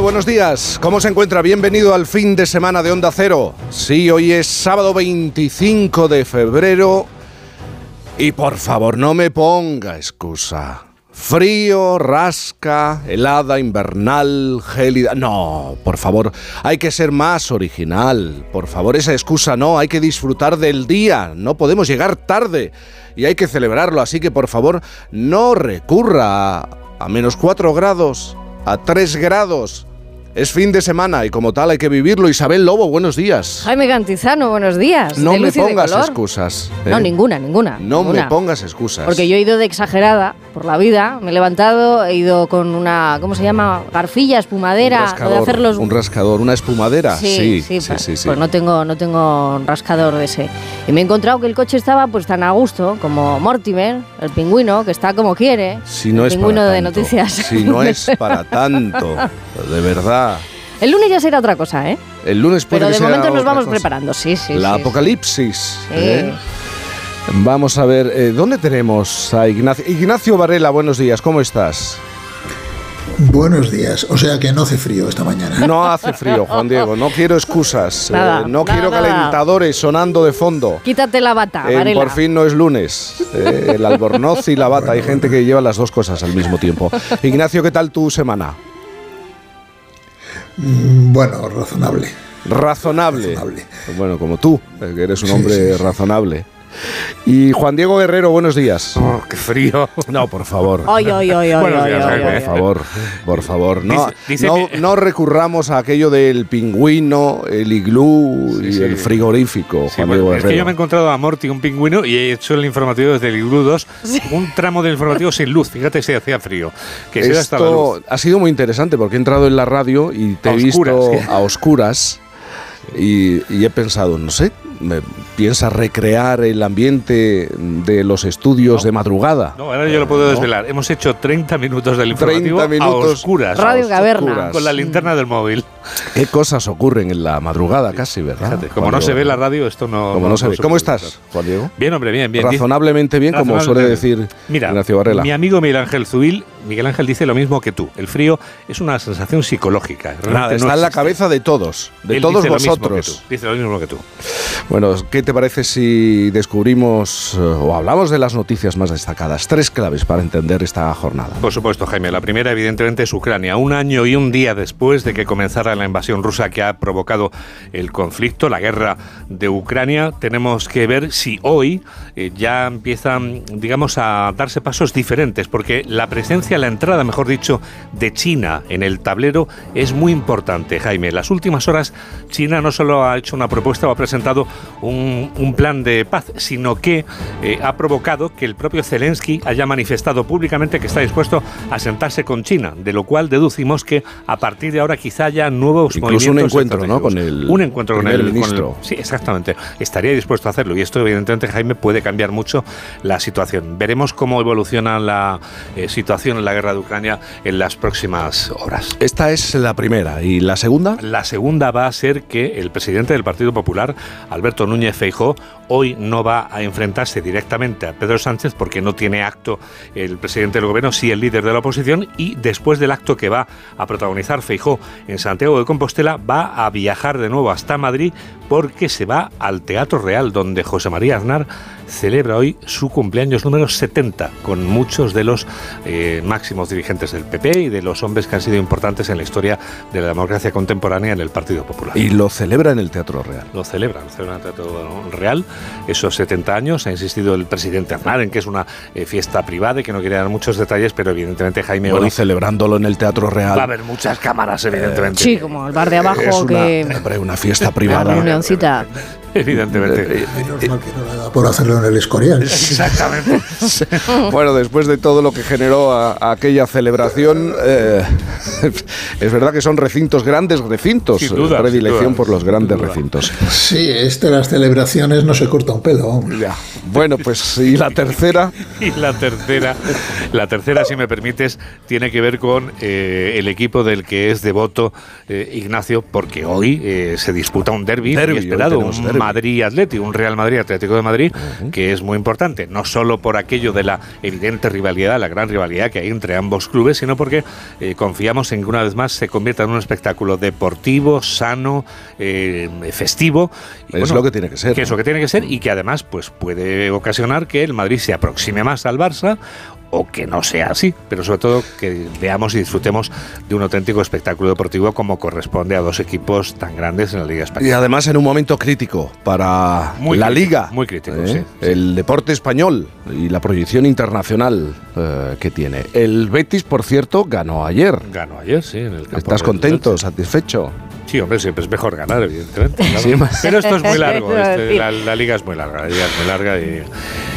Buenos días. ¿Cómo se encuentra? Bienvenido al fin de semana de Onda Cero. Sí, hoy es sábado 25 de febrero. Y por favor, no me ponga excusa. Frío, rasca, helada, invernal, gélida. No, por favor, hay que ser más original. Por favor, esa excusa no, hay que disfrutar del día. No podemos llegar tarde y hay que celebrarlo. Así que, por favor, no recurra a, a menos 4 grados, a 3 grados. Es fin de semana y como tal hay que vivirlo. Isabel Lobo, buenos días. Jaime Cantizano, buenos días. No de me de pongas excusas. No, ¿eh? ninguna, ninguna. No ninguna. me pongas excusas. Porque yo he ido de exagerada por la vida, me he levantado, he ido con una, ¿cómo se llama? Garfilla, un espumadera, lo rascador, de hacer los... un rascador, una espumadera. Sí, sí, sí, sí, sí, pues no tengo, no tengo un rascador de ese. Y me he encontrado que el coche estaba pues tan a gusto como Mortimer, el pingüino, que está como quiere. Si no el es pingüino para de tanto. noticias. Si no es para tanto, de verdad. El lunes ya será otra cosa, ¿eh? El lunes puede Pero que de momento nos vamos cosa. preparando, sí, sí. La sí, apocalipsis. Sí. ¿eh? Vamos a ver, eh, ¿dónde tenemos a Ignacio? Ignacio Varela, buenos días, ¿cómo estás? Buenos días, o sea que no hace frío esta mañana. No hace frío, Juan Diego, no quiero excusas, eh, Nada, no nada, quiero nada. calentadores sonando de fondo. Quítate la bata, Varela. por fin no es lunes. eh, el albornoz y la bata. Hay gente que lleva las dos cosas al mismo tiempo. Ignacio, ¿qué tal tu semana? Mm, Bueno, razonable. Razonable. Razonable. Bueno, como tú, que eres un Sí, hombre sí, sí. razonable. Y Juan Diego Guerrero, buenos días. Oh, qué frío. No, por favor. Ay, ay, ay, ay, Buenos ay, días, ay, Jaime. ay, Por favor, por favor, no, Dice- dice no, que- no recurramos a aquello del pingüino, el iglú Sí, y sí. el frigorífico, Sí, Juan bueno, Diego es que yo me he encontrado a Morty, un pingüino, y he hecho el informativo desde el Iglú 2, un tramo del informativo sin luz. Fíjate si hacía frío. Que se da hasta la Esto luz. ha sido muy interesante porque he entrado en la radio y te A he visto oscuras, a oscuras y, y he pensado, no sé, me piensa recrear el ambiente de los estudios No. de madrugada. No, ahora yo lo puedo No. desvelar. Hemos hecho 30 minutos del informativo 30 minutos a oscuras. Radio Caverna. Con la linterna del móvil. ¿Qué cosas ocurren en la madrugada casi, verdad? Fíjate, como Juan no se ve la radio, esto no. Como no se ve. ¿Cómo estás. Juan Diego? Bien, hombre, bien, bien. Razonablemente bien, como suele decir Mira, Ignacio Varela. mi amigo Miguel Ángel Zubil, Miguel Ángel dice lo mismo que tú. El frío es una sensación psicológica. Nada, no está en la cabeza de todos, de Él todos dice lo mismo que vosotros. tú, dice lo mismo que tú. Bueno, ¿qué te parece si descubrimos eh, o hablamos de las noticias más destacadas? Tres claves para entender esta jornada. Por supuesto, Jaime. La primera, evidentemente, es Ucrania. Un año y un día después de que comenzara la invasión rusa que ha provocado el conflicto, la guerra de Ucrania, tenemos que ver si hoy eh, ya empiezan, digamos, a darse pasos diferentes, porque la presencia, la entrada, mejor dicho, de China en el tablero es muy importante, Jaime. Las últimas horas, China no solo ha hecho una propuesta o ha presentado un, un plan de paz, sino que eh, ha provocado que el propio Zelensky haya manifestado públicamente que está dispuesto a sentarse con China, de lo cual deducimos que a partir de ahora quizá haya nuevos Incluso un movimientos encuentro, ¿no? con el un encuentro con primer el, con el- ministro. sí, exactamente. Estaría dispuesto a hacerlo y esto evidentemente Jaime puede cambiar mucho la situación. Veremos cómo evoluciona la eh, situación en la guerra de Ucrania en las próximas horas. Esta es la primera. ¿Y la segunda? La segunda va a ser que el presidente del Partido Popular, Alberto Núñez Feijó, hoy no va a enfrentarse directamente a Pedro Sánchez porque no tiene acto el presidente del gobierno, sí el líder de la oposición, y después del acto que va a protagonizar Feijó en Santiago de Compostela, va a viajar de nuevo hasta Madrid porque se va al Teatro Real, donde José María Aznar celebra hoy su cumpleaños número 70 con muchos de los eh, máximos dirigentes del PP y de los hombres que han sido importantes en la historia de la democracia contemporánea en el Partido Popular. Y lo celebra en el Teatro Real. Lo celebra, lo celebra en el Teatro Real, esos 70 años. Ha insistido el presidente Aznar en que es una eh, fiesta privada y que no quiere dar muchos detalles, pero evidentemente Jaime Hoy hoy celebrándolo en el Teatro Real. va a haber muchas cámaras, evidentemente. Sí, como el bar de abajo es una, que... hombre, una fiesta privada. reunioncita. Evidentemente. Eh, Menos mal que no por hacerlo en el Escorial. Exactamente. bueno, después de todo lo que generó a, aquella celebración, eh, es verdad que son recintos grandes, recintos, Sin duda, predilección sin duda, por los grandes recintos. Sí, este las celebraciones no se corta un pelo. vamos. Ya. Bueno, pues y la tercera, Y la tercera, la tercera, si me permites, tiene que ver con eh, el equipo del que es devoto eh, Ignacio, porque hoy eh, se disputa un derbi Derbi, esperado, un derbi. Madrid Atleti, un Real Madrid Atlético de Madrid, que es muy importante, no solo por aquello de la evidente rivalidad, la gran rivalidad que hay entre ambos clubes, sino porque eh, confiamos en que una vez más se convierta en un espectáculo deportivo, sano, eh, festivo. y, Es lo que tiene que ser, Que es lo que tiene que ser y que además pues puede ocasionar que el Madrid se aproxime más al Barça o que no sea así, pero sobre todo que veamos y disfrutemos de un auténtico espectáculo deportivo como corresponde a dos equipos tan grandes en la Liga y Española. además en un momento crítico para Muy la crítico, liga, muy crítico, ¿eh? sí, sí. el deporte español y la proyección internacional eh, que tiene. El Betis, por cierto, ganó ayer. Ganó ayer, sí, en el campo ¿Estás contento, satisfecho? Sí, hombre, siempre es mejor ganar, evidentemente. claro. Sí, ma- Pero esto es muy largo, este, la, la liga es muy larga, la liga es muy larga y,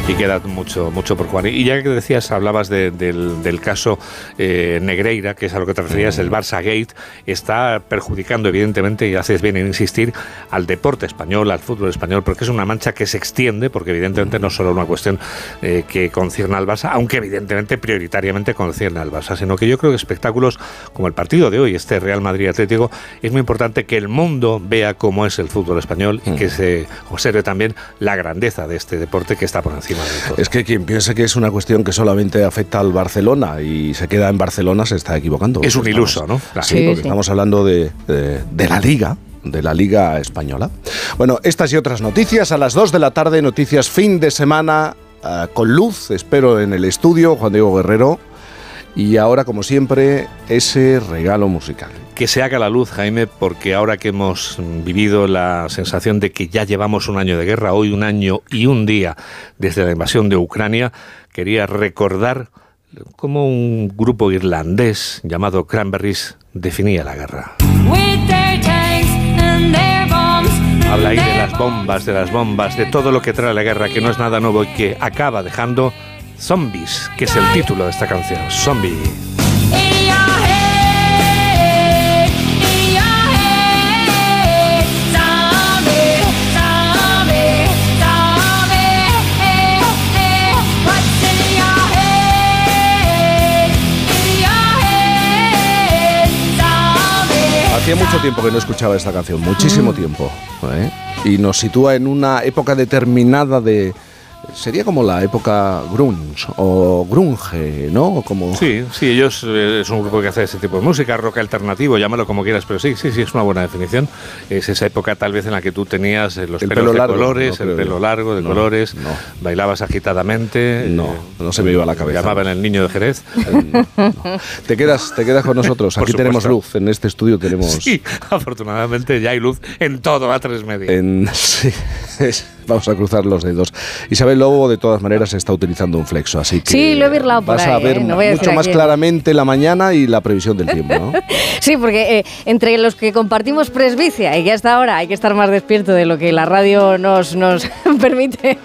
y queda mucho, mucho por jugar. Y ya que decías, hablabas de- del, del caso eh, Negreira, que es a lo que te referías, el Barça Gate, está perjudicando evidentemente, y haces bien en insistir, al deporte español, al fútbol español, porque es una mancha que se extiende, porque evidentemente no es solo una cuestión eh, que concierne al Barça, aunque evidentemente prioritariamente concierne al Barça, sino que yo creo que espectáculos como el partido de hoy, este Real Madrid Atlético, es muy importante que el mundo vea cómo es el fútbol español y que se observe también la grandeza de este deporte que está por encima de todo. Es que quien piense que es una cuestión que solamente afecta al Barcelona y se queda en Barcelona se está equivocando. Es un Estamos- iluso, ¿no? Claro. Sí, Sí, porque sí. estamos hablando de, de- de la Liga, de la Liga Española. Bueno, estas y otras noticias a las 2 de la tarde, noticias fin de semana ah, con luz, espero en el estudio, Juan Diego Guerrero. Y ahora, como siempre, ese regalo musical. Que se haga la luz, Jaime, porque ahora que hemos vivido la sensación de que ya llevamos un año de guerra, hoy un año y un día desde la invasión de Ucrania, quería recordar cómo un grupo irlandés llamado Cranberries definía la guerra. Habla ahí de las bombas, de las bombas, de todo lo que trae la guerra, que no es nada nuevo y que acaba dejando Zombies, que es el título de esta canción. Zombie. Hacía mucho tiempo que no escuchaba esta canción, muchísimo tiempo. ¿eh? Y nos sitúa en una época determinada de... Sería como la época grunge o grunge, ¿no? Como... Sí, sí, ellos eh, es un grupo que hace ese tipo de música, rock alternativo, llámalo como quieras, pero sí, sí, sí, es una buena definición. Es esa época tal vez en la que tú tenías eh, los El pelos pelo de largo, colores, no el pelo yo. largo de No, colores, no. bailabas agitadamente. No, eh, no se me iba a la cabeza. Llamaban el niño de Jerez. Te quedas, te quedas con nosotros. Aquí tenemos luz, en este estudio tenemos... Sí, afortunadamente ya hay luz en todo a tres media. En, sí, es- vamos a cruzar los dedos. Isabel Lobo, de todas maneras, está utilizando un flexo, así que. Sí, lo he birlado por Vas a ahí, ver ¿eh? No voy a decir mucho más claramente la mañana y la previsión del tiempo, ¿no? Sí, porque eh, entre los que compartimos presbicia y que hasta ahora hay que estar más despierto de lo que la radio nos, nos permite,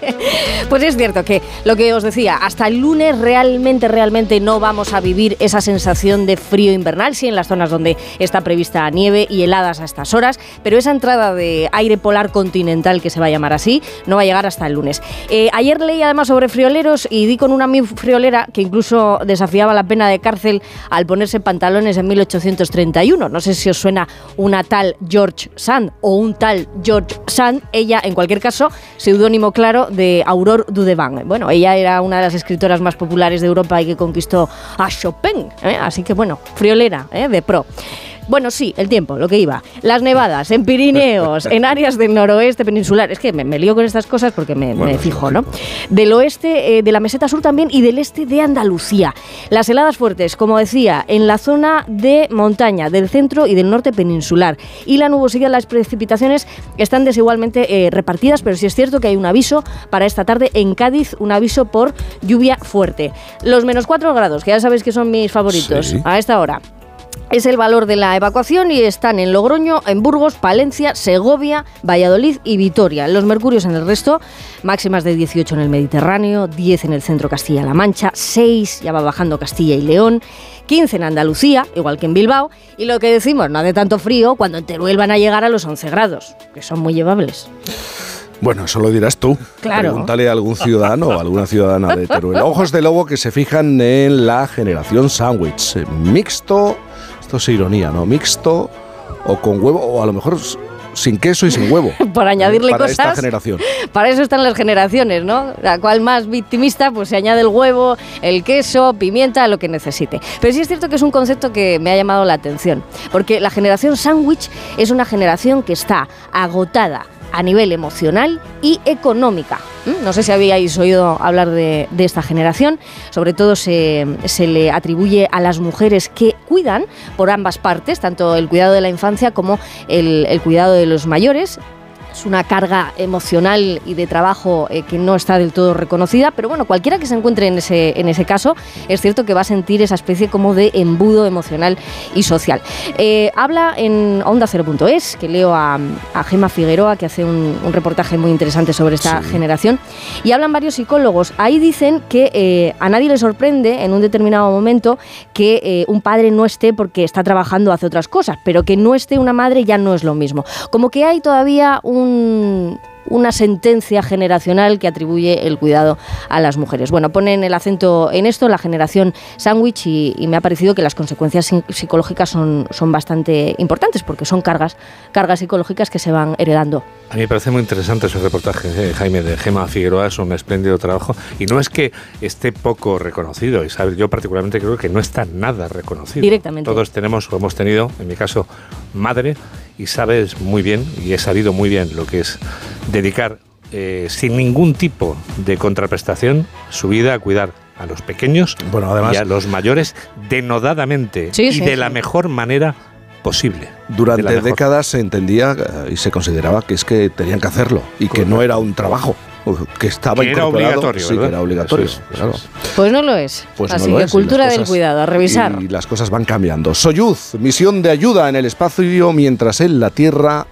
pues es cierto que lo que os decía, hasta el lunes realmente, realmente no vamos a vivir esa sensación de frío invernal, sí en las zonas donde está prevista nieve y heladas a estas horas, pero esa entrada de aire polar continental, que se va a llamar así, no va a llegar hasta el lunes. Eh, ayer leí además sobre frioleros y di con una friolera que incluso desafiaba la pena de cárcel al ponerse pantalones en 1831. No sé si os suena una tal George Sand o un tal George Sand. Ella, en cualquier caso, seudónimo claro de Aurore Dudevant. Bueno, ella era una de las escritoras más populares de Europa y que conquistó a Chopin. ¿eh? Así que bueno, friolera, ¿eh? de pro. Bueno, sí, el tiempo, lo que iba. Las nevadas en Pirineos, en áreas del noroeste peninsular. Es que me, me lío con estas cosas porque me, Bueno, me fijo, ¿no? Del oeste, eh, de la meseta sur también y del este de Andalucía. Las heladas fuertes, como decía, en la zona de montaña, del centro y del norte peninsular. Y la nubosidad, las precipitaciones están desigualmente eh, repartidas, pero sí es cierto que hay un aviso para esta tarde en Cádiz, un aviso por lluvia fuerte. Los menos 4 grados, que ya sabéis que son mis favoritos Sí. a esta hora. Es el valor de la evacuación y están en Logroño, en Burgos, Palencia, Segovia, Valladolid y Vitoria. Los mercurios en el resto, máximas de 18 en el Mediterráneo, 10 en el centro Castilla-La Mancha, 6 ya va bajando Castilla y León, 15 en Andalucía, igual que en Bilbao, y lo que decimos, no hace tanto frío cuando en Teruel van a llegar a los 11 grados, que son muy llevables. Bueno, eso lo dirás tú. Claro. Pregúntale a algún ciudadano o alguna ciudadana de Teruel. Ojos de lobo que se fijan en la generación sándwich. eh, Mixto, esto es ironía, ¿no? Mixto o con huevo, o a lo mejor sin queso y sin huevo. Por añadirle para esta cosas. generación. Para eso están las generaciones, ¿no? La cual más victimista, pues se añade el huevo, el queso, pimienta, lo que necesite. Pero sí es cierto que es un concepto que me ha llamado la atención, porque la generación sándwich es una generación que está agotada a nivel emocional y económica. ¿Mm? No sé si habíais oído hablar de, esta generación. Sobre todo se, se le atribuye a las mujeres que cuidan por ambas partes, tanto el cuidado de la infancia como el cuidado de los mayores. Es una carga emocional y de trabajo eh, que no está del todo reconocida, pero bueno, cualquiera que se encuentre en ese, en ese caso, es cierto que va a sentir esa especie como de embudo emocional y social. Eh, habla en onda0.es, que leo a, a Gema Figueroa, que hace un, un reportaje muy interesante sobre esta Sí. generación, y hablan varios psicólogos. Ahí dicen que eh, a nadie le sorprende en un determinado momento que un padre no esté porque está trabajando, hace otras cosas, pero que no esté una madre ya no es lo mismo. Como que hay todavía un 本 una sentencia generacional que atribuye el cuidado a las mujeres. Bueno, ponen el acento en esto, la generación sándwich, y, y me ha parecido que las consecuencias psi- psicológicas son, son bastante importantes, porque son cargas, cargas psicológicas que se van heredando. A mí me parece muy interesante ese reportaje, eh, Jaime, de Gema Figueroa, es un espléndido trabajo. Y no es que esté poco reconocido, Isabel, yo particularmente creo que no está nada reconocido. Directamente. Todos tenemos o hemos tenido, en mi caso, madre, y sabes muy bien, y he sabido muy bien lo que es dedicar eh, sin ningún tipo de contraprestación su vida a cuidar a los pequeños Bueno, además- y a los mayores denodadamente Sí, y sí, de sí. la mejor manera posible. De la Durante décadas se entendía eh, y se consideraba que es que tenían que hacerlo y que no era un trabajo, que estaba Que era obligatorio, Sí, que era obligatorio. Es, claro. Pues no lo es. Pues Así no lo que es, cultura del cuidado, a revisar. Y las cosas van cambiando. Soyuz, misión de ayuda en el espacio mientras en la Tierra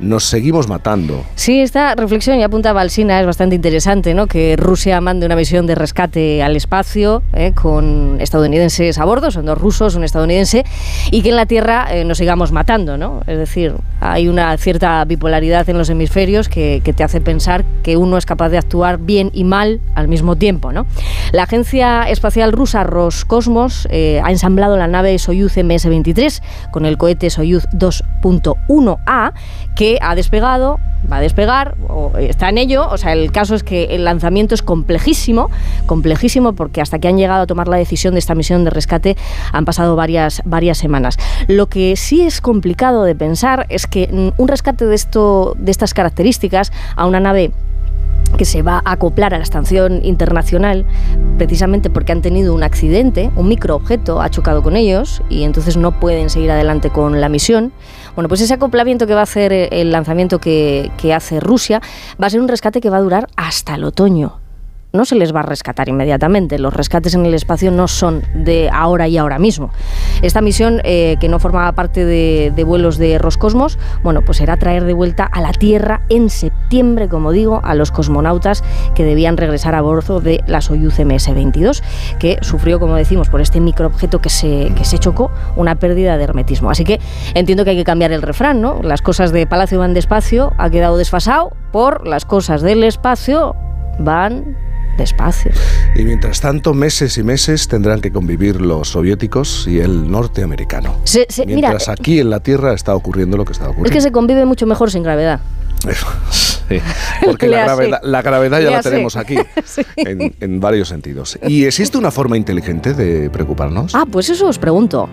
nos seguimos matando. Sí, esta reflexión, y apunta Balsina, es bastante interesante, ¿no? Que Rusia mande una misión de rescate al espacio ¿eh? con estadounidenses a bordo, son dos rusos, un estadounidense, y que en la Tierra eh, nos sigamos matando, ¿no? Es decir, hay una cierta bipolaridad en los hemisferios que, que te hace pensar que uno es capaz de actuar bien y mal al mismo tiempo, ¿no? La agencia espacial rusa Roscosmos eh, ha ensamblado la nave Soyuz MS-23 con el cohete Soyuz 2.1A que ha despegado, va a despegar, o está en ello. O sea, el caso es que el lanzamiento es complejísimo, complejísimo porque hasta que han llegado a tomar la decisión de esta misión de rescate han pasado varias, varias semanas. Lo que sí es complicado de pensar es que mm, un rescate de, esto, de estas características a una nave que se va a acoplar a la estación internacional precisamente porque han tenido un accidente, un microobjeto ha chocado con ellos y entonces no pueden seguir adelante con la misión. Bueno, pues ese acoplamiento que va a hacer eh, el lanzamiento que, que hace Rusia va a ser un rescate que va a durar hasta el otoño. No se les va a rescatar inmediatamente. Los rescates en el espacio no son de ahora y ahora mismo. Esta misión, eh, que no formaba parte de, vuelos de Roscosmos, bueno, pues será traer de vuelta a la Tierra en septiembre, como digo, a los cosmonautas que debían regresar a bordo de la Soyuz MS-22, que sufrió, como decimos, por este microobjeto que se, que se chocó, una pérdida de hermetismo. Así que entiendo que hay que cambiar el refrán, ¿no? Las cosas de Palacio van despacio, ha quedado desfasado por las cosas del espacio van despacio. Y mientras tanto, meses y meses tendrán que convivir los soviéticos y el norteamericano. Se- se- mira, Mientras aquí en la Tierra está ocurriendo lo que está es ocurriendo. que se convive mucho mejor sin gravedad. Sí, porque la gravedad, la gravedad ya la tenemos aquí, Sí. en, en varios sentidos. ¿Y existe una forma inteligente de preocuparnos? Ah, pues eso os pregunto.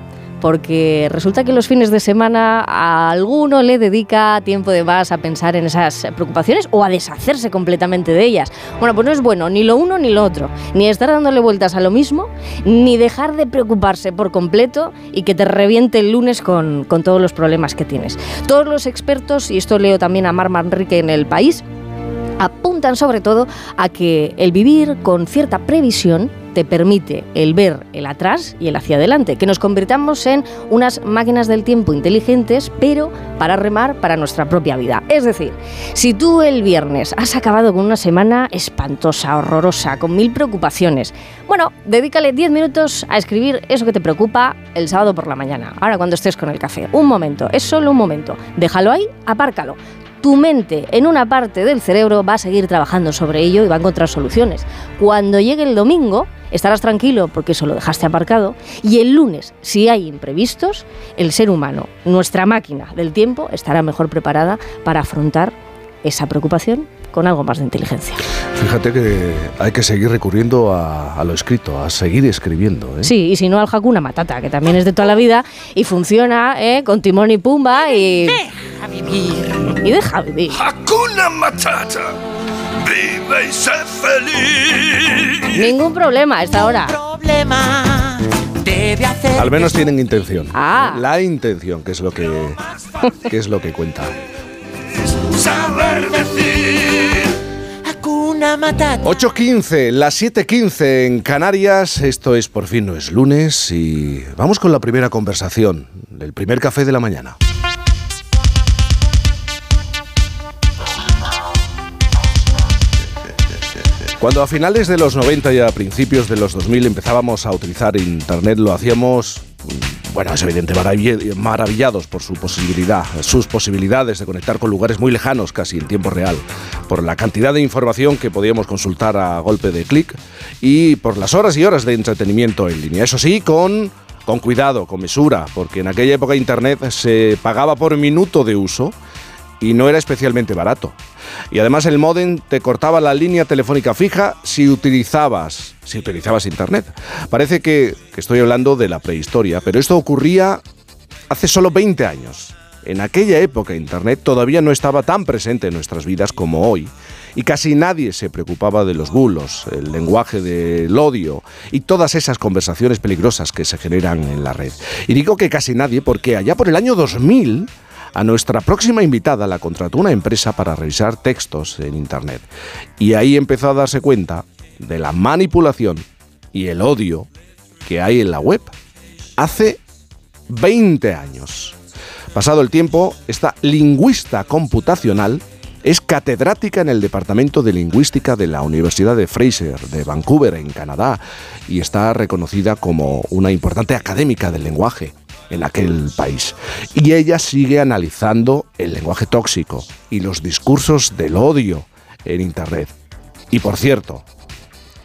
Porque resulta que los fines de semana a alguno le dedica tiempo de más a pensar en esas preocupaciones o a deshacerse completamente de ellas. Bueno, pues no es bueno ni lo uno ni lo otro. Ni estar dándole vueltas a lo mismo, ni dejar de preocuparse por completo y que te reviente el lunes con, con todos los problemas que tienes. Todos los expertos, y esto leo también a Mar Manrique en El País, apuntan sobre todo a que el vivir con cierta previsión te permite el ver el atrás y el hacia adelante, que nos convirtamos en unas máquinas del tiempo inteligentes, pero para remar para nuestra propia vida. Es decir, si tú el viernes has acabado con una semana espantosa, horrorosa, con mil preocupaciones, bueno, dedícale 10 minutos a escribir eso que te preocupa el sábado por la mañana, ahora cuando estés con el café. Un momento, es solo un momento. Déjalo ahí, apárcalo tu mente en una parte del cerebro va a seguir trabajando sobre ello y va a encontrar soluciones. Cuando llegue el domingo, estarás tranquilo porque eso lo dejaste aparcado. Y el lunes, si hay imprevistos, el ser humano, nuestra máquina del tiempo, estará mejor preparada para afrontar esa preocupación con algo más de inteligencia. Fíjate que hay que seguir recurriendo a, a lo escrito, a seguir escribiendo. ¿eh? Sí, y si no al Hakuna Matata, que también es de toda la vida y funciona ¿eh? con Timón y Pumba y... Deja vivir. Y deja vivir. Hakuna Matata. Vive y sé feliz. Ningún problema a esta hora. problema debe hacer Al menos tienen intención. Ah. La intención, que es lo que, que es lo que cuenta. Saber decir. Hakuna Matata. 8.15, las 7.15 en Canarias, esto es Por fin no es lunes y vamos con la primera conversación, el primer café de la mañana. Cuando a finales de los 90 y a principios de los 2000 empezábamos a utilizar Internet, lo hacíamos, mm, bueno, es evidente, maravi- maravillados por su posibilidad, sus posibilidades de conectar con lugares muy lejanos, casi en tiempo real, por la cantidad de información que podíamos consultar a golpe de clic y por las horas y horas de entretenimiento en línea. Eso sí, con, con cuidado, con mesura, porque en aquella época Internet se pagaba por minuto de uso y no era especialmente barato. Y además el modem te cortaba la línea telefónica fija si utilizabas, si utilizabas internet. Parece que, estoy hablando de la prehistoria, pero esto ocurría hace solo 20 años. En aquella época internet todavía no estaba tan presente en nuestras vidas como hoy y casi nadie se preocupaba de los bulos, el lenguaje del odio y todas esas conversaciones peligrosas que se generan en la red. Y digo que casi nadie porque allá por el año 2000 a nuestra próxima invitada la contrató una empresa para revisar textos en Internet. Y ahí empezó a darse cuenta de la manipulación y el odio que hay en la web. Hace 20 años. Pasado el tiempo, esta lingüista computacional es catedrática en el Departamento de Lingüística de la Universidad de Fraser de Vancouver, en Canadá, y está reconocida como una importante académica del lenguaje en aquel país. Y ella sigue analizando el lenguaje tóxico y los discursos del odio en Internet. Y por cierto,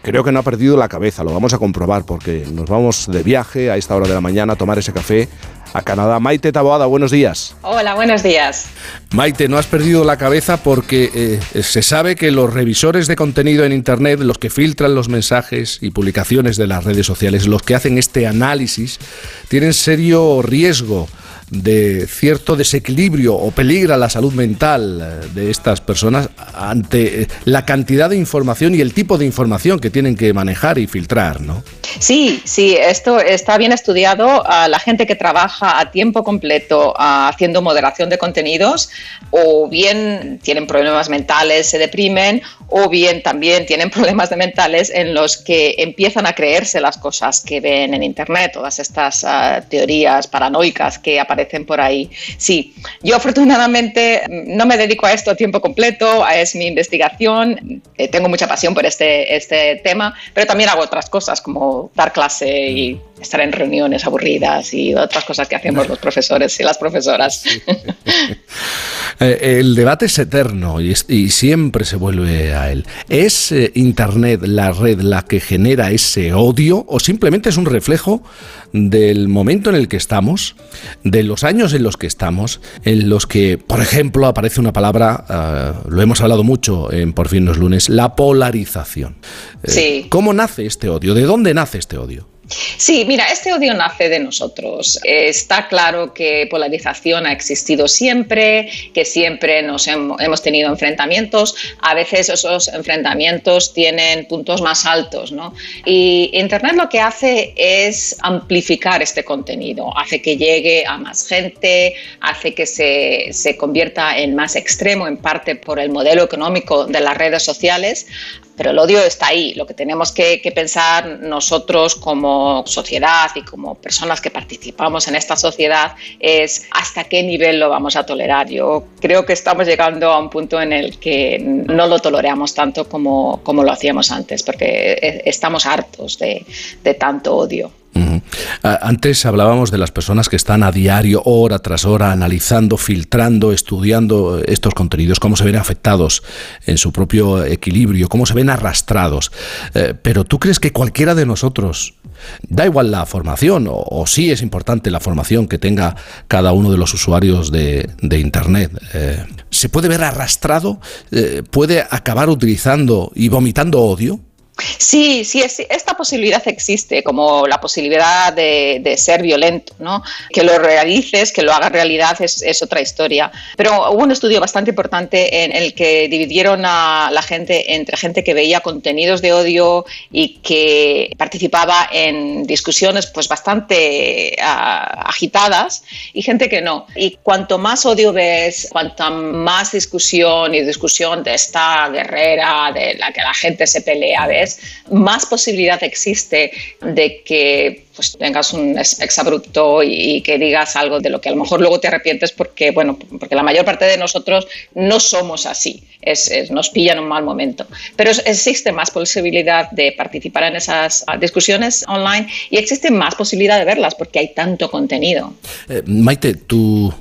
creo que no ha perdido la cabeza, lo vamos a comprobar porque nos vamos de viaje a esta hora de la mañana a tomar ese café a Canadá. Maite Taboada, buenos días. Hola, buenos días. Maite, no has perdido la cabeza porque eh, se sabe que los revisores de contenido en Internet, los que filtran los mensajes y publicaciones de las redes sociales, los que hacen este análisis, tienen serio riesgo de cierto desequilibrio o peligra la salud mental eh, de estas personas ante eh, la cantidad de información y el tipo de información que tienen que manejar y filtrar, ¿no? Sí, sí, esto está bien estudiado. La gente que trabaja a tiempo completo ah, haciendo moderación de contenidos, o bien tienen problemas mentales, se deprimen, o bien también tienen problemas de mentales en los que empiezan a creerse las cosas que ven en Internet, todas estas ah, teorías paranoicas que aparecen por ahí. Sí, yo afortunadamente no me dedico a esto a tiempo completo, es mi investigación, eh, tengo mucha pasión por este, este tema, pero también hago otras cosas como dar clase y estar en reuniones aburridas y otras cosas que hacemos los profesores y las profesoras. Eh, el debate es eterno y, siempre se vuelve a él. ¿Es eh, Internet la red la que genera ese odio o simplemente es un reflejo del momento en el que estamos, de los años en los que estamos, en los que, por ejemplo, aparece una palabra, lo hemos hablado mucho en Por fin los lunes, la polarización? Eh, Sí. ¿Cómo nace este odio? ¿De dónde nace este odio? Sí, mira, este odio nace de nosotros. Está claro que polarización ha existido siempre, que siempre nos hem- hemos tenido enfrentamientos. A veces esos enfrentamientos tienen puntos más altos, ¿no? Y Internet lo que hace es amplificar este contenido, hace que llegue a más gente, hace que se, se convierta en más extremo, en parte por el modelo económico de las redes sociales, pero el odio está ahí. Lo que tenemos que, que pensar nosotros como sociedad y como personas que participamos en esta sociedad es hasta qué nivel lo vamos a tolerar. Yo creo que estamos llegando a un punto en el que no lo toleramos tanto como, como lo hacíamos antes, porque eh, estamos hartos de, de tanto odio. Antes hablábamos de las personas que están a diario, hora tras hora, analizando, filtrando, estudiando estos contenidos, cómo se ven afectados en su propio equilibrio, cómo se ven arrastrados. Eh, pero tú crees que cualquiera de nosotros, da igual la formación, o, o sí es importante la formación que tenga cada uno de los usuarios de, Internet, eh, ¿se puede ver arrastrado? Eh, ¿Puede acabar utilizando y vomitando odio? Sí, sí, es- esta posibilidad existe, como la posibilidad de, ser violento, ¿no? Que lo realices, que lo hagas realidad es, otra historia. Pero hubo un estudio bastante importante en el que dividieron a la gente entre gente que veía contenidos de odio y que participaba en discusiones pues bastante agitadas y gente que no. Y cuanto más odio ves, cuanta más discusión y discusión de esta guerrera, de la que la gente se pelea, ves, más posibilidad existe de que pues, tengas un ex- exabrupto y, y que digas algo de lo que a lo mejor luego te arrepientes porque, bueno, porque la mayor parte de nosotros no somos así, es, es- nos pilla en un mal momento. Pero existe más posibilidad de participar en esas ah, discusiones online y existe más posibilidad de verlas porque hay tanto contenido. Eh, Maite, tú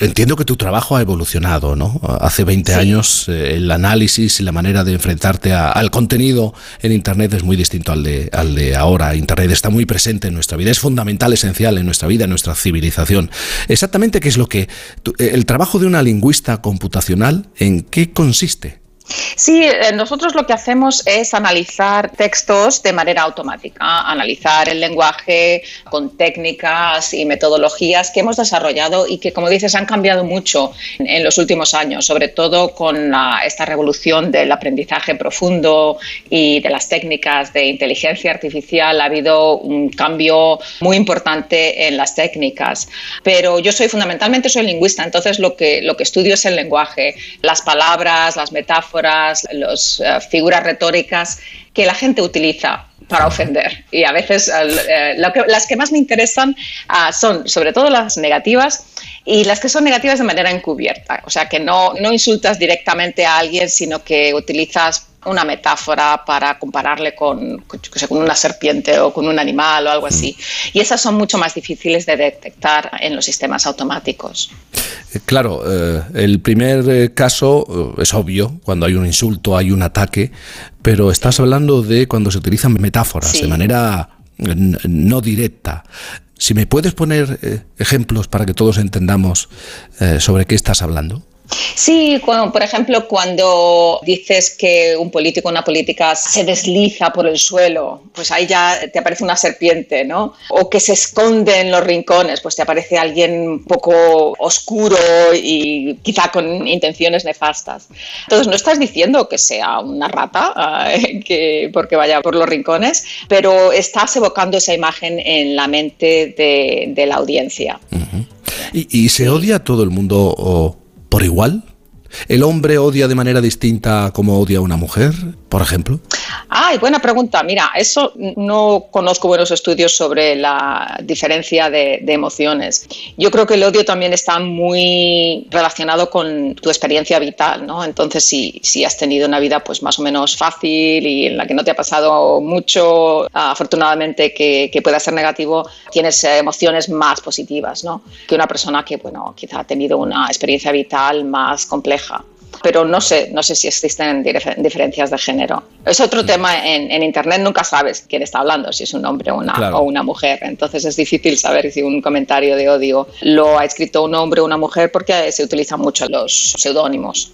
entiendo que tu trabajo ha evolucionado, ¿no? Hace 20 Sí. años eh, el análisis y la manera de enfrentarte a- al contenido en Internet es muy distinto al de, al de ahora. Internet está muy presente en nuestra vida, es fundamental, esencial en nuestra vida, en nuestra civilización. Exactamente qué es lo que... eh, el trabajo de una lingüista computacional, ¿en qué consiste? Sí, eh, nosotros lo que hacemos es analizar textos de manera automática, analizar el lenguaje con técnicas y metodologías que hemos desarrollado y que, como dices, han cambiado mucho en, los últimos años, sobre todo con esta revolución del aprendizaje profundo y de las técnicas de inteligencia artificial. Ha habido un cambio muy importante en las técnicas, pero yo soy fundamentalmente soy lingüista, entonces lo que, lo que estudio es el lenguaje, las palabras, las metáforas, las figuras retóricas que la gente utiliza para ofender. Y a veces eh, eh, las que más me interesan ah, son sobre todo las negativas y las que son negativas de manera encubierta. O sea, que no, no insultas directamente a alguien, sino que utilizas una metáfora para compararle con, con, una serpiente o con un animal o algo así. Y esas son mucho más difíciles de detectar en los sistemas automáticos. Eh, Claro, eh, el primer eh, caso es obvio, cuando hay un insulto, hay un ataque, pero estás hablando de cuando se utilizan metáforas Sí. de manera no directa. Si me puedes poner ejemplos para que todos entendamos eh, sobre qué estás hablando. Sí, por ejemplo, cuando dices que un político o una política se desliza por el suelo, pues ahí ya te aparece una serpiente, ¿no? O que se esconde en los rincones, pues te aparece alguien un poco oscuro y quizá con intenciones nefastas. Entonces, no estás diciendo que sea una rata ah, que, porque vaya por los rincones, pero estás evocando esa imagen en la mente de, de la audiencia. ¿Y, y se odia a todo el mundo o, por igual? ¿El hombre odia de manera distinta como odia a una mujer, por ejemplo? Ay, buena pregunta. Mira, eso no conozco buenos estudios sobre la diferencia de, emociones. Yo creo que el odio también está muy relacionado con tu experiencia vital, ¿no? Entonces, si, si has tenido una vida pues más o menos fácil y en la que no te ha pasado mucho, afortunadamente que, que pueda ser negativo, tienes eh, emociones más positivas, ¿no? Que una persona que, bueno, quizá ha tenido una experiencia vital más compleja pero no sé, no sé si existen difer- diferencias de género. Es otro tema en, en Internet, nunca sabes quién está hablando, si es un hombre o una, Claro. o una mujer. Entonces es difícil saber si un comentario de odio lo ha escrito un hombre o una mujer porque se utilizan mucho los seudónimos.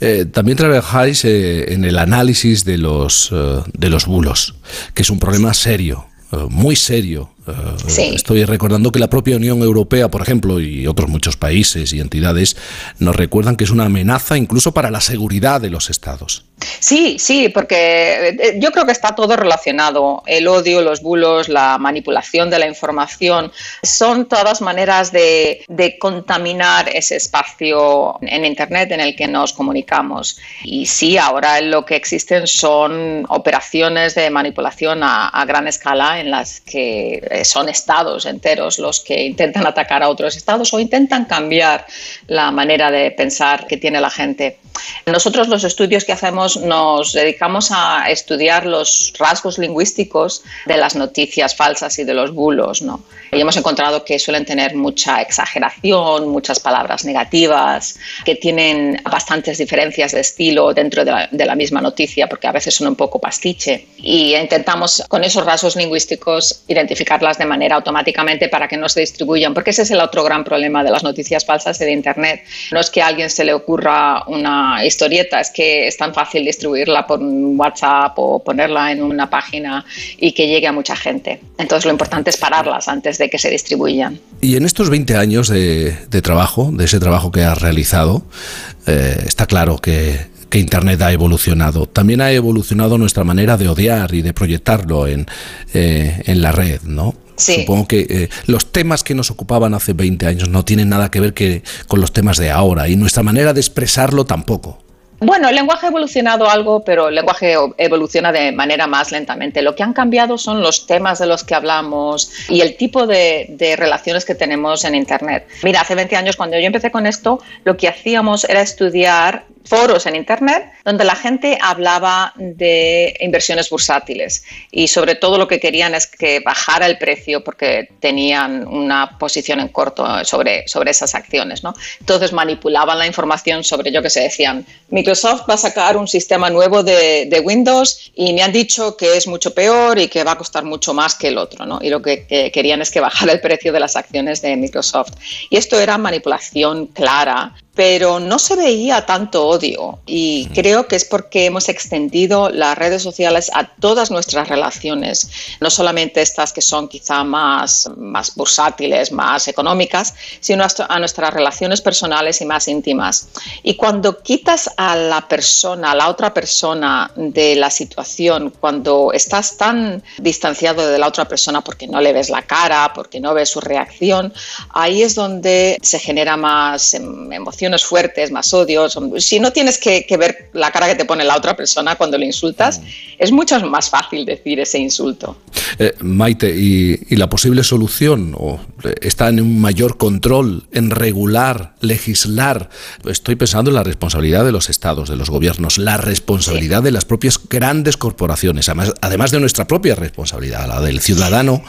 Eh, también trabajáis eh, en el análisis de los, eh, de los bulos, que es un problema serio muy serio. Eh, Sí. Estoy recordando que la propia Unión Europea, por ejemplo, y otros muchos países y entidades nos recuerdan que es una amenaza incluso para la seguridad de los estados. Sí, sí, porque eh, yo creo que está todo relacionado. El odio, los bulos, la manipulación de la información, son todas maneras de, de contaminar ese espacio en Internet en el que nos comunicamos. Y sí, ahora lo que existen son operaciones de manipulación a, a gran escala en las que son estados enteros los que intentan atacar a otros estados o intentan cambiar la manera de pensar que tiene la gente. Nosotros los estudios que hacemos nos dedicamos a estudiar los rasgos lingüísticos de las noticias falsas y de los bulos, ¿no? Y hemos encontrado que suelen tener mucha exageración, muchas palabras negativas, que tienen bastantes diferencias de estilo dentro de la, de la misma noticia, porque a veces son un poco pastiche. Y intentamos con esos rasgos lingüísticos identificarlas de manera automáticamente para que no se distribuyan, porque ese es el otro gran problema de las noticias falsas y de Internet. No es que a alguien se le ocurra una historieta, es que es tan fácil distribuirla por WhatsApp o ponerla en una página y que llegue a mucha gente. Entonces lo importante es pararlas antes de que se distribuyan. Y en estos 20 años de, trabajo, de ese trabajo que has realizado, eh, está claro que, que Internet ha evolucionado. También ha evolucionado nuestra manera de odiar y de proyectarlo en, eh, en la red, ¿no? Sí. Supongo que eh, los temas que nos ocupaban hace 20 años no tienen nada que ver que, con los temas de ahora y nuestra manera de expresarlo tampoco. Bueno, el lenguaje ha evolucionado algo, pero el lenguaje evoluciona de manera más lentamente. Lo que han cambiado son los temas de los que hablamos y el tipo de, de relaciones que tenemos en Internet. Mira, hace 20 años cuando yo empecé con esto, lo que hacíamos era estudiar foros en Internet donde la gente hablaba de inversiones bursátiles y sobre todo lo que querían es que bajara el precio porque tenían una posición en corto sobre, sobre esas acciones. ¿no? Entonces manipulaban la información sobre, yo que sé, decían, Microsoft va a sacar un sistema nuevo de, de Windows y me han dicho que es mucho peor y que va a costar mucho más que el otro. ¿no? Y lo que, que querían es que bajara el precio de las acciones de Microsoft. Y esto era manipulación clara pero no se veía tanto odio y creo que es porque hemos extendido las redes sociales a todas nuestras relaciones, no solamente estas que son quizá más, más bursátiles, más económicas, sino a nuestras relaciones personales y más íntimas. Y cuando quitas a la persona, a la otra persona de la situación, cuando estás tan distanciado de la otra persona porque no le ves la cara, porque no ves su reacción, ahí es donde se genera más em, fuertes, más odios. Si no tienes que, que ver la cara que te pone la otra persona cuando le insultas, es mucho más fácil decir ese insulto. Eh, Maite, y, y la posible solución o, eh, está en un mayor control, en regular, legislar. Estoy pensando en la responsabilidad de los estados, de los gobiernos, la responsabilidad de las propias grandes corporaciones, además, además de nuestra propia responsabilidad, la del ciudadano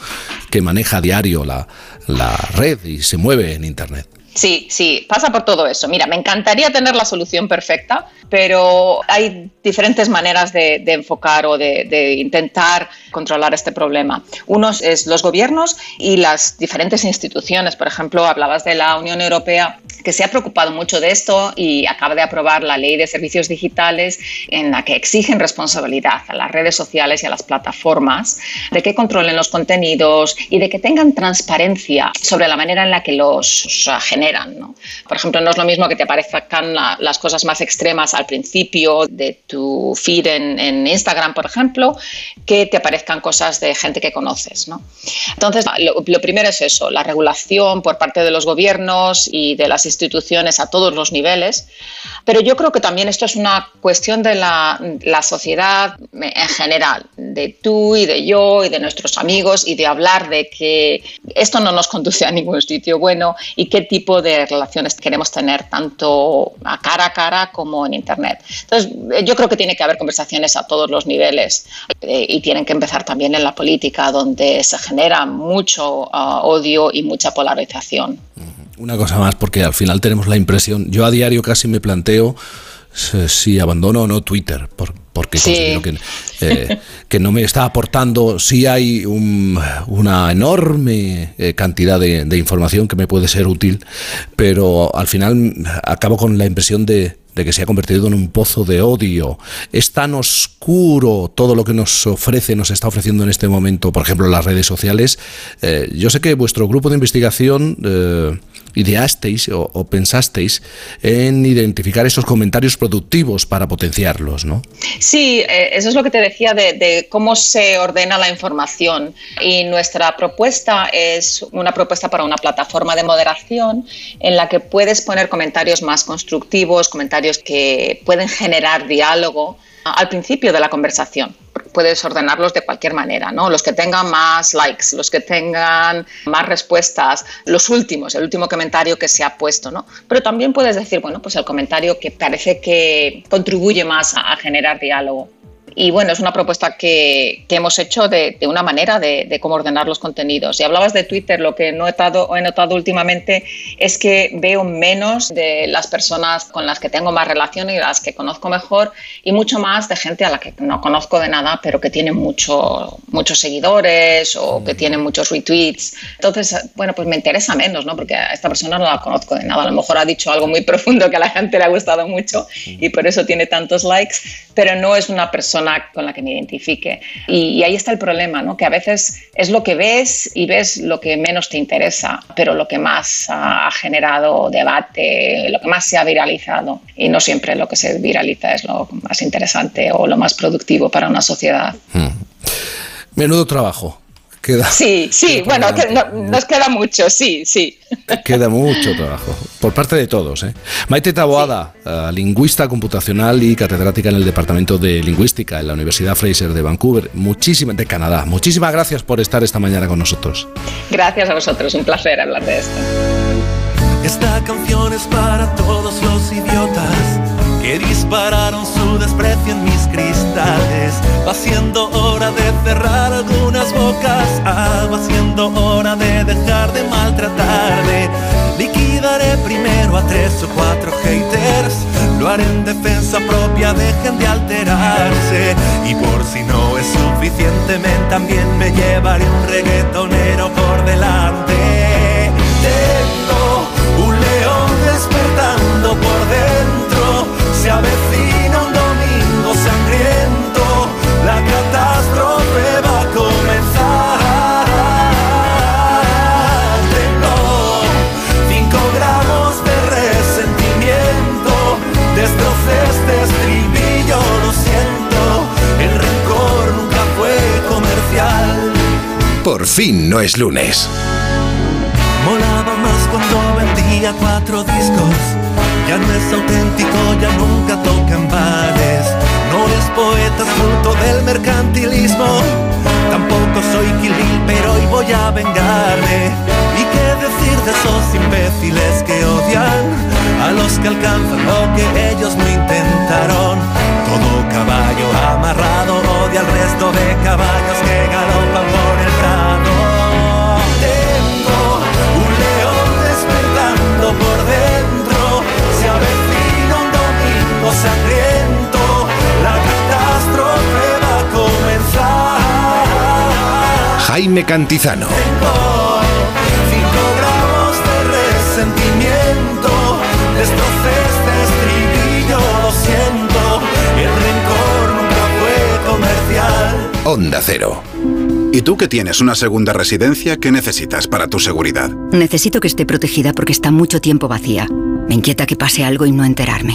que maneja a diario la, la red y se mueve en Internet. Sí, sí, pasa por todo eso. Mira, me encantaría tener la solución perfecta, pero hay diferentes maneras de, enfocar o de, de, intentar controlar este problema. Uno es los gobiernos y las diferentes instituciones. Por ejemplo, hablabas de la Unión Europea, que se ha preocupado mucho de esto y acaba de aprobar la ley de servicios digitales en la que exigen responsabilidad a las redes sociales y a las plataformas de que controlen los contenidos y de que tengan transparencia sobre la manera en la que los generan. ¿No? Por ejemplo, no es lo mismo que te aparezcan la, las cosas más extremas al principio de tu feed en, en, Instagram, por ejemplo, que te aparezcan cosas de gente que conoces. ¿no? Entonces, lo, lo primero es eso, la regulación por parte de los gobiernos y de las instituciones a todos los niveles, pero yo creo que también esto es una cuestión de la, la sociedad en general, de tú y de yo y de nuestros amigos y de hablar de que esto no nos conduce a ningún sitio bueno y qué tipo de relaciones queremos tener tanto a cara a cara como en Internet. Entonces, yo creo que tiene que haber conversaciones a todos los niveles eh, y tienen que empezar también en la política, donde se genera mucho uh, odio y mucha polarización. Una cosa más, porque al final tenemos la impresión, yo a diario casi me planteo si abandono o no Twitter, porque sí. considero que, eh, que, no me está aportando, sí hay un, una enorme eh, cantidad de, de, información que me puede ser útil, pero al final acabo con la impresión de, de que se ha convertido en un pozo de odio. Es tan oscuro todo lo que nos ofrece, nos está ofreciendo en este momento, por ejemplo, las redes sociales. Eh, yo sé que vuestro grupo de investigación eh, ideasteis o, pensasteis en identificar esos comentarios productivos para potenciarlos, ¿no? Sí, eh, eso es lo que te decía de, de cómo se ordena la información. Y nuestra propuesta es una propuesta para una plataforma de moderación en la que puedes poner comentarios más constructivos, comentarios que pueden generar diálogo al principio de la conversación. Puedes ordenarlos de cualquier manera, ¿no? Los que tengan más likes, los que tengan más respuestas, los últimos, el último comentario que se ha puesto, ¿no? Pero también puedes decir, bueno, pues el comentario que parece que contribuye más a, a generar diálogo. Y bueno, es una propuesta que, que hemos hecho de, de una manera de, de, cómo ordenar los contenidos. Y hablabas de Twitter, lo que he notado, he notado últimamente es que veo menos de las personas con las que tengo más relación y las que conozco mejor y mucho más de gente a la que no conozco de nada, pero que tiene mucho, muchos seguidores o que tiene muchos retweets. Entonces, bueno, pues me interesa menos, ¿no? Porque a esta persona no la conozco de nada. A lo mejor ha dicho algo muy profundo que a la gente le ha gustado mucho y por eso tiene tantos likes, pero no es una persona con la que me identifique. Y, y, ahí está el problema, ¿no? que a veces es lo que ves y ves lo que menos te interesa, pero lo que más ha generado debate, lo que más se ha viralizado. Y no siempre lo que se viraliza es lo más interesante o lo más productivo para una sociedad. Hmm. Menudo trabajo. Queda, sí, sí, bueno, que no, nos queda mucho, sí, sí. Queda mucho trabajo, por parte de todos. ¿eh? Maite Taboada, sí. uh, lingüista computacional y catedrática en el Departamento de Lingüística en la Universidad Fraser de Vancouver, muchísimas, de Canadá. Muchísimas gracias por estar esta mañana con nosotros. Gracias a vosotros, un placer hablar de esto. Esta canción es para todos los idiotas que dispararon su desprecio en mis cristales. Va siendo hora de cerrar algunas bocas, ah, va siendo hora de dejar de maltratarme. Liquidaré primero a tres o cuatro haters, lo haré en defensa propia, dejen de alterarse. Y por si no es suficientemente, también me llevaré un reggaetonero por delante. Tengo un león despertando por dentro se avecina un domingo sangriento, la catástrofe va a comenzar. Tengo cinco gramos de resentimiento, destrocé este estribillo, lo siento, el rencor nunca fue comercial. Por fin no es lunes. Molaba más cuando vendía cuatro discos ya no es auténtico, ya nunca toca en bares. No es poeta fruto del mercantilismo. Tampoco soy Kill Bill, pero hoy voy a vengarme. ¿Y qué decir de esos imbéciles que odian a los que alcanzan lo que ellos no intentaron? Todo caballo amarrado odia al resto de caballos que galopan por el sangriento, la catástrofe va a comenzar. Jaime Cantizano. Tengo cinco gramos de resentimiento, destrocé este estribillo, lo siento, el rencor nunca fue comercial. Onda Cero. ¿Y tú que tienes una segunda residencia, qué necesitas para tu seguridad? Necesito que esté protegida porque está mucho tiempo vacía. Me inquieta que pase algo y no enterarme.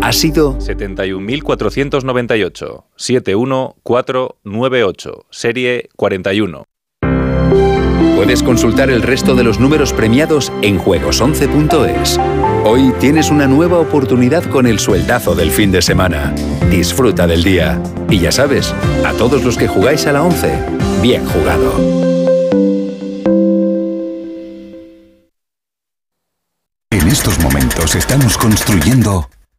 ha sido 71.498 71498, serie 41. Puedes consultar el resto de los números premiados en juegos11.es. Hoy tienes una nueva oportunidad con el sueldazo del fin de semana. Disfruta del día. Y ya sabes, a todos los que jugáis a la 11, bien jugado. En estos momentos estamos construyendo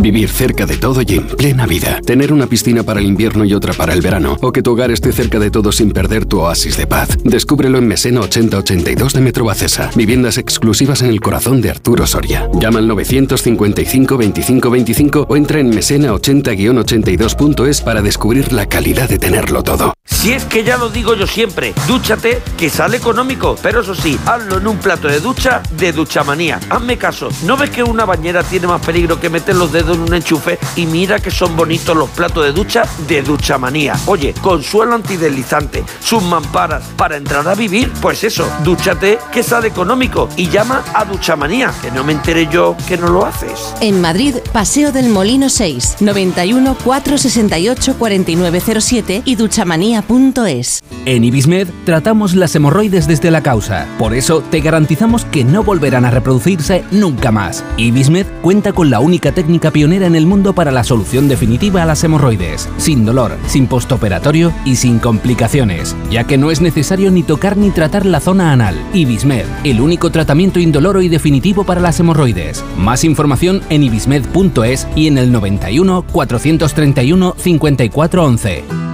Vivir cerca de todo y en plena vida. Tener una piscina para el invierno y otra para el verano. O que tu hogar esté cerca de todo sin perder tu oasis de paz. Descúbrelo en Mesena 8082 de Metro Bacesa. Viviendas exclusivas en el corazón de Arturo Soria. Llama al 955 25 25 o entra en mesena80-82.es para descubrir la calidad de tenerlo todo. Si es que ya lo digo yo siempre, dúchate que sale económico, pero eso sí, hazlo en un plato de ducha de Duchamanía. Hazme caso, ¿no ves que una bañera tiene más peligro que meter los dedos en un enchufe? Y mira que son bonitos los platos de ducha de Duchamanía. Oye, con suelo antideslizante, sus mamparas para entrar a vivir, pues eso, dúchate que sale económico y llama a Duchamanía, que no me enteré yo que no lo haces. En Madrid, Paseo del Molino 6, 91 468 4907 y duchamanía.es. En Ibismed tratamos las hemorroides desde la causa. Por eso te garantizamos que no volverán a reproducirse nunca más. Ibismed cuenta con la única técnica pionera en el mundo para la solución definitiva a las hemorroides, sin dolor, sin postoperatorio y sin complicaciones, ya que no es necesario ni tocar ni tratar la zona anal. Ibismed, el único tratamiento indoloro y definitivo para las hemorroides. Más información en ibismed.es y en el 91 431 5411.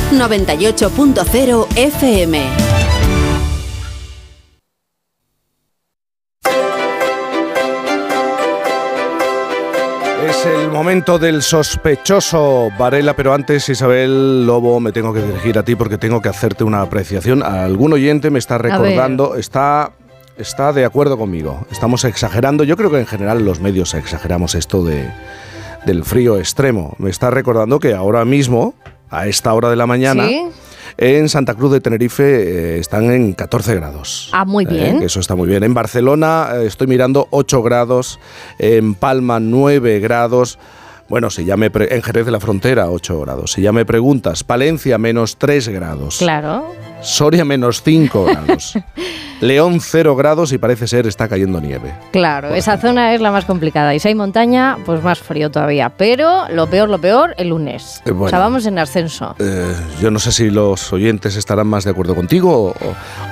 98.0 FM. Es el momento del sospechoso Varela, pero antes, Isabel Lobo, me tengo que dirigir a ti porque tengo que hacerte una apreciación. Algún oyente me está recordando, está, está de acuerdo conmigo. Estamos exagerando. Yo creo que en general los medios exageramos esto de, del frío extremo. Me está recordando que ahora mismo, a esta hora de la mañana, ¿Sí? en Santa Cruz de Tenerife eh, están en 14 grados. Ah, muy Eh, bien. eso está muy bien. En Barcelona eh, estoy mirando 8 grados, en Palma 9 grados. Bueno, si ya me en Jerez de la Frontera 8 grados. Si ya me preguntas, Palencia menos 3 grados. Claro. Soria menos 5 grados. León 0 grados y parece ser está cayendo nieve. Claro, esa zona es la más complicada. Y si hay montaña, pues más frío todavía. Pero lo peor, lo peor, el lunes. Eh, bueno. O sea, vamos en ascenso. Eh, yo no sé si los oyentes estarán más de acuerdo contigo o,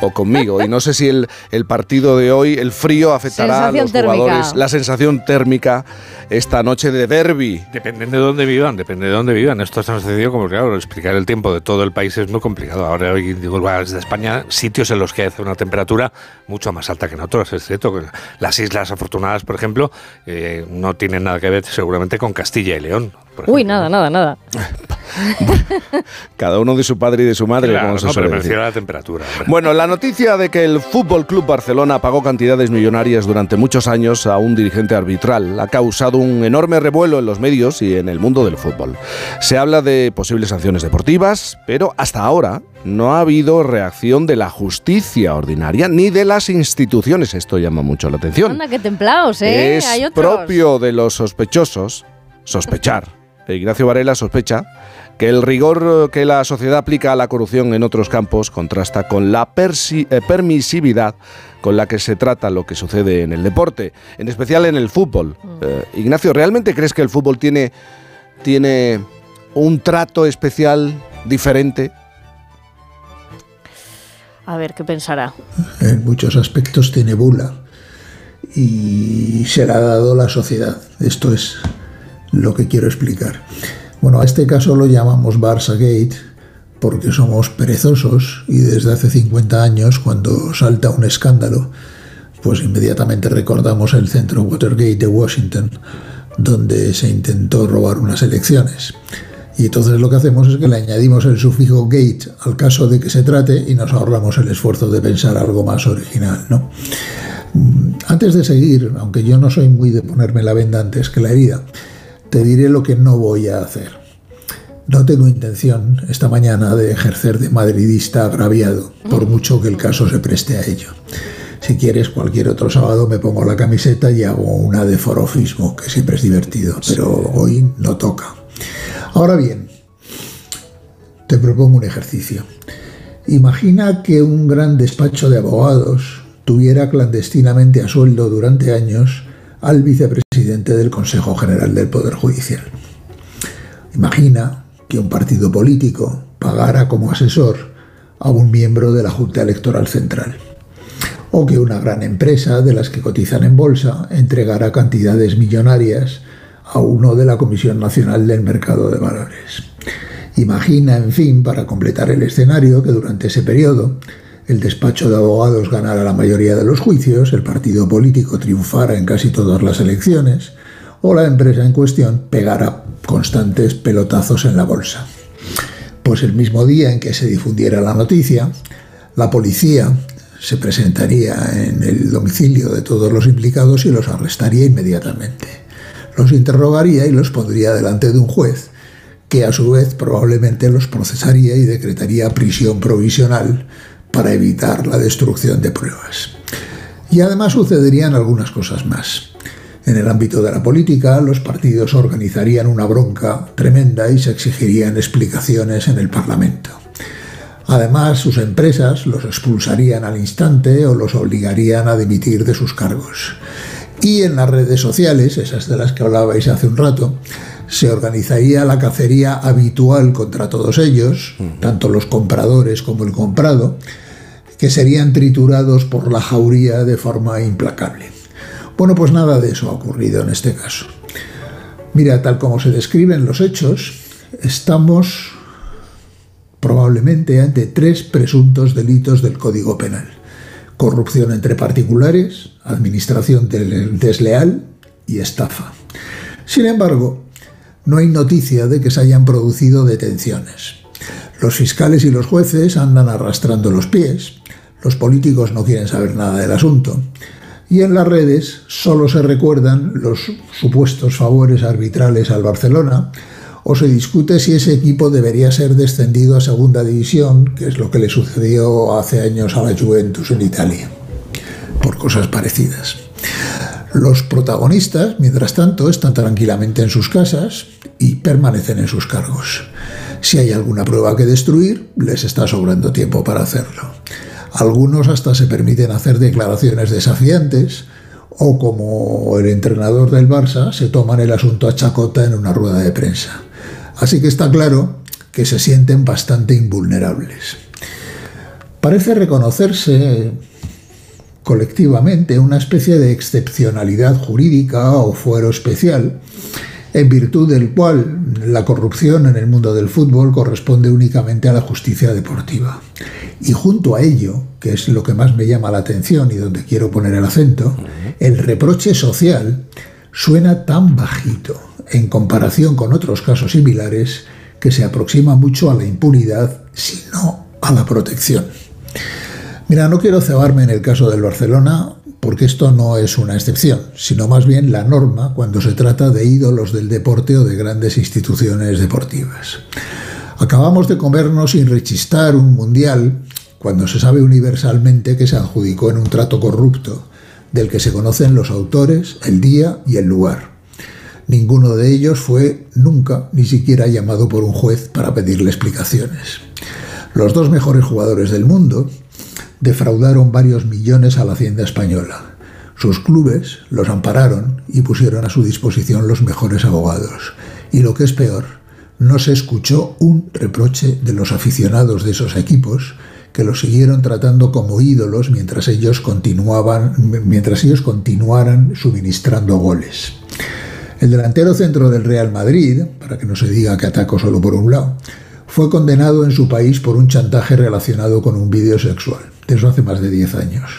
o conmigo. Y no sé si el, el partido de hoy, el frío, afectará a Sensación los térmica. jugadores. La sensación térmica esta noche de derby. Depende de dónde vivan, depende de dónde vivan. Esto es tan sencillo como, claro, explicar el tiempo de todo el país es muy complicado. Ahora, hoy, digo, desde España, sitios en los que hace una temperatura mucho más alta que en otros. Es cierto que las Islas Afortunadas, por ejemplo, eh, no tienen nada que ver seguramente con Castilla y León. Uy, nada, nada, nada. Cada uno de su padre y de su madre, Claro, como se no, suele pero decir. la temperatura. hombre. Bueno, la noticia de que el Fútbol Club Barcelona pagó cantidades millonarias durante muchos años a un dirigente arbitral ha causado un enorme revuelo en los medios y en el mundo del fútbol. Se habla de posibles sanciones deportivas, pero hasta ahora no ha habido reacción de la justicia ordinaria ni de las instituciones. Esto llama mucho la atención. Anda, qué templaos, ¿eh? Es hay otros. propio de los sospechosos sospechar. Ignacio Varela sospecha que el rigor que la sociedad aplica a la corrupción en otros campos contrasta con la persi- eh, permisividad con la que se trata lo que sucede en el deporte, en especial en el fútbol. Eh, Ignacio, ¿realmente crees que el fútbol tiene, tiene un trato especial diferente? A ver, ¿qué pensará? en muchos aspectos tiene bula y se la ha dado la sociedad. Esto es lo que quiero explicar. Bueno, a este caso lo llamamos Barça Gate porque somos perezosos y desde hace 50 años cuando salta un escándalo, pues inmediatamente recordamos el centro Watergate de Washington donde se intentó robar unas elecciones. Y entonces lo que hacemos es que le añadimos el sufijo gate al caso de que se trate y nos ahorramos el esfuerzo de pensar algo más original. Mm, Antes de seguir, aunque yo no soy muy de ponerme la venda antes que la herida, te diré lo que no voy a hacer. No tengo intención esta mañana de ejercer de madridista agraviado, por mucho que el caso se preste a ello. Si quieres, cualquier otro sábado me pongo la camiseta y hago una de forofismo, que siempre es divertido, pero hoy no toca. Ahora bien, te propongo un ejercicio. Imagina que un gran despacho de abogados tuviera clandestinamente a sueldo durante años al vicepresidente del Consejo General del Poder Judicial. Imagina que un partido político pagara como asesor a un miembro de la Junta Electoral Central. O que una gran empresa de las que cotizan en bolsa entregara cantidades millonarias a uno de la Comisión Nacional del Mercado de Valores. Imagina, en fin, para completar el escenario, que durante ese periodo el despacho de abogados ganara la mayoría de los juicios, el partido político triunfara en casi todas las elecciones, o la empresa en cuestión pegara constantes pelotazos en la bolsa. Pues el mismo día en que se difundiera la noticia, la policía se presentaría en el domicilio de todos los implicados y los arrestaría inmediatamente. Los interrogaría y los pondría delante de un juez, que a su vez probablemente los procesaría y decretaría prisión provisional para evitar la destrucción de pruebas. Y además sucederían algunas cosas más. En el ámbito de la política, los partidos organizarían una bronca tremenda y se exigirían explicaciones en el Parlamento. Además, sus empresas los expulsarían al instante o los obligarían a dimitir de sus cargos. Y en las redes sociales, esas de las que hablabais hace un rato, se organizaría la cacería habitual contra todos ellos, tanto los compradores como el comprado, que serían triturados por la jauría de forma implacable. Bueno, pues nada de eso ha ocurrido en este caso. Mira, tal como se describen los hechos, estamos probablemente ante tres presuntos delitos del Código Penal. Corrupción entre particulares, administración desleal y estafa. Sin embargo, no hay noticia de que se hayan producido detenciones. Los fiscales y los jueces andan arrastrando los pies, los políticos no quieren saber nada del asunto, y en las redes solo se recuerdan los supuestos favores arbitrales al Barcelona, o se discute si ese equipo debería ser descendido a segunda división, que es lo que le sucedió hace años a la Juventus en Italia, por cosas parecidas. Los protagonistas, mientras tanto, están tranquilamente en sus casas y permanecen en sus cargos. Si hay alguna prueba que destruir, les está sobrando tiempo para hacerlo. Algunos hasta se permiten hacer declaraciones desafiantes o como el entrenador del Barça se toman el asunto a chacota en una rueda de prensa. Así que está claro que se sienten bastante invulnerables. Parece reconocerse colectivamente una especie de excepcionalidad jurídica o fuero especial, en virtud del cual la corrupción en el mundo del fútbol corresponde únicamente a la justicia deportiva. Y junto a ello, que es lo que más me llama la atención y donde quiero poner el acento, el reproche social suena tan bajito en comparación con otros casos similares que se aproxima mucho a la impunidad, si no a la protección. Mira, no quiero cebarme en el caso del Barcelona porque esto no es una excepción, sino más bien la norma cuando se trata de ídolos del deporte o de grandes instituciones deportivas. Acabamos de comernos sin rechistar un mundial cuando se sabe universalmente que se adjudicó en un trato corrupto, del que se conocen los autores, el día y el lugar. Ninguno de ellos fue nunca ni siquiera llamado por un juez para pedirle explicaciones. Los dos mejores jugadores del mundo defraudaron varios millones a la hacienda española. Sus clubes los ampararon y pusieron a su disposición los mejores abogados. Y lo que es peor, no se escuchó un reproche de los aficionados de esos equipos que los siguieron tratando como ídolos mientras ellos continuaban mientras ellos continuaran suministrando goles. El delantero centro del Real Madrid, para que no se diga que atacó solo por un lado, fue condenado en su país por un chantaje relacionado con un vídeo sexual. Eso hace más de 10 años.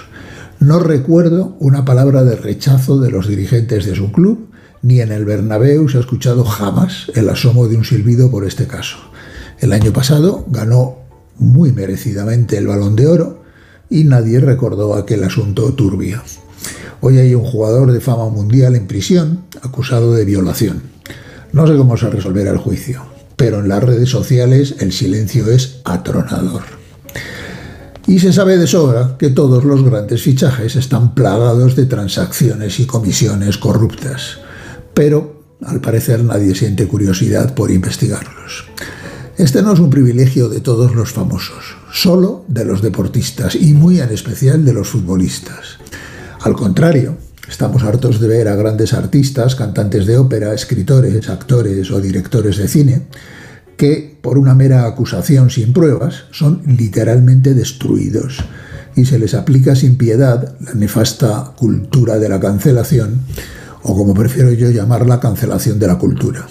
No recuerdo una palabra de rechazo de los dirigentes de su club, ni en el Bernabéu se ha escuchado jamás el asomo de un silbido por este caso. El año pasado ganó muy merecidamente el balón de oro y nadie recordó aquel asunto turbio. Hoy hay un jugador de fama mundial en prisión acusado de violación. No sé cómo se resolverá el juicio, pero en las redes sociales el silencio es atronador. Y se sabe de sobra que todos los grandes fichajes están plagados de transacciones y comisiones corruptas, pero al parecer nadie siente curiosidad por investigarlos. Este no es un privilegio de todos los famosos, solo de los deportistas y muy en especial de los futbolistas. Al contrario, estamos hartos de ver a grandes artistas, cantantes de ópera, escritores, actores o directores de cine que, por una mera acusación sin pruebas, son literalmente destruidos y se les aplica sin piedad la nefasta cultura de la cancelación, o como prefiero yo llamarla, cancelación de la cultura.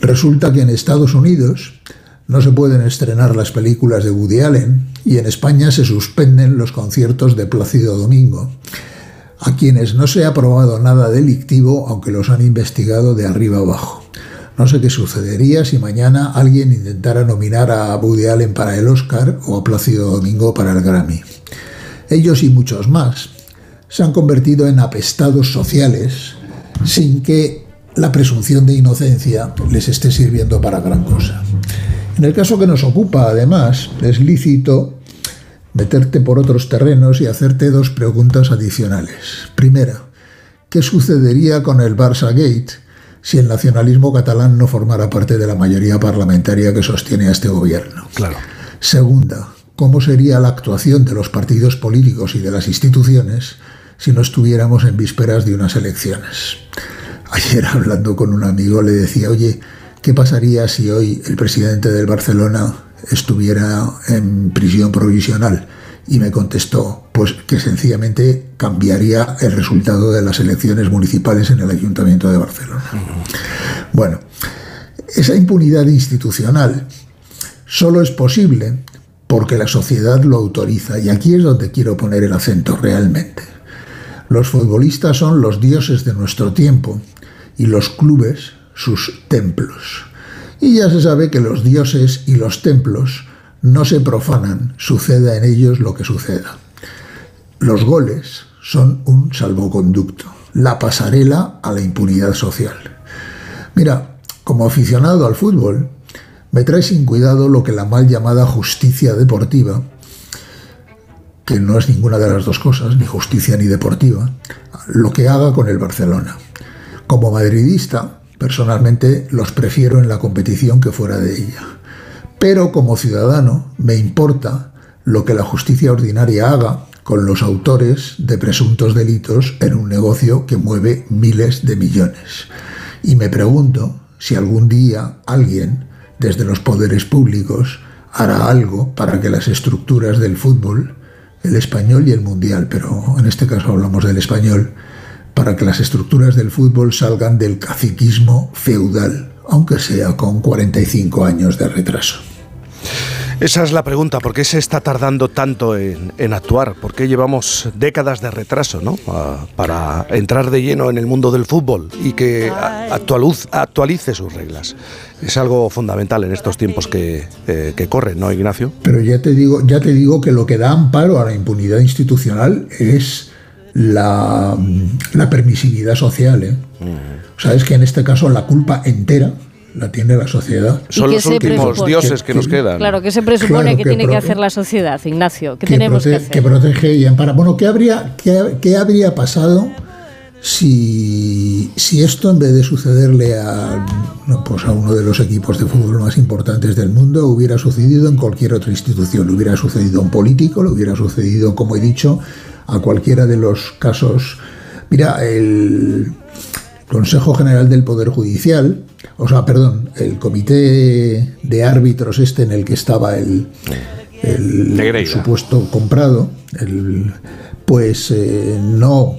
Resulta que en Estados Unidos no se pueden estrenar las películas de Woody Allen y en España se suspenden los conciertos de Plácido Domingo, a quienes no se ha probado nada delictivo aunque los han investigado de arriba abajo. No sé qué sucedería si mañana alguien intentara nominar a Woody Allen para el Oscar o a Plácido Domingo para el Grammy. Ellos y muchos más se han convertido en apestados sociales sin que la presunción de inocencia les esté sirviendo para gran cosa. En el caso que nos ocupa, además, es lícito meterte por otros terrenos y hacerte dos preguntas adicionales. Primera, ¿qué sucedería con el Barça Gate si el nacionalismo catalán no formara parte de la mayoría parlamentaria que sostiene a este gobierno. Claro. Segunda, ¿cómo sería la actuación de los partidos políticos y de las instituciones si no estuviéramos en vísperas de unas elecciones? Ayer hablando con un amigo le decía, oye, ¿qué pasaría si hoy el presidente del Barcelona estuviera en prisión provisional? y me contestó pues que sencillamente cambiaría el resultado de las elecciones municipales en el Ayuntamiento de Barcelona. Bueno, esa impunidad institucional solo es posible porque la sociedad lo autoriza y aquí es donde quiero poner el acento realmente. Los futbolistas son los dioses de nuestro tiempo y los clubes sus templos. Y ya se sabe que los dioses y los templos no se profanan, suceda en ellos lo que suceda. Los goles son un salvoconducto, la pasarela a la impunidad social. Mira, como aficionado al fútbol, me trae sin cuidado lo que la mal llamada justicia deportiva, que no es ninguna de las dos cosas, ni justicia ni deportiva, lo que haga con el Barcelona. Como madridista, personalmente los prefiero en la competición que fuera de ella. Pero como ciudadano me importa lo que la justicia ordinaria haga con los autores de presuntos delitos en un negocio que mueve miles de millones. Y me pregunto si algún día alguien, desde los poderes públicos, hará algo para que las estructuras del fútbol, el español y el mundial, pero en este caso hablamos del español, para que las estructuras del fútbol salgan del caciquismo feudal aunque sea con 45 años de retraso. Esa es la pregunta, ¿por qué se está tardando tanto en, actuar? ¿Por qué llevamos décadas de retraso ¿no? para entrar de lleno en el mundo del fútbol y que actualice sus reglas? Es algo fundamental en estos tiempos que, eh, que, corren, ¿no, Ignacio? Pero ya te, digo, ya te digo que lo que da amparo a la impunidad institucional es la, la permisividad social. ¿eh? O sea, es que en este caso la culpa entera la tiene la sociedad. Son los últimos dioses que, nos quedan. Claro, que se presupone que, tiene que hacer la sociedad, Ignacio? ¿Qué tenemos que hacer? Que protege y ampara. Bueno, ¿qué habría, qué, qué habría pasado si, si esto en vez de sucederle a, pues a uno de los equipos de fútbol más importantes del mundo hubiera sucedido en cualquier otra institución, le hubiera sucedido a un político, le hubiera sucedido, como he dicho, a cualquiera de los casos. Mira, el Consejo General del Poder Judicial, o sea, perdón, el comité de árbitros este en el que estaba el, el, el supuesto comprado, el, pues eh, no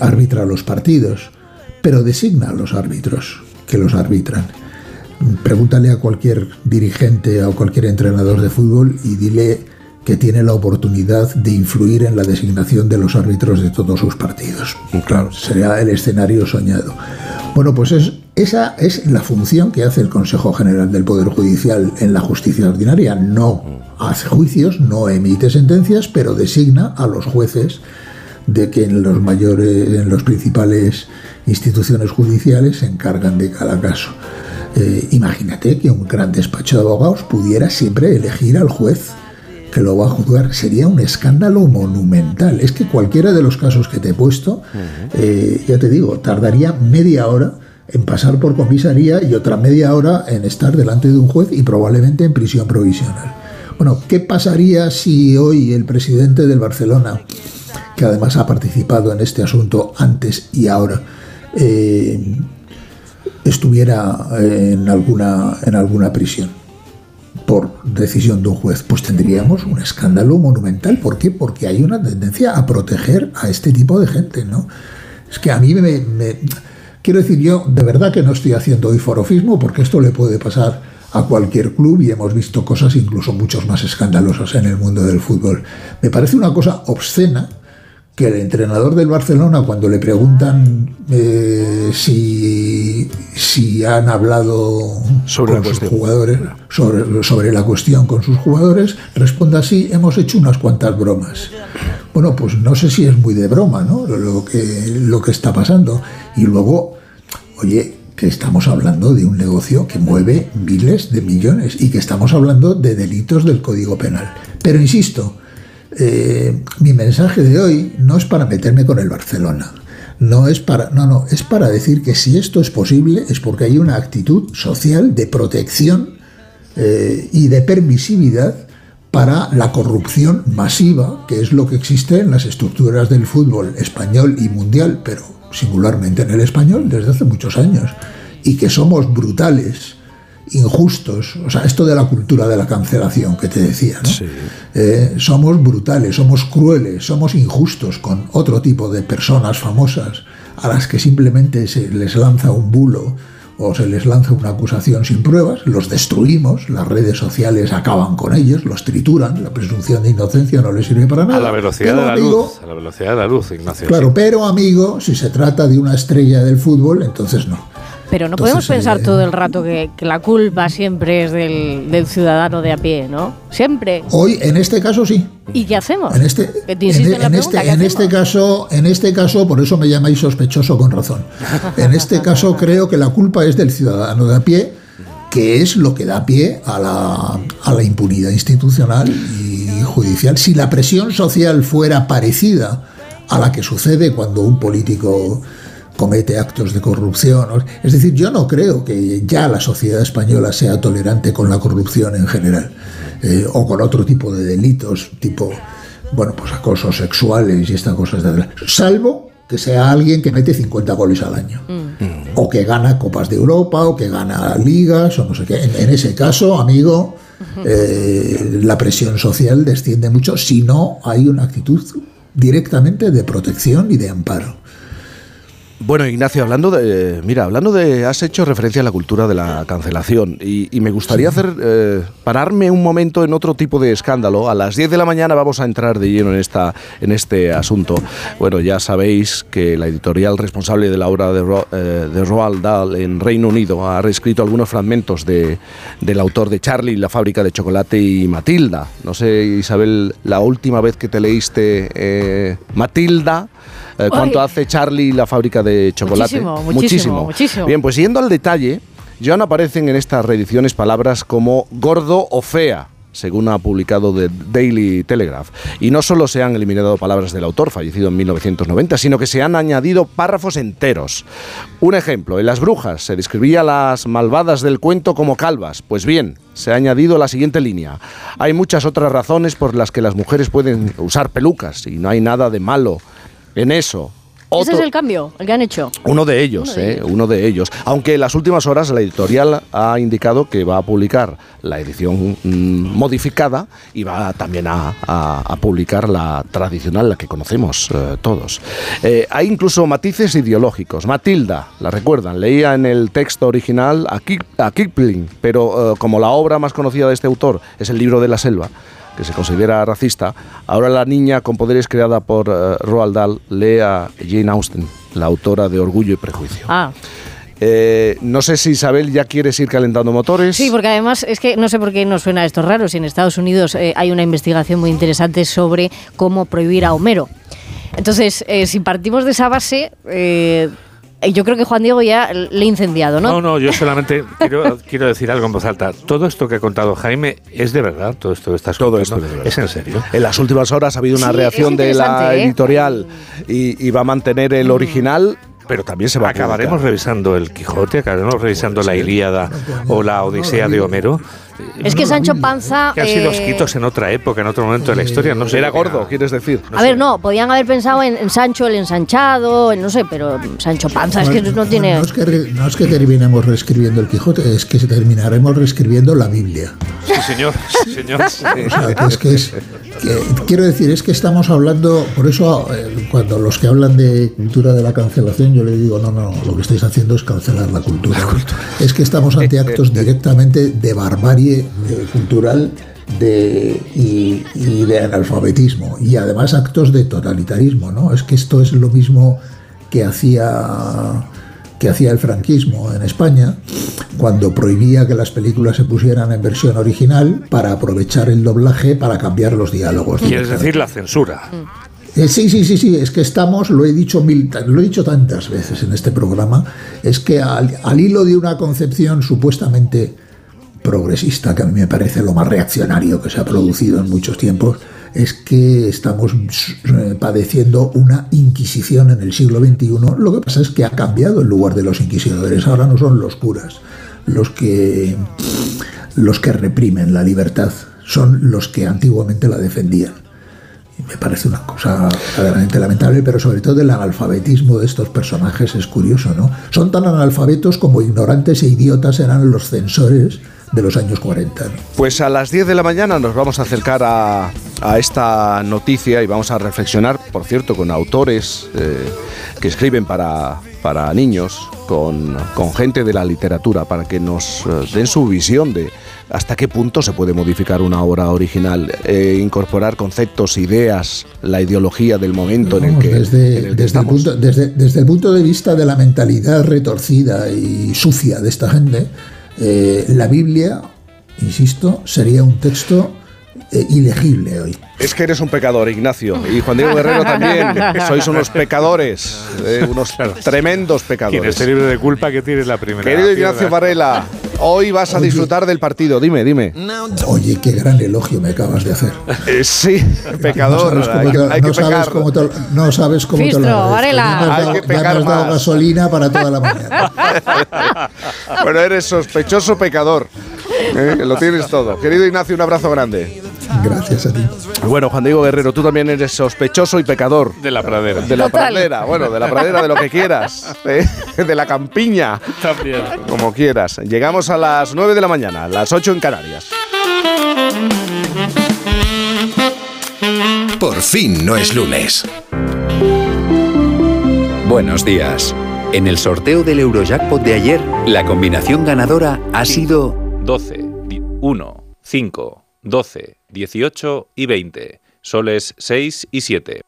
arbitra los partidos, pero designa a los árbitros que los arbitran. Pregúntale a cualquier dirigente o cualquier entrenador de fútbol y dile que tiene la oportunidad de influir en la designación de los árbitros de todos sus partidos. Claro, sería el escenario soñado. Bueno, pues es, esa es la función que hace el Consejo General del Poder Judicial en la justicia ordinaria. No hace juicios, no emite sentencias, pero designa a los jueces de que en los mayores, en las principales instituciones judiciales se encargan de cada caso. Eh, imagínate que un gran despacho de abogados pudiera siempre elegir al juez que lo va a juzgar. Sería un escándalo monumental. Es que cualquiera de los casos que te he puesto, eh, ya te digo, tardaría media hora en pasar por comisaría y otra media hora en estar delante de un juez y probablemente en prisión provisional. Bueno, ¿qué pasaría si hoy el presidente del Barcelona que además ha participado en este asunto antes y ahora, eh, estuviera en alguna, en alguna prisión por decisión de un juez, pues tendríamos un escándalo monumental. ¿Por qué? Porque hay una tendencia a proteger a este tipo de gente, ¿no? Es que a mí me, Quiero decir, yo de verdad que no estoy haciendo hoy forofismo porque esto le puede pasar a cualquier club y hemos visto cosas incluso mucho más escandalosas en el mundo del fútbol. Me parece una cosa obscena que el entrenador del Barcelona, cuando le preguntan eh, si, si han hablado sobre con la sus jugadores, sobre, sobre la cuestión con sus jugadores, responda así, hemos hecho unas cuantas bromas. Bueno, pues no sé si es muy de broma, ¿no? Lo que, lo que está pasando. Y luego, oye, que estamos hablando de un negocio que mueve miles de millones y que estamos hablando de delitos del Código Penal. Pero insisto, eh, mi mensaje de hoy no es para meterme con el Barcelona. No es para, no, no, es para decir que si esto es posible es porque hay una actitud social de protección eh, y de permisividad para la corrupción masiva, que es lo que existe en las estructuras del fútbol español y mundial, pero singularmente en el español desde hace muchos años, y que somos brutales injustos, o sea, esto de la cultura de la cancelación que te decía, ¿no? Eh, somos brutales, somos crueles, somos injustos con otro tipo de personas famosas a las que simplemente se les lanza un bulo o se les lanza una acusación sin pruebas, los destruimos, las redes sociales acaban con ellos, los trituran, la presunción de inocencia no les sirve para nada. A la velocidad Pero, de la amigo, luz, a la velocidad de la luz, Ignacio. Claro, sí. pero amigo, si se trata de una estrella del fútbol, entonces no. Pero no Entonces, podemos pensar eh, todo el rato que, que la culpa siempre es del, del ciudadano de a pie, ¿no? Siempre. Hoy, en este caso, sí. ¿Y qué hacemos? En este, Que te en, la en pregunta, este, ¿qué en este caso, en este caso, por eso me llamáis sospechoso con razón. En este caso creo que la culpa es del ciudadano de a pie, que es lo que da pie a la, a la impunidad institucional y judicial. Si la presión social fuera parecida a la que sucede cuando un político comete actos de corrupción. Es decir, yo no creo que ya la sociedad española sea tolerante con la corrupción en general, eh, o con otro tipo de delitos, tipo, bueno, pues acosos sexuales y estas cosas de Salvo que sea alguien que mete 50 goles al año, o que gana Copas de Europa, o que gana ligas, o no sé qué. En, en ese caso, amigo, eh, la presión social desciende mucho si no hay una actitud directamente de protección y de amparo. Bueno, Ignacio, hablando de, mira, hablando de, has hecho referencia a la cultura de la cancelación y, y me gustaría hacer, eh, pararme un momento en otro tipo de escándalo. A las 10 de la mañana vamos a entrar de lleno en esta, en este asunto. Bueno, ya sabéis que la editorial responsable de la obra de, Ro- eh, de Roald Dahl en Reino Unido ha reescrito algunos fragmentos de, del autor de Charlie, la fábrica de chocolate y Matilda. No sé, Isabel, la última vez que te leíste eh, Matilda. Eh, ¿Cuánto hace Charlie la fábrica de chocolate? Muchísimo, muchísimo, muchísimo. Bien, pues yendo al detalle, ya no aparecen en estas reediciones palabras como gordo o fea. según ha publicado The Daily Telegraph. Y no solo se han eliminado palabras del autor, fallecido en 1990, sino que se han añadido párrafos enteros. Un ejemplo, en Las Brujas se describía a las malvadas del cuento como calvas. Pues bien, se ha añadido la siguiente línea. Hay muchas otras razones por las que las mujeres pueden usar pelucas y no hay nada de malo en eso. Ese es el cambio, el que han hecho. uno de ellos, Uno de eh, uno de ellos. Aunque en las últimas horas la editorial ha indicado que va a publicar la edición mm, modificada y va también a, a- a publicar la tradicional, la que conocemos eh, todos. Eh, hay incluso matices ideológicos. Matilda, la recuerdan, leía en el texto original a, Kip- a Kipling, pero eh, como la obra más conocida de este autor es el libro de la selva, que se considera racista, ahora la niña con poderes creada por eh, Roald Dahl lee a Jane Austen, la autora de Orgullo y Prejuicio. Ah, Eh, no sé si Isabel ya quieres ir calentando motores. sí, porque además es que no sé por qué nos suena esto raro. Si en Estados Unidos eh, hay una investigación muy interesante sobre cómo prohibir a Homero. Entonces, eh, si partimos de esa base, yo creo que Juan Diego ya le he incendiado, ¿no? No, no, yo solamente quiero, quiero decir algo en voz alta. Todo esto que ha contado Jaime es de verdad, todo esto que estás Todo contando. esto es de verdad. ¿Es en serio? En las últimas horas ha habido una Sí, reacción de la ¿eh? editorial y, y va a mantener el original, pero también se va a Acabaremos revisando el Quijote, acabaremos revisando la Ilíada o la Odisea de Homero. Es que Sancho Panza... Que han sido eh, escritos en otra época, en otro momento de la historia. No sé Era gordo, quieres decir. A ver, no, podían haber pensado en, en Sancho el ensanchado, en no sé, pero Sancho Panza es que no tiene... No es que, re- no es que terminemos reescribiendo el Quijote, es que terminaremos reescribiendo la Biblia. Sí, señor. Sí, señor. O sea, que es que es. que- quiero decir, es que estamos hablando, por eso eh, cuando los que hablan de cultura de la cancelación, yo les digo, no, no, lo que estáis haciendo es cancelar la cultura. Es que estamos ante actos directamente de barbarie cultural de, y, y de analfabetismo y además actos de totalitarismo, ¿no? Es que esto es lo mismo que hacía que hacía el franquismo en España cuando prohibía que las películas se pusieran en versión original para aprovechar el doblaje para cambiar los diálogos. Quieres decir la censura. Eh, sí, sí, sí, sí, es que estamos, lo he dicho mil, lo he dicho tantas veces en este programa, es que al, al hilo de una concepción supuestamente progresista, que a mí me parece lo más reaccionario que se ha producido en muchos tiempos, es que estamos eh, padeciendo una inquisición en el siglo XXI. Lo que pasa es que ha cambiado el lugar de los inquisidores. Ahora no son los curas los que, los que reprimen la libertad, son los que antiguamente la defendían. Me parece una cosa verdaderamente lamentable, pero sobre todo el analfabetismo de estos personajes es curioso, ¿no? Son tan analfabetos como ignorantes e idiotas eran los censores de los años 40. ¿no? Pues a las 10 de la mañana nos vamos a acercar a, a esta noticia y vamos a reflexionar, por cierto, con autores eh, que escriben para, para niños, con, con gente de la literatura, para que nos eh, den su visión de hasta qué punto se puede modificar una obra original, eh, incorporar conceptos, ideas, la ideología del momento en el que, desde, en el que desde, el estamos. punto, desde, desde el punto de vista de la mentalidad retorcida y sucia de esta gente, eh, la Biblia, insisto, sería un texto eh, ilegible hoy. Es que eres un pecador, Ignacio. Y Juan Diego Guerrero también. Sois unos pecadores. eh, unos tremendos pecadores. esté libre de culpa que tires la primera. Querido Ignacio. Varela, hoy vas a Oye. disfrutar del partido. Dime, dime. Oye, qué gran elogio me acabas de hacer. Eh, sí, pecador. No sabes cómo te, hay que no sabes pecar. cómo te, no sabes cómo te Fistro, lo. Varela. Hay que me pecar has dado más. gasolina para toda la mañana. Bueno, eres sospechoso pecador. Eh, Lo tienes todo. Querido Ignacio, un abrazo grande. Gracias a ti. Bueno, Juan Diego Guerrero, tú también eres sospechoso y pecador. De la pradera. De la Total. pradera, bueno, de la pradera, de lo que quieras. eh, De la campiña. También. Como quieras. Llegamos a las 9 de la mañana, las 8 en Canarias. Por fin no es lunes. Buenos días. En el sorteo del Eurojackpot de ayer, la combinación ganadora ha sido 12, 1, 5, 12, 18 y 20. Soles 6 y 7.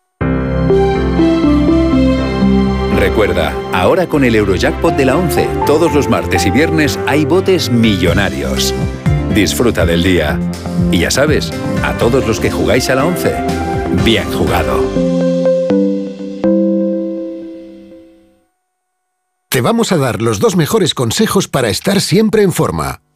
Recuerda, ahora con el Eurojackpot de la 11, todos los martes y viernes hay botes millonarios. Disfruta del día. Y ya sabes, a todos los que jugáis a la 11, bien jugado. Te vamos a dar los dos mejores consejos para estar siempre en forma.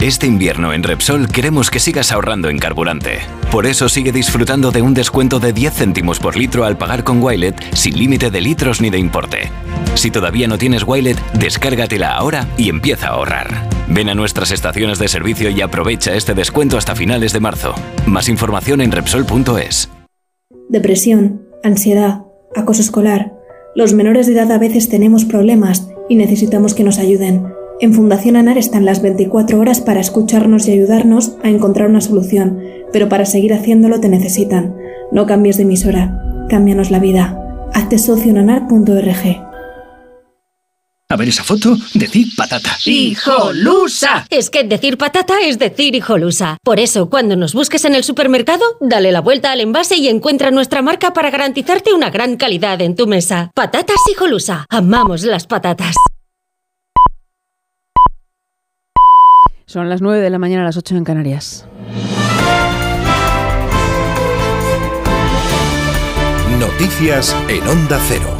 Este invierno en Repsol queremos que sigas ahorrando en carburante. Por eso sigue disfrutando de un descuento de 10 céntimos por litro al pagar con Wilet sin límite de litros ni de importe. Si todavía no tienes Wilet, descárgatela ahora y empieza a ahorrar. Ven a nuestras estaciones de servicio y aprovecha este descuento hasta finales de marzo. Más información en Repsol.es. Depresión, ansiedad, acoso escolar. Los menores de edad a veces tenemos problemas y necesitamos que nos ayuden. En Fundación ANAR están las 24 horas para escucharnos y ayudarnos a encontrar una solución, pero para seguir haciéndolo te necesitan. No cambies de emisora, cámbianos la vida. Hazte socio en anar.org. A ver esa foto, decir patata. ¡Hijolusa! Es que decir patata es decir hijolusa. Por eso, cuando nos busques en el supermercado, dale la vuelta al envase y encuentra nuestra marca para garantizarte una gran calidad en tu mesa. Patatas hijolusa. Amamos las patatas. Son las 9 de la mañana a las 8 en Canarias. Noticias en Onda Cero.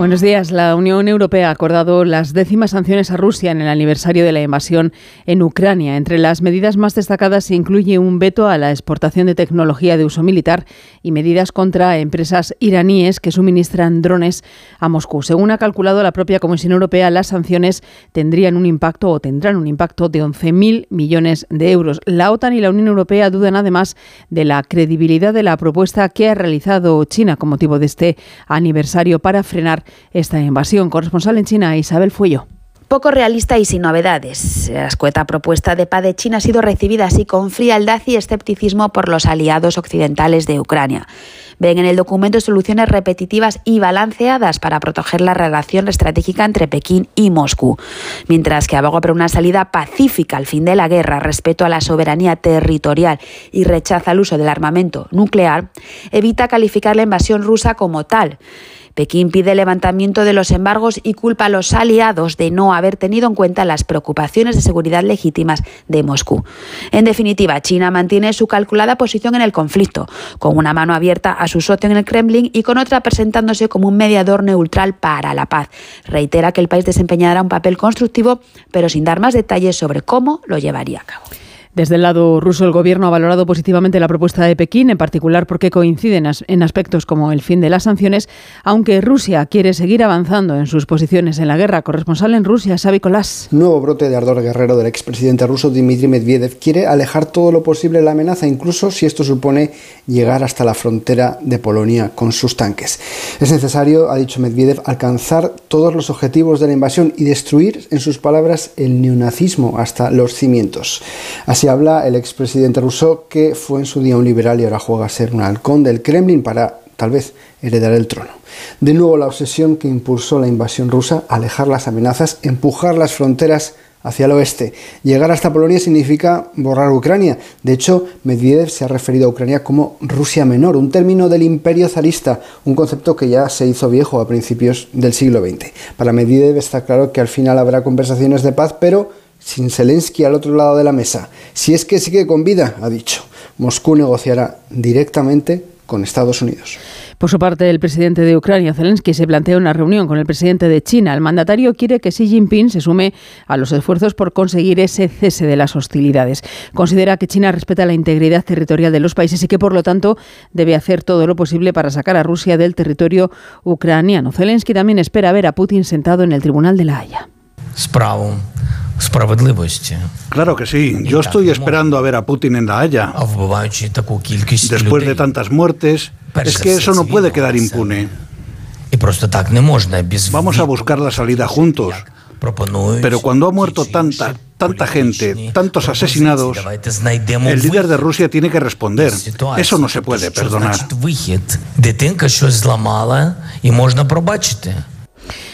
Buenos días. La Unión Europea ha acordado las décimas sanciones a Rusia en el aniversario de la invasión en Ucrania. Entre las medidas más destacadas se incluye un veto a la exportación de tecnología de uso militar y medidas contra empresas iraníes que suministran drones a Moscú. Según ha calculado la propia Comisión Europea, las sanciones tendrían un impacto o tendrán un impacto de 11.000 millones de euros. La OTAN y la Unión Europea dudan además de la credibilidad de la propuesta que ha realizado China con motivo de este aniversario para frenar esta invasión. Corresponsal en China, Isabel Fuello. Poco realista y sin novedades. La escueta propuesta de paz de China ha sido recibida así con frialdad y escepticismo por los aliados occidentales de Ucrania. Ven en el documento soluciones repetitivas y balanceadas para proteger la relación estratégica entre Pekín y Moscú, mientras que aboga por una salida pacífica al fin de la guerra, respeto a la soberanía territorial y rechaza el uso del armamento nuclear, evita calificar la invasión rusa como tal. Pekín pide el levantamiento de los embargos y culpa a los aliados de no haber tenido en cuenta las preocupaciones de seguridad legítimas de Moscú. En definitiva, China mantiene su calculada posición en el conflicto, con una mano abierta a su socio en el Kremlin y con otra presentándose como un mediador neutral para la paz. Reitera que el país desempeñará un papel constructivo, pero sin dar más detalles sobre cómo lo llevaría a cabo. Desde el lado ruso, el gobierno ha valorado positivamente la propuesta de Pekín, en particular porque coinciden en aspectos como el fin de las sanciones, aunque Rusia quiere seguir avanzando en sus posiciones en la guerra. Corresponsal en Rusia, Xavi Colás. Nuevo brote de ardor guerrero del expresidente ruso Dmitry Medvedev quiere alejar todo lo posible la amenaza, incluso si esto supone llegar hasta la frontera de Polonia con sus tanques. Es necesario, ha dicho Medvedev, alcanzar todos los objetivos de la invasión y destruir, en sus palabras, el neonazismo hasta los cimientos. Así habla el expresidente ruso que fue en su día un liberal y ahora juega a ser un halcón del Kremlin para tal vez heredar el trono. De nuevo la obsesión que impulsó la invasión rusa, alejar las amenazas, empujar las fronteras hacia el oeste. Llegar hasta Polonia significa borrar Ucrania. De hecho, Medvedev se ha referido a Ucrania como Rusia menor, un término del imperio zarista, un concepto que ya se hizo viejo a principios del siglo XX. Para Medvedev está claro que al final habrá conversaciones de paz, pero sin Zelensky al otro lado de la mesa. Si es que sigue con vida, ha dicho, Moscú negociará directamente con Estados Unidos. Por su parte, el presidente de Ucrania, Zelensky, se plantea una reunión con el presidente de China. El mandatario quiere que Xi Jinping se sume a los esfuerzos por conseguir ese cese de las hostilidades. Considera que China respeta la integridad territorial de los países y que, por lo tanto, debe hacer todo lo posible para sacar a Rusia del territorio ucraniano. Zelensky también espera ver a Putin sentado en el Tribunal de la Haya. Claro que sí. Yo estoy esperando a ver a Putin en la Haya. Después de tantas muertes, es que eso no puede quedar impune. Vamos a buscar la salida juntos. Pero cuando ha muerto tanta, tanta gente, tantos asesinados, el líder de Rusia tiene que responder. Eso no se puede perdonar.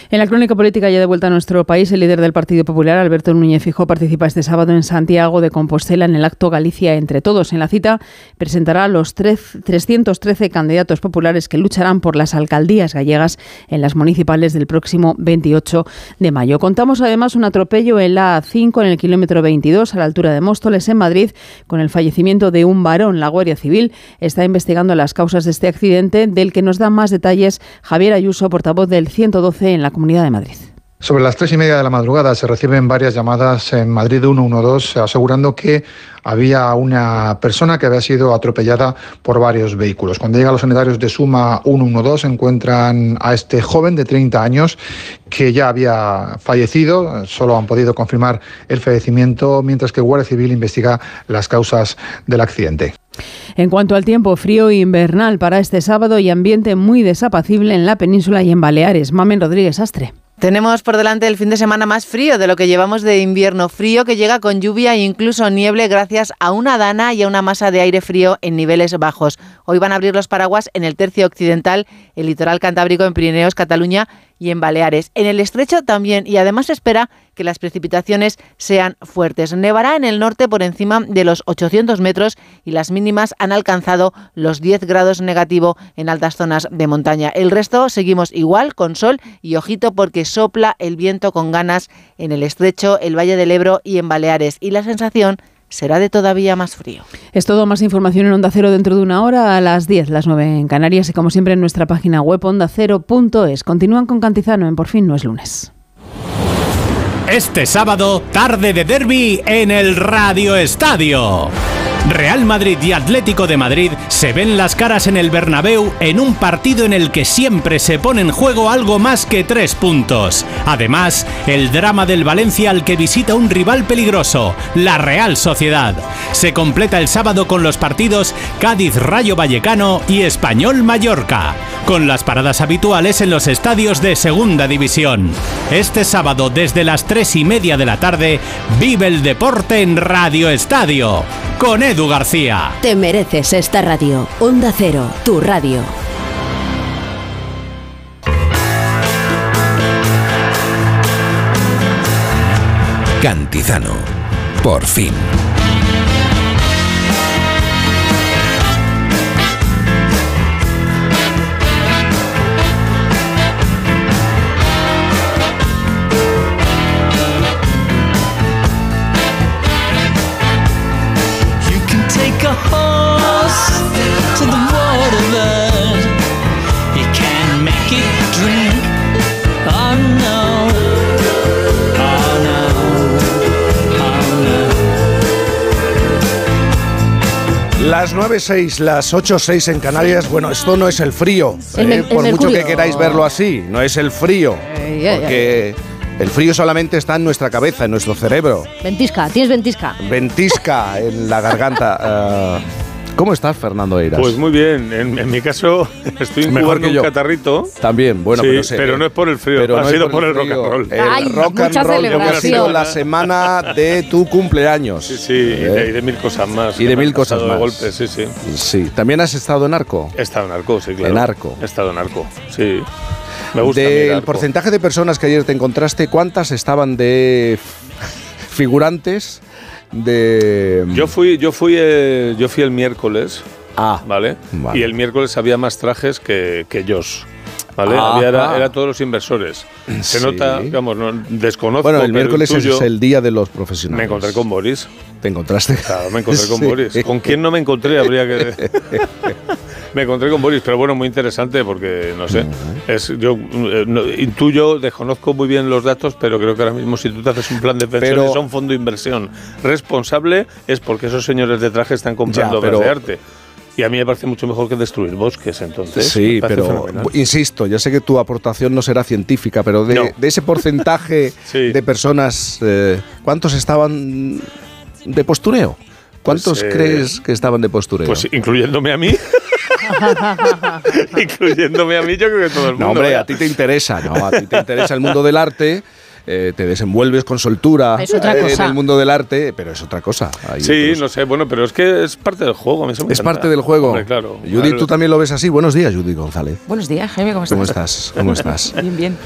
En la crónica política ya de vuelta a nuestro país, el líder del Partido Popular, Alberto Núñez Fijó, participa este sábado en Santiago de Compostela en el acto Galicia entre todos. En la cita presentará a los 313 candidatos populares que lucharán por las alcaldías gallegas en las municipales del próximo 28 de mayo. Contamos además un atropello en la A5 en el kilómetro 22 a la altura de Móstoles en Madrid con el fallecimiento de un varón. La Guardia Civil está investigando las causas de este accidente del que nos da más detalles Javier Ayuso, portavoz del 112 en la Comunidad de Madrid. Sobre las tres y media de la madrugada se reciben varias llamadas en Madrid 112 asegurando que había una persona que había sido atropellada por varios vehículos. Cuando llegan los sanitarios de Suma 112 encuentran a este joven de 30 años que ya había fallecido, solo han podido confirmar el fallecimiento, mientras que Guardia Civil investiga las causas del accidente. En cuanto al tiempo, frío invernal para este sábado y ambiente muy desapacible en la península y en Baleares. Mamen Rodríguez Astre. Tenemos por delante el fin de semana más frío de lo que llevamos de invierno, frío que llega con lluvia e incluso nieve gracias a una dana y a una masa de aire frío en niveles bajos. Hoy van a abrir los paraguas en el tercio occidental, el litoral cantábrico en Pirineos, Cataluña y en Baleares. En el estrecho también y además espera que las precipitaciones sean fuertes. Nevará en el norte por encima de los 800 metros y las mínimas han alcanzado los 10 grados negativo en altas zonas de montaña. El resto seguimos igual con sol y ojito porque sopla el viento con ganas en el estrecho, el Valle del Ebro y en Baleares y la sensación será de todavía más frío. Es todo, más información en Onda Cero dentro de una hora a las 10, las 9 en Canarias y como siempre en nuestra página web ondacero.es. Continúan con Cantizano en Por fin no es lunes. Este sábado, tarde de derby en el Radio Estadio. Real Madrid y Atlético de Madrid se ven las caras en el Bernabéu en un partido en el que siempre se pone en juego algo más que tres puntos. Además, el drama del Valencia al que visita un rival peligroso, la Real Sociedad. Se completa el sábado con los partidos Cádiz Rayo Vallecano y Español Mallorca, con las paradas habituales en los estadios de Segunda División. Este sábado desde las tres y media de la tarde, vive el deporte en Radio Estadio. Con Edu García. Te mereces esta radio. Onda Cero, tu radio. Cantizano. Por fin. Las 9.06, las 8.06 en Canarias, bueno, esto no es el frío, ¿eh? el por mucho que queráis verlo así, no es el frío, Eh, porque el frío solamente está en nuestra cabeza, en nuestro cerebro, Ventisca, tienes ventisca. ventisca en la garganta. ¿Cómo estás, Fernando Eiras? Pues muy bien, en, en mi caso estoy Mejor que yo. un catarrito. También, bueno, Sí, pero, sé- pero no es por el frío, pero ha no sido por el rock and roll. El Ay, rock and roll ha sido la semana de tu cumpleaños. Sí, sí, y de, y de mil cosas más. Y de mil cosas de más. golpe, sí, sí. Sí, también has estado en Arco. He estado en arco, sí, claro. En Arco. He estado en arco, sí. Me gusta. Del porcentaje de personas que ayer te encontraste, ¿cuántas estaban de figurantes de Yo fui, yo fui, eh, yo fui el miércoles. Ah, ¿vale? vale. Y el miércoles había más trajes que, que ellos. ¿Vale? Ajá. Había, era, era todos los inversores. Se Sí. nota, digamos, no, desconozco. Bueno, el miércoles tuyo- es el día de los profesionales. Me encontré con Boris. ¿Te encontraste? Claro, me encontré con Sí. Boris. ¿Con quién no me encontré? Habría que. me encontré con Boris, pero bueno, muy interesante porque, no sé, es, yo eh, no- intuyo, desconozco muy bien los datos, pero creo que ahora mismo si tú te haces un plan de pensiones Pero- a un fondo de inversión responsable es porque esos señores de traje están comprando Ya, obras pero- de arte. Y a mí me parece mucho mejor que destruir bosques, entonces. Sí, pero fenomenal. insisto, ya sé que tu aportación no será científica, pero de, No. de ese porcentaje Sí. de personas, eh, ¿cuántos estaban de postureo? ¿Cuántos Pues, eh, crees que estaban de postureo? Pues incluyéndome a mí. incluyéndome a mí, yo creo que todo el mundo. no, hombre, vaya. a ti te interesa, ¿no? A ti te interesa el mundo del arte. eh, te desenvuelves con soltura Es otra eh, cosa. en el mundo del arte, pero es otra cosa. Hay Sí, otros- no sé, bueno, pero es que es parte del juego. Es encanta. parte del juego. Hombre, claro. Judy, Claro. tú también lo ves así. Buenos días, Judy González. Buenos días, Jaime, ¿cómo estás? ¿Cómo estás? ¿Cómo estás? Bien, bien.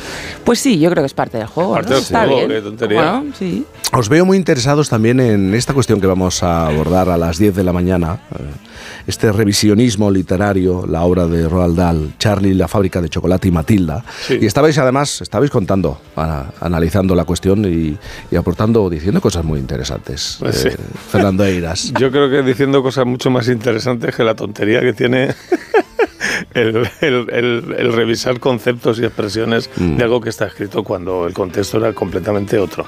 Pues sí, yo creo que es parte del juego. Parte ¿no? del Está juego, bien. qué tontería. Bueno, sí. Os veo muy interesados también en esta cuestión que vamos a abordar a las 10 de la mañana. Este revisionismo literario, la obra de Roald Dahl, Charlie, la fábrica de chocolate y Matilda. Y estabais además, estabais contando, a- analizando la cuestión y, y aportando, diciendo cosas muy interesantes. Pues eh. Fernando Eiras. Yo creo que diciendo cosas mucho más interesantes que la tontería que tiene el, el- el- el revisar conceptos y expresiones Mm. de algo que está escrito cuando el contexto era completamente otro.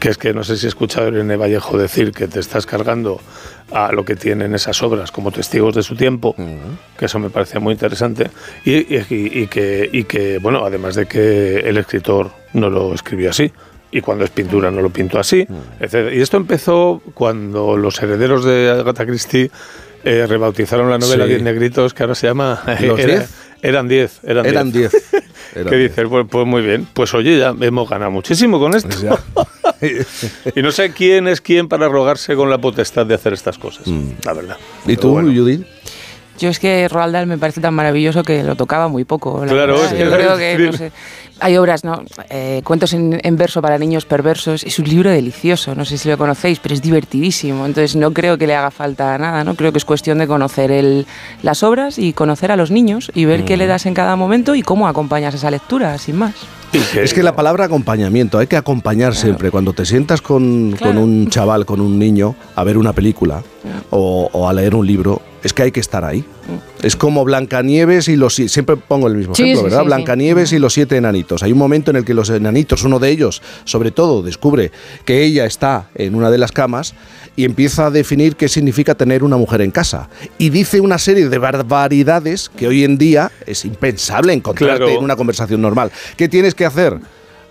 Que es que no sé si he escuchado a Irene Vallejo decir que te estás cargando a lo que tienen esas obras como testigos de su tiempo, que eso me parecía muy interesante, y, y- y- y que, y que, bueno, además de que el escritor no lo escribió así, y cuando es pintura no lo pintó así, etc. Y esto empezó cuando los herederos de Agatha Christie eh, rebautizaron la novela Sí. Diez Negritos, que ahora se llama... ¿Los diez? Eran diez. Eran, Eran diez. 10. Eran que dices, pues, pues muy bien, pues oye, ya hemos ganado muchísimo con esto. y no sé quién es quién para rogarse con la potestad de hacer estas cosas, la verdad. ¿Y tú, Judy? Yo es que Roald Dahl me parece tan maravilloso que lo tocaba muy poco. la Claro, verdad. es que Yo creo que, no sé, hay obras, ¿no? Eh, cuentos en, en verso para niños perversos. Es un libro delicioso, no sé si lo conocéis, pero es divertidísimo. Entonces no creo que le haga falta nada, ¿no? Creo que es cuestión de conocer el, las obras y conocer a los niños y ver qué le das en cada momento y cómo acompañas esa lectura, sin más. Es que la palabra acompañamiento, hay que acompañar siempre. Cuando te sientas con, con un chaval, con un niño, a ver una película o, o a leer un libro, es que hay que estar ahí. Es como Blancanieves y los... si- Siempre pongo el mismo Sí, ejemplo, sí, ¿verdad? sí. Blancanieves y los siete enanitos. Hay un momento en el que los enanitos, uno de ellos, sobre todo, descubre que ella está en una de las camas y empieza a definir qué significa tener una mujer en casa. Y dice una serie de barbaridades que hoy en día es impensable encontrarte Claro. en una conversación normal. ¿Qué tienes que hacer?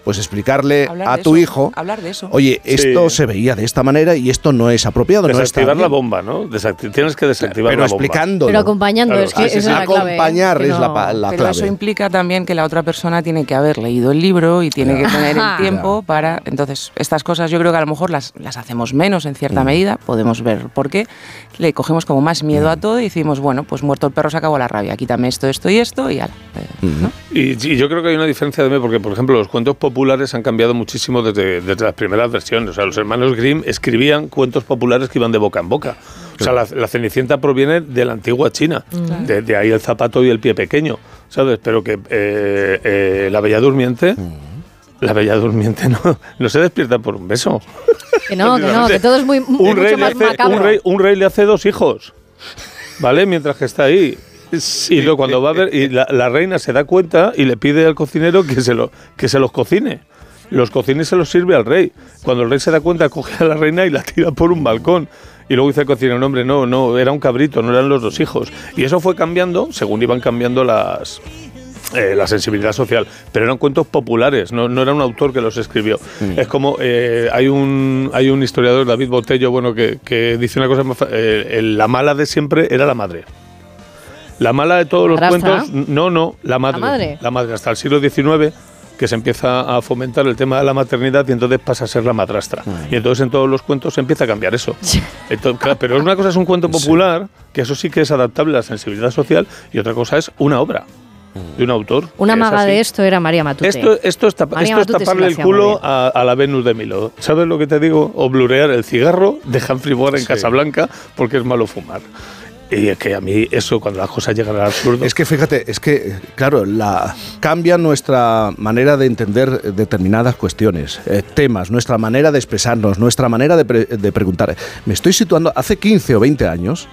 Pues explicarle Hablar a tu eso, hijo, Hablar de eso. oye, esto Sí. se veía de esta manera y esto no es apropiado, no está Desactivar la bien". bomba, ¿no? Desacti- tienes que desactivar Pero la bomba. explicándolo. Pero acompañando, es que esa es la clave, ¿eh? Acompañar Que es la, la Pero clave. eso implica también que la otra persona tiene que haber leído el libro y tiene que tener el tiempo para... Entonces, estas cosas yo creo que a lo mejor las, las hacemos menos en cierta medida, podemos ver por qué. Le cogemos como más miedo a todo y decimos, bueno, pues muerto el perro se acabó la rabia, quítame esto, esto y esto y ala. Y, y yo creo que hay una diferencia también, porque, por ejemplo, los cuentos populares han cambiado muchísimo desde, desde las primeras versiones. O sea, los hermanos Grimm escribían cuentos populares que iban de boca en boca. O sea, la, la Cenicienta proviene de la antigua China. Mm. De, de ahí el zapato y el pie pequeño, ¿sabes? Pero que eh, eh, la Bella Durmiente... La Bella Durmiente no, no se despierta por un beso. Que no, que no, que todo es muy, un mucho rey, le más hace, macabro. un, rey, un rey le hace dos hijos, ¿vale? Mientras que está ahí. Y luego cuando va a ver, y la, la reina se da cuenta y le pide al cocinero que se, lo, que se los cocine. Los cocina y se los sirve al rey. Cuando el rey se da cuenta, coge a la reina y la tira por un balcón. Y luego dice el cocinero, no, hombre, no, no, era un cabrito, no eran los dos hijos. Y eso fue cambiando según iban cambiando las, eh, la sensibilidad social, pero eran cuentos populares, no, no era un autor que los escribió. Es como eh, hay un hay un historiador, David Botello, bueno, que, que dice una cosa más eh, el- la mala de siempre era la madre. La mala de todos los cuentos, no, no, la madre. madre? La madre, hasta el siglo XIX que se empieza a fomentar el tema de la maternidad y entonces pasa a ser la madrastra. Y entonces en todos los cuentos se empieza a cambiar eso. Entonces, claro, pero una cosa es un cuento popular, que eso sí que es adaptable a la sensibilidad social, y otra cosa es una obra de un autor. Una maga de esto era María Matute. Esto, esto es, tapa- María esto es Matute sí taparle el culo a, a la Venus de Milo. ¿Sabes lo que te digo? O blurear el cigarro de Humphrey Bogart en Casablanca porque es malo fumar. Y es que a mí eso, cuando las cosas llegan al absurdo... Es que fíjate, es que, claro, la, cambia nuestra manera de entender determinadas cuestiones, eh, temas, nuestra manera de expresarnos, nuestra manera de, pre- de preguntar. Me estoy situando, hace 15 o 20 años,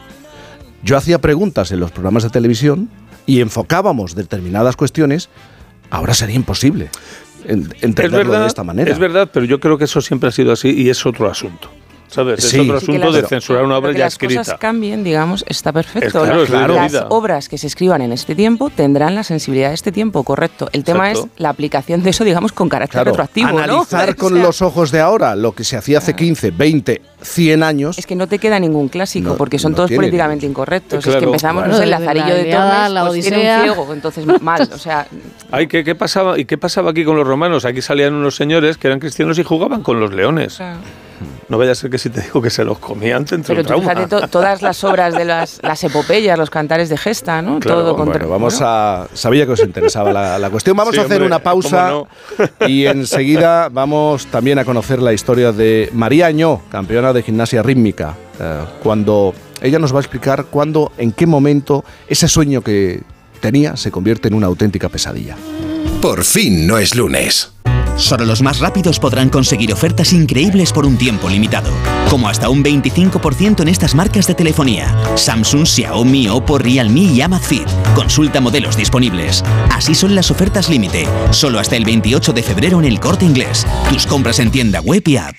yo hacía preguntas en los programas de televisión y enfocábamos determinadas cuestiones, ahora sería imposible en- entenderlo es verdad, de esta manera. Es verdad, pero yo creo que eso siempre ha sido así y es otro asunto. ¿Sabes? Sí. es otro asunto las- de censurar una obra que ya las escrita. cosas cambien, digamos, está perfecto. Es claro, Las- de las obras que se escriban en este tiempo tendrán la sensibilidad de este tiempo, correcto. El tema Exacto. es la aplicación de eso, digamos, con carácter Claro, retroactivo, ¿no? analizar O con sea, los ojos de ahora lo que se hacía hace 15, 20, 100 años. Es que no te queda ningún clásico, No, porque son no todos tiene políticamente incorrectos. Es Claro. que empezamos, no sé, el Lazarillo la de Tormes, la pues, tiene un Odisea. ciego, entonces mal, o sea... Ay, ¿qué, qué pasaba, ¿Y qué pasaba aquí con los romanos? Aquí salían unos señores que eran cristianos y jugaban con los leones. No vaya a ser que si te digo que se los comían, te entra Pero un tú trauma. fíjate, to- todas las obras de las, las epopeyas, los cantares de gesta, ¿no? Claro, Todo bueno, contra- vamos bueno. a. Sabía que os interesaba la, la cuestión. Vamos Sí, a hacer hombre, una pausa y enseguida vamos también a conocer la historia de María Añó, campeona de gimnasia rítmica. eh, cuando ella nos va a explicar cuándo, en qué momento ese sueño que tenía se convierte en una auténtica pesadilla. Por fin no es lunes. Solo los más rápidos podrán conseguir ofertas increíbles por un tiempo limitado, como hasta un 25% en estas marcas de telefonía: Samsung, Xiaomi, Oppo, Realme y Amazfit. Consulta modelos disponibles. Así son las ofertas límite, solo hasta el 28 de febrero en el Corte Inglés. Tus compras en tienda web y app.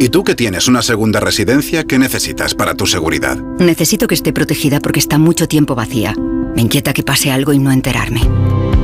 ¿Y tú que tienes una segunda residencia, qué necesitas para tu seguridad? Necesito que esté protegida porque está mucho tiempo vacía. Me inquieta que pase algo y no enterarme.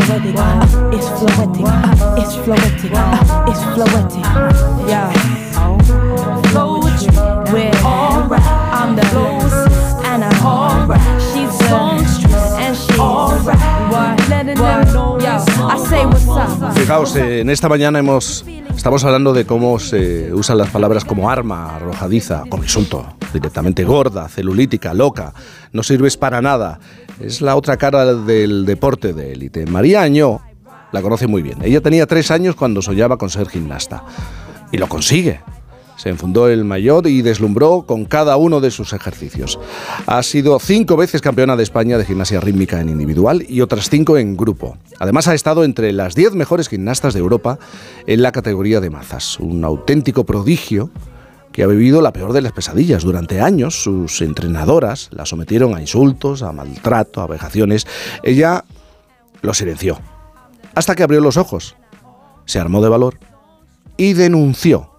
floetic, uh, it's floetic, uh, it's floetic, uh, it's floetic. Yeah. Flow with you, we're alright. I'm the boss and I'm alright. She's the songstress and she's alright. What? Letting them know. Yo, I say what's up. Fijaos, eh, en esta mañana hemos estamos hablando de cómo se usan las palabras como arma, arrojadiza, como insulto, directamente gorda, celulítica, loca, no sirves para nada. Es la otra cara del deporte de élite. María Añó la conoce muy bien. Ella tenía tres años cuando soñaba con ser gimnasta. Y lo consigue. Se enfundó el maillot y deslumbró con cada uno de sus ejercicios. Ha sido cinco veces campeona de España de gimnasia rítmica en individual y otras cinco en grupo. Además ha estado entre las diez mejores gimnastas de Europa en la categoría de mazas. Un auténtico prodigio que ha vivido la peor de las pesadillas. Durante años sus entrenadoras la sometieron a insultos, a maltrato, a vejaciones. Ella lo silenció. Hasta que abrió los ojos. Se armó de valor y denunció.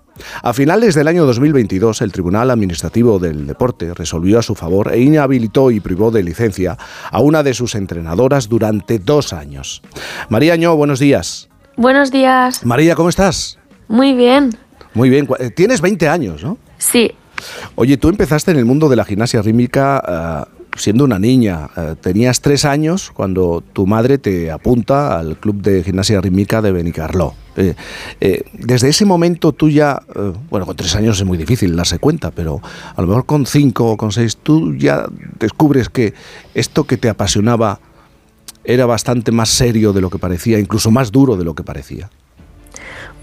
A finales del año 2022, el Tribunal Administrativo del Deporte resolvió a su favor e inhabilitó y privó de licencia a una de sus entrenadoras durante dos años. María Añó, buenos días. Buenos días. María, ¿cómo estás? Muy bien. Muy bien. Tienes 20 años, ¿no? Sí. Oye, tú empezaste en el mundo de la gimnasia rítmica eh, siendo una niña. Eh, tenías tres años cuando tu madre te apunta al club de gimnasia rítmica de Benicarló. Eh, eh, desde ese momento tú ya, eh, bueno, con tres años es muy difícil darse cuenta, pero a lo mejor con cinco o con seis tú ya descubres que esto que te apasionaba era bastante más serio de lo que parecía, incluso más duro de lo que parecía.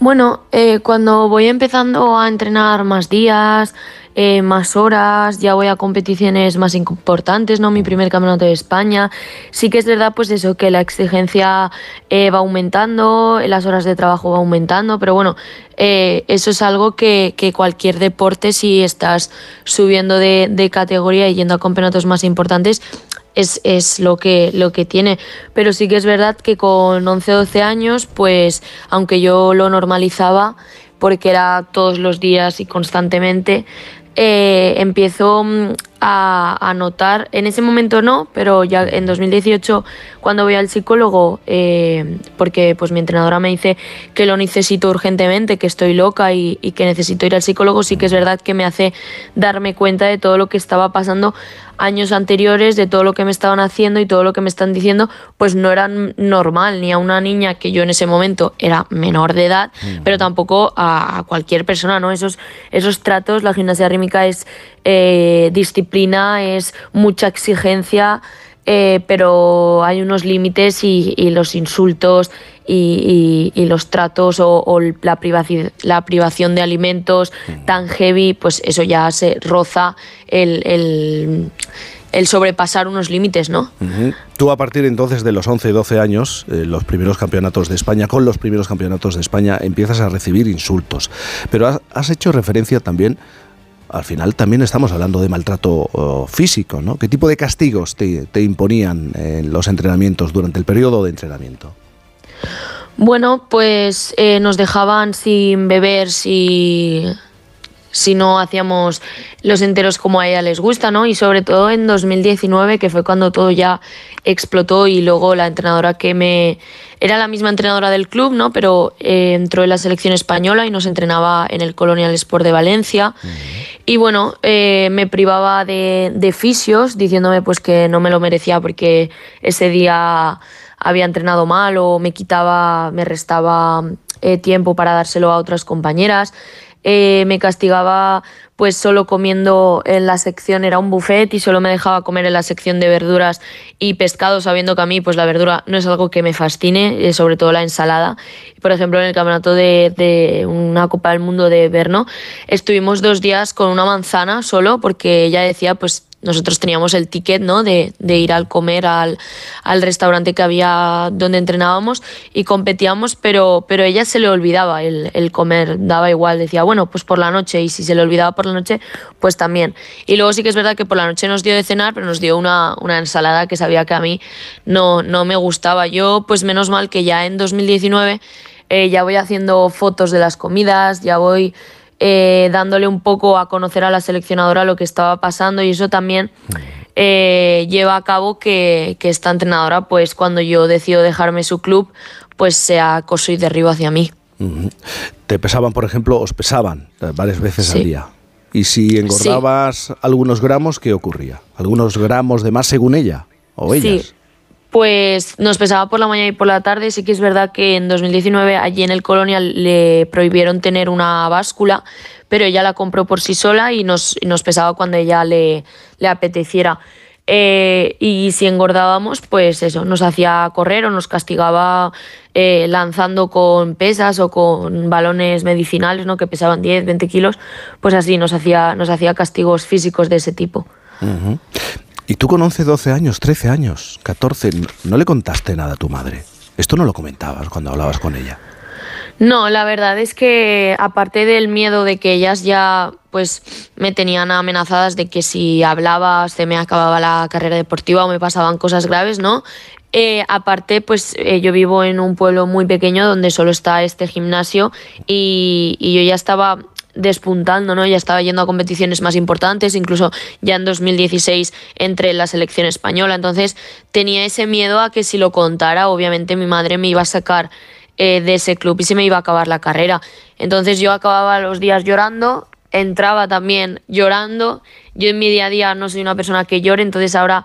Bueno, eh, cuando voy empezando a entrenar más días, eh, más horas, ya voy a competiciones más importantes, ¿no? Mi primer campeonato de España. Sí que es verdad, pues eso, que la exigencia eh, va aumentando, las horas de trabajo va aumentando, pero bueno, eh, eso es algo que, que cualquier deporte, si estás subiendo de, de categoría y yendo a campeonatos más importantes, es, es lo, que, lo que tiene. Pero sí que es verdad que con 11 o 12 años, pues aunque yo lo normalizaba, porque era todos los días y constantemente, eh, empiezo mm, a, a notar, en ese momento no, pero ya en 2018 cuando voy al psicólogo, eh, porque pues mi entrenadora me dice que lo necesito urgentemente, que estoy loca y, y que necesito ir al psicólogo, sí que es verdad que me hace darme cuenta de todo lo que estaba pasando años anteriores, de todo lo que me estaban haciendo y todo lo que me están diciendo, pues no era normal ni a una niña que yo en ese momento era menor de edad, pero tampoco a, a cualquier persona, ¿no? Esos, esos tratos, la gimnasia rítmica es eh, disciplina, es mucha exigencia. eh, pero hay unos límites y, y los insultos y, y- y los tratos o, o la, privaci- la privación de alimentos tan heavy, pues eso ya se roza el, el- el sobrepasar unos límites, ¿no? Tú a partir entonces de los 11, 12 años, eh, los primeros campeonatos de España, con los primeros campeonatos de España, empiezas a recibir insultos. Pero has, has hecho referencia también, al final también estamos hablando de maltrato oh, físico, ¿no? ¿Qué tipo de castigos te, imponían en los entrenamientos durante el periodo de entrenamiento? Bueno, pues eh, nos dejaban sin beber si, si no hacíamos los enteros como a ella les gusta, ¿no? Y sobre todo en 2019, que fue cuando todo ya explotó y luego la entrenadora que me... Era la misma entrenadora del club, ¿no? Pero eh, entró en la selección española y nos entrenaba en el Colonial Sport de Valencia. Y bueno, eh, me privaba de, de fisios, diciéndome pues que no me lo merecía porque ese día había entrenado mal o me quitaba, me restaba eh, tiempo para dárselo a otras compañeras. Eh, me castigaba pues solo comiendo en la sección, era un buffet y solo me dejaba comer en la sección de verduras y pescado, sabiendo que a mí pues la verdura no es algo que me fascine, eh, sobre todo la ensalada. Por ejemplo, en el campeonato de, de una Copa del Mundo de Berno, estuvimos dos días con una manzana solo porque ella decía pues nosotros teníamos el ticket ¿no? de, de ir al comer al, al restaurante que había donde entrenábamos y competíamos, pero, pero ella se le olvidaba el, el comer, daba igual, decía, bueno, pues por la noche, y si se le olvidaba por la noche, pues también. Y luego sí que es verdad que por la noche nos dio de cenar, pero nos dio una, una ensalada que sabía que a mí no, no me gustaba. Yo, pues menos mal que ya en 2019 eh, ya voy haciendo fotos de las comidas, ya voy eh, dándole un poco a conocer a la seleccionadora lo que estaba pasando y eso también eh, lleva a cabo que, que esta entrenadora, pues cuando yo decido dejarme su club, pues sea acoso y derribo hacia mí. Te pesaban, por ejemplo, os pesaban varias veces al día. Y si engordabas algunos gramos, ¿qué ocurría? ¿Algunos gramos de más según ella o ellas? Sí. Pues nos pesaba por la mañana y por la tarde. Sí que es verdad que en 2019 allí en el Colonial le prohibieron tener una báscula, pero ella la compró por sí sola y nos, nos pesaba cuando ella le, le apeteciera. Eh, y si engordábamos, pues eso, nos hacía correr o nos castigaba eh, lanzando con pesas o con balones medicinales, ¿no? que pesaban 10, 20 kilos, pues así nos hacía, nos hacía castigos físicos de ese tipo. Y tú con 11, 12 años, 13 años, 14, no- le contaste nada a tu madre. Esto no lo comentabas cuando hablabas con ella. No, la verdad es que aparte del miedo de que ellas ya pues me tenían amenazadas de que si hablaba se me acababa la carrera deportiva o me pasaban cosas graves, ¿no? Eh, aparte, pues eh, yo vivo en un pueblo muy pequeño donde solo está este gimnasio y yo ya estaba despuntando, ¿no? Ya estaba yendo a competiciones más importantes, incluso ya en 2016 entre la selección española. Entonces tenía ese miedo a que si lo contara, obviamente mi madre me iba a sacar eh, de ese club y se me iba a acabar la carrera. Entonces yo acababa los días llorando, entraba también llorando. Yo en mi día a día no soy una persona que llore, entonces ahora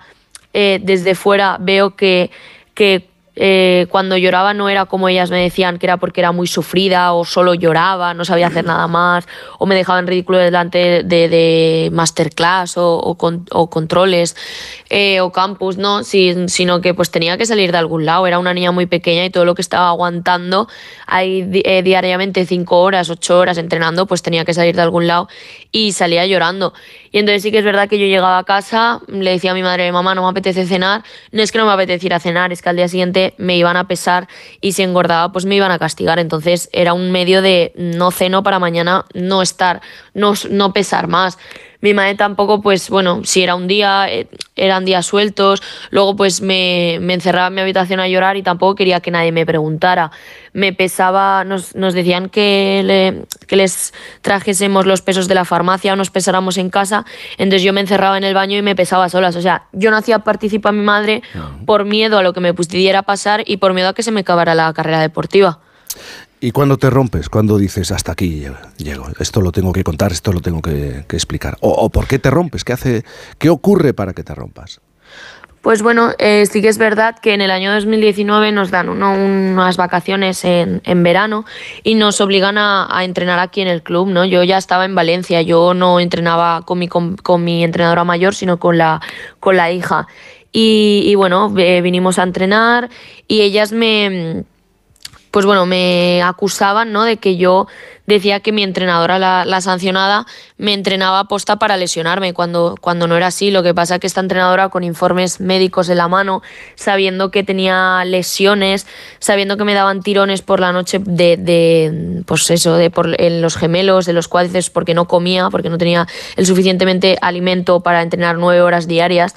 eh, desde fuera veo que, que eh, cuando lloraba no era como ellas me decían que era porque era muy sufrida o solo lloraba, no sabía hacer nada más o me dejaba en ridículo delante de, de masterclass o, o con- o controles eh, o campus, no, Si- sino que pues tenía que salir de algún lado. Era una niña muy pequeña y todo lo que estaba aguantando ahí eh, diariamente cinco horas, ocho horas entrenando, pues tenía que salir de algún lado y salía llorando. Y entonces sí que es verdad que yo llegaba a casa, le decía a mi madre, mamá, no me apetece cenar. No es que no me apeteciera cenar, es que al día siguiente me iban a pesar y si engordaba, pues me iban a castigar. Entonces era un medio de no ceno para mañana no estar, no, no pesar más. Mi madre tampoco, pues bueno, si era un día, eh, eran días sueltos, luego pues me, me encerraba en mi habitación a llorar y tampoco quería que nadie me preguntara. Me pesaba, nos, nos decían que, le- que les trajésemos los pesos de la farmacia o nos pesáramos en casa, entonces yo me encerraba en el baño y me pesaba solas. O sea, yo no hacía participar a mi madre por miedo a lo que me pudiera pasar y por miedo a que se me acabara la carrera deportiva. ¿Y cuando te rompes? cuando dices hasta aquí llego? Esto lo tengo que contar, esto lo tengo que, explicar. O, por qué te rompes? ¿Qué, hace, ¿Qué ocurre para que te rompas? Pues bueno, eh, sí que es verdad que en el año 2019 nos dan uno- unas vacaciones en, verano y nos obligan a, entrenar aquí en el club, ¿no? Yo ya estaba en Valencia, yo no entrenaba con mi, entrenadora mayor, sino con la, con la hija. y, y bueno, eh, vinimos a entrenar y ellas me pues bueno, me acusaban ¿no? de que yo decía que mi entrenadora, la, la sancionada, me entrenaba aposta para lesionarme, cuando, cuando no era así. Lo que pasa es que esta entrenadora, con informes médicos en la mano, sabiendo que tenía lesiones, sabiendo que me daban tirones por la noche de, de pues eso, de por, en los gemelos, de los cuádriceps, porque no comía, porque no tenía el suficientemente alimento para entrenar nueve horas diarias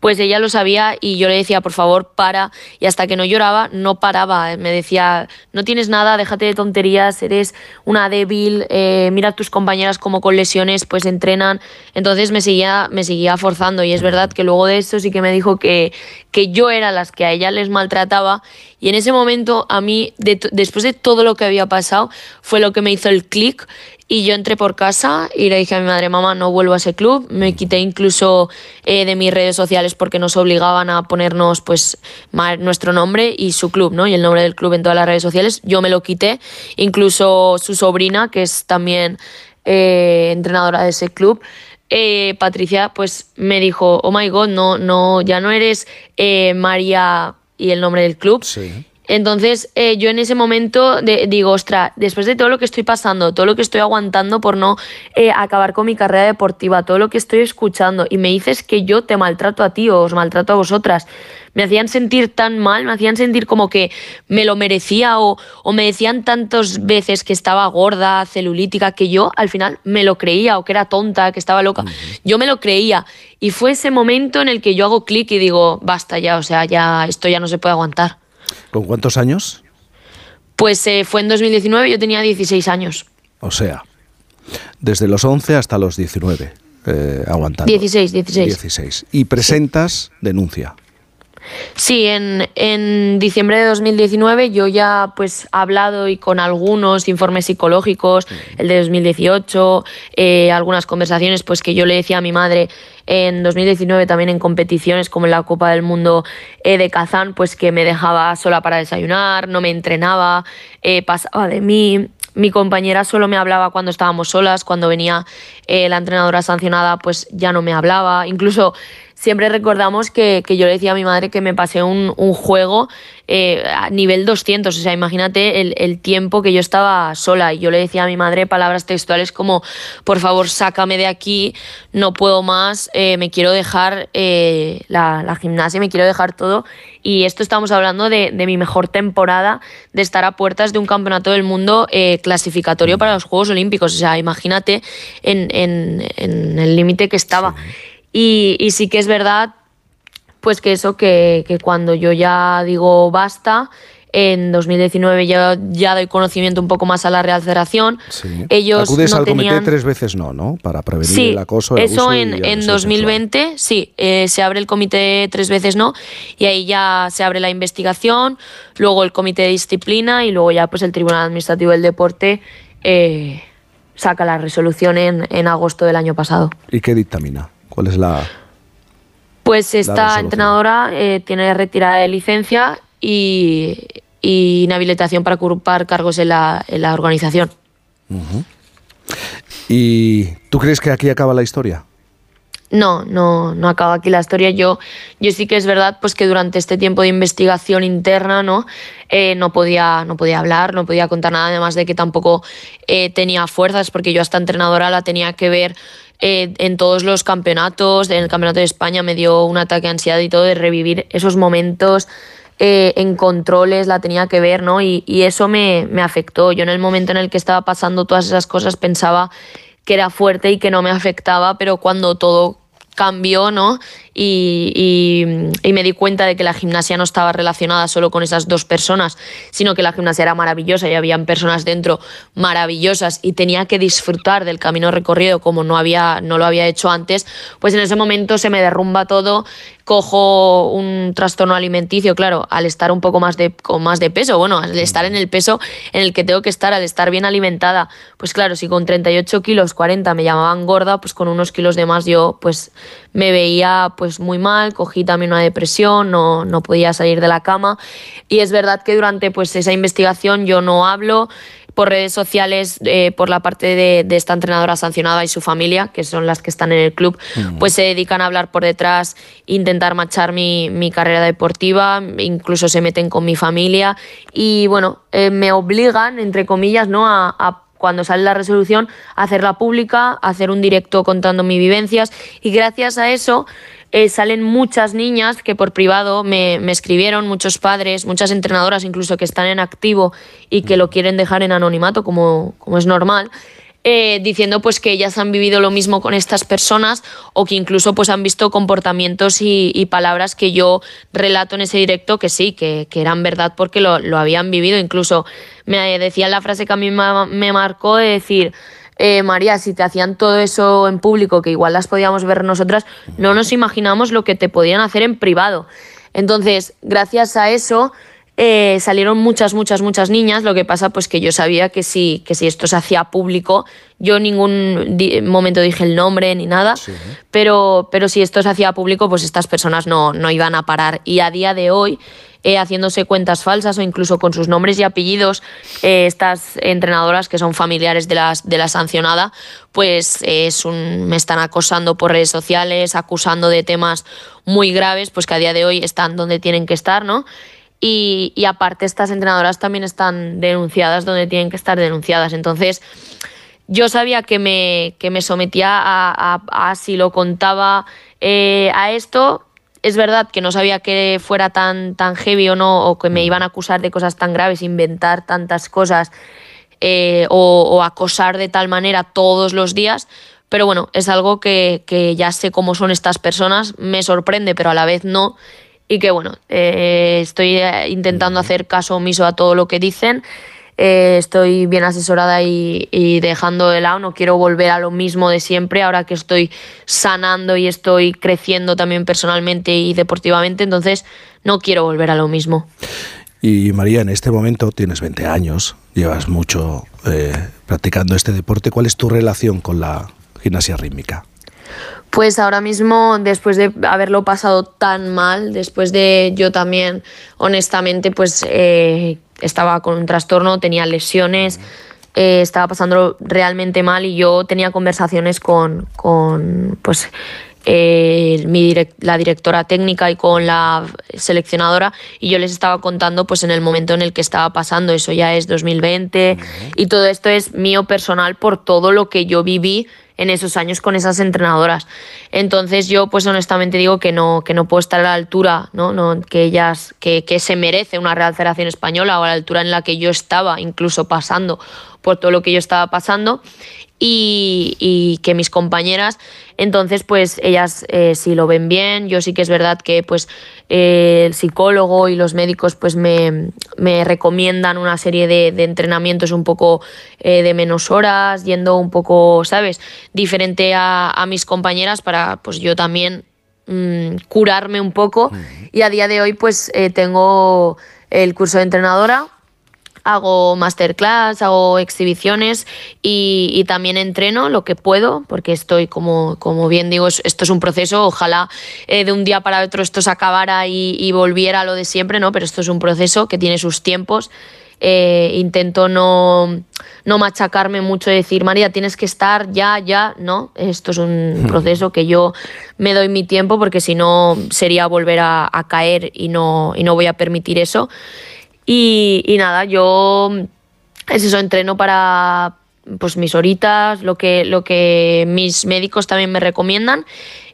pues ella lo sabía y yo le decía, por favor, para. Y hasta que no lloraba, no paraba. Me decía, no tienes nada, déjate de tonterías, eres una débil, eh, mira a tus compañeras como con lesiones, pues entrenan. Entonces me seguía, me seguía forzando y es verdad que luego de esto sí que me dijo que, que yo era las que a ella les maltrataba. Y en ese momento, a mí, de- después de todo lo que había pasado, fue lo que me hizo el clic y yo entré por casa y le dije a mi madre, mamá, no vuelvo a ese club. Me quité incluso eh, de mis redes sociales porque nos obligaban a ponernos pues nuestro nombre y su club, ¿no? Y el nombre del club en todas las redes sociales. Yo me lo quité. Incluso su sobrina, que es también eh, entrenadora de ese club, eh, Patricia, pues me dijo, oh my god, no, no, ya no eres María y el nombre del club. Entonces, eh, yo en ese momento de- digo, ostra, después de todo lo que estoy pasando, todo lo que estoy aguantando por no eh, acabar con mi carrera deportiva, todo lo que estoy escuchando, y me dices que yo te maltrato a ti o os maltrato a vosotras, me hacían sentir tan mal, me hacían sentir como que me lo merecía o, o me decían tantas veces que estaba gorda, celulítica, que yo al final me lo creía o que era tonta, que estaba loca. Yo me lo creía. Y fue ese momento en el que yo hago clic y digo, basta ya, o sea, ya esto ya no se puede aguantar. ¿Con cuántos años? Pues eh, fue en 2019, yo tenía 16 años. O sea, desde los 11 hasta los 19, eh, aguantando. 16, 16. 16. Y presentas denuncia. Sí, en, en diciembre de 2019 yo ya pues he hablado y con algunos informes psicológicos, el de 2018, eh, algunas conversaciones pues que yo le decía a mi madre en 2019 también en competiciones como en la Copa del Mundo eh, de Kazán, pues que me dejaba sola para desayunar, no me entrenaba, eh, pasaba de mí. Mi compañera solo me hablaba cuando estábamos solas, cuando venía eh, la entrenadora sancionada, pues ya no me hablaba. Incluso siempre recordamos que, que yo le decía a mi madre que me pasé un, un juego eh, a nivel 200. O sea, imagínate el, el tiempo que yo estaba sola. Y yo le decía a mi madre palabras textuales como, por favor, sácame de aquí, no puedo más, eh, me quiero dejar eh, la, la gimnasia, me quiero dejar todo. Y esto estamos hablando de, de mi mejor temporada, de estar a puertas de un campeonato del mundo clasificatorio para los Juegos Olímpicos. O sea, imagínate en, en- en el límite que estaba. Y, y sí que es verdad, pues que eso, que, que cuando yo ya digo basta, en 2019 ya, ya doy conocimiento un poco más a la Real Federación. Ellos Acudes no al comité tenían... tres veces no, ¿no? Para prevenir Sí, el acoso, el eso abuso en, en agresión 2020, sí, eh, se abre el comité tres veces no, y ahí ya se abre la investigación, luego el comité de disciplina y luego ya pues el Tribunal Administrativo del Deporte eh, saca la resolución en, en agosto del año pasado. sexual. ¿Y qué dictamina? ¿Cuál es la...? Pues esta entrenadora eh, tiene retirada de licencia y, y inhabilitación para ocupar cargos en la, en la organización. ¿Y tú crees que aquí acaba la historia? No, no, no acaba aquí la historia. Yo, yo sí que es verdad, pues que durante este tiempo de investigación interna, ¿no? Eh, no podía, no podía hablar, no podía contar nada, además de que tampoco eh, tenía fuerzas, porque yo a esta entrenadora la tenía que ver eh, en todos los campeonatos. En el campeonato de España me dio un ataque de ansiedad y todo de revivir esos momentos. eh, en controles la tenía que ver, ¿no? Y, y eso me, me afectó. Yo en el momento en el que estaba pasando todas esas cosas pensaba que era fuerte y que no me afectaba, pero cuando todo cambió, ¿no? Y, y- me di cuenta de que la gimnasia no estaba relacionada solo con esas dos personas, sino que la gimnasia era maravillosa y habían personas dentro maravillosas y tenía que disfrutar del camino recorrido como no, había, no lo había hecho antes, pues en ese momento se me derrumba todo, cojo un trastorno alimenticio, claro, al estar un poco más de, con más de peso, bueno, al estar en el peso en el que tengo que estar, al estar bien alimentada, pues claro, si con 38 kilos, 40 me llamaban gorda, pues con unos kilos de más yo pues me veía pues muy mal, cogí también una depresión, no, no podía salir de la cama. Y es verdad que durante pues esa investigación yo no hablo, por redes sociales, eh, por la parte de, de esta entrenadora sancionada y su familia, que son las que están en el club, pues se dedican a hablar por detrás, intentar machar mi, mi carrera deportiva, incluso se meten con mi familia. Y bueno, eh, me obligan, entre comillas, ¿no? a, a cuando sale la resolución, hacerla pública, hacer un directo contando mis vivencias y gracias a eso eh, salen muchas niñas que por privado me, me escribieron, muchos padres, muchas entrenadoras incluso que están en activo y que lo quieren dejar en anonimato como, como es normal. Eh, diciendo pues que ellas han vivido lo mismo con estas personas o que incluso pues han visto comportamientos y, palabras que yo relato en ese directo que sí, que, eran verdad porque lo, lo habían vivido. Incluso me decían la frase que a mí me, me marcó de decir, eh, María, si te hacían todo eso en público, que igual las podíamos ver nosotras, no nos imaginamos lo que te podían hacer en privado. Entonces, gracias a eso, eh, salieron muchas, muchas, muchas niñas. Lo que pasa, pues que yo sabía que si, que si esto se hacía público, yo en ningún di- momento dije el nombre ni nada, pero, pero si esto se hacía público, pues estas personas no, no iban a parar. Y a día de hoy, eh, haciéndose cuentas falsas o incluso con sus nombres y apellidos, eh, estas entrenadoras que son familiares de, las, de la sancionada, pues eh, es un, me están acosando por redes sociales, acusando de temas muy graves, pues que a día de hoy están donde tienen que estar, ¿no? Y, aparte estas entrenadoras también están denunciadas donde tienen que estar denunciadas. Entonces, yo sabía que me, que me sometía a si lo contaba eh, a esto. Es verdad que no sabía que fuera tan, tan heavy o no, o que me iban a acusar de cosas tan graves, inventar tantas cosas eh, o, o acosar de tal manera todos los días. Pero bueno, es algo que, que ya sé cómo son estas personas, me sorprende, pero a la vez no. Y que bueno, eh, estoy eh, intentando hacer caso omiso a todo lo que dicen. Eh, estoy bien asesorada y, dejando de lado, no quiero volver a lo mismo de siempre, ahora que estoy sanando y estoy creciendo también personalmente y deportivamente, entonces no quiero volver a lo mismo. Y María, en este momento tienes 20 años, llevas mucho practicando este deporte. ¿Cuál es tu relación con la gimnasia rítmica? Pues ahora mismo, después de haberlo pasado tan mal, después de yo también, honestamente, pues eh, estaba con un trastorno, tenía lesiones, eh, estaba pasando realmente mal y yo tenía conversaciones con, con pues, eh, mi la directora técnica y con la seleccionadora y yo les estaba contando pues en el momento en el que estaba pasando, eso ya es 2020 y todo esto es mío personal por todo lo que yo viví en esos años con esas entrenadoras. Entonces yo pues honestamente digo que no, que no puedo estar a la altura, ¿no? No, que ellas, que, que se merece una Real Española o a la altura en la que yo estaba, incluso pasando por todo lo que yo estaba pasando y, y que mis compañeras, entonces pues ellas eh, sí lo ven bien, yo sí que es verdad que pues eh, el psicólogo y los médicos pues me, me recomiendan una serie de, de entrenamientos un poco eh, de menos horas, yendo un poco, ¿sabes?, diferente a, a mis compañeras para pues yo también mm, curarme un poco y a día de hoy pues eh, tengo el curso de entrenadora hago masterclass, hago exhibiciones y, y también entreno lo que puedo, porque estoy, como, como bien digo, es- esto es un proceso, ojalá eh, de un día para otro esto se acabara y, y volviera a lo de siempre, ¿no? Pero esto es un proceso que tiene sus tiempos. Eh, intento no, no machacarme mucho y decir, María, tienes que estar ya, ya, no, esto es un proceso que yo me doy mi tiempo porque si no sería volver a, a caer y no, y no voy a permitir eso. Y, y nada, yo es eso, entreno para pues mis horitas, lo que, lo que mis médicos también me recomiendan.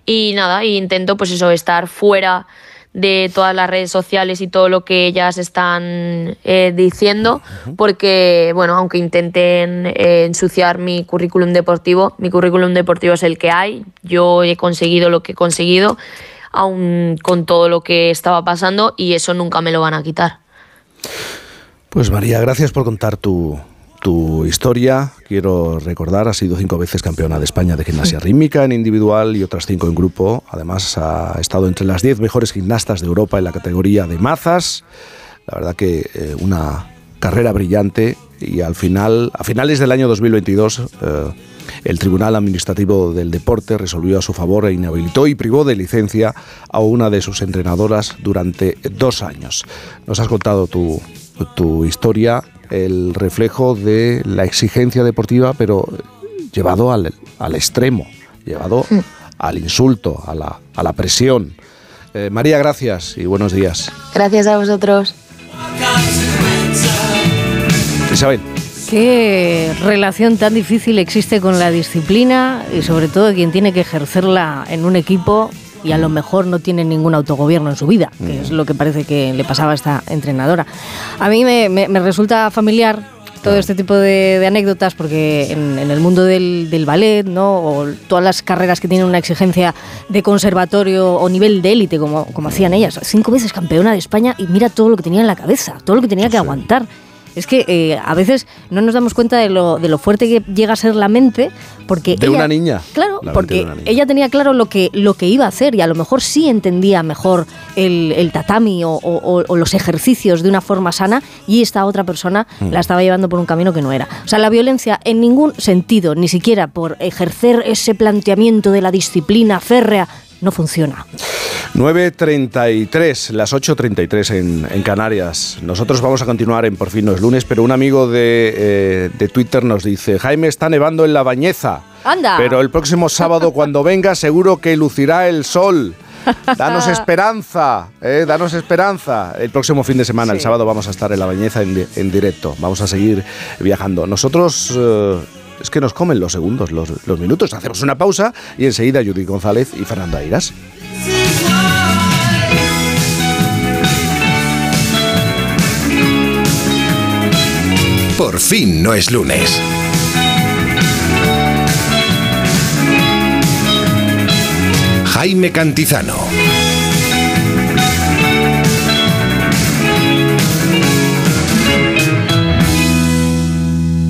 Y nada, intento pues eso, estar fuera de todas las redes sociales y todo lo que ellas están eh, diciendo, porque, bueno, aunque intenten eh, ensuciar mi currículum deportivo, mi currículum deportivo es el que hay, yo he conseguido lo que he conseguido, aún con todo lo que estaba pasando, y eso nunca me lo van a quitar. Pues María, gracias por contar tu, tu historia. Quiero recordar, has sido cinco veces campeona de España de gimnasia rítmica en individual y otras cinco en grupo. Además, ha estado entre las diez mejores gimnastas de Europa en la categoría de mazas. La verdad que eh, una carrera brillante y al final, a finales del año 2022, eh, el Tribunal Administrativo del Deporte resolvió a su favor e inhabilitó y privó de licencia a una de sus entrenadoras durante dos años. Nos has contado tu, tu historia el reflejo de la exigencia deportiva, pero llevado al, al extremo, llevado al insulto, a la, a la presión. Eh, María, gracias y buenos días. Gracias a vosotros. Isabel. ¿Qué relación tan difícil existe con la disciplina y sobre todo quien tiene que ejercerla en un equipo y a lo mejor no tiene ningún autogobierno en su vida, que es lo que parece que le pasaba a esta entrenadora? A mí me, me- me resulta familiar todo este tipo de, de anécdotas porque en, en el mundo del, del ballet, ¿no? O todas las carreras que tienen una exigencia de conservatorio o nivel de élite, como, como hacían ellas. Cinco veces campeona de España y mira todo lo que tenía en la cabeza, todo lo que tenía que aguantar. Es que eh, a veces no nos damos cuenta de lo, de lo fuerte que llega a ser la mente porque De ella- una niña. Claro, porque niña. ella tenía claro lo que, lo que iba a hacer y a lo mejor sí entendía mejor el, el tatami o, o- o- o los ejercicios de una forma sana y esta otra persona Mm. la estaba llevando por un camino que no era. O sea, la violencia en ningún sentido, ni siquiera por ejercer ese planteamiento de la disciplina férrea, no funciona. 9.33, las 8.33 en, en Canarias. Nosotros vamos a continuar en Por fin no es lunes, pero un amigo de, eh, de Twitter nos dice, Jaime está nevando en la bañeza, ¡Anda! pero el próximo sábado cuando venga seguro que lucirá el sol. Danos esperanza, eh, danos esperanza. El próximo fin de semana, el sábado, vamos a estar en la bañeza en, di- en directo. Vamos a seguir viajando. Nosotros eh, es que nos comen los segundos, los, minutos. Hacemos una pausa y enseguida Judith González y Fernando Airas. Por fin no es lunes. Jaime Cantizano.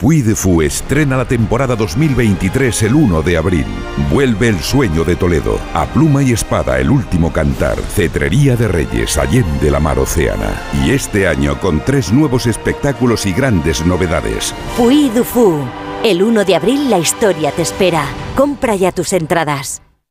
Puy de estrena la temporada 2023 el 1 de abril. Vuelve el sueño de Toledo. A pluma y espada, el último cantar. Cetrería de Reyes, Allende la Mar Océana. Y este año con tres nuevos espectáculos y grandes novedades. Puy Fu. El 1 de abril la historia te espera. Compra ya tus entradas.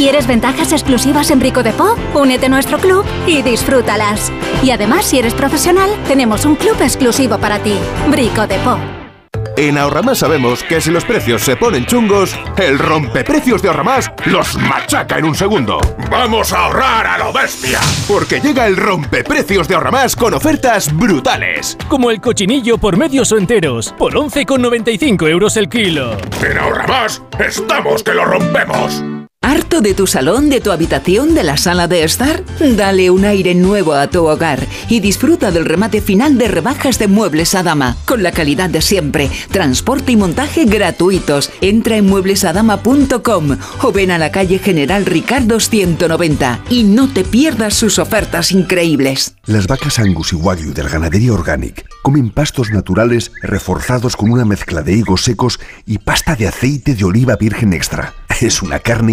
¿Quieres ventajas exclusivas en Brico de Po? Únete a nuestro club y disfrútalas. Y además, si eres profesional, tenemos un club exclusivo para ti. Brico de Po. En Ahorramás sabemos que si los precios se ponen chungos, el rompeprecios de Ahorramás los machaca en un segundo. ¡Vamos a ahorrar a lo bestia! Porque llega el rompeprecios de Ahorramás con ofertas brutales. Como el cochinillo por medios o enteros, por 11,95 euros el kilo. En Ahorramás estamos que lo rompemos. ¿Harto de tu salón, de tu habitación, de la sala de estar? Dale un aire nuevo a tu hogar y disfruta del remate final de rebajas de Muebles a Dama, con la calidad de siempre, transporte y montaje gratuitos. Entra en mueblesadama.com o ven a la calle General Ricardo 190 y no te pierdas sus ofertas increíbles. Las vacas Angus y Wagyu de la ganadería Organic comen pastos naturales reforzados con una mezcla de higos secos y pasta de aceite de oliva virgen extra. Es una carne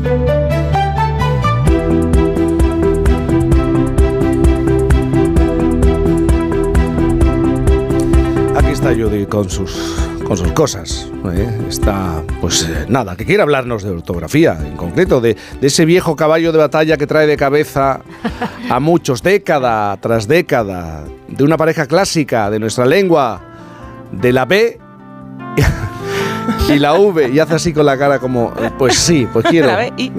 Aquí está Judy con sus, con sus cosas. ¿eh? Está, pues eh, nada, que quiere hablarnos de ortografía, en concreto, de, de ese viejo caballo de batalla que trae de cabeza a muchos, década tras década, de una pareja clásica de nuestra lengua, de la B y la V, y hace así con la cara como, pues sí, pues quiero. La y-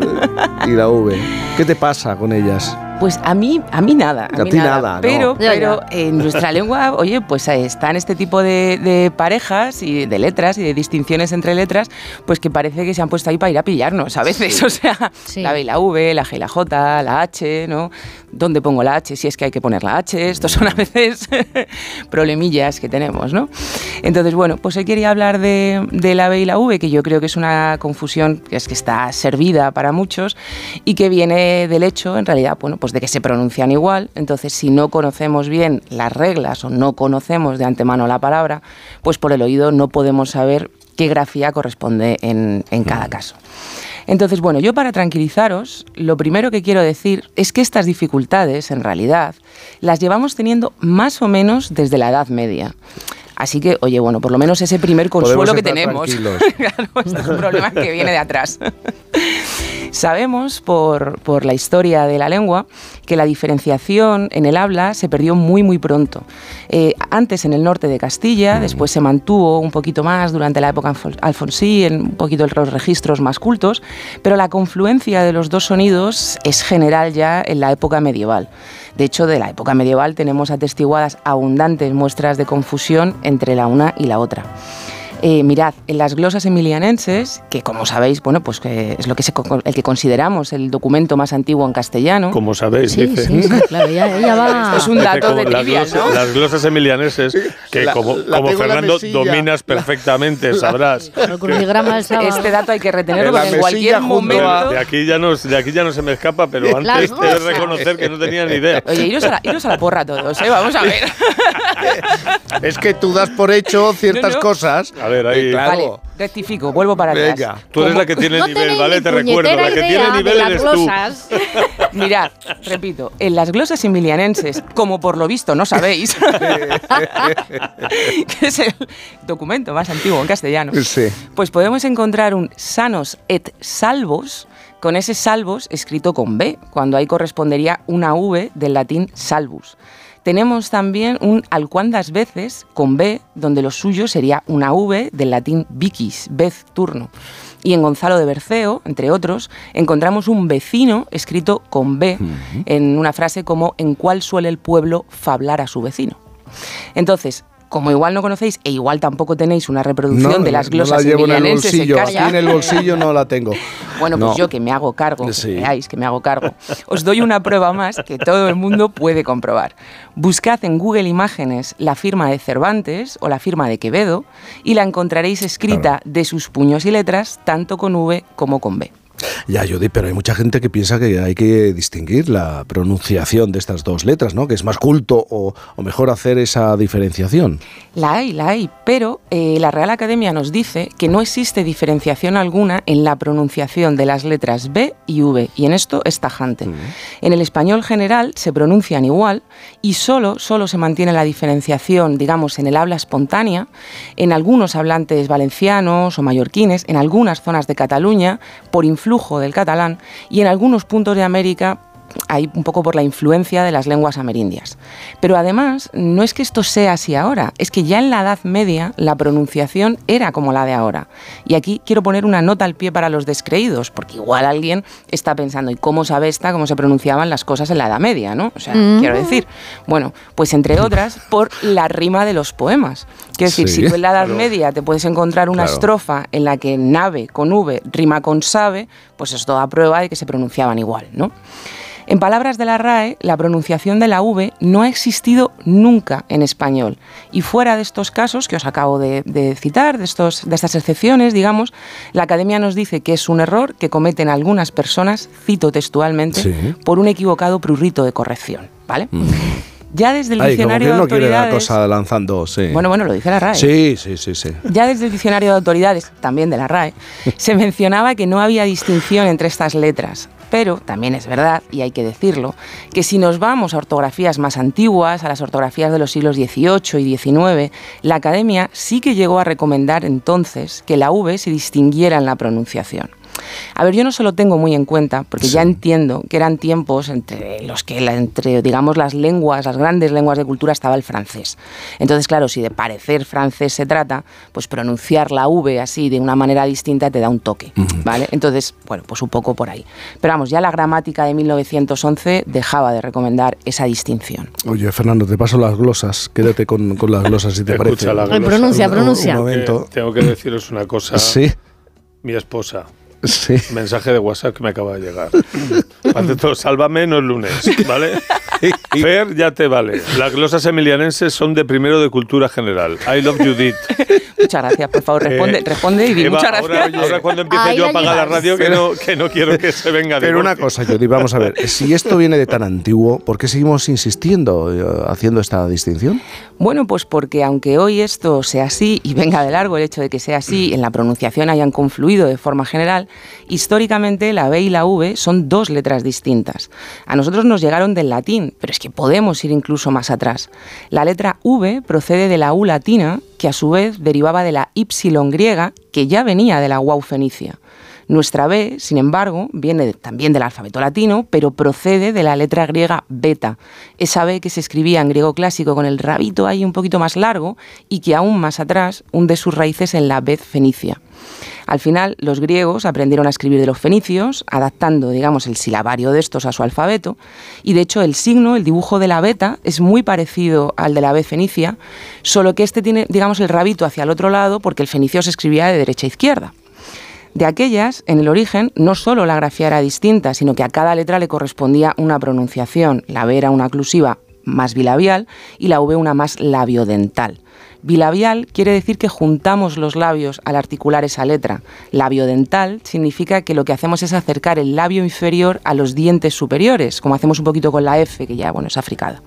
y la V. ¿Qué te pasa con ellas? Pues a mí, a mí nada. A mí ti nada, ¿no? Pero, Ya, pero en nuestra lengua, oye, pues están este tipo de, de parejas y de letras y de distinciones entre letras, pues que parece que se han puesto ahí para ir a pillarnos a veces. Sí. O sea, Sí. la B y la V, la G y la J, la H, ¿no? ¿Dónde pongo la H? Si es que hay que poner la H. Estos son a veces problemillas que tenemos, ¿no? Entonces, bueno, pues hoy quería hablar de, de la B y la V, que yo creo que es una confusión que es que está servida para muchos y que viene del hecho, en realidad, bueno, pues de que se pronuncian igual. Entonces, si no conocemos bien las reglas o no conocemos de antemano la palabra, pues por el oído no podemos saber qué grafía corresponde en, en cada caso. Entonces, bueno, yo para tranquilizaros, lo primero que quiero decir es que estas dificultades, en realidad, las llevamos teniendo más o menos desde la Edad Media. Así que, oye, bueno, por lo menos ese primer consuelo Podemos que tenemos. Claro, este es un problema que viene de atrás. Sabemos por, por la historia de la lengua que la diferenciación en el habla se perdió muy muy pronto. Eh, antes en el norte de Castilla, después se mantuvo un poquito más durante la época alfon- alfonsí, en un poquito los registros más cultos, pero la confluencia de los dos sonidos es general ya en la época medieval. De hecho, de la época medieval tenemos atestiguadas abundantes muestras de confusión entre la una y la otra. Eh, mirad, en las glosas emilianenses, que como sabéis, bueno, pues que es lo que se, el que consideramos el documento más antiguo en castellano. Como sabéis, Sí, dice. sí, sí, claro, ella va... Es un dato de las trivial, glosas, ¿no? Las glosas emilianeses, que La- como, la Fernando dominas perfectamente, sabrás. Este dato hay que retenerlo En la porque en cualquier momento... a- De aquí, ya no, de aquí ya no se me escapa, pero antes de reconocer que no tenía ni idea. Oye, iros a, la, iros a la porra todos, ¿eh? Vamos a ver. Es que tú das por hecho ciertas No, no. cosas. A ver, ahí. Eh, claro. Vale, rectifico, vuelvo para atrás. Venga. Tú eres la que tiene No nivel, ¿vale? Te recuerdo, la que tiene de nivel eres tú. glosas. Mirad, repito, en las glosas emilianenses, como por lo visto no sabéis, que es el documento más antiguo en castellano, Sí. pues podemos encontrar un sanos et salvos, con ese salvos escrito con B, cuando ahí correspondería una V del latín salvus. Tenemos también un alcuandas veces con B, donde lo suyo sería una V del latín vicis, vez turno. Y en Gonzalo de Berceo, entre otros, encontramos un vecino escrito con B en una frase como en cuál suele el pueblo fablar a su vecino. Entonces, como igual no conocéis e igual tampoco tenéis una reproducción de las no glosas la llevo en el en bolsillo. Aquí casa, en el bolsillo no la tengo. bueno, pues No. yo que me hago cargo, Sí. que veáis que me hago cargo, os doy una prueba más que todo el mundo puede comprobar. Buscad en Google Imágenes la firma de Cervantes o la firma de Quevedo y la encontraréis escrita de sus puños y letras tanto con V como con B. Ya, Judy, pero hay mucha gente que piensa que hay que distinguir la pronunciación de estas dos letras, ¿no? Que es más culto o, o mejor hacer esa diferenciación. La hay, la hay, pero eh, la Real Academia nos dice que no existe diferenciación alguna en la pronunciación de las letras B y V, y en esto es tajante. En el español general se pronuncian igual y solo, solo se mantiene la diferenciación, digamos, en el habla espontánea, en algunos hablantes valencianos o mallorquines, en algunas zonas de Cataluña, por influjo del catalán, y en algunos puntos de América ahí un poco por la influencia de las lenguas amerindias. Pero además, no es que esto sea así ahora, es que ya en la Edad Media la pronunciación era como la de ahora. Y aquí quiero poner una nota al pie para los descreídos, porque igual alguien está pensando, ¿y cómo sabe esta cómo se pronunciaban las cosas en la Edad Media? ¿no? O sea, Mm. quiero decir, bueno, pues entre otras, por la rima de los poemas. Quiero decir, Sí, si tú en la Edad claro. Media te puedes encontrar una Claro. estrofa en la que nave con V rima con sabe, pues esto da prueba de que se pronunciaban igual, ¿no? En palabras de la RAE, la pronunciación de la V no ha existido nunca en español. Y fuera de estos casos que os acabo de, de citar, de, estos, de estas excepciones, digamos, la Academia nos dice que es un error que cometen algunas personas, cito textualmente, Sí. por un equivocado prurrito de corrección. ¿Vale? Ya desde el Ay, como diccionario que de no quiere la autoridades. cosa lanzando, sí. Bueno, bueno, lo dice la RAE. Sí, sí, sí, sí. Ya desde el diccionario de autoridades, también de la RAE, se mencionaba que no había distinción entre estas letras. Pero también es verdad, y hay que decirlo, que si nos vamos a ortografías más antiguas, a las ortografías de los siglos XVIII y XIX, la Academia sí que llegó a recomendar entonces que la V se distinguiera en la pronunciación. A ver, yo no se lo tengo muy en cuenta, porque ya entiendo que eran tiempos entre los que, la- entre, digamos, las lenguas, las grandes lenguas de cultura, estaba el francés. Entonces, claro, si de parecer francés se trata, pues pronunciar la V así de una manera distinta te da un toque, ¿vale? Entonces, bueno, pues un poco por ahí. Pero vamos, ya la gramática de 1911 dejaba de recomendar esa distinción. Oye, Fernando, te paso las glosas. Quédate con, con las glosas si te parece. Escucha la Ay, glosa. pronuncia, Un- pronuncia. Un momento. Eh, tengo que deciros una cosa. Sí, Mi esposa. Sí. Mensaje de WhatsApp que me acaba de llegar. Ante todo, sálvame, no es lunes, ¿vale? Fer, ya te vale. Las glosas emilianenses son de primero de cultura general. I love Judith. Muchas gracias, por favor, responde, Eh, responde y di Eva, muchas ahora, gracias. ahora cuando empiece Ahí yo a la apagar la radio, que no, que no quiero que se venga de Pero una cosa, Judy, vamos a ver. Si esto viene de tan antiguo, ¿por qué seguimos insistiendo eh, haciendo esta distinción? Bueno, pues porque aunque hoy esto sea así y venga de largo el hecho de que sea así, en la pronunciación hayan confluido de forma general, históricamente la B y la V son dos letras distintas. A nosotros nos llegaron del latín, pero es que podemos ir incluso más atrás. La letra V procede de la U latina, que a su vez derivaba de la Y griega, que ya venía de la Wau fenicia. Nuestra B, sin embargo, viene también del alfabeto latino, pero procede de la letra griega beta, esa B que se escribía en griego clásico con el rabito ahí un poquito más largo y que aún más atrás hunde sus raíces en la vez fenicia. Al final, los griegos aprendieron a escribir de los fenicios, adaptando, digamos, el silabario de estos a su alfabeto, y de hecho el signo, el dibujo de la beta, es muy parecido al de la B fenicia, solo que este tiene, digamos, el rabito hacia el otro lado porque el fenicio se escribía de derecha a izquierda. De aquellas, en el origen, no solo la grafía era distinta, sino que a cada letra le correspondía una pronunciación. La B era una oclusiva más bilabial y la V una más labiodental. Bilabial quiere decir que juntamos los labios al articular esa letra. Labiodental significa que lo que hacemos es acercar el labio inferior a los dientes superiores, como hacemos un poquito con la F, que ya bueno, es africada.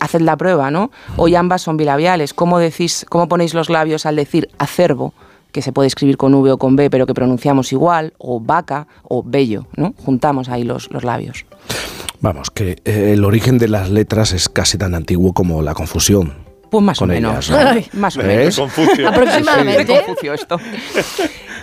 Haced la prueba, ¿no? Hoy ambas son bilabiales. ¿Cómo, decís, ¿Cómo ponéis los labios al decir acervo? que se puede escribir con V o con B, pero que pronunciamos igual, o vaca, o bello, ¿no? Juntamos ahí los, los labios. Vamos, que eh, el origen de las letras es casi tan antiguo como la confusión. Pues más con o menos. ellas, ¿no? Ay. Más o menos. Confucio. Aproximadamente. De Confucio esto.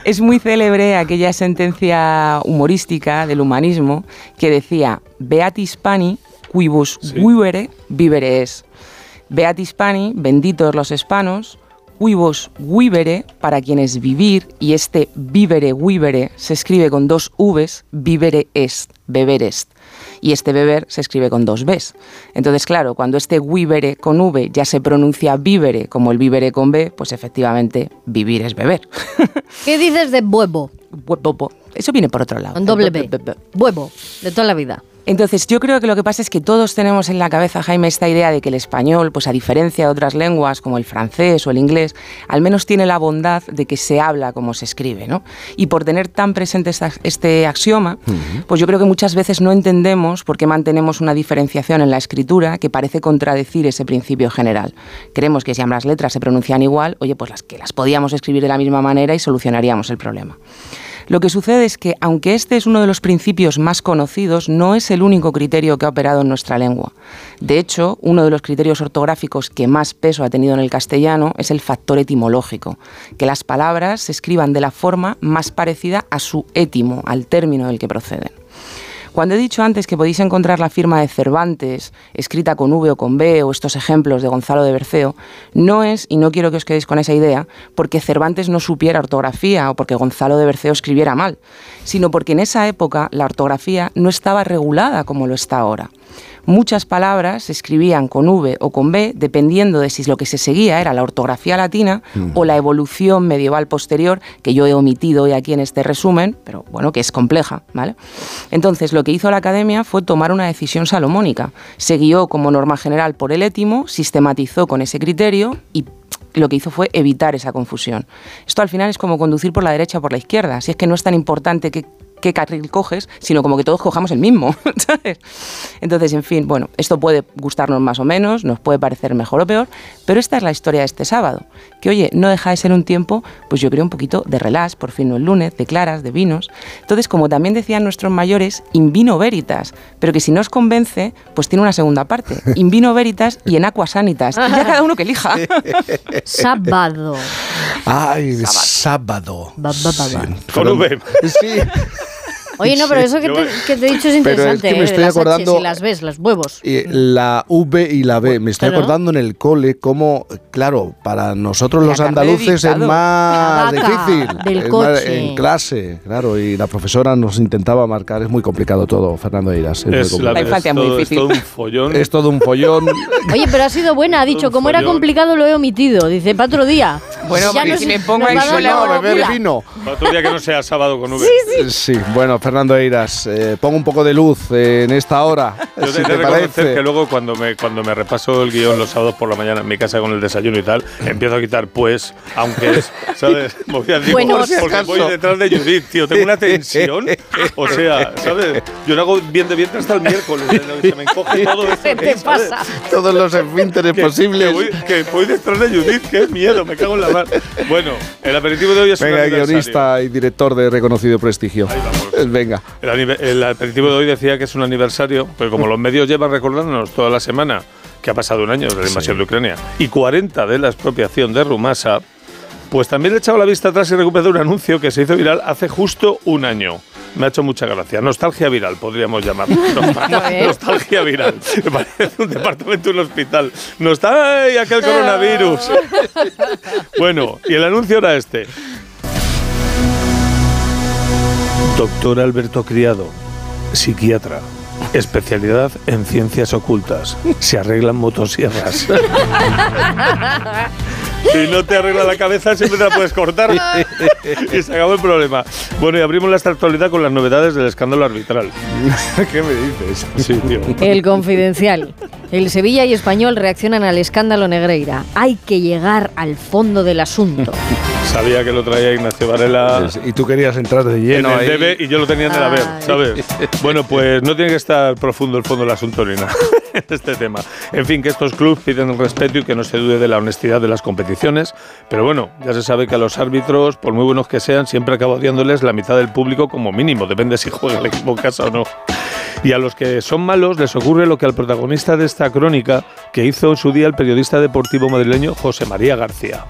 Es muy célebre aquella sentencia humorística del humanismo que decía Beat Hispani, quibus vivere, vivere es. Beat Hispani, benditos los hispanos, quibus vivere, para quienes vivir, y este vivere, vivere, se escribe con dos Vs, vivere est, beber est. Y este beber se escribe con dos Bs. Entonces, claro, cuando este vivere con V ya se pronuncia vivere como el vivere con B, pues efectivamente vivir es beber. ¿Qué dices de huevo? Huevo. Eso viene por otro lado. Con doble B. Huevo, de toda la vida. Entonces, yo creo que lo que pasa es que todos tenemos en la cabeza, Jaime, esta idea de que el español, pues a diferencia de otras lenguas como el francés o el inglés, al menos tiene la bondad de que se habla como se escribe, ¿no? Y por tener tan presente esta- este axioma, pues yo creo que muchas veces no entendemos por qué mantenemos una diferenciación en la escritura que parece contradecir ese principio general. Creemos que si ambas letras se pronuncian igual, oye, pues las que las podíamos escribir de la misma manera y solucionaríamos el problema. Lo que sucede es que, aunque este es uno de los principios más conocidos, no es el único criterio que ha operado en nuestra lengua. De hecho, uno de los criterios ortográficos que más peso ha tenido en el castellano es el factor etimológico, que las palabras se escriban de la forma más parecida a su étimo, al término del que proceden. Cuando he dicho antes que podéis encontrar la firma de Cervantes, escrita con V o con B, o estos ejemplos de Gonzalo de Berceo, no es, y no quiero que os quedéis con esa idea, porque Cervantes no supiera ortografía o porque Gonzalo de Berceo escribiera mal, sino porque en esa época la ortografía no estaba regulada como lo está ahora. Muchas palabras se escribían con V o con B dependiendo de si lo que se seguía era la ortografía latina o la evolución medieval posterior, que yo he omitido hoy aquí en este resumen, pero bueno, que es compleja, ¿vale? Entonces, lo que hizo la academia fue tomar una decisión salomónica. Se guió como norma general por el étimo, sistematizó con ese criterio y lo que hizo fue evitar esa confusión. Esto al final es como conducir por la derecha o por la izquierda. Si es que no es tan importante que qué carril coges, sino como que todos cojamos el mismo, ¿sabes? Entonces, en fin, bueno, esto puede gustarnos más o menos, nos puede parecer mejor o peor, pero esta es la historia de este sábado, que oye, no deja de ser un tiempo, pues yo creo un poquito de relax, por fin no el lunes, de claras, de vinos. Entonces, como también decían nuestros mayores, in vino veritas, pero que si no os convence, pues tiene una segunda parte, in vino veritas y en aqua sanitas, y ya cada uno que elija. Sábado. Ay, sábado. Ba, ba, ba, ba. Sí. Con V. Sí. Oye, no, pero eso que te, que te he dicho es Pero es interesante. que me ¿eh? estoy las acordando- H's y las B's, los huevos. Y la V y la B. Me estoy acordando en el cole cómo, claro, para nosotros los andaluces es más difícil. del Es más- coche. en clase, claro, y la profesora nos intentaba marcar. Es muy complicado todo, Fernando Eiras. Es, muy Es, la, infancia es muy todo, es difícil. todo un follón. Es todo un follón. Oye, pero ha sido buena, ha dicho, como era complicado lo he omitido. Dice, para otro día. Bueno, Ya nos- si me pongo dar sola beber vino. Otro día que no sea sábado con V. Sí, bueno, Fernando Eiras, eh, pon un poco de luz eh, en esta hora, Yo si te, parece. que luego cuando me, cuando me repaso el guion los sábados por la mañana en mi casa con el desayuno y tal, empiezo a quitar pues, aunque es, ¿sabes? Voy digo, Bueno, porque por si voy acaso. detrás de Judith, tío, tengo una tensión. O sea, ¿sabes? Yo no hago bien de vientre hasta el miércoles, se me encoge todo eso. ¿Qué te pasa? Todos los esfínteres posibles. que voy, que voy detrás de Judith, qué miedo, me cago en la mar. Bueno, el aperitivo de hoy es Venga, guionista y director de reconocido prestigio. Ahí vamos. Venga. El, el aperitivo de hoy decía que es un aniversario, pero como los medios llevan recordándonos toda la semana que ha pasado un año de la invasión de Ucrania y 40 de la expropiación de Rumasa, pues también he echado la vista atrás y recuperado un anuncio que se hizo viral hace justo un año. Me ha hecho mucha gracia. Nostalgia viral, podríamos llamarlo. Nostal-. Nostalgia viral. Me parece un departamento de un hospital. Nostalgia, aquel coronavirus. bueno, y el anuncio era este. Doctor Alberto Criado, psiquiatra, especialidad en ciencias ocultas. Se arreglan motosierras. Si no te arregla la cabeza, siempre te la puedes cortar. y se acabó el problema. Bueno, y abrimos la actualidad con las novedades del escándalo arbitral. ¿Qué me dices? Sí, tío. El confidencial. El Sevilla y Español reaccionan al escándalo Negreira. Hay que llegar al fondo del asunto. Sabía que lo traía Ignacio Varela. Y tú querías entrar de en lleno el ahí. debe y yo lo tenía en el haber. ¿sabes? Bueno, pues no tiene que estar profundo el fondo del asunto ni nada en este tema. En fin, que estos clubes piden respeto y que no se dude de la honestidad de las competiciones, pero bueno, ya se sabe que a los árbitros, por muy buenos que sean, siempre acaba odiándoles la mitad del público como mínimo, depende si juega el equipo casa o no. Y a los que son malos les ocurre lo que al protagonista de esta crónica que hizo en su día el periodista deportivo madrileño José María García.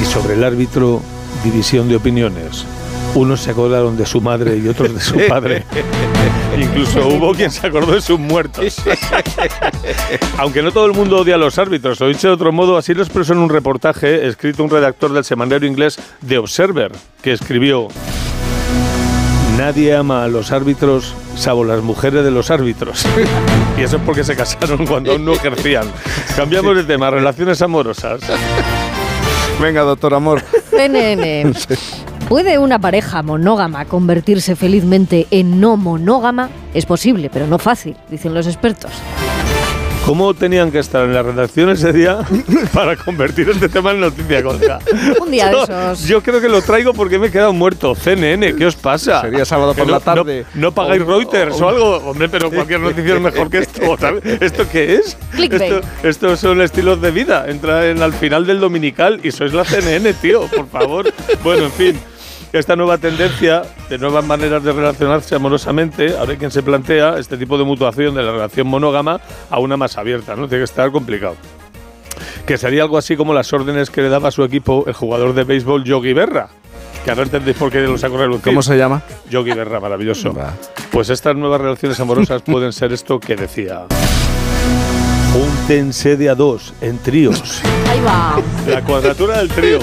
Y sobre el árbitro, división de opiniones. Unos se acordaron de su madre y otros de su padre. Incluso hubo quien se acordó de sus muertos. Aunque no todo el mundo odia a los árbitros, o dicho de otro modo, así lo expresó en un reportaje escrito un redactor del semanario inglés The Observer, que escribió Nadie ama a los árbitros salvo las mujeres de los árbitros. y eso es porque se casaron cuando aún no ejercían. Cambiamos de tema, relaciones amorosas. Venga, doctor Amor. CNN. ¿Puede una pareja monógama convertirse felizmente en no monógama? Es posible, pero no fácil, dicen los expertos. ¿Cómo tenían que estar en la redacción ese día para convertir este tema en noticia contra? Un día de Yo- esos. Yo creo que lo traigo porque me he quedado muerto. CNN, ¿qué os pasa? Sería sábado por no- la tarde. No, no pagáis O- Reuters o, algo. Hombre, pero cualquier noticia es mejor que esto. ¿sabes? ¿Esto qué es? Clickbait. Esto, estos son estilos de vida. Entra en, al final del dominical y sois la CNN, tío, por favor. Bueno, en fin. Esta nueva tendencia de nuevas maneras de relacionarse amorosamente, ahora hay quien se plantea este tipo de mutuación de la relación monógama a una más abierta, ¿no? Tiene que estar complicado. Que sería algo así como las órdenes que le daba a su equipo el jugador de béisbol Yogi Berra. que ahora entendéis por qué lo saco relucir. ¿Cómo se llama? Yogi Berra, maravilloso. Pues estas nuevas relaciones amorosas pueden ser esto que decía. Júntense de a dos, en tríos. Ahí va. La cuadratura del trío.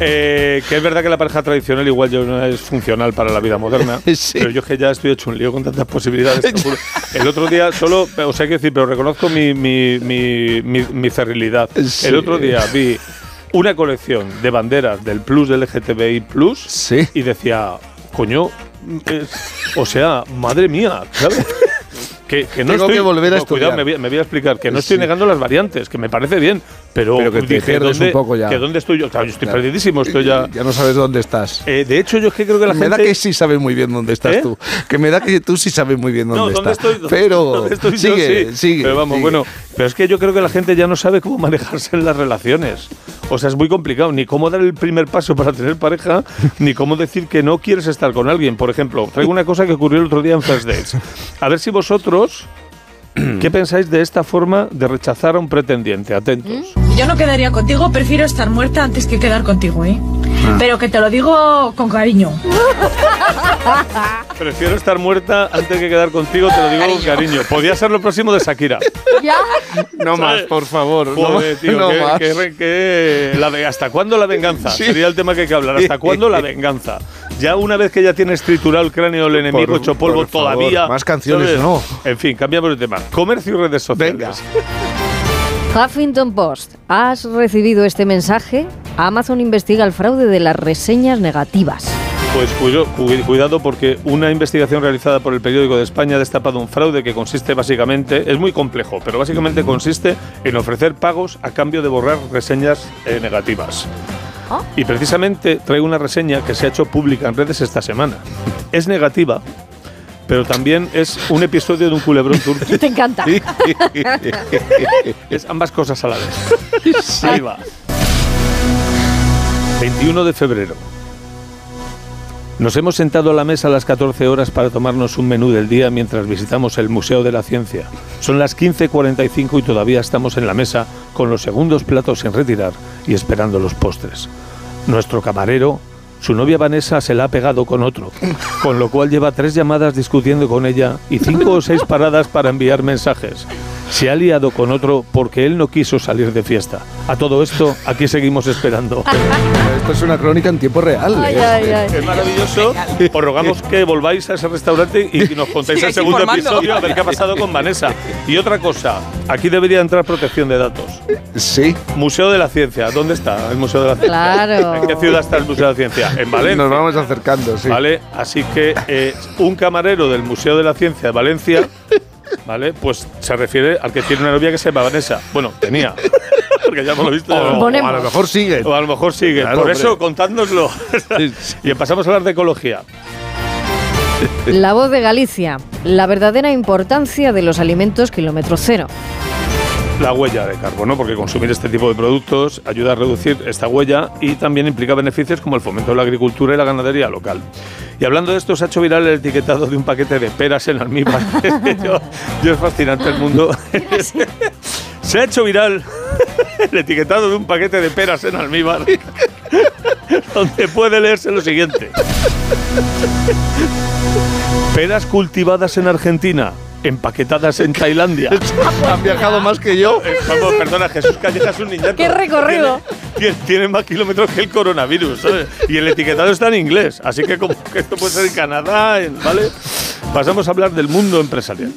Eh, que es verdad que la pareja tradicional igual yo no es funcional para la vida moderna, pero yo es que ya estoy hecho un lío con tantas posibilidades. El otro día solo, o sea, hay que decir, pero reconozco mi, mi, mi, mi, mi cerrilidad. Sí. El otro día vi una colección de banderas del Plus del LGTBI Plus y decía, coño, es- o sea, madre mía, ¿sabes? Que, que no Tengo estoy, que volver a no, cuidado, estudiar. me voy, me voy a explicar, que no estoy Sí. negando las variantes, que me parece bien, pero, Pero que te dije, pierdes ¿dónde, un poco ya. que ¿dónde estoy yo? Claro, yo estoy Claro. perdidísimo, estoy ya... Ya no sabes dónde estás. Eh, de hecho, yo es que creo que la me gente... da que sí sabes muy bien dónde estás ¿Eh? tú. Que me da que tú sí sabes muy bien dónde No, ¿dónde estás. estoy? ¿Dónde- pero dónde estoy yo? sigue, Sí. sigue. Pero vamos, sigue. bueno, pero es que yo creo que la gente ya no sabe cómo manejarse en las relaciones. O sea, es muy complicado, ni cómo dar el primer paso para tener pareja, ni cómo decir que no quieres estar con alguien. Por ejemplo, traigo una cosa que ocurrió el otro día en First Dates. A ver si vosotros, ¿qué pensáis de esta forma de rechazar a un pretendiente? Atentos. Yo no quedaría contigo, prefiero estar muerta antes que quedar contigo, ¿eh? Pero que te lo digo con cariño. Prefiero estar muerta antes que quedar contigo, te lo digo con cariño. Podía ser lo próximo de Shakira. ¿Ya? No más, por favor. no Joder, más, tío, no que- más. que que la ve- ¿hasta cuándo la venganza? Sí. Sería el tema que hay que hablar. ¿Hasta cuándo la venganza? Ya una vez que ya tienes triturado el cráneo del enemigo Por- hecho polvo, por favor, todavía. más canciones, ¿sabes? no. En fin, cambiamos de tema. Comercio y redes sociales. Huffington Post, ¿has recibido este mensaje? Amazon investiga el fraude de las reseñas negativas. Pues cuidado porque una investigación realizada por el periódico de España ha destapado un fraude que consiste básicamente, es muy complejo, pero básicamente consiste en ofrecer pagos a cambio de borrar reseñas eh, negativas. Y precisamente traigo una reseña que se ha hecho pública en redes esta semana. Es negativa, pero también es un episodio de un culebrón turco. Te encanta. es ambas cosas a la vez. Ahí va. 21 de febrero. Nos hemos sentado a la mesa a las 14 horas para tomarnos un menú del día mientras visitamos el Museo de la Ciencia. Son las 15.45 y todavía estamos en la mesa con los segundos platos sin retirar y esperando los postres. Nuestro camarero, su novia Vanessa se la ha pegado con otro, con lo cual lleva tres llamadas discutiendo con ella y cinco o seis paradas para enviar mensajes. Se ha liado con otro porque él no quiso salir de fiesta. A todo esto, aquí seguimos esperando. Esto es una crónica en tiempo real. Ay, ¿eh? ay, ay. Es maravilloso. Os rogamos que volváis a ese restaurante y nos contéis el Sigáis segundo episodio a ver qué ha pasado con Vanessa. Y otra cosa, aquí debería entrar protección de datos. Sí. Museo de la Ciencia, ¿dónde está el Museo de la Ciencia? Claro. ¿En qué ciudad está el Museo de la Ciencia? En Valencia. Nos vamos acercando, sí. ¿Vale? Así que eh, un camarero del Museo de la Ciencia de Valencia, ¿vale? Pues se refiere al que tiene una novia que se llama Vanessa. Bueno, tenía. Porque ya hemos lo visto. O, o a lo mejor sigue. O a lo mejor sigue. Claro, Por hombre. eso, contádnoslo. y pasamos a hablar de ecología. La voz de Galicia, la verdadera importancia de los alimentos kilómetro cero. La huella de carbono, porque consumir este tipo de productos ayuda a reducir esta huella y también implica beneficios como el fomento de la agricultura y la ganadería local. Y hablando de esto, se ha hecho viral el etiquetado de un paquete de peras en almíbar. yo, yo es fascinante el mundo. se ha hecho viral el etiquetado de un paquete de peras en almíbar, donde puede leerse lo siguiente. Peras cultivadas en Argentina, empaquetadas en Tailandia. Han viajado más que yo. Eh, Vamos, perdona, Jesús Calleja es un niñato. ¡Qué recorrido! Tiene, más kilómetros que el coronavirus, ¿sabes? Y el etiquetado está en inglés, así que como que esto puede ser en Canadá, en- ¿vale? Pasamos a hablar del mundo empresarial.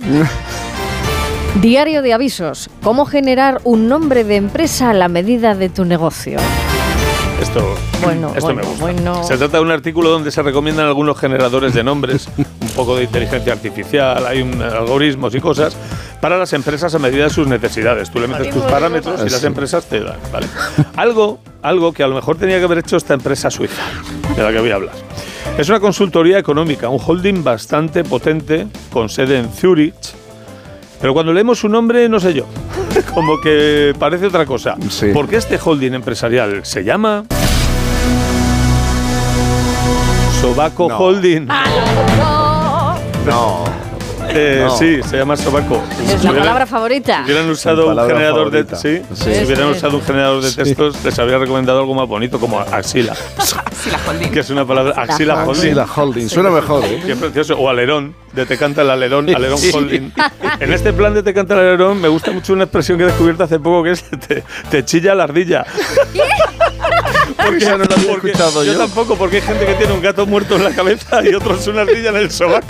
Diario de avisos. ¿Cómo generar un nombre de empresa a la medida de tu negocio? Esto, Bueno, esto bueno, me gusta. bueno. Se trata de un artículo donde se recomiendan algunos generadores de nombres, un poco de inteligencia artificial, hay un, algoritmos y cosas para las empresas a medida de sus necesidades. Tú le metes tus parámetros y las empresas te dan, ¿vale? Algo, algo que a lo mejor tenía que haber hecho esta empresa suiza, de la que voy a hablar. Es una consultoría económica, un holding bastante potente con sede en Zurich, pero cuando leemos su nombre, no sé yo, como que parece otra cosa. Porque este holding empresarial se llama Sobaco No. Holding. No. Eh, No. Sí, se llama sobaco. Es la palabra favorita. Si hubieran usado un generador de sí, Sí. si hubieran usado un generador de textos, les habría recomendado algo más bonito como axila. Axila holding. que es una palabra axila holding. Sí, la holding. Suena mejor, ¿eh? Qué precioso. O alerón, de te canta el alerón, alerón holding. En este plan de te canta el alerón me gusta mucho una expresión que he descubierto hace poco que es te, te chilla la ardilla. Porque, no había porque escuchado yo. tampoco, porque hay gente que tiene un gato muerto en la cabeza y otros una ardilla en el sobaco.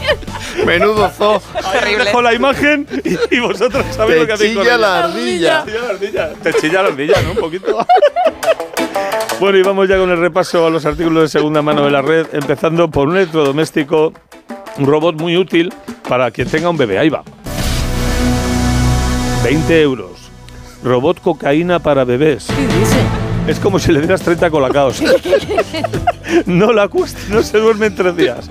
Menudo zoo. Os dejo la imagen y, y vosotros sabéis Te lo que hacéis con ella. la ardilla. Te chilla la ardilla. Te chilla la ardilla, ¿no? Un poquito. Bueno, y vamos ya con el repaso a los artículos de segunda mano de la red, empezando por un electrodoméstico, un robot muy útil para quien tenga un bebé. Ahí va. 20 euros. Robot cocaína para bebés. Es como si le dieras 30 colacaos. No la cuesta, no se duerme en tres días.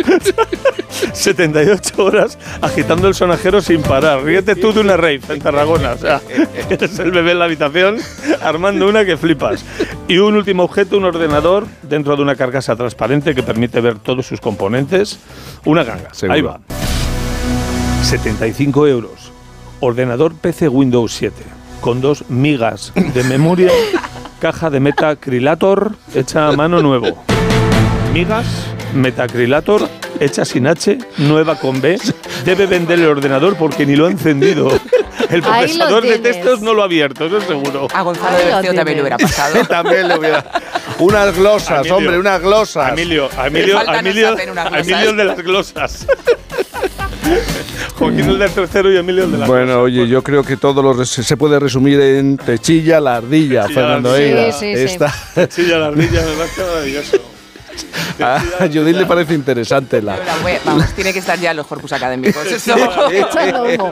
78 horas agitando el sonajero sin parar. Ríete tú de una rave en Tarragona. O sea, eres el bebé en la habitación armando una que flipas. Y un último objeto, un ordenador dentro de una carcasa transparente que permite ver todos sus componentes. Una ganga. Seguro. Ahí va. 75 euros. Ordenador PC Windows 7 con dos migas de memoria, caja de metacrilator hecha a mano nuevo. Migas, metacrilator hecha sin H, nueva con B. Debe vender el ordenador porque ni lo ha encendido. El procesador de textos no lo ha abierto, eso es seguro. A Gonzalo Ahí de también le hubiera pasado. También le hubiera. Unas glosas, Emilio. hombre, unas glosas. Emilio, a Emilio, Emilio. Emilio el de las glosas. Joaquín el del tercero y Emilio el de las Bueno, oye, yo creo que todo lo res- se puede resumir en te chilla la ardilla, Te chilla la Fernando. Eira. Sí, sí, sí. Esta- Chilla la ardilla, me parece maravilloso. a Judith le parece interesante la. La Vamos, tiene que estar ya en los corpus académicos. Humo.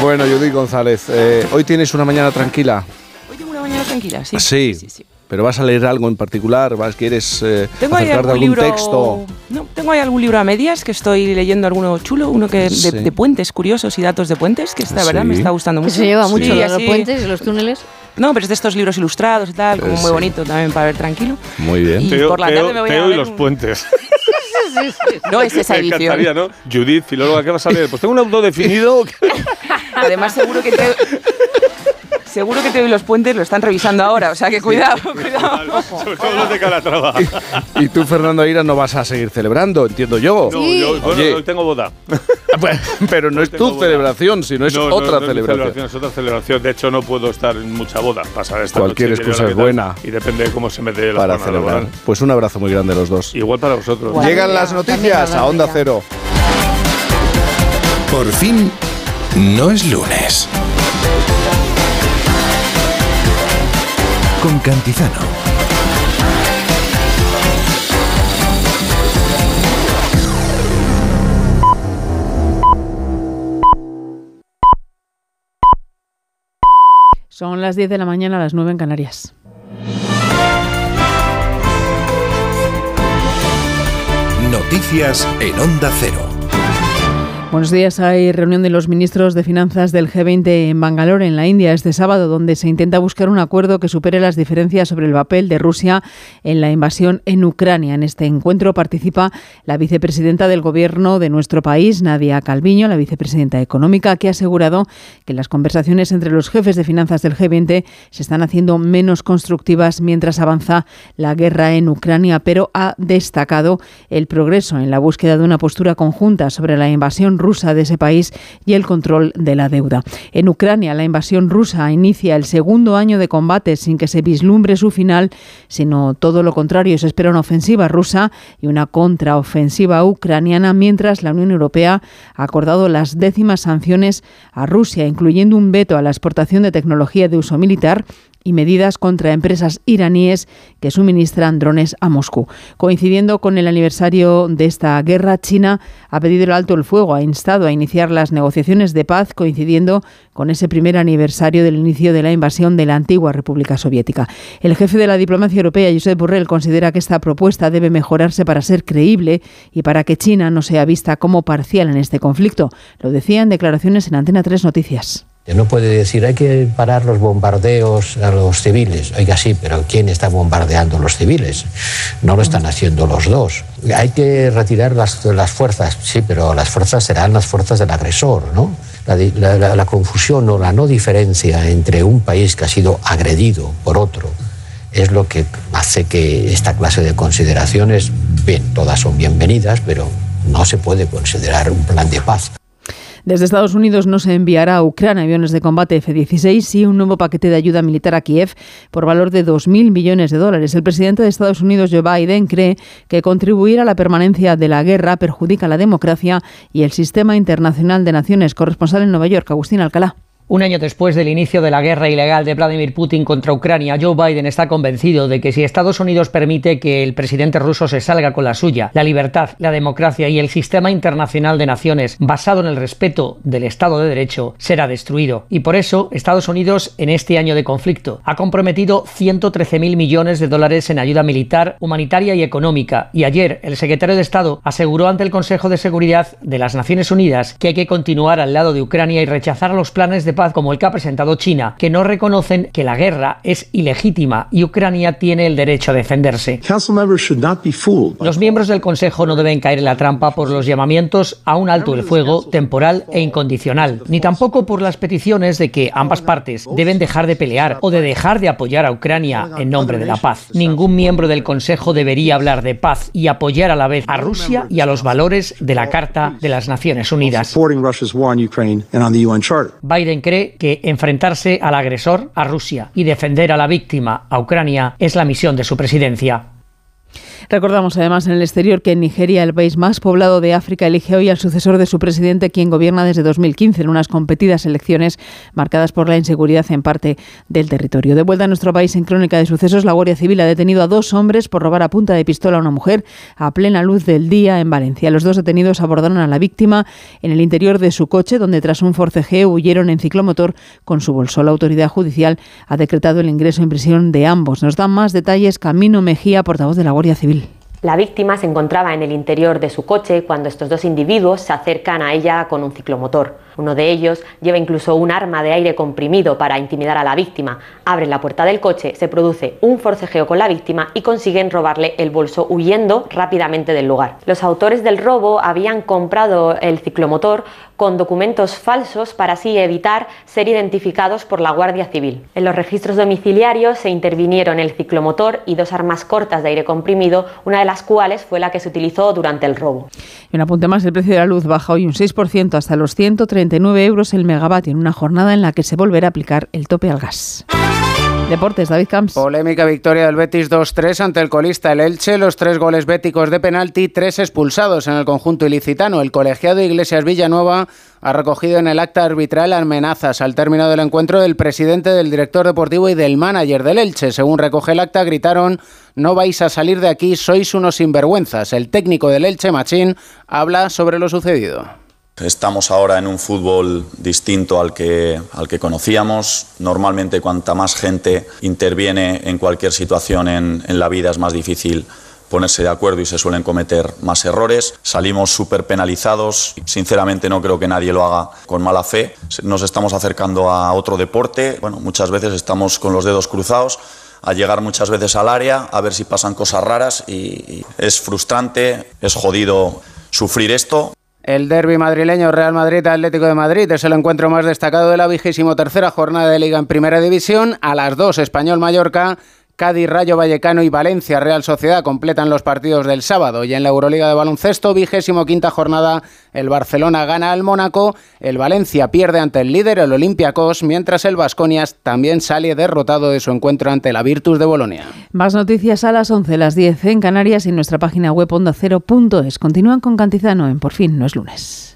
Bueno, Judith González, eh, hoy tienes una mañana tranquila. Hoy tengo una mañana tranquila, sí. Sí, sí, sí. Pero vas a leer algo en particular, vas quieres eh, Tengo ahí acercarte a algún algún libro. texto. No, tengo ahí algún libro a medias que estoy leyendo alguno chulo, uno que de, Sí. de puentes curiosos y datos de puentes, que esta Sí. verdad me está gustando mucho. se lleva mucho Sí, los así- puentes y los túneles. No, pero es de estos libros ilustrados y tal, como Eh, muy bonito también para ver tranquilo. Muy bien. Y Teo, por la Teo- tarde me voy a Teo y los un- puentes. No es esa Me edición. encantaría, ¿no? Judith, filóloga, ¿qué vas a leer? Pues tengo un autodefinido. Además, seguro que te. Seguro que te doy los puentes, lo están revisando ahora, o sea que cuidado, cuidado. Sobre todo los de Calatrava. Y tú, Fernando Eira, no vas a seguir celebrando, entiendo yo. No, yo, bueno, hoy tengo boda. Pero no es tu boda. celebración, sino es No, no, otra celebración. Es otra celebración. De hecho, no puedo estar en mucha boda. Pasar esta Cualquier noche, excusa es buena. Y depende de cómo se me dé la Para celebrar. laboral. Pues un abrazo muy grande a los dos. Igual para vosotros. Llegan las noticias a Onda. Cero. Por fin, no es lunes. Con Cantizano. Son las 10 de la mañana, las 9 en Canarias. Noticias en Onda Cero. Buenos días. Hay reunión de los ministros de Finanzas del G20 en Bangalore, en la India, este sábado, donde se intenta buscar un acuerdo que supere las diferencias sobre el papel de Rusia en la invasión en Ucrania. En este encuentro participa la vicepresidenta del Gobierno de nuestro país, Nadia Calviño, la vicepresidenta económica, que ha asegurado que las conversaciones entre los jefes de finanzas del G20 se están haciendo menos constructivas mientras avanza la guerra en Ucrania, pero ha destacado el progreso en la búsqueda de una postura conjunta sobre la invasión rusa de ese país y el control de la deuda. En Ucrania, la invasión rusa inicia el segundo año de combate sin que se vislumbre su final, sino todo lo contrario. Se espera una ofensiva rusa y una contraofensiva ucraniana, mientras la Unión Europea ha acordado las décimas sanciones a Rusia, incluyendo un veto a la exportación de tecnología de uso militar y medidas contra empresas iraníes que suministran drones a Moscú. Coincidiendo con el aniversario de esta guerra, China ha pedido el alto el fuego, ha instado a iniciar las negociaciones de paz coincidiendo con ese primer aniversario del inicio de la invasión de la antigua República Soviética. El jefe de la diplomacia europea, Josep Borrell, considera que esta propuesta debe mejorarse para ser creíble y para que China no sea vista como parcial en este conflicto. Lo decía en declaraciones en Antena 3 Noticias. No puede decir hay que parar los bombardeos a los civiles. Oiga, sí, pero ¿quién está bombardeando a los civiles? No lo están haciendo los dos. Hay que retirar las, las fuerzas, sí, pero las fuerzas serán las fuerzas del agresor, ¿no? La, confusión o la no diferencia entre un país que ha sido agredido por otro es lo que hace que esta clase de consideraciones, bien, todas son bienvenidas, pero no se puede considerar un plan de paz. Desde Estados Unidos no se enviará a Ucrania aviones de combate F-16 y un nuevo paquete de ayuda militar a Kiev por valor de 2.000 millones de dólares. El presidente de Estados Unidos, Joe Biden, cree que contribuir a la permanencia de la guerra perjudica la democracia y el sistema internacional de naciones. Corresponsal en Nueva York, Agustín Alcalá. Un año después del inicio de la guerra ilegal de Vladimir Putin contra Ucrania, Joe Biden está convencido de que si Estados Unidos permite que el presidente ruso se salga con la suya, la libertad, la democracia y el sistema internacional de naciones basado en el respeto del Estado de Derecho será destruido. Y por eso Estados Unidos en este año de conflicto ha comprometido 113.000 millones de dólares en ayuda militar, humanitaria y económica. Y ayer el secretario de Estado aseguró ante el Consejo de Seguridad de las Naciones Unidas que hay que continuar al lado de Ucrania y rechazar los planes de paz como el que ha presentado China, que no reconocen que la guerra es ilegítima y Ucrania tiene el derecho a defenderse. Los miembros del Consejo no deben caer en la trampa por los llamamientos a un alto el fuego temporal e incondicional, ni tampoco por las peticiones de que ambas partes deben dejar de pelear o de dejar de apoyar a Ucrania en nombre de la paz. Ningún miembro del Consejo debería hablar de paz y apoyar a la vez a Rusia y a los valores de la Carta de las Naciones Unidas. Biden cree que enfrentarse al agresor, a Rusia, y defender a la víctima, a Ucrania, es la misión de su presidencia. Recordamos además en el exterior que en Nigeria, el país más poblado de África, elige hoy al sucesor de su presidente, quien gobierna desde 2015 en unas competidas elecciones marcadas por la inseguridad en parte del territorio. De vuelta a nuestro país en crónica de sucesos, la Guardia Civil ha detenido a dos hombres por robar a punta de pistola a una mujer a plena luz del día en Valencia. Los dos detenidos abordaron a la víctima en el interior de su coche, donde tras un forcejeo huyeron en ciclomotor con su bolso. La autoridad judicial ha decretado el ingreso en prisión de ambos. Nos dan más detalles Camino Mejía, portavoz de la Guardia Civil. La víctima se encontraba en el interior de su coche cuando estos dos individuos se acercan a ella con un ciclomotor. Uno de ellos lleva incluso un arma de aire comprimido para intimidar a la víctima. Abren la puerta del coche, se produce un forcejeo con la víctima y consiguen robarle el bolso huyendo rápidamente del lugar. Los autores del robo habían comprado el ciclomotor con documentos falsos para así evitar ser identificados por la Guardia Civil. En los registros domiciliarios se intervinieron el ciclomotor y dos armas cortas de aire comprimido, una de las cuales fue la que se utilizó durante el robo. Y un apunte más, el precio de la luz baja hoy un 6% hasta los 139 euros el megavatio en una jornada en la que se volverá a aplicar el tope al gas. Deportes, David Camps. Polémica victoria del Betis 2-3 ante el colista el Elche, los tres goles béticos de penalti, tres expulsados en el conjunto ilicitano. El colegiado Iglesias Villanueva ha recogido en el acta arbitral amenazas al término del encuentro del presidente, del director deportivo y del manager del Elche. Según recoge el acta, gritaron no vais a salir de aquí, sois unos sinvergüenzas. El técnico del Elche, Machín, habla sobre lo sucedido. Estamos ahora en un fútbol distinto al que, al que conocíamos. Normalmente cuanta más gente interviene en cualquier situación en, en la vida es más difícil ponerse de acuerdo y se suelen cometer más errores. Salimos súper penalizados. Sinceramente no creo que nadie lo haga con mala fe. Nos estamos acercando a otro deporte. Bueno, muchas veces estamos con los dedos cruzados a llegar muchas veces al área a ver si pasan cosas raras y, y es frustrante, es jodido sufrir esto. El derby madrileño Real Madrid-Atlético de Madrid es el encuentro más destacado de la vigésimo tercera jornada de Liga en Primera División. A las dos, Español-Mallorca. Cádiz, Rayo Vallecano y Valencia Real Sociedad completan los partidos del sábado y en la Euroliga de baloncesto, vigésimo quinta jornada, el Barcelona gana al Mónaco, el Valencia pierde ante el líder, el Olympiacos, mientras el Vasconias también sale derrotado de su encuentro ante la Virtus de Bolonia. Más noticias a las 11, las 10 en Canarias y en nuestra página web ondacero.es. Continúan con Cantizano en Por fin no es lunes.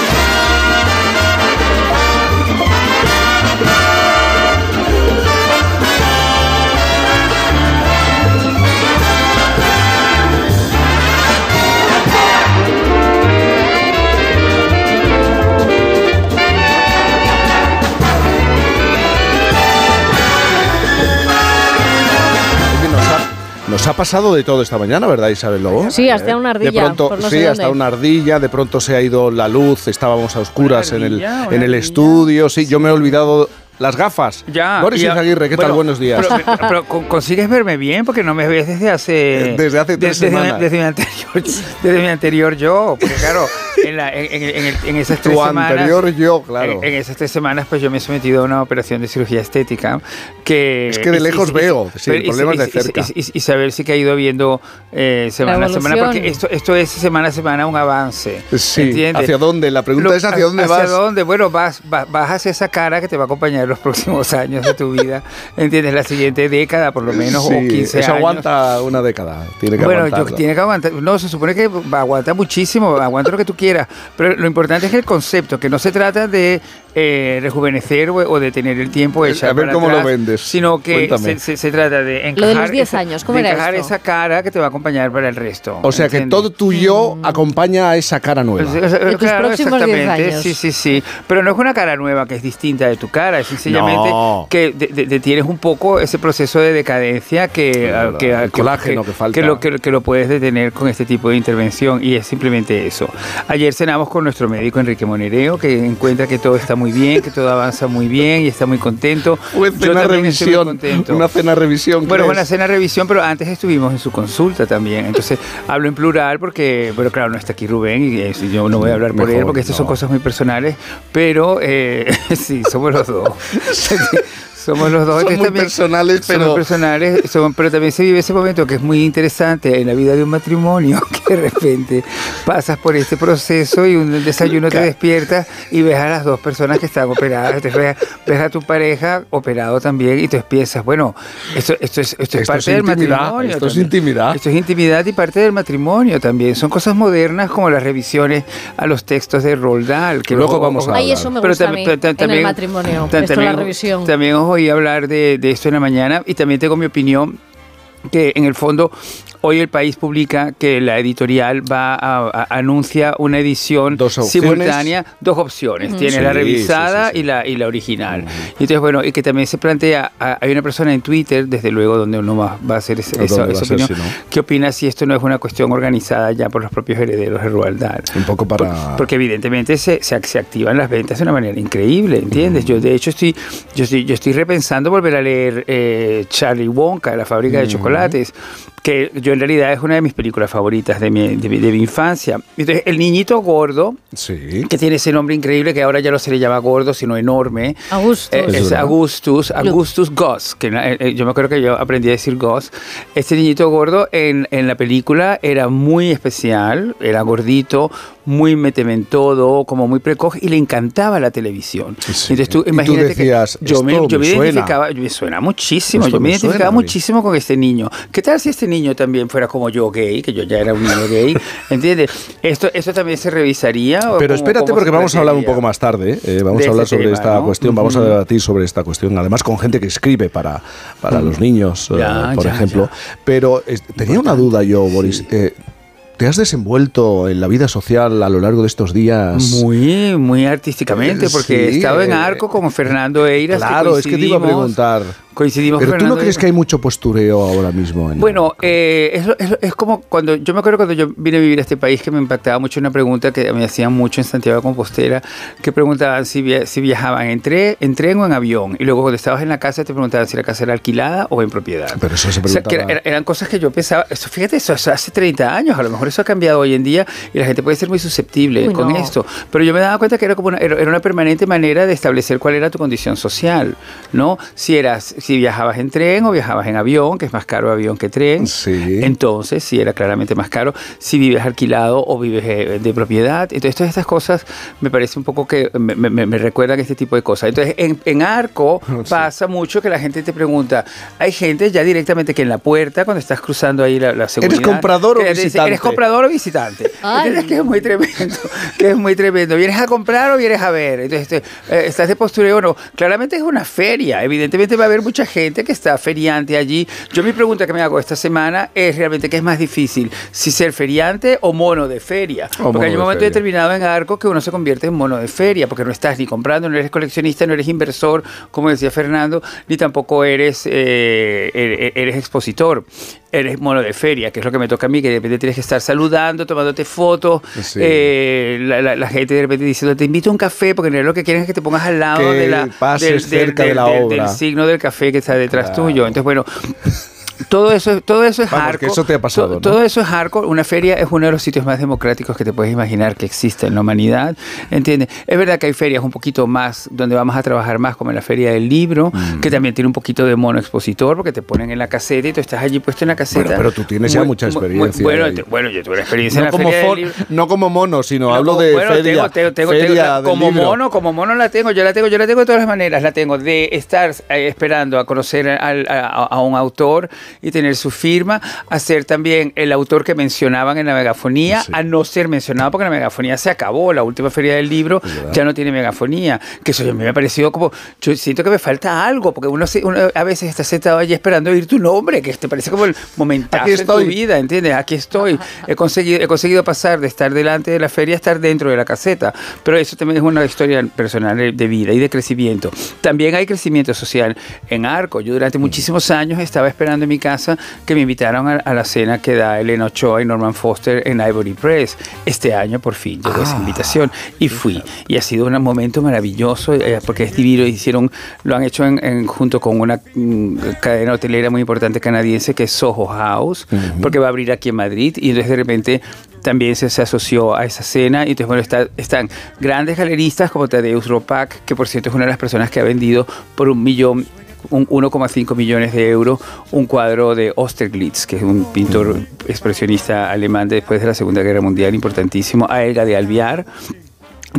Nos ha pasado de todo esta mañana, ¿verdad, Isabel Lobo? Sí, hasta una ardilla, De pronto, no sí, hasta una ardilla, de pronto se ha ido la luz, estábamos a oscuras en el, en el estudio, sí, yo me he olvidado las gafas. Ya. Boris y- Izaguirre, ¿qué tal? bueno, Buenos días. Pero, pero con- consigues verme bien porque no me ves desde hace. Desde hace tres desde, semanas. Desde mi anterior, desde mi anterior yo. Porque claro, en, la- en- en- en esas tres Tu semanas. anterior yo, claro. En, en esas tres semanas, pues yo me he sometido a una operación de cirugía estética. Que, Es que de y- lejos y- veo, sí, el y- problema y- es de cerca. Y, y- y saber si que ha ido viendo eh, semana a semana. Porque esto, esto es semana a semana un avance. Sí, ¿entiendes? ¿hacia dónde? La pregunta Lo- es ¿hacia dónde ¿Hacia vas? dónde? Bueno, vas, vas, vas hacia esa cara que te va a acompañar los próximos años de tu vida. ¿Entiendes? La siguiente década, por lo menos, Sí, o 15 eso años. aguanta una década, tiene que bueno, yo, tiene que aguantar. No, se supone que aguanta muchísimo, aguanta lo que tú quieras. Pero lo importante es el concepto, que no se trata de eh, rejuvenecer o, o de tener el tiempo de echar A ver para cómo lo vendes. Sino que se, se- se trata de encajar, Lo de los 10 esa, años, ¿cómo de era encajar esto? esa cara que te va a acompañar para el resto. O sea que todo tu yo acompaña a esa cara nueva. Pues, o sea, De tus claro, próximos 10 exactamente. años. Sí, sí, sí. Pero no es una cara nueva que es distinta de tu cara, es sencillamente No. que de- de- detienes un poco ese proceso de decadencia que, Claro, que, el colágeno que falta. lo, que, que lo puedes detener con este tipo de intervención y es simplemente eso. Ayer cenamos con nuestro médico Enrique Monereo que encuentra que todo está muy bien, que todo avanza muy bien y está muy contento. Yo cena revisión, una cena revisión. Bueno, una cena revisión, pero antes estuvimos en su consulta también. Entonces hablo en plural porque, pero claro, no está aquí Rubén y eh, yo no voy a hablar por Mejor, él porque estas son cosas muy personales, pero eh, sí, somos los dos. Somos los dos. Son muy también- personales, pero- personales, son- pero también se vive ese momento que es muy interesante en la vida de un matrimonio, que de repente pasas por este proceso y un desayuno te despiertas y ves a las dos personas que están operadas, te ves, ves a tu pareja operado también y tú piensas, bueno, esto, esto es, esto es Esto parte es del intimidad, matrimonio. esto es intimidad. Esto es intimidad y parte del matrimonio también. Son cosas modernas como las revisiones a los textos de Roald Dahl. Que Luego vamos a Ay, eso me gusta a mí, en el matrimonio, esto, la revisión. También os oí hablar de, de esto en la mañana y también tengo mi opinión que en el fondo hoy el país publica que la editorial va a, a- anuncia una edición opciones. simultánea, dos opciones, Ujú. tiene Sí, la revisada sí, sí. y la y la original. Y entonces bueno, y que también se plantea, a- hay una persona en Twitter, desde luego donde uno va, va a hacer ese- ¿A esa, va esa a ser opinión, si no? ¿qué opina si esto no es una cuestión organizada ya por los propios herederos de Roald Dahl? Un poco para... Porque evidentemente se, se, se activan las ventas de una manera increíble, ¿entiendes? Yo de hecho estoy, yo estoy, yo estoy repensando volver a leer eh, Charlie Wonka, la fábrica de chocolates, que yo en realidad es una de mis películas favoritas de mi, de mi, de mi infancia. Entonces, el niñito gordo, Sí. que tiene ese nombre increíble que ahora ya no se le llama gordo, sino enorme. Augustus. Eh, Es. Augustus, Augustus Goss, que eh, eh, yo me acuerdo que yo aprendí a decir Goss. Este niñito gordo en, en la película era muy especial, era gordito, muy méteme en todo, como muy precoz y le encantaba la televisión. Entonces tú Y tú imagínate decías, que yo me, "Esto yo me me suena". identificaba, yo me suena muchísimo, Esto yo me, me suena identificaba a mí. muchísimo con este niño. ¿Qué tal si este niño también fuera como yo gay, que yo ya era un niño gay? ¿Entiendes? Esto, esto también se revisaría. Pero espérate cómo porque vamos a hablar un poco más tarde. eh, vamos a hablar este sobre tema, esta ¿no? cuestión, vamos a debatir sobre esta cuestión. Además con gente que escribe para, para los niños, eh, Ya, por ya, ejemplo. Pero eh, tenía una duda yo, Boris. eh, ¿Te has desenvuelto en la vida social a lo largo de estos días? Muy, muy artísticamente, porque he Sí, estado en eh, arco como Fernando Eiras. Claro, es que te iba a preguntar. Coincidimos Pero tú no crees que hay mucho postureo ahora mismo. En Bueno, eh, es, es- es como cuando yo me acuerdo cuando yo vine a vivir a este país que me impactaba mucho una pregunta que me hacían mucho en Santiago de Compostela, que preguntaban si, via- si viajaban en, tre- en tren o en avión. Y luego cuando estabas en la casa te preguntaban si la casa era alquilada o en propiedad. Pero eso se O sea, que preguntaba. era- eran cosas que yo pensaba, eso, fíjate, eso, eso hace 30 años, a lo mejor eso ha cambiado hoy en día y la gente puede ser muy susceptible Uy, con no. esto. Pero yo me daba cuenta que era como una, era una permanente manera de establecer cuál era tu condición social, ¿no? Si eras, si viajabas en tren o viajabas en avión, que es más caro avión que tren, entonces sí era claramente más caro. Si vives alquilado o vives eh, de propiedad, entonces todas estas cosas me parece un poco que me, me- me recuerdan este tipo de cosas. Entonces en, en Arco pasa mucho que la gente te pregunta, hay gente ya directamente que en la puerta, cuando estás cruzando ahí la, la seguridad... comprador o que dice, visitante? ¿Eres comprador o visitante? ¿Entiendes? Que es muy tremendo, que es muy tremendo. ¿Vienes a comprar o vienes a ver? Entonces, este, eh, ¿estás de postureo o no? Claramente es una feria, evidentemente va a haber mucha gente que está feriante allí. Yo mi pregunta que me hago esta semana es realmente qué es más difícil, si ser feriante o mono de feria. O porque hay un de momento feria. determinado en Arco que uno se convierte en mono de feria, porque no estás ni comprando, no eres coleccionista, no eres inversor, como decía Fernando, ni tampoco eres, eh, eres, eres expositor. Eres mono de feria, que es lo que me toca a mí, que de repente tienes que estar saludando, tomándote fotos, Sí. eh, la, la- la gente de repente diciendo, te invito a un café, porque en realidad lo que quieren es que te pongas al lado Que de la, pases cerca de la del- obra. del signo del café que está detrás tuyo. Entonces, bueno, todo eso, todo eso es Vamos, hardcore. que eso te ha pasado, To- ¿no? Todo eso es hardcore. Una feria es uno de los sitios más democráticos que te puedes imaginar que existe en la humanidad. ¿Entiendes? Es verdad que hay ferias un poquito más, donde vamos a trabajar más, como en la Feria del Libro, Mm. que también tiene un poquito de mono expositor, porque te ponen en la caseta y tú estás allí puesto en la caseta. Bueno, pero tú tienes ya mucha muy- experiencia bueno, te- bueno, yo tuve experiencia No en la como, Feria del Libro. no como mono, sino No, hablo como- de bueno, feria. tengo- tengo- tengo- feria tengo- del como libro. mono, como mono la tengo, yo la tengo, yo la tengo de todas las maneras, la tengo de estar eh, esperando a conocer al- a, a un autor y tener su firma, a ser también el autor que mencionaban en la megafonía, a no ser mencionado porque la megafonía se acabó, la última feria del libro ya no tiene megafonía, que eso a mí me ha parecido como, yo siento que me falta algo, porque uno, se- uno a veces está sentado allí esperando oír tu nombre, que te parece como el momentazo Aquí en tu estoy. vida, ¿entiendes? Aquí estoy. He conseguido, he conseguido pasar de estar delante de la feria a estar dentro de la caseta. Pero eso también es una historia personal de de vida y de crecimiento. También hay crecimiento social en Arco. Yo durante muchísimos años estaba esperando en mi casa que me invitaran a, a la cena que da Elena Ochoa y Norman Foster en Ivory Press. Este año por fin llegó esa invitación y fui. Y ha sido un momento maravilloso eh, porque es divino. Hicieron, lo han hecho en- en- junto con una mm, cadena hotelera muy importante canadiense que es Soho House, porque va a abrir aquí en Madrid y entonces de repente también se, se asoció a esa cena y entonces bueno está- están grandes galeristas como Tadeusz Ropak que por cierto es una de las personas que ha vendido por un millón 1,5 millones de euros un cuadro de Osterglitz, que es un pintor expresionista alemán de después de la Segunda Guerra Mundial importantísimo, a Elga de Alviar.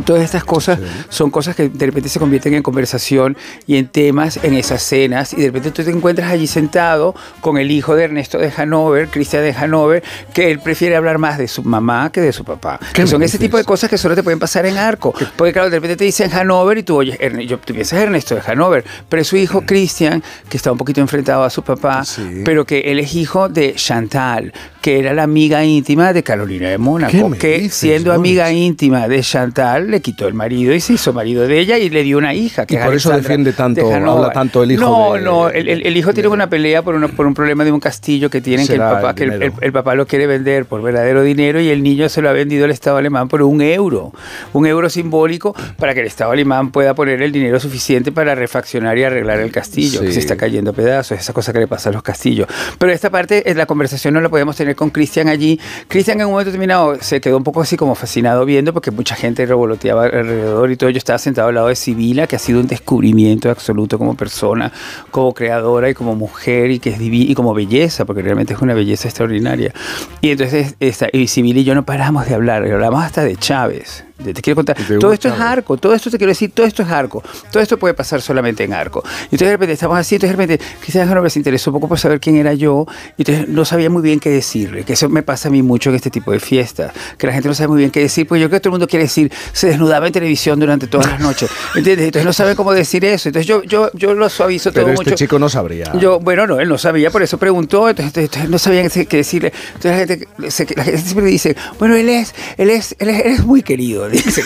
Todas estas cosas son cosas que de repente se convierten en conversación y en temas en esas cenas y de repente tú te encuentras allí sentado con el hijo de Ernesto de Hanover, Cristian de Hanover, que él prefiere hablar más de su mamá que de su papá. Que son ese tipo de cosas que solo te pueden pasar en arco. Porque claro, de repente te dicen Hanover y tú oyes, yo, tú piensas Ernesto de Hanover, pero es su hijo Cristian, que está un poquito enfrentado a su papá, pero que él es hijo de Chantal, que era la amiga íntima de Carolina de ¿Qué Mónaco, que dices, siendo amiga íntima de Chantal le quitó el marido y se hizo marido de ella y le dio una hija. Que Y por eso defiende tanto, habla tanto el hijo No, de- no, el, el- el hijo tiene una pelea por, uno- por un problema de un castillo que tienen que el papá, el que el, dinero. el- el papá lo quiere vender por verdadero dinero y el niño se lo ha vendido al Estado alemán por un euro, un euro simbólico para que el Estado alemán pueda poner el dinero suficiente para refaccionar y arreglar el castillo, que se está cayendo a pedazos, esa cosa que le pasa a los castillos. Pero esta parte, eh, la conversación no la podemos tener con Cristian allí. Cristian en un momento determinado se quedó un poco así como fascinado viendo porque mucha gente revoloteaba alrededor y todo. Yo estaba sentado al lado de Sibila, que ha sido un descubrimiento absoluto como persona, como creadora y como mujer y que es divi- y como belleza, porque realmente es una belleza extraordinaria. Y entonces esta, y Sibila y yo no paramos de hablar, hablamos hasta de Chávez. Te quiero contar, todo esto es arco, todo esto te quiero decir, todo esto es arco, todo esto puede pasar solamente en arco. Y entonces de repente estamos así, entonces de repente Cristian Hanover se interesó un poco por saber quién era yo, y entonces no sabía muy bien qué decirle, que eso me pasa a mí mucho en este tipo de fiestas, que la gente no sabe muy bien qué decir, pues yo creo que todo el mundo quiere decir, se desnudaba en televisión durante todas las noches, ¿entiendes? Entonces no sabe cómo decir eso, entonces yo, yo, yo lo suavizo todo Pero este mucho. chico no sabría. Yo, bueno, no, él no sabía, por eso preguntó, entonces, entonces no sabían qué decirle. Entonces la gente, la gente siempre dice, bueno, él es, él es, él es, él es muy querido. dice.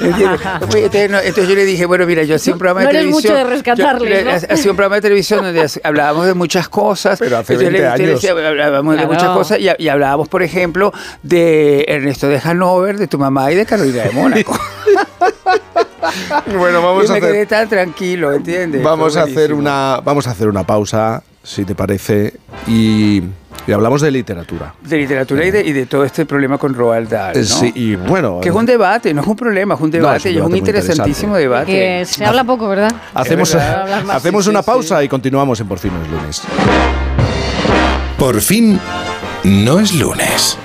Entonces, no, yo le dije, bueno, mira, yo hacía un programa No de mucho televisión. de rescatarle, yo le- ¿no? Hacía un programa de televisión donde hablábamos de muchas cosas. Pero hace 20 años. hablábamos de Claro. muchas cosas y, y hablábamos, por ejemplo, de Ernesto de Hanover, de tu mamá y de Carolina de Mónaco. Bueno, vamos y a me hacer- quedé tan tranquilo, ¿entiendes? Vamos a hacer una vamos a hacer una pausa, si te parece, y Y hablamos de literatura. De literatura y de, y de todo este problema con Roald Dahl. ¿no? Eh, Sí, y bueno. Que es un debate, no es un problema, es un debate es un y es un debate muy interesantísimo interesante. debate. Que se habla poco, ¿verdad? Hacemos, verdad. Hablar más, hacemos sí, una sí, pausa y continuamos en Por fin no es lunes. Por fin, no es lunes.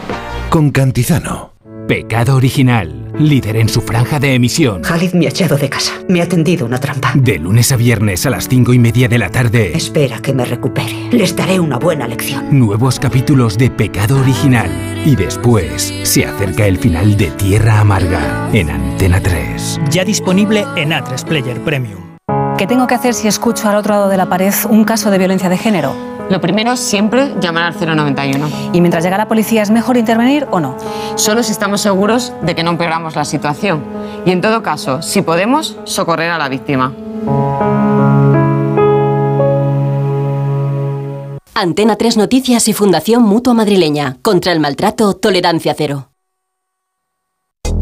Con Cantizano. Pecado original, líder en su franja de emisión. Khalid me ha echado de casa. Me ha tendido una trampa. De lunes a viernes a las cinco y media de la tarde. Espera que me recupere. Les daré una buena lección. Nuevos capítulos de Pecado original. Y después se acerca el final de Tierra Amarga en Antena 3. Ya disponible en A3 Player Premium. ¿Qué tengo que hacer si escucho al otro lado de la pared un caso de violencia de género? Lo primero es siempre llamar al 091. ¿Y mientras llega la policía es mejor intervenir o no? Solo si estamos seguros de que no empeoramos la situación. Y en todo caso, si podemos, socorrer a la víctima. Antena 3 Noticias y Fundación Mutua Madrileña. Contra el maltrato, tolerancia cero.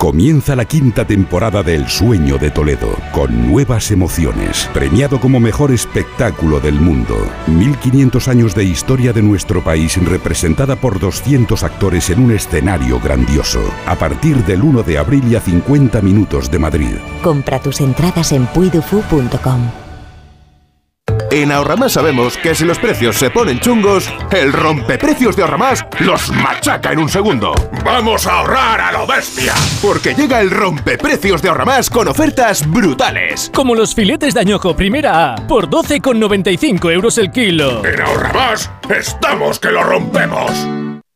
Comienza la quinta temporada de El Sueño de Toledo, con nuevas emociones, premiado como mejor espectáculo del mundo. 1500 años de historia de nuestro país representada por 200 actores en un escenario grandioso. A partir del 1 de abril y a 50 minutos de Madrid. Compra tus entradas en puidufu.com. En Ahorramás sabemos que si los precios se ponen chungos, el rompeprecios de Ahorramás los machaca en un segundo. ¡Vamos a ahorrar a lo bestia! Porque llega el rompeprecios de Ahorramás con ofertas brutales. Como los filetes de añojo primera A por 12,95 euros el kilo. En Ahorramás estamos que lo rompemos.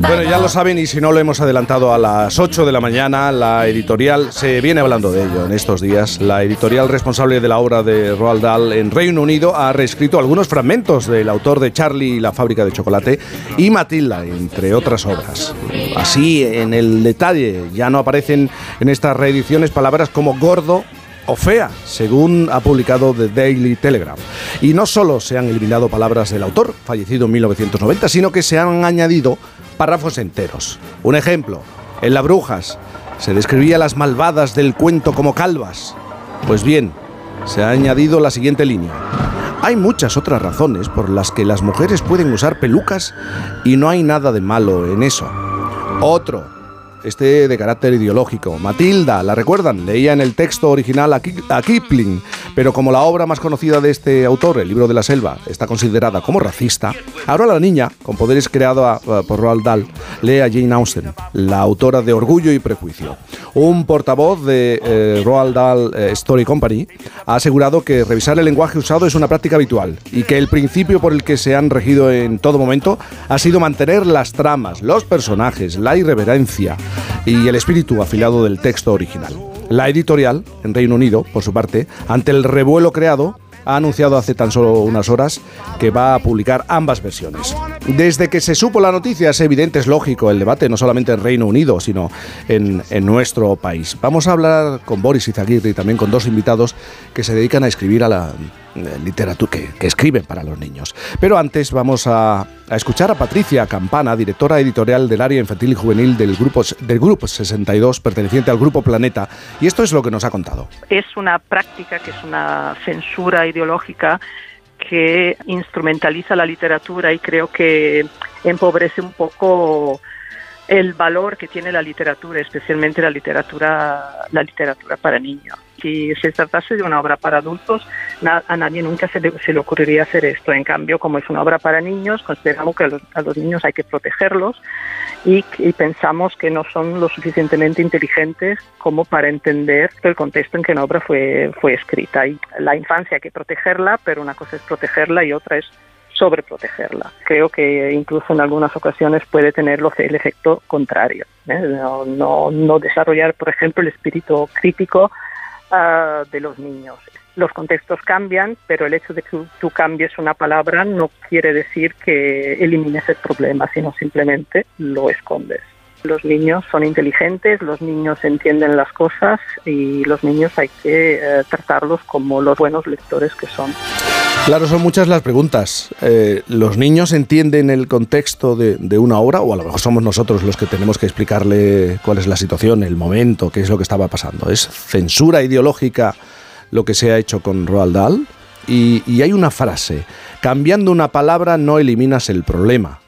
Bueno, ya lo saben y si no lo hemos adelantado a las 8 de la mañana, la editorial, se viene hablando de ello en estos días, la editorial responsable de la obra de Roald Dahl en Reino Unido ha reescrito algunos fragmentos del autor de Charlie y la fábrica de chocolate y Matilda, entre otras obras. Así, en el detalle, ya no aparecen en estas reediciones palabras como gordo, o fea, según ha publicado The Daily Telegraph. Y no solo se han eliminado palabras del autor, fallecido en 1990, sino que se han añadido párrafos enteros. Un ejemplo, En La Brujas se describía a las malvadas del cuento como calvas. Pues bien, se ha añadido la siguiente línea. Hay muchas otras razones por las que las mujeres pueden usar pelucas y no hay nada de malo en eso. Otro, este de carácter ideológico. Matilda, ¿la recuerdan? Leía en el texto original a, Kipling, pero como la obra más conocida de este autor, el libro de la selva, está considerada como racista, ahora la niña, con poderes creados por Roald Dahl, lee a Jane Austen, la autora de Orgullo y Prejuicio. Un portavoz de eh, Roald Dahl eh, Story Company ha asegurado que revisar el lenguaje usado es una práctica habitual y que el principio por el que se han regido en todo momento ha sido mantener las tramas, los personajes, la irreverencia, y el espíritu afilado del texto original. La editorial, en Reino Unido, por su parte, ante el revuelo creado, ha anunciado hace tan solo unas horas que va a publicar ambas versiones. Desde que se supo la noticia es evidente, es lógico el debate, no solamente en Reino Unido, sino en, en nuestro país. Vamos a hablar con Boris Izaguirre y también con dos invitados que se dedican a escribir a la eh, literatura que, escriben para los niños. Pero antes vamos a, escuchar a Patricia Campana, directora editorial del área infantil y juvenil del grupo, del grupo 62, perteneciente al Grupo Planeta, y esto es lo que nos ha contado. Es una práctica que es una censura ideológica que instrumentaliza la literatura y creo que empobrece un poco el valor que tiene la literatura, especialmente la literatura, la literatura para niños si se tratase de una obra para adultos, a nadie nunca se le, ocurriría hacer esto. En cambio, como es una obra para niños, consideramos que a los, niños hay que protegerlos y, pensamos que no son lo suficientemente inteligentes como para entender el contexto en que la obra fue, fue escrita. Y la infancia hay que protegerla, pero una cosa es protegerla y otra es sobreprotegerla. Creo que incluso en algunas ocasiones puede tener el efecto contrario. ¿eh? No, no, no, desarrollar, por ejemplo, el espíritu crítico de los niños. Los contextos cambian, pero el hecho de que tú cambies una palabra no quiere decir que elimines el problema, sino simplemente lo escondes. Los niños son inteligentes, los niños entienden las cosas y los niños hay que eh, tratarlos como los buenos lectores que son. Claro, son muchas las preguntas. Eh, ¿Los niños entienden el contexto de, una obra o a lo mejor somos nosotros los que tenemos que explicarle cuál es la situación, el momento, qué es lo que estaba pasando? ¿Es censura ideológica lo que se ha hecho con Roald Dahl? Y hay una frase, cambiando una palabra no eliminas el problema,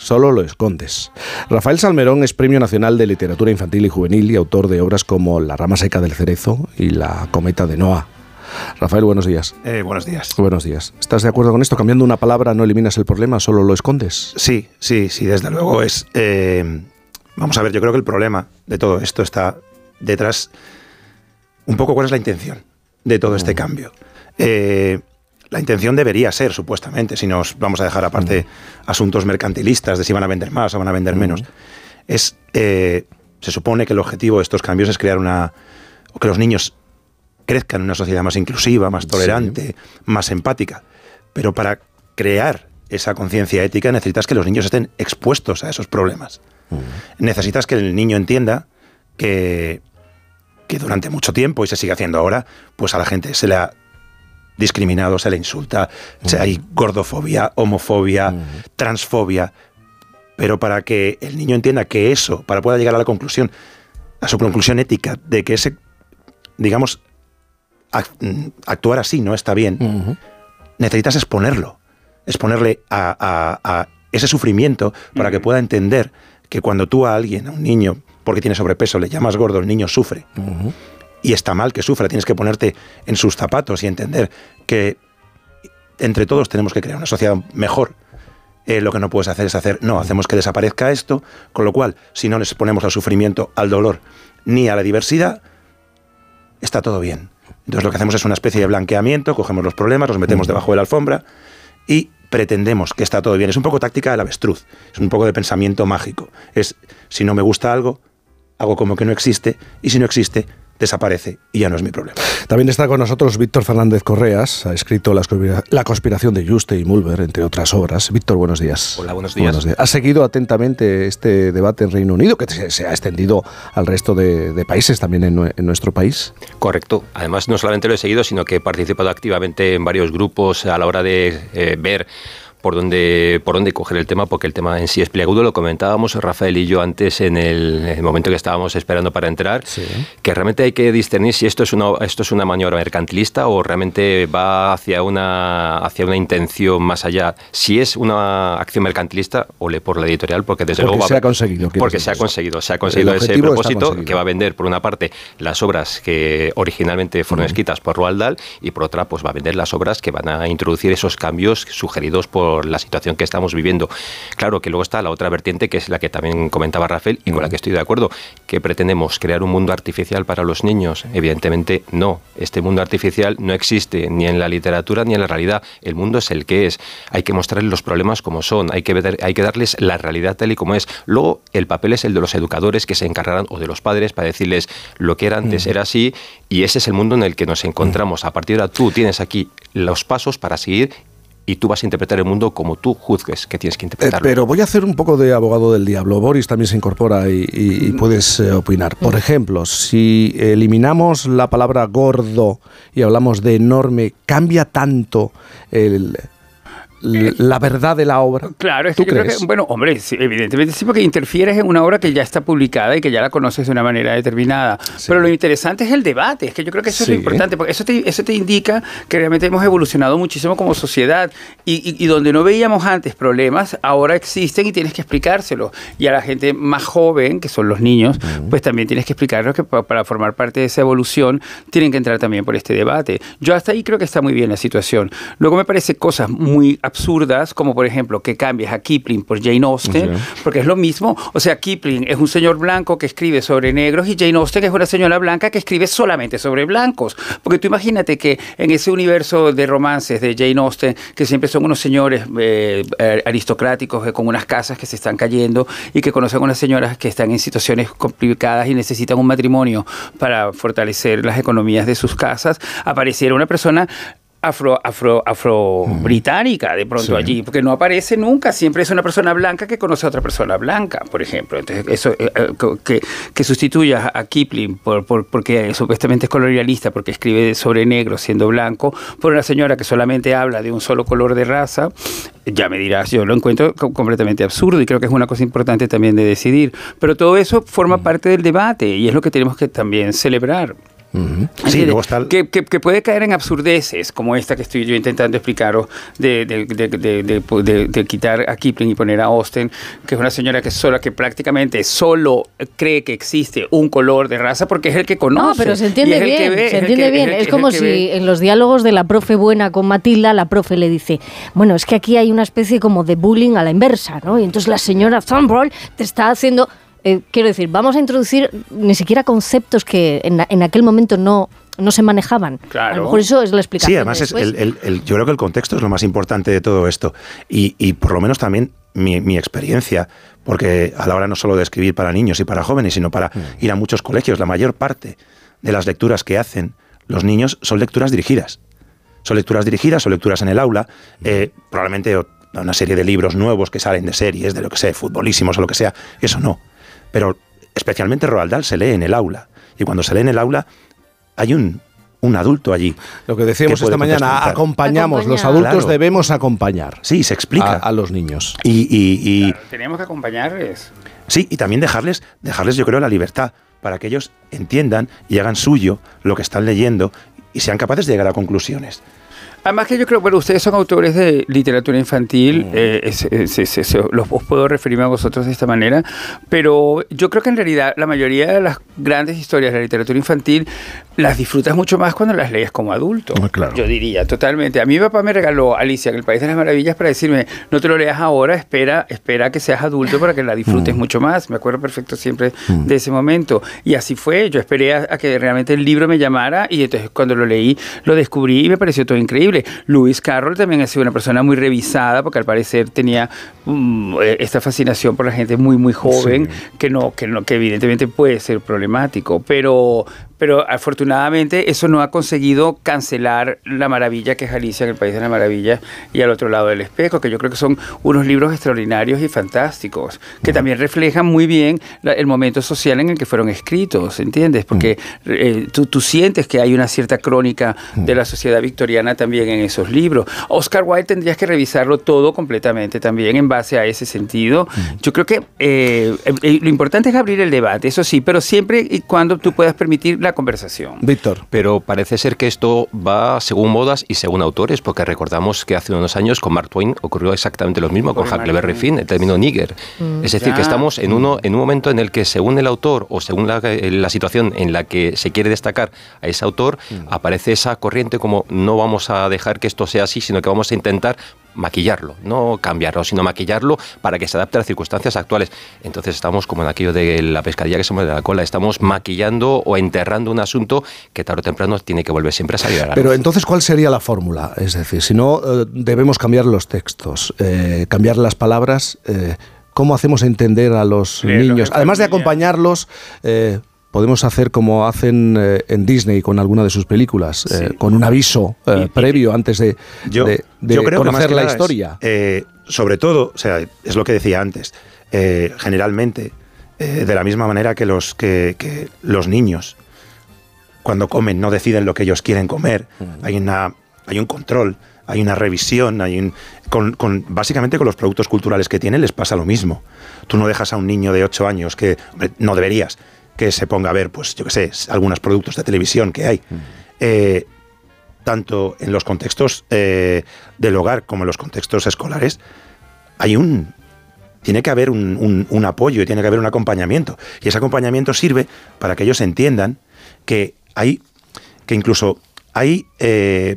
solo lo escondes. Rafael Salmerón es Premio Nacional de Literatura Infantil y Juvenil y autor de obras como La rama seca del cerezo y La cometa de Noah. Rafael, buenos días. Eh, buenos días. Buenos días. ¿Estás de acuerdo con esto? Cambiando una palabra no eliminas el problema, solo lo escondes. Sí, sí, sí, desde luego es... Eh, vamos a ver, yo creo que el problema de todo esto está detrás un poco cuál es la intención de todo este mm. cambio. Eh, la intención debería ser, supuestamente, si nos vamos a dejar aparte asuntos mercantilistas de si van a vender más o van a vender menos, es, se supone que el objetivo de estos cambios es crear una, o que los niños crezca en una sociedad más inclusiva, más tolerante, más empática. Pero para crear esa conciencia ética necesitas que los niños estén expuestos a esos problemas. Necesitas que el niño entienda que, que durante mucho tiempo, y se sigue haciendo ahora, pues a la gente se le ha discriminado, se le insulta, hay gordofobia, homofobia, transfobia. Pero para que el niño entienda que eso, para pueda llegar a la conclusión, a su conclusión ética de que ese, digamos, actuar así no está bien, necesitas exponerlo, exponerle a, ese sufrimiento para que pueda entender que cuando tú a alguien, a un niño, porque tiene sobrepeso, le llamas gordo, el niño sufre. Y está mal que sufra, tienes que ponerte en sus zapatos y entender que entre todos tenemos que crear una sociedad mejor. Eh, lo que no puedes hacer es hacer, no, hacemos que desaparezca esto, con lo cual, si no les ponemos al sufrimiento, al dolor, ni a la diversidad, está todo bien. Entonces lo que hacemos es una especie de blanqueamiento, cogemos los problemas, los metemos debajo de la alfombra y pretendemos que está todo bien. Es un poco táctica del avestruz, es un poco de pensamiento mágico. Es, si no me gusta algo, hago como que no existe, y si no existe, desaparece y ya no es mi problema. También está con nosotros Víctor Fernández Correas, ha escrito La conspiración de Juste y Mulver, entre otras obras. Víctor, buenos días. Hola, buenos días. Buenos ¿Has seguido atentamente este debate en Reino Unido, que se, ha extendido al resto de, países, también en, nuestro país? Correcto. Además, no solamente lo he seguido, sino que he participado activamente en varios grupos a la hora de eh, ver por dónde, por dónde coger el tema, porque el tema en sí es pliagudo. Lo comentábamos Rafael y yo antes en el, momento que estábamos esperando para entrar, que realmente hay que discernir si esto es, una, esto es una maniobra mercantilista o realmente va hacia una, hacia una intención más allá. Si es una acción mercantilista, ole por la editorial, porque desde porque luego... Se ha conseguido. Porque se ha conseguido, se ha conseguido ese propósito que va a vender, por una parte, las obras que originalmente fueron escritas por Roald Dahl y por otra, pues va a vender las obras que van a introducir esos cambios sugeridos por la situación que estamos viviendo. Claro que luego está la otra vertiente, que es la que también comentaba Rafael y con la que estoy de acuerdo, que pretendemos crear un mundo artificial para los niños. Evidentemente no, este mundo artificial no existe ni en la literatura ni en la realidad. El mundo es el que es. Hay que mostrarles los problemas como son, hay que, ver, hay que darles la realidad tal y como es. Luego el papel es el de los educadores que se encargarán o de los padres para decirles lo que era antes era así y ese es el mundo en el que nos encontramos. A partir de ahora tú tienes aquí los pasos para seguir y tú vas a interpretar el mundo como tú juzgues que tienes que interpretarlo. pero voy a hacer un poco de abogado del diablo. Boris también se incorpora y, puedes eh, opinar. Por ejemplo, si eliminamos la palabra gordo y hablamos de enorme, ¿cambia tanto el, la verdad de la obra. Claro, es que yo creo que, bueno, hombre, evidentemente sí, porque interfieres en una obra que ya está publicada y que ya la conoces de una manera determinada. Pero lo interesante es el debate, es que yo creo que eso es lo importante, porque eso te, eso te indica que realmente hemos evolucionado muchísimo como sociedad y, donde no veíamos antes problemas, ahora existen y tienes que explicárselo. Y a la gente más joven, que son los niños, pues también tienes que explicarles que para formar parte de esa evolución tienen que entrar también por este debate. Yo hasta ahí creo que está muy bien la situación. Luego me parece cosas muy absurdas, como por ejemplo que cambies a Kipling por Jane Austen, porque es lo mismo. O sea, Kipling es un señor blanco que escribe sobre negros y Jane Austen es una señora blanca que escribe solamente sobre blancos. Porque tú imagínate que en ese universo de romances de Jane Austen, que siempre son unos señores eh, eh, aristocráticos eh, con unas casas que se están cayendo y que conocen a unas señoras que están en situaciones complicadas y necesitan un matrimonio para fortalecer las economías de sus casas, apareciera una persona afro, afro, afro británica de pronto allí, porque no aparece nunca, siempre es una persona blanca que conoce a otra persona blanca, por ejemplo. Entonces, eso eh, eh, que, que, sustituya a Kipling por, por, porque supuestamente es colonialista, porque escribe sobre negro siendo blanco, por una señora que solamente habla de un solo color de raza, ya me dirás, yo lo encuentro completamente absurdo y creo que es una cosa importante también de decidir. Pero todo eso forma parte del debate y es lo que tenemos que también celebrar que, puede caer en absurdeces, como esta que estoy yo intentando explicaros, de, de, quitar a Kipling y poner a Austen, que es una señora que sola, que prácticamente solo cree que existe un color de raza porque es el que conoce. No, pero se entiende bien, se entiende bien. Es, como si en los diálogos de la profe buena con Matilda, la profe le dice, bueno, es que aquí hay una especie como de bullying a la inversa, ¿no? Y entonces la señora Thornbrough te está haciendo eh, quiero decir, vamos a introducir ni siquiera conceptos que en, aquel momento no, no se manejaban. Claro. A lo mejor eso es la explicación. Sí, además es el, yo creo que el contexto es lo más importante de todo esto. Y, por lo menos también mi, experiencia, porque a la hora no solo de escribir para niños y para jóvenes, sino para mm. ir a muchos colegios, la mayor parte de las lecturas que hacen los niños son lecturas dirigidas. Son lecturas dirigidas, son lecturas en el aula, mm. eh, probablemente una serie de libros nuevos que salen de series, de lo que sea, futbolísimos o lo que sea. Eso no pero especialmente Roald Dahl se lee en el aula. Y cuando se lee en el aula hay un, un adulto allí. Lo que decíamos esta mañana, acompañamos, los adultos debemos acompañar. Sí, se explica. A, los niños. Y, y, tenemos que acompañarles. Sí, y también dejarles, dejarles, yo creo, la libertad para que ellos entiendan y hagan suyo lo que están leyendo y sean capaces de llegar a conclusiones. Además que yo creo, bueno, ustedes son autores de literatura infantil, mm. eh, los puedo referirme a vosotros de esta manera, pero yo creo que en realidad la mayoría de las grandes historias de la literatura infantil las disfrutas mucho más cuando las lees como adulto. Ah, claro. Yo diría, totalmente. A mí mi papá me regaló Alicia en el País de las Maravillas para decirme, no te lo leas ahora, espera, espera que seas adulto para que la disfrutes mm. mucho más. Me acuerdo perfecto siempre mm. de ese momento. Y así fue, yo esperé a que realmente el libro me llamara y entonces cuando lo leí lo descubrí y me pareció todo increíble. Lewis Carroll también ha sido una persona muy revisada porque al parecer tenía mm, eh, esta fascinación por la gente muy, muy joven que, no, que, no, que evidentemente puede ser problemático. Pero, pero afortunadamente eso no ha conseguido cancelar la maravilla que es Alicia en el País de la Maravilla y al otro lado del espejo, que yo creo que son unos libros extraordinarios y fantásticos, que también reflejan muy bien el momento social en el que fueron escritos, ¿entiendes? Porque eh, tú, tú, sientes que hay una cierta crónica de la sociedad victoriana también en esos libros. Oscar Wilde tendrías que revisarlo todo completamente también en base a ese sentido. Yo creo que eh, eh, lo importante es abrir el debate, eso sí, pero siempre y cuando tú puedas permitir la conversación. Víctor. Pero parece ser que esto va según modas y según autores, porque recordamos que hace unos años con Mark Twain ocurrió exactamente lo mismo con Huckleberry Finn, el término nigger. Mm. Es decir, que estamos en, uno, en un momento en el que según el autor o según la, la situación en la que se quiere destacar a ese autor, mm. aparece esa corriente como no vamos a dejar que esto sea así, sino que vamos a intentar maquillarlo, no cambiarlo, sino maquillarlo para que se adapte a las circunstancias actuales. Entonces estamos como en aquello de la pescadilla que se mueve de la cola, estamos maquillando o enterrando un asunto que tarde o temprano tiene que volver siempre a salir a la Pero entonces, ¿cuál sería la fórmula? Es decir, si no, eh, debemos cambiar los textos, eh, cambiar las palabras. Eh, ¿Cómo hacemos entender a los niños? Además de acompañarlos, podemos hacer como hacen eh, en Disney con alguna de sus películas, eh, con un aviso eh, previo antes de, yo, conocer la historia. sobre todo, o sea, es lo que decía antes, generalmente, de la misma manera que los, que, los niños, cuando comen, no deciden lo que ellos quieren comer, hay, una, hay un control. Hay una revisión, hay un, con, con, básicamente con los productos culturales que tienen les pasa lo mismo. Tú no dejas a un niño de 8 años que no deberías, que se ponga a ver, pues yo qué sé, algunos productos de televisión que hay. Eh, tanto en los contextos eh, del hogar como en los contextos escolares, hay un. Tiene que haber un, apoyo y tiene que haber un acompañamiento. Y ese acompañamiento sirve para que ellos entiendan que hay. que incluso hay. Eh,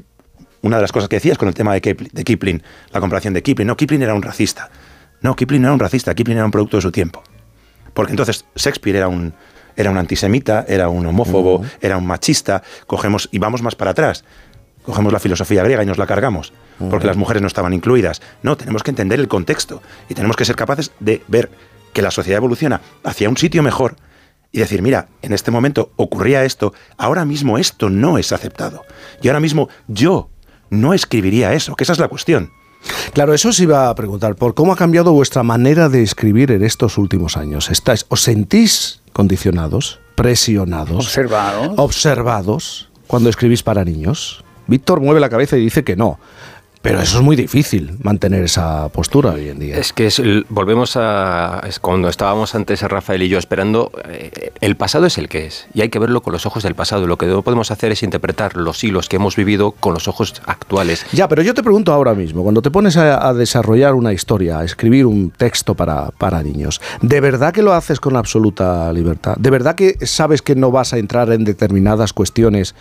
una de las cosas que decías con el tema de Kipling, de Kipling, la comparación de Kipling. No, Kipling era un racista. No, Kipling no era un racista, Kipling era un producto de su tiempo. Porque entonces Shakespeare era un, era un antisemita, era un homófobo, era un machista, cogemos y vamos más para atrás. Cogemos la filosofía griega y nos la cargamos, porque las mujeres no estaban incluidas. No, tenemos que entender el contexto y tenemos que ser capaces de ver que la sociedad evoluciona hacia un sitio mejor y decir, mira, en este momento ocurría esto, ahora mismo esto no es aceptado. Y ahora mismo yo no escribiría eso, que esa es la cuestión. Claro, eso os iba a preguntar, ¿por cómo ha cambiado vuestra manera de escribir en estos últimos años? ¿Estáis, ¿Os sentís condicionados, presionados, observados. observados cuando escribís para niños? Víctor mueve la cabeza y dice que no. Pero eso es muy difícil, mantener esa postura hoy en día. Es que volvemos a cuando estábamos antes Rafael y yo esperando, eh, el pasado es el que es y hay que verlo con los ojos del pasado. Lo que no podemos hacer es interpretar los hilos que hemos vivido con los ojos actuales. Ya, pero yo te pregunto ahora mismo, cuando te pones a, a desarrollar una historia, a escribir un texto para, para niños, ¿de verdad que lo haces con absoluta libertad? ¿De verdad que sabes que no vas a entrar en determinadas cuestiones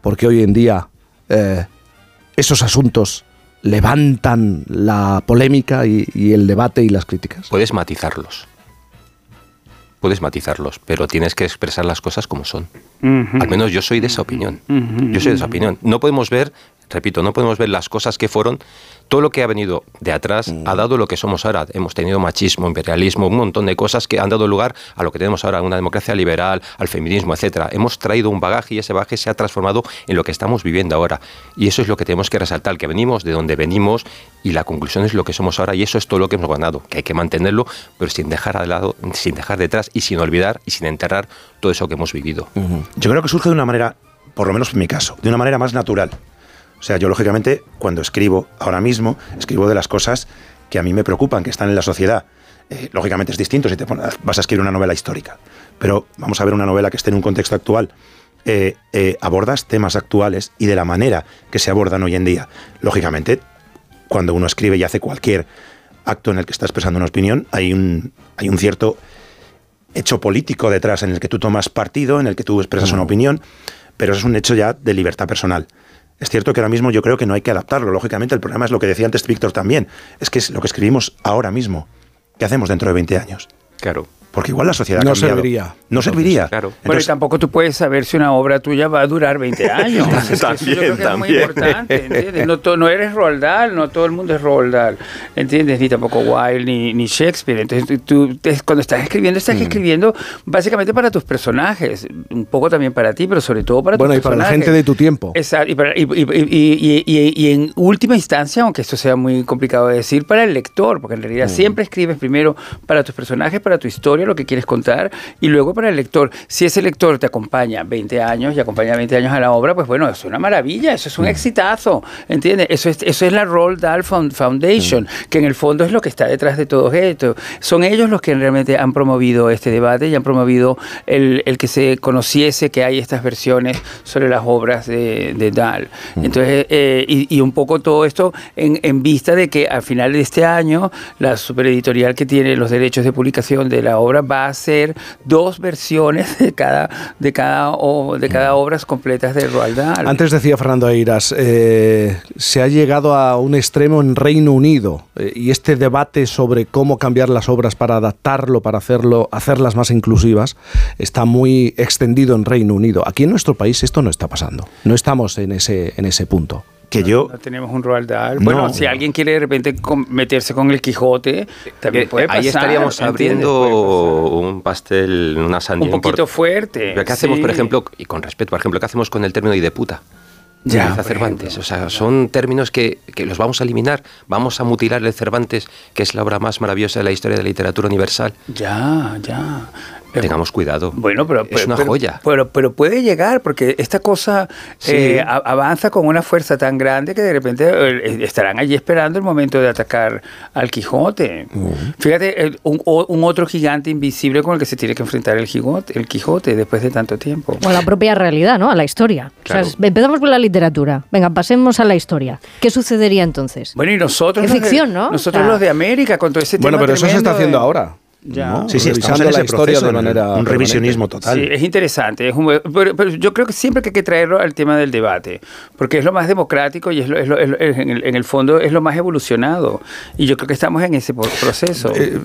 porque hoy en día eh, esos asuntos levantan la polémica y, el debate y las críticas. Puedes matizarlos. Puedes matizarlos, pero tienes que expresar las cosas como son. Al menos yo soy de esa opinión. Yo soy de esa opinión. No podemos ver, repito, no podemos ver las cosas que fueron todo lo que ha venido de atrás ha dado lo que somos ahora. Hemos tenido machismo, imperialismo, un montón de cosas que han dado lugar a lo que tenemos ahora, una democracia liberal, al feminismo, etcétera. Hemos traído un bagaje y ese bagaje se ha transformado en lo que estamos viviendo ahora. Y eso es lo que tenemos que resaltar, que venimos de donde venimos y la conclusión es lo que somos ahora y eso es todo lo que hemos ganado, que hay que mantenerlo, pero sin dejar de lado, sin dejar detrás y sin olvidar y sin enterrar todo eso que hemos vivido. Yo creo que surge de una manera, por lo menos en mi caso, de una manera más natural. O sea, yo lógicamente cuando escribo ahora mismo, escribo de las cosas que a mí me preocupan, que están en la sociedad. Eh, lógicamente es distinto si te vas a escribir una novela histórica, pero vamos a ver una novela que esté en un contexto actual. Eh, eh, abordas temas actuales y de la manera que se abordan hoy en día. Lógicamente, cuando uno escribe y hace cualquier acto en el que está expresando una opinión, hay un, hay un cierto hecho político detrás en el que tú tomas partido, en el que tú expresas una opinión, pero eso es un hecho ya de libertad personal. Es cierto que ahora mismo yo creo que no hay que adaptarlo. Lógicamente, el problema es lo que decía antes Víctor también. Es que es lo que escribimos ahora mismo. ¿Qué hacemos dentro de 20 años? Claro. Porque igual la sociedad no ha cambiado. serviría. No serviría. Claro. Pero tampoco tú puedes saber si una obra tuya va a durar 20 años. también, Eso yo creo que es muy importante, ¿entiendes? No, to- no eres Roald Dahl, no todo el mundo es Roald Dahl, ¿entiendes? Ni tampoco Wilde, ni, ni Shakespeare. Entonces tú, cuando estás escribiendo, Mm. estás escribiendo básicamente para tus personajes, un poco también para ti, pero sobre todo para Bueno, tus y para la gente de tu tiempo. Exacto, y, para- y- y- y- y- y- y en última instancia, aunque esto sea muy complicado de decir, para el lector, porque en realidad Mm. siempre escribes primero para tus personajes, para tu historia, lo que quieres contar, y luego para el lector. Si ese lector te acompaña 20 años y acompaña 20 años a la obra, pues bueno, es una maravilla, eso es un exitazo, ¿entiendes? Eso es, eso es la Roald Dahl Found- Foundation, que en el fondo es lo que está detrás de todo esto. Son ellos los que realmente han promovido este debate y han promovido el, el que se conociese que hay estas versiones sobre las obras de, de Dahl. Entonces, eh, y, y un poco todo esto en, en vista de que al final de este año la supereditorial que tiene los derechos de publicación de la obra va a hacer dos versiones de cada de cada o- de cada obras completas de Roald Dahl. Antes decía Fernando Airas, eh, se ha llegado a un extremo en Reino Unido eh, y este debate sobre cómo cambiar las obras para adaptarlo, para hacerlo, hacerlas más inclusivas, está muy extendido en Reino Unido. Aquí en nuestro país esto no está pasando. No estamos en ese, en ese punto. Que yo, No tenemos un Roald Dahl. No. Bueno, si alguien quiere de repente meterse con el Quijote, también Eh, puede pasar. Ahí estaríamos abriendo un pastel, una sandía Un poquito fuerte. Pero ¿Qué hacemos, sí. por ejemplo, y con respeto, por ejemplo, qué hacemos con el término y de puta? Ya, por Cervantes. O sea, son términos que, que los vamos a eliminar. Vamos a mutilar el Cervantes, que es la obra más maravillosa de la historia de la literatura universal. Ya, ya. Tengamos cuidado. Bueno, pero, es pero- una pero- joya. Pero, pero puede llegar, porque esta cosa Sí. eh, a- avanza con una fuerza tan grande que de repente eh, estarán allí esperando el momento de atacar al Quijote. Fíjate, el- un, otro gigante invisible con el que se tiene que enfrentar el Quijote, el Quijote después de tanto tiempo. O a la propia realidad, ¿no? A la historia. Claro. O sea, empezamos con la literatura. Venga, pasemos a la historia. ¿Qué sucedería entonces? Bueno, y nosotros, Es los de- ficción, ¿no? nosotros O sea- los de América, con todo ese Bueno, tema pero eso se está haciendo de- ahora. Ya. ¿no? Sí, sí, estamos Revisando en ese la historia proceso, de manera un permanente. revisionismo total. Sí, es interesante. Es un- pero, pero yo creo que siempre que hay que traerlo al tema del debate, porque es lo más democrático y es, lo- es lo- es lo- es- en, el, en el fondo es lo más evolucionado. Y yo creo que estamos en ese proceso. Eh,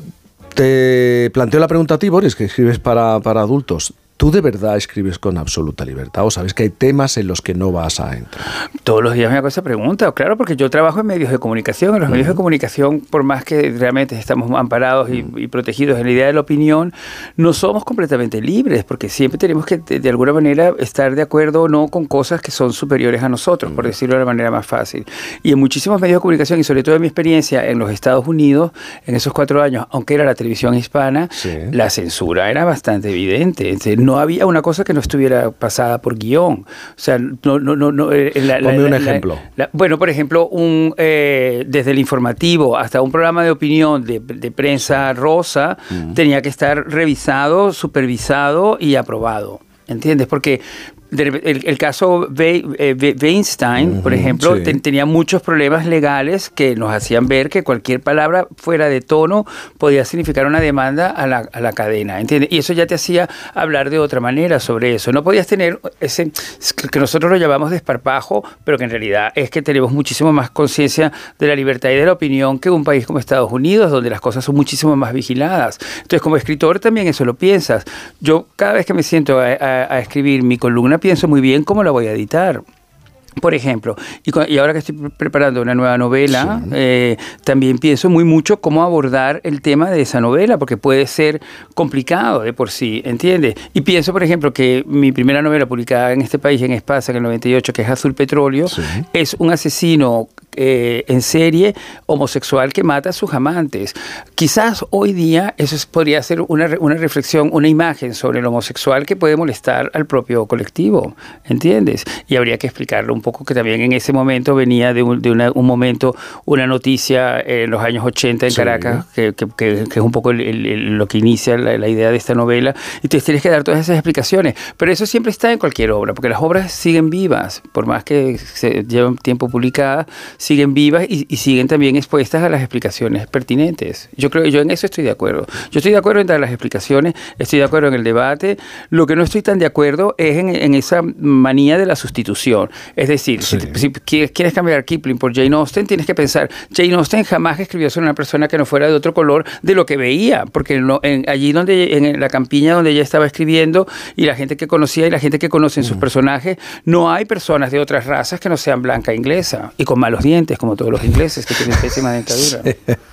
te planteo la pregunta a ti, Boris, que escribes para, para adultos. ¿Tú de verdad escribes con absoluta libertad o sabes que hay temas en los que no vas a entrar? Todos los días me hago esa pregunta, claro, porque yo trabajo en medios de comunicación. En los medios de comunicación, por más que realmente estamos amparados y, y protegidos en la idea de la opinión, no somos completamente libres, porque siempre tenemos que, de, de alguna manera, estar de acuerdo o no con cosas que son superiores a nosotros, por decirlo de la manera más fácil. Y en muchísimos medios de comunicación, y sobre todo en mi experiencia en los Estados Unidos, en esos cuatro años, aunque era la televisión hispana, la censura era bastante evidente. No había una cosa que no estuviera pasada por guion. O sea, no, no, no, no, eh, la- la- Ponme un la- ejemplo. bueno, por ejemplo, un, eh, desde el informativo hasta un programa de opinión de, de prensa rosa tenía que estar revisado, supervisado y aprobado. ¿Entiendes? Porque el, el caso Wei- eh, Weinstein, por ejemplo, sí. ten- tenía muchos problemas legales que nos hacían ver que cualquier palabra fuera de tono podía significar una demanda a la, a la cadena, ¿entiendes? Y eso ya te hacía hablar de otra manera sobre eso. No podías tener ese, que nosotros lo llamamos desparpajo, pero que en realidad es que tenemos muchísimo más conciencia de la libertad y de la opinión que un país como Estados Unidos, donde las cosas son muchísimo más vigiladas. Entonces, como escritor también eso lo piensas. Yo cada vez que me siento a, a- a escribir mi columna, pienso muy bien cómo la voy a editar. Por ejemplo, y, y ahora que estoy pre- preparando una nueva novela, eh, también pienso muy mucho cómo abordar el tema de esa novela, porque puede ser complicado de por sí, ¿entiendes? Y pienso, por ejemplo, que mi primera novela publicada en este país, en Espasa, en el 98, que es Azul Petróleo, es un asesino eh, en serie homosexual que mata a sus amantes. Quizás hoy día eso es- podría ser una, una reflexión, una imagen sobre el homosexual que puede molestar al propio colectivo, ¿entiendes? Y habría que explicarlo un poco que también en ese momento venía de un, de una- un momento, una noticia en los años 80 en Sí. Caracas, que, que- es un poco el- lo que inicia la, la idea de esta novela, y te tienes que dar todas esas explicaciones. Pero eso siempre está en cualquier obra, porque las obras siguen vivas, por más que se lleven tiempo publicadas, siguen vivas y, siguen también expuestas a las explicaciones pertinentes. Yo creo, yo en eso estoy de acuerdo. Yo estoy de acuerdo en dar las explicaciones, estoy de acuerdo en el debate. Lo que no estoy tan de acuerdo es en, esa manía de la sustitución. Es decir, si, quieres cambiar Kipling por Jane Austen, tienes que pensar, Jane Austen jamás escribió sobre una persona que no fuera de otro color de lo que veía, porque en, allí donde, en la campiña donde ella estaba escribiendo y la gente que conocía y la gente que conoce en sus personajes, no hay personas de otras razas que no sean blanca e inglesa y con malos dientes, como todos los ingleses que tienen pésima dentadura.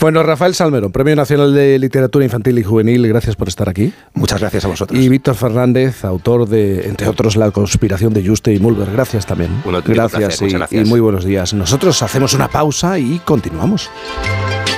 Bueno, Rafael Salmerón, Premio Nacional de Literatura Infantil y Juvenil, gracias por estar aquí. Muchas gracias a vosotros. Y Víctor Fernández, autor de, entre otros, La conspiración de Juste y Mulder. Gracias también. gracias, y, gracias. y muy buenos días. Nosotros hacemos una pausa y continuamos.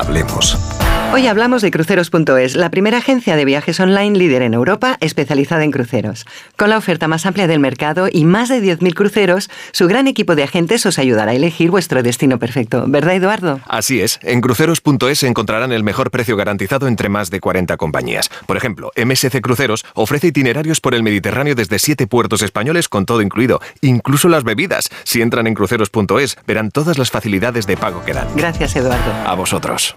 Hablemos. Hoy hablamos de cruceros.es, la primera agencia de viajes online líder en Europa especializada en cruceros. Con la oferta más amplia del mercado y más de 10.000 cruceros, su gran equipo de agentes os ayudará a elegir vuestro destino perfecto. ¿Verdad, Eduardo? Así es. En cruceros.es encontrarán el mejor precio garantizado entre más de 40 compañías. Por ejemplo, MSC Cruceros ofrece itinerarios por el Mediterráneo desde 7 puertos españoles con todo incluido, incluso las bebidas. Si entran en cruceros.es, verán todas las facilidades de pago que dan. Gracias, Eduardo. A vosotros.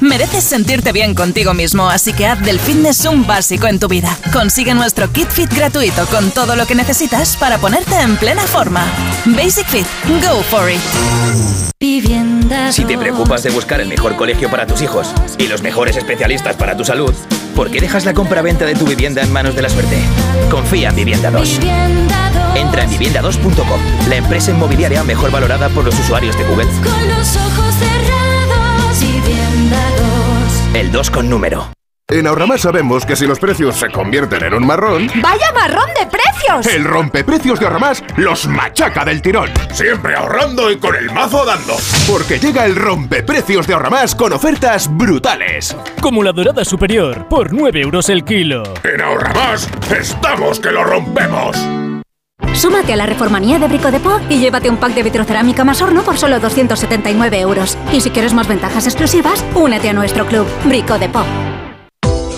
Mereces sentirte bien contigo mismo, así que haz del fitness un básico en tu vida. Consigue nuestro kit fit gratuito con todo lo que necesitas para ponerte en plena forma. Basic Fit, go for it. Si te preocupas de buscar el mejor colegio para tus hijos y los mejores especialistas para tu salud, ¿por qué dejas la compra-venta de tu vivienda en manos de la suerte? Confía en Vivienda 2. Entra en vivienda2.com, la empresa inmobiliaria mejor valorada por los usuarios de Google. Con los ojos 2. El 2 con número. En Ahorramás sabemos que si los precios se convierten en un marrón... ¡Vaya marrón de precios! El rompeprecios de Ahorramás los machaca del tirón. Siempre ahorrando y con el mazo dando. Porque llega el rompeprecios de Ahorramás con ofertas brutales. Como la dorada superior, por 9 euros el kilo. En Ahorramás estamos que lo rompemos. Súmate a la reformanía de Brico de Po y llévate un pack de vitrocerámica más horno por solo 279 euros. Y si quieres más ventajas exclusivas, únete a nuestro club Brico de Po.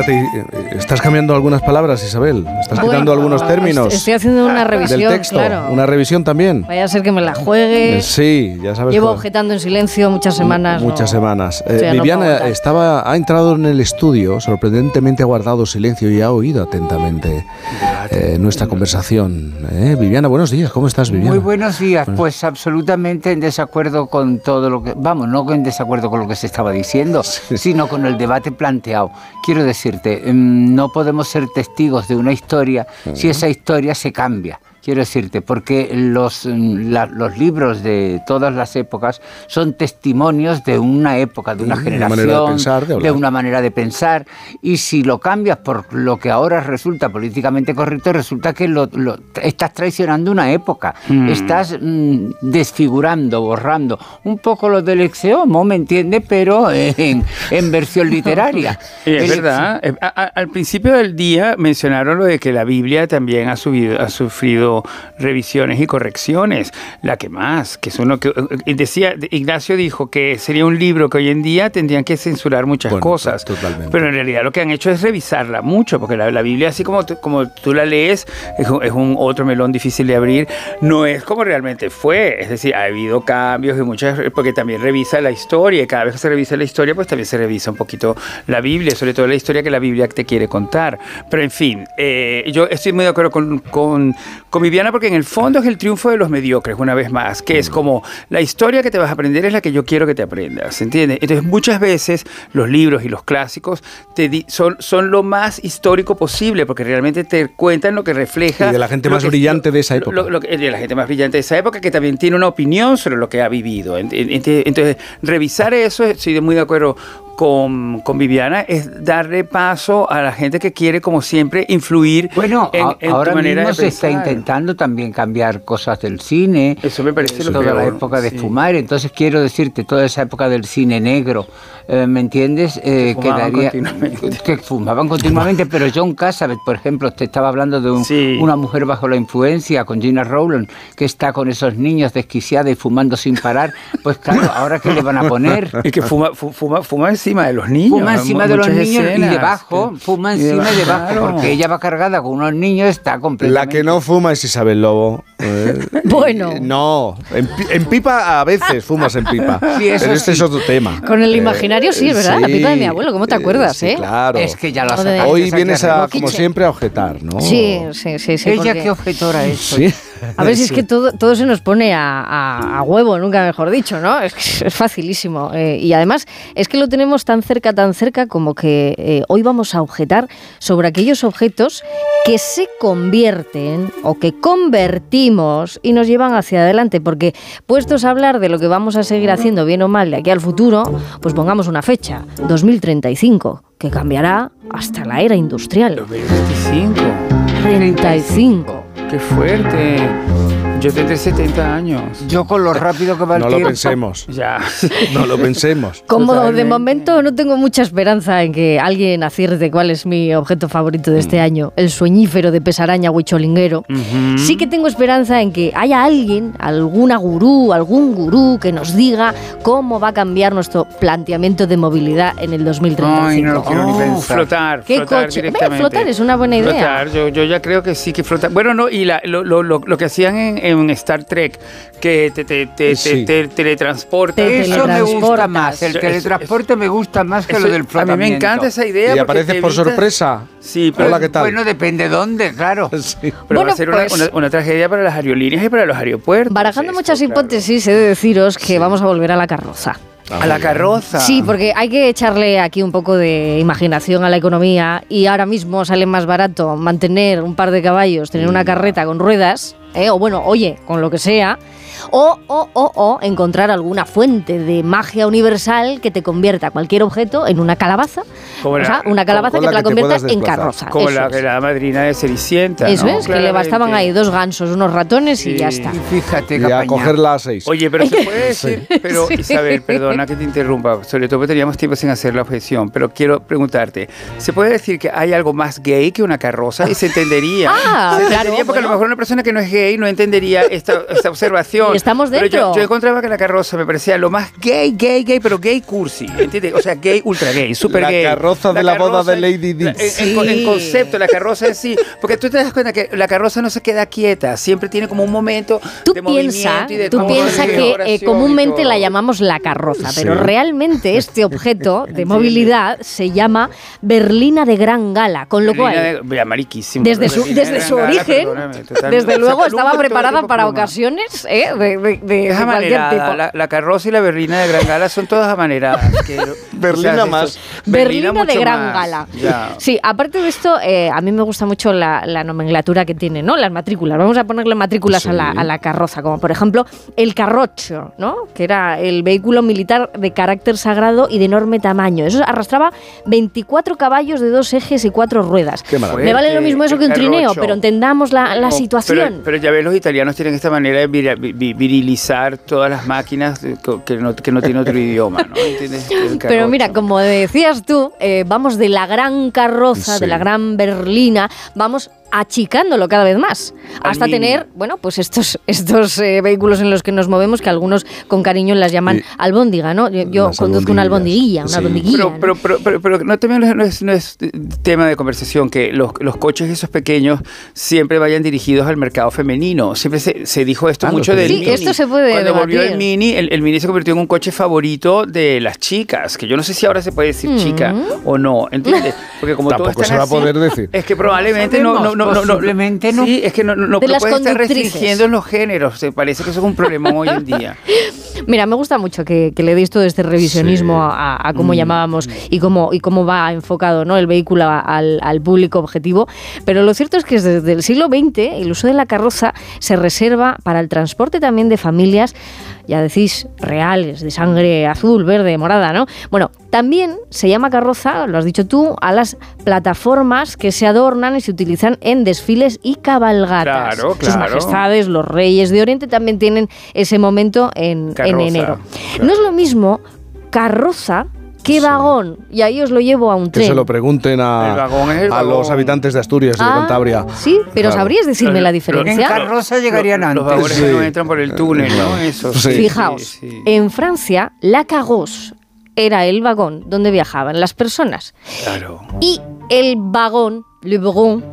Espérate, ¿Estás cambiando algunas palabras, Isabel? ¿Estás quitando algunos términos? Estoy haciendo una revisión, del texto. claro. Una revisión también. Vaya a ser que me la juegue. Eh, Sí, ya sabes. Llevo objetando en silencio muchas semanas. Muchas no. semanas. Eh, Sí, no puedo Viviana aguantar. estaba, ha entrado en el estudio, sorprendentemente ha guardado silencio y ha oído atentamente eh, nuestra conversación. Eh, Viviana, buenos días. ¿Cómo estás, Viviana? Muy buenos días, Bueno. pues absolutamente en desacuerdo con todo lo que, vamos, no en desacuerdo con lo que se estaba diciendo, sino con el debate planteado. Quiero decirte, mm, no podemos ser testigos de una historia si esa historia se cambia. Quiero decirte, porque los, mm, la- los libros de todas las épocas son testimonios de una época, de una Una generación, manera de pensar, de una manera de pensar, y si lo cambias por lo que ahora resulta políticamente correcto, resulta que lo, lo- estás traicionando una época, Mm. estás mm, desfigurando, borrando un poco lo del exeomo, ¿me entiendes? Pero en, en versión literaria. Es El- verdad. Eh, a- a- al principio del día mencionaron lo de que la Biblia también ha, subido, ha sufrido revisiones y correcciones. La que más, que es uno que eh, decía, Ignacio dijo que sería un libro que hoy en día tendrían que censurar muchas Bueno, cosas. totalmente. Pero en realidad lo que han hecho es revisarla mucho, porque la, la Biblia, así como como tú la lees, es un, es un otro melón difícil de abrir. No es como realmente fue. Es decir, ha habido cambios y muchas, porque también revisa la historia, y cada vez que se revisa la historia, pues también se revisa un poquito la Biblia, sobre todo la historia que la Biblia te quiere contar. Pero en fin, eh, yo estoy muy de acuerdo con, con, con Viviana, porque en el fondo es el triunfo de los mediocres, una vez más, que es como la historia que te vas a aprender es la que yo quiero que te aprendas, ¿entiendes? Entonces muchas veces los libros y los clásicos te di- son, son lo más histórico posible, porque realmente te cuentan lo que refleja... Y de la gente más que- brillante de esa época. lo- de la gente más brillante de esa época, que también tiene una opinión sobre lo que ha vivido. Ent- ent- Entonces, revisar eso, estoy muy de acuerdo con, con Viviana, es darle paso a la gente que quiere, como siempre, influir Bueno, en, tu ahora manera mismo de se está intentando también cambiar cosas del cine. Eso me parece lo toda la peor, época de sí. fumar. Entonces quiero decirte, toda esa época del cine negro, eh, ¿me entiendes? Eh, fumaban quedaría- continuamente. que fumaban continuamente, pero John Cassavet, por ejemplo, te estaba hablando de un- una mujer bajo la influencia, con Gina Rowland, que está con esos niños desquiciada y fumando sin parar. Pues claro, ahora qué le van a poner. Y que fuma, fu- fuma, fuma encima de los niños. Fuma encima de los niños escenas. y debajo, fuma Y encima y debajo, debajo, claro. porque ella va cargada con unos niños, está La completamente... que no fuma es Isabel Lobo. eh. Bueno. No, en, pi- en pipa a veces fumas en pipa. Sí, eso pero este es otro tema. Con el Eh, imaginario sí, es verdad, la pipa de mi abuelo, ¿cómo te acuerdas, sí, eh? Claro. Es que ya sacaste, Hoy vienes a, como siempre, a objetar, ¿no? Sí, sí, sí. sí Ella porque- qué objetora es. A ver si es que todo, todo se nos pone a, a- a huevo, nunca mejor dicho, ¿no? Es, que es facilísimo. Eh, y además es que lo tenemos tan cerca, tan cerca, como que eh, hoy vamos a objetar sobre aquellos objetos que se convierten o que convertimos y nos llevan hacia adelante. Porque puestos a hablar de lo que vamos a seguir haciendo bien o mal de aquí al futuro, pues pongamos una fecha, 2035, que cambiará hasta la era industrial. 25. 35. Qué fuerte. Yo tendré 70 años. Yo con lo rápido que va el No lo tiempo. pensemos. Ya. No lo pensemos. Como de Totalmente. momento no tengo mucha esperanza en que alguien acierte cuál es mi objeto favorito de Mm. este año, el sueñífero de pesaraña huicholinguero. Sí que tengo esperanza en que haya alguien, alguna gurú, algún gurú que nos diga cómo va a cambiar nuestro planteamiento de movilidad en el 2035. Ay, no lo quiero ni Oh, pensar. flotar, ¿Qué flotar coche? Directamente. flotar es una buena idea. Flotar, yo, yo ya creo que sí que flotar. Bueno, no, y la- lo, lo- lo- lo que hacían en, en Star Trek, que te, te, te, te- Sí. te teletransportan. Te Eso me gusta más. El Eso- teletransporte me gusta más que Eso- lo del a mí flotamiento. me encanta esa idea. Y apareces por evitas- sorpresa. Sí, pero, Hola, ¿qué tal? Bueno, depende dónde, claro. Sí. pero Bueno, va a ser una, pues- una- una tragedia para las aerolíneas y para los aeropuertos. Barajando esto, muchas claro. hipótesis, he de deciros que vamos a volver a la carroza. A la carroza. Sí, porque hay que echarle aquí un poco de imaginación a la economía y ahora mismo sale más barato mantener un par de caballos, tener una carreta con ruedas, ¿eh? o bueno, oye, con lo que sea, o, o, o, o encontrar alguna fuente de magia universal que te convierta cualquier objeto en una calabaza, Como o la- sea, una calabaza con que la te la que conviertas en carroza. Como la, es. la madrina de Cenicienta. Eso ¿no? es, que le bastaban ahí dos gansos, unos ratones y ya está. Y fíjate, Y a cogerla a seis. Oye, pero se puede decir, pero Sí. Isabel, perdona que te interrumpa, sobre todo porque teníamos tiempo sin hacer la objeción, pero quiero preguntarte, ¿se puede decir que hay algo más gay que una carroza? Y se entendería. Ah, se claro, entendería porque a lo mejor una persona que no es gay no entendería esta, esta observación. estamos Pero dentro. yo, yo encontraba que la carroza me parecía lo más gay, gay, gay, pero gay cursi, ¿entiendes? O sea, gay, ultra gay, super La gay. carroza de la boda de Lady Di. la- en, en- en concepto, la carroza es sí. Porque tú te das cuenta que la carroza no se queda quieta, siempre tiene como un momento Tú de piensa, movimiento y de tú como piensa de que eh, comúnmente la llamamos la carroza, pero Sí. realmente este objeto de movilidad se llama berlina de gran gala, con lo Berlina cual de- mariquísimo. desde su, desde su origen, perdóname, desde luego estaba preparada para pluma. ocasiones ¿eh? de, de- de- Es de cualquier tipo. la, la carroza y la berlina de Gran Gala son todas amaneradas. que- Berlina o sea, más. Berlina, de gran más. gala. Ya. Sí, aparte de esto, eh, a mí me gusta mucho la, la nomenclatura que tiene, ¿no? Las matrículas. Vamos a ponerle matrículas a, la, a la carroza, como por ejemplo el carrocho, ¿no? Que era el vehículo militar de carácter sagrado y de enorme tamaño. Eso arrastraba 24 caballos de dos ejes y cuatro ruedas. Qué maravilla. Me vale lo mismo eso que un trineo, pero entendemos la, la No, situación. Pero, pero ya ves, los italianos tienen esta manera de virilizar todas las máquinas que no, que no tienen otro idioma, ¿no? Pero mira, como decías tú, eh, vamos de la gran carroza, Sí. de la gran berlina, vamos achicándolo cada vez más, Al hasta tener, bueno, pues estos, estos eh, vehículos en los que nos movemos, que algunos con cariño las llaman Y- albóndiga, ¿no? Yo, conduzco una albondiguilla, una Sí. albondiguilla. Pero, pero, pero, pero, pero no, también no es, no es tema de conversación que los, los coches esos pequeños siempre vayan dirigidos al mercado femenino. Siempre se, se dijo esto Ah, mucho del. Mini. Sí, esto se puede Cuando volvió el. Mini, el, el Mini se convirtió en un coche favorito de las chicas, que yo no sé si ahora se puede decir Mm. chica o no, ¿entiendes? Porque como Tampoco se va a poder decir. Es que probablemente no, no, no, no, no, Posiblemente no. Sí, es que no, no, puede estar restringiendo los géneros. Se parece que eso es un problema hoy en día. Mira, me gusta mucho que, que le deis todo este revisionismo a, a cómo llamábamos y cómo, y cómo va enfocado ¿no? el vehículo al, al público objetivo. Pero lo cierto es que desde el siglo XX el uso de la carroza se reserva para el transporte también de familias, ya decís, reales, de sangre azul, verde, morada, ¿no? Bueno, también se llama carroza, lo has dicho tú, a las plataformas que se adornan y se utilizan en desfiles y cabalgatas. Claro, Sus claro. majestades, los reyes de Oriente también tienen ese momento en, enero. claro. No es lo mismo carroza que vagón. Y ahí os lo llevo a un Que tren. se lo pregunten a, vagón vagón. los habitantes de Asturias y de Ah, Cantabria. Sí, pero Claro. ¿sabrías decirme la diferencia? En carroza llegarían Los- Los antes. vagones que Sí. no entran por el túnel, ¿no? Eso. Sí. Fijaos, sí, sí. en Francia, la carrosse era el vagón donde viajaban las personas. Claro. Y el vagón, le wagon,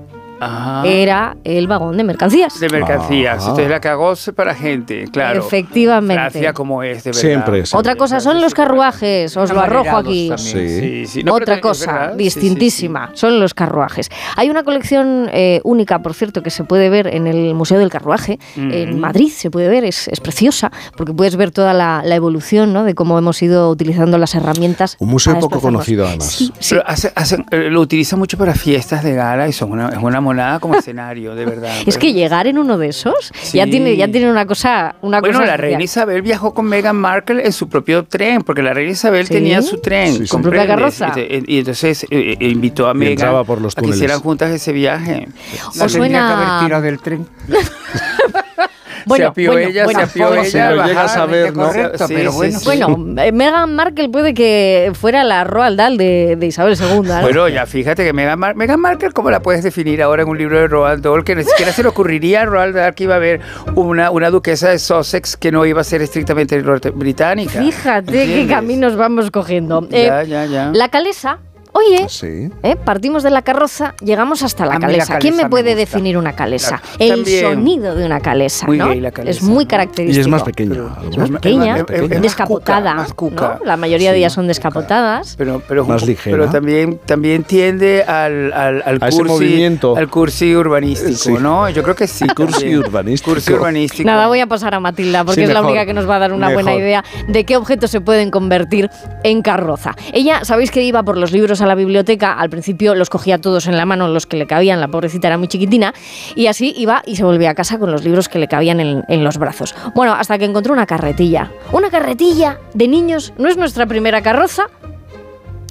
Ajá. era el vagón de mercancías. De mercancías. Ah. Entonces la carroza para gente, claro. Efectivamente. Francia como es, de verdad. Siempre, siempre. Otra cosa son los carruajes, os lo arrojo aquí. Sí. Sí, sí. No, Otra cosa distintísima son los carruajes. Hay una colección eh, única, por cierto, que se puede ver en el Museo del Carruaje, en Madrid, se puede ver, es, es preciosa, porque puedes ver toda la, la evolución ¿no? de cómo hemos ido utilizando las herramientas. Un museo poco conocido, además. Sí, sí. Pero hace- hacen- eh, lo utilizan mucho para fiestas de gala y son una, es una monada como escenario, de verdad. Es que llegar en uno de esos ya tiene ya tiene una cosa una Bueno, cosa la especial. reina Isabel viajó con Meghan Markle en su propio tren, porque la reina Isabel ¿Sí? tenía su tren. Sí, sí. ¿Su propia ¿comprendes? carroza? Y, te- y entonces eh, eh, invitó a Meghan entraba por los a que hicieran juntas ese viaje. La ¿Os tendría que haber suena- tirado del tren. Bueno, se apió bueno, ella, bueno, se apió bueno, ella. si lo al llegas bajar, a ver, ¿no? correcto, Sí, pero sí, bueno. sí. Bueno, eh, Meghan Markle puede que fuera la Roald Dahl de, de Isabel II. ¿no? Bueno, ya fíjate que Meghan, Mar Meghan Markle, ¿cómo la puedes definir ahora en un libro de Roald Dahl? Que ni siquiera se le ocurriría a Roald Dahl que iba a haber una, una duquesa de Sussex que no iba a ser estrictamente británica. Fíjate qué ¿Entiendes? caminos vamos cogiendo. Ya, Eh, ya, ya. La calesa, oye, Sí. eh, partimos de la carroza, llegamos hasta la calesa. ¿Quién me puede gusta. definir una calesa? Claro, El también. sonido de una calesa, Muy ¿no? gay la calesa, es muy ¿no? característico. Y es más pequeña. Es más pequeña, es- más descapotada. cuca, más cuca. ¿no? La mayoría de ellas son descapotadas. Pero, pero, Más ligera. pero también, también tiende al, al, al A ese cursi, movimiento. al cursi urbanístico, Sí. ¿no? Yo creo que sí. Cursi urbanístico. Cursi urbanístico. Nada, voy a pasar a Matilda porque Sí, es la única que nos va a dar una buena idea de qué objetos se pueden convertir en carroza. Ella, sabéis que iba por los libros a la biblioteca, al principio los cogía todos en la mano, los que le cabían, la pobrecita era muy chiquitina, y así iba y se volvía a casa con los libros que le cabían en, en los brazos. Bueno, hasta que encontró una carretilla. Una carretilla de niños, ¿no es nuestra primera carroza?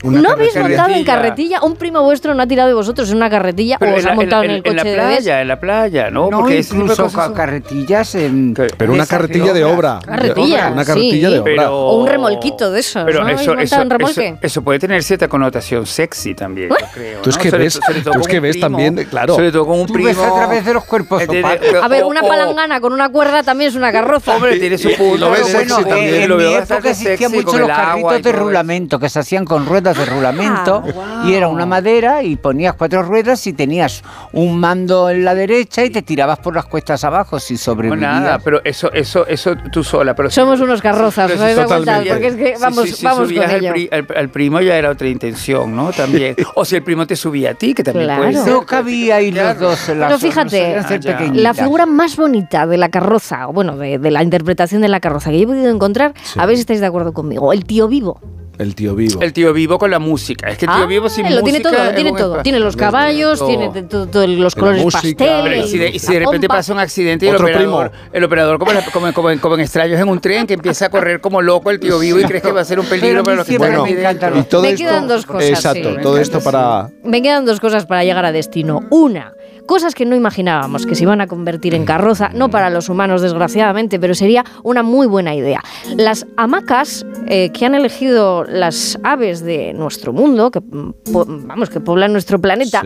¿No habéis montado en carretilla? ¿Un primo vuestro no ha tirado de vosotros en una carretilla o os ha montado en, el coche en la de playa, en la playa, ¿no? No, Porque incluso carretillas en... Pero una carretilla de obra. Carretilla, Una carretilla sí. de obra. Pero- O un remolquito de esos, Pero ¿no? ¿Habéis eso, eso, en remolque? eso, eso puede tener cierta connotación sexy también, yo creo. Tú es ¿no? que Sobre ves- tú es que ves primo, también, claro. Sobre todo con un Tú primo. ves a través de los cuerpos Eh, de- opacos. de- A ver, una palangana con una cuerda también es una carroza. Hombre, tiene su punto. lo ves sexy también. eh, En mi época existían mucho los carritos de rulamento que se hacían con ruedas de rulamento y era una madera y ponías cuatro ruedas y tenías un mando en la derecha y te tirabas por las cuestas abajo si No, sobrevivías. nada, pero eso, eso, eso tú sola. Pero Somos unos carrozas, pero ¿os habéis dado cuenta? totalmente. Porque es que Sí, vamos, sí, sí, vamos subías con al, ello. pri- al- al primo ya era otra intención, ¿no? También. O si el primo te subía a ti, que también puede Claro. ser. No cabíais los dos en la Pero fíjate, ser Ah. La figura más bonita de la carroza, o bueno, de, de la interpretación de la carroza que yo he podido encontrar, a ver si estáis de acuerdo conmigo, el tío vivo. El tío vivo. El tío vivo con la música. Es que el tío Ah, vivo sin lo tiene música todo, lo tiene todo. Tiene los caballos, todo. tiene de- todo- todo los La colores música. pastel. Pero y si de, y si de repente pompa. pasa un accidente y el operador, el operador como, la- como, como, como en extraños en un tren que empieza a correr como loco el tío vivo y crees que va a ser un peligro para los que Bueno, me y todo Me esto, quedan dos cosas, Exacto, sí. todo esto para Me quedan dos cosas para llegar a destino. Una, cosas que no imaginábamos que se iban a convertir en carroza, no para los humanos desgraciadamente, pero sería una muy buena idea. Las hamacas eh, que han elegido las aves de nuestro mundo, que mm, vamos, que poblan nuestro planeta,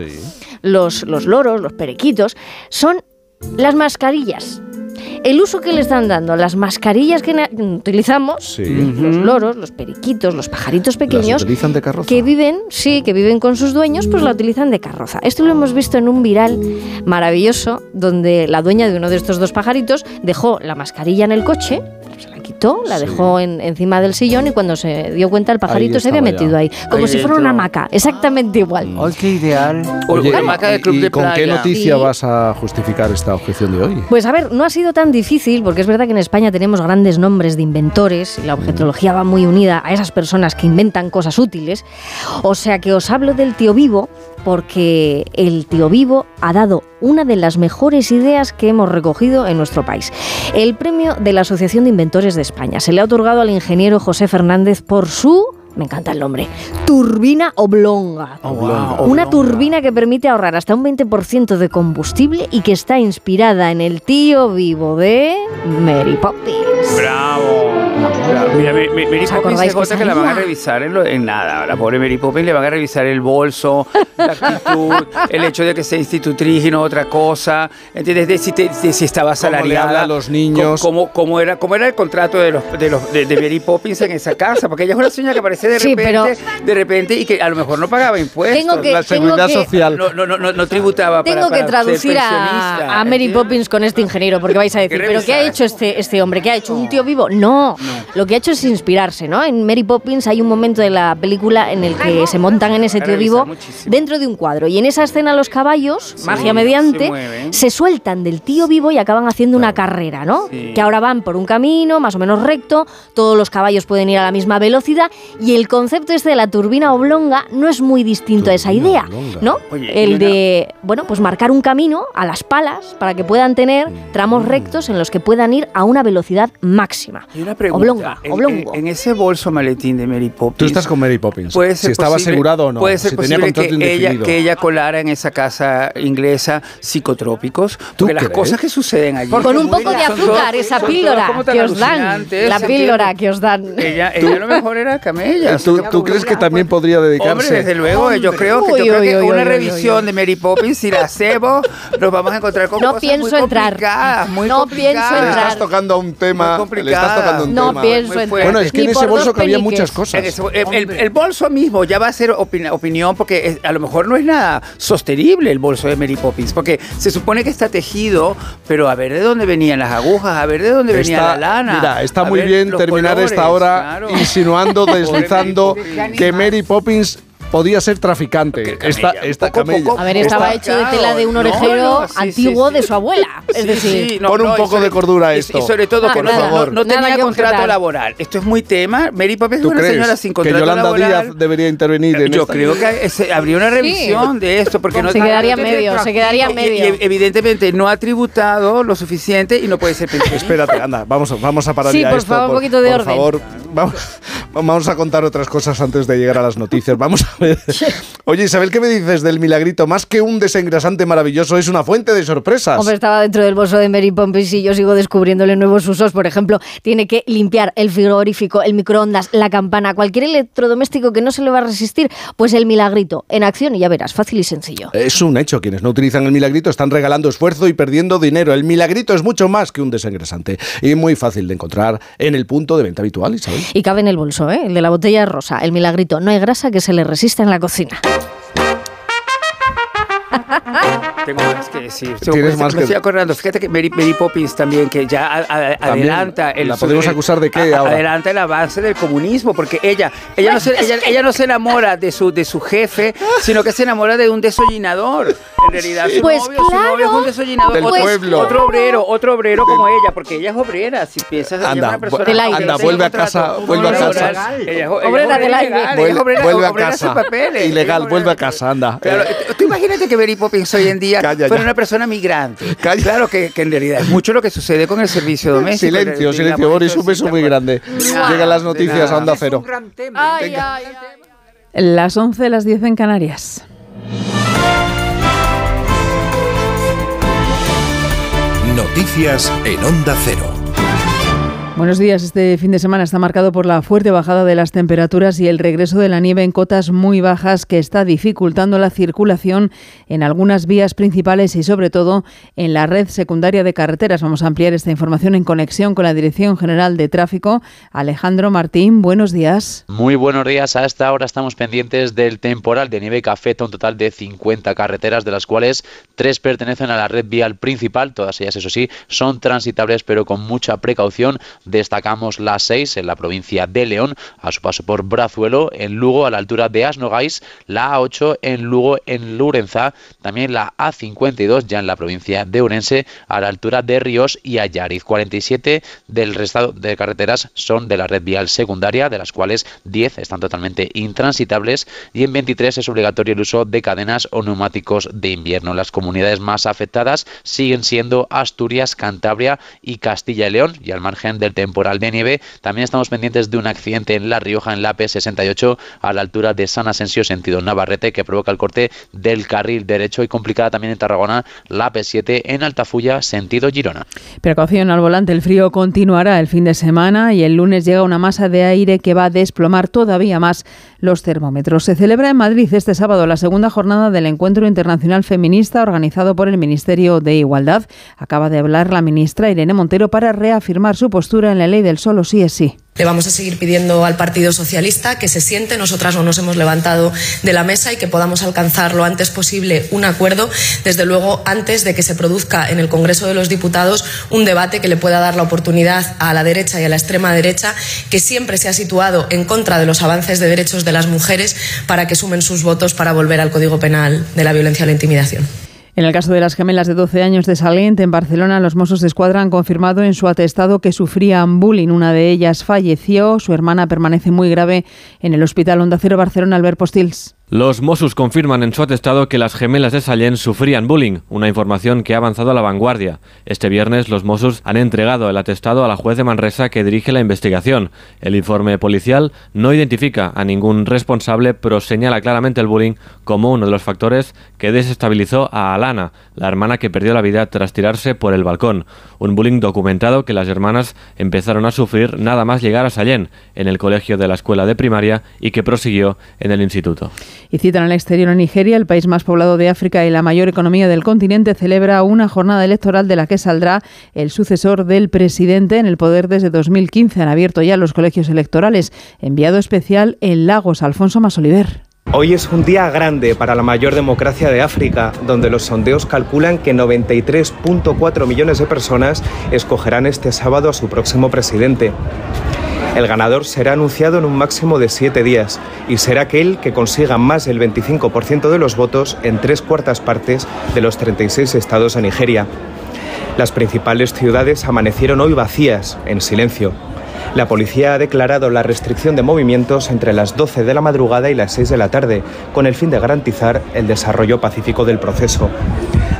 los, los loros, los periquitos, son las mascarillas. El uso que le están dando a las mascarillas que na- utilizamos, Sí. los loros, los periquitos, los pajaritos pequeños, utilizan de carroza? que viven, sí, que viven con sus dueños, pues la utilizan de carroza. Esto lo hemos visto en un viral maravilloso, donde la dueña de uno de estos dos pajaritos dejó la mascarilla en el coche, la dejó en- encima del sillón y cuando se dio cuenta el pajarito se había ya. metido ahí, como Ahí si fuera una hamaca, exactamente igual. ¡Ay, qué ideal! Oye, una hamaca de club ¿y de con qué noticia vas a justificar esta objeción de hoy? Pues a ver, no ha sido tan difícil porque es verdad que en España tenemos grandes nombres de inventores y la objetología va muy unida a esas personas que inventan cosas útiles. O sea que os hablo del tío vivo porque el tío vivo ha dado una de las mejores ideas que hemos recogido en nuestro país. El premio de la Asociación de Inventores de España se le ha otorgado al ingeniero José Fernández por su... Me encanta el nombre. Turbina oblonga. Una turbina que permite ahorrar hasta un 20% de combustible y que está inspirada en el tío vivo de Mary Poppins. Bravo. Mira, Mary ¿Os Poppins se cosa que que la van a revisar en, lo- en nada. La pobre Mary Poppins le van a revisar el bolso, la actitud, el hecho de que sea institutriz y no otra cosa. ¿Entiendes? De si, te- de si estaba asalariada. a los niños. Cómo, cómo era, cómo era el contrato de, los, de, los, de, de Mary Poppins en esa casa. Porque ella es una señora que aparece de Sí, repente, pero- de repente y que a lo mejor no pagaba impuestos. Tengo que- la seguridad tengo que- social. No, no, no, no, no tributaba Tengo que para traducir a, Mary. Poppins con este ingeniero, porque vais a decir, ¿pero qué ha hecho este, este hombre? ¿Qué ha hecho? ¿Un tío vivo? No. Lo que ha hecho es inspirarse, ¿no? En Mary Poppins hay un momento de la película en el que se montan en ese tío vivo dentro de un cuadro. Y en esa escena los caballos, magia mediante, se sueltan del tío vivo y acaban haciendo una carrera, ¿no? Sí. Que ahora van por un camino más o menos recto, todos los caballos pueden ir a la misma velocidad y el concepto este de la turbina oblonga no es muy distinto a esa idea, oblonga. ¿no? Oye, el una- de, bueno, pues marcar un camino a las palas para que puedan tener tramos rectos en los que puedan ir a una velocidad máxima. Y una pregunta. Oblonga, en, oblongo. en- en ese bolso maletín de Mary Poppins. Tú estás con Mary Poppins. Puede ser si estaba posible- asegurado o no. Puede ser si tenía posible contrato que ella, que ella colara en esa casa inglesa psicotrópicos. ¿Tú Porque las crees? cosas que suceden allí. Con un poco de azúcar, esa píldora que os dan. La píldora que os dan. Ella, ella a lo mejor era camella. ¿Tú, tú crees que también podría dedicarse? Hombre, desde luego, yo creo que, yo Uy, creo uy, que uy, una uy, revisión uy. de Mary Poppins, si la hacemos, nos vamos a encontrar con No cosas pienso muy entrar. complicadas, muy No complicadas. pienso Le entrar. estás tocando a un tema. Le estás tocando un No tema. Pienso. Bueno, es que en ese bolso dos cabía peniques. muchas cosas. El, el- el bolso mismo ya va a ser opinión porque es- a lo mejor no es nada sostenible el bolso de Mary Poppins, porque se supone que está tejido, pero a ver de dónde venían las agujas, a ver de dónde venía Está- la lana. Mira, está muy bien terminar colores, esta hora claro. insinuando, deslizando que Mary Poppins podía ser traficante. Esta, esta poco, camella. poco. A ver, estaba hecho de tela de un orejero no, sí, antiguo sí, sí. de su abuela. Es decir, sí, no, Pon un poco sobre- de cordura esto. Y sobre todo Ah, que no, nada, no- no tenía que contrato laboral. Esto es muy tema. Mary Poppins es ¿Tú una crees señora sin que contrato Yolanda laboral. Díaz debería intervenir en Yo esta? creo que ese- habría una revisión de esto porque no Se quedaría medio, se quedaría medio. Y, evidentemente no ha tributado lo suficiente y no puede ser. Espérate, anda, vamos, vamos a parar Sí, ya por esto. favor, un poquito de por orden. favor, vamos, vamos a contar otras cosas antes de llegar a las noticias. Vamos a ver. Oye, Isabel, ¿qué me dices del milagrito? Más que un desengrasante maravilloso, es una fuente de sorpresas. Hombre, estaba dentro del bolso de Mary Pompis y yo sigo descubriéndole nuevos usos. Por ejemplo, tiene que limpiar el frigorífico, el microondas, la campana, cualquier electrodoméstico que no se le va a resistir. Pues el milagrito, en acción y ya verás, fácil y sencillo. Es un hecho. Quienes no utilizan el milagrito están regalando esfuerzo y perdiendo dinero. El milagrito es mucho más que un desengrasante y muy fácil de encontrar en el punto de venta habitual, Isabel. Y cabe en el bolso, ¿eh? el de la botella rosa, el milagrito. No hay grasa que se le resista en la cocina. Tengo más que decir. Tienes más me estoy acordando. Fíjate que Mary, Poppins también, que ya adelanta el. ¿La podemos acusar de qué ahora? Adelanta el avance del comunismo, porque ella, ella, no se, ella, no se enamora de su, de su jefe, sino que se enamora de un desollinador. En realidad, su, pues novio, su novio es un desollinador. Del otro, pueblo. Otro obrero, otro obrero como ella, porque ella es obrera. Si piensas anda, una persona. del aire. Anda, vuelve a casa, vuelve a casa. Obrera del aire. Vuelve a casa. Ilegal, vuelve a casa, anda. Claro, tú imagínate que Mary Poppins hoy en día fuera una persona migrante. Claro que, en realidad es mucho lo que sucede con el servicio doméstico. Silencio, silencio, Boris, un beso muy grande. Llegan las noticias a Onda Cero. Las 11, las 10 en Canarias. Noticias en Onda Cero. Buenos días. Este fin de semana está marcado por la fuerte bajada de las temperaturas y el regreso de la nieve en cotas muy bajas que está dificultando la circulación en algunas vías principales y sobre todo en la red secundaria de carreteras. Vamos a ampliar esta información en conexión con la Dirección General de Tráfico. Alejandro Martín, buenos días. Muy buenos días. A esta hora estamos pendientes del temporal de nieve que afecta un total de 50 carreteras, de las cuales tres pertenecen a la red vial principal. Todas ellas, eso sí, son transitables, pero con mucha precaución Destacamos la 6 en la provincia de León, a su paso por Brazuelo, en Lugo a la altura de Asnogais, la A8 en Lugo en Lurenza, también la A52 ya en la provincia de Urense a la altura de Ríos y Ayariz. 47 del resto de carreteras son de la red vial secundaria, de las cuales 10 están totalmente intransitables y en 23 es obligatorio el uso de cadenas o neumáticos de invierno. Las comunidades más afectadas siguen siendo Asturias, Cantabria y Castilla y León y al margen del temporal de nieve. También estamos pendientes de un accidente en La Rioja, en la P68, a la altura de San Asensio, sentido Navarrete, que provoca el corte del carril derecho y complicada también en Tarragona, la P7 en Altafulla, sentido Girona. Precaución al volante, el frío continuará el fin de semana y el lunes llega una masa de aire que va a desplomar todavía más los termómetros. Se celebra en Madrid este sábado la segunda jornada del Encuentro Internacional Feminista organizado por el Ministerio de Igualdad. Acaba de hablar la ministra Irene Montero para reafirmar su postura en la ley del sí es sí. Le vamos a seguir pidiendo al Partido Socialista que se siente. Nosotras no nos hemos levantado de la mesa y que podamos alcanzar lo antes posible un acuerdo, desde luego antes de que se produzca en el Congreso de los Diputados un debate que le pueda dar la oportunidad a la derecha y a la extrema derecha, que siempre se ha situado en contra de los avances de derechos de las mujeres, para que sumen sus votos para volver al Código Penal de la violencia a la intimidación. En el caso de las gemelas de 12 años de Salent, en Barcelona, los Mossos de Escuadra han confirmado en su atestado que sufrían bullying. Una de ellas falleció, su hermana permanece muy grave en el Hospital Onda Cero Barcelona Albert Postils. Los Mossos confirman en su atestado que las gemelas de Sallent sufrían bullying, una información que ha avanzado a la vanguardia. Este viernes los Mossos han entregado el atestado a la juez de Manresa que dirige la investigación. El informe policial no identifica a ningún responsable, pero señala claramente el bullying como uno de los factores que desestabilizó a Alana, la hermana que perdió la vida tras tirarse por el balcón. Un bullying documentado que las hermanas empezaron a sufrir nada más llegar a Sallent, en el colegio de la escuela de primaria y que prosiguió en el instituto. Y citan al exterior a Nigeria, el país más poblado de África y la mayor economía del continente, celebra una jornada electoral de la que saldrá el sucesor del presidente en el poder desde 2015. Han abierto ya los colegios electorales. Enviado especial en Lagos, Alfonso Masoliver. Hoy es un día grande para la mayor democracia de África, donde los sondeos calculan que 93.4 millones de personas escogerán este sábado a su próximo presidente. El ganador será anunciado en un máximo de siete días y será aquel que consiga más del 25% de los votos en tres cuartas partes de los 36 estados de Nigeria. Las principales ciudades amanecieron hoy vacías, en silencio. La policía ha declarado la restricción de movimientos entre las 12 de la madrugada y las 6 de la tarde, con el fin de garantizar el desarrollo pacífico del proceso.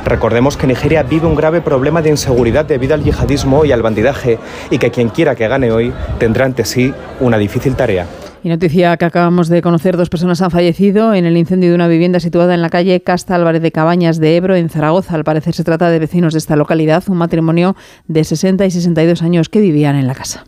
Recordemos que Nigeria vive un grave problema de inseguridad debido al yihadismo y al bandidaje y que quien quiera que gane hoy tendrá ante sí una difícil tarea. Y noticia que acabamos de conocer, dos personas han fallecido en el incendio de una vivienda situada en la calle Casta Álvarez de Cabañas de Ebro, en Zaragoza. Al parecer se trata de vecinos de esta localidad, un matrimonio de 60 y 62 años que vivían en la casa.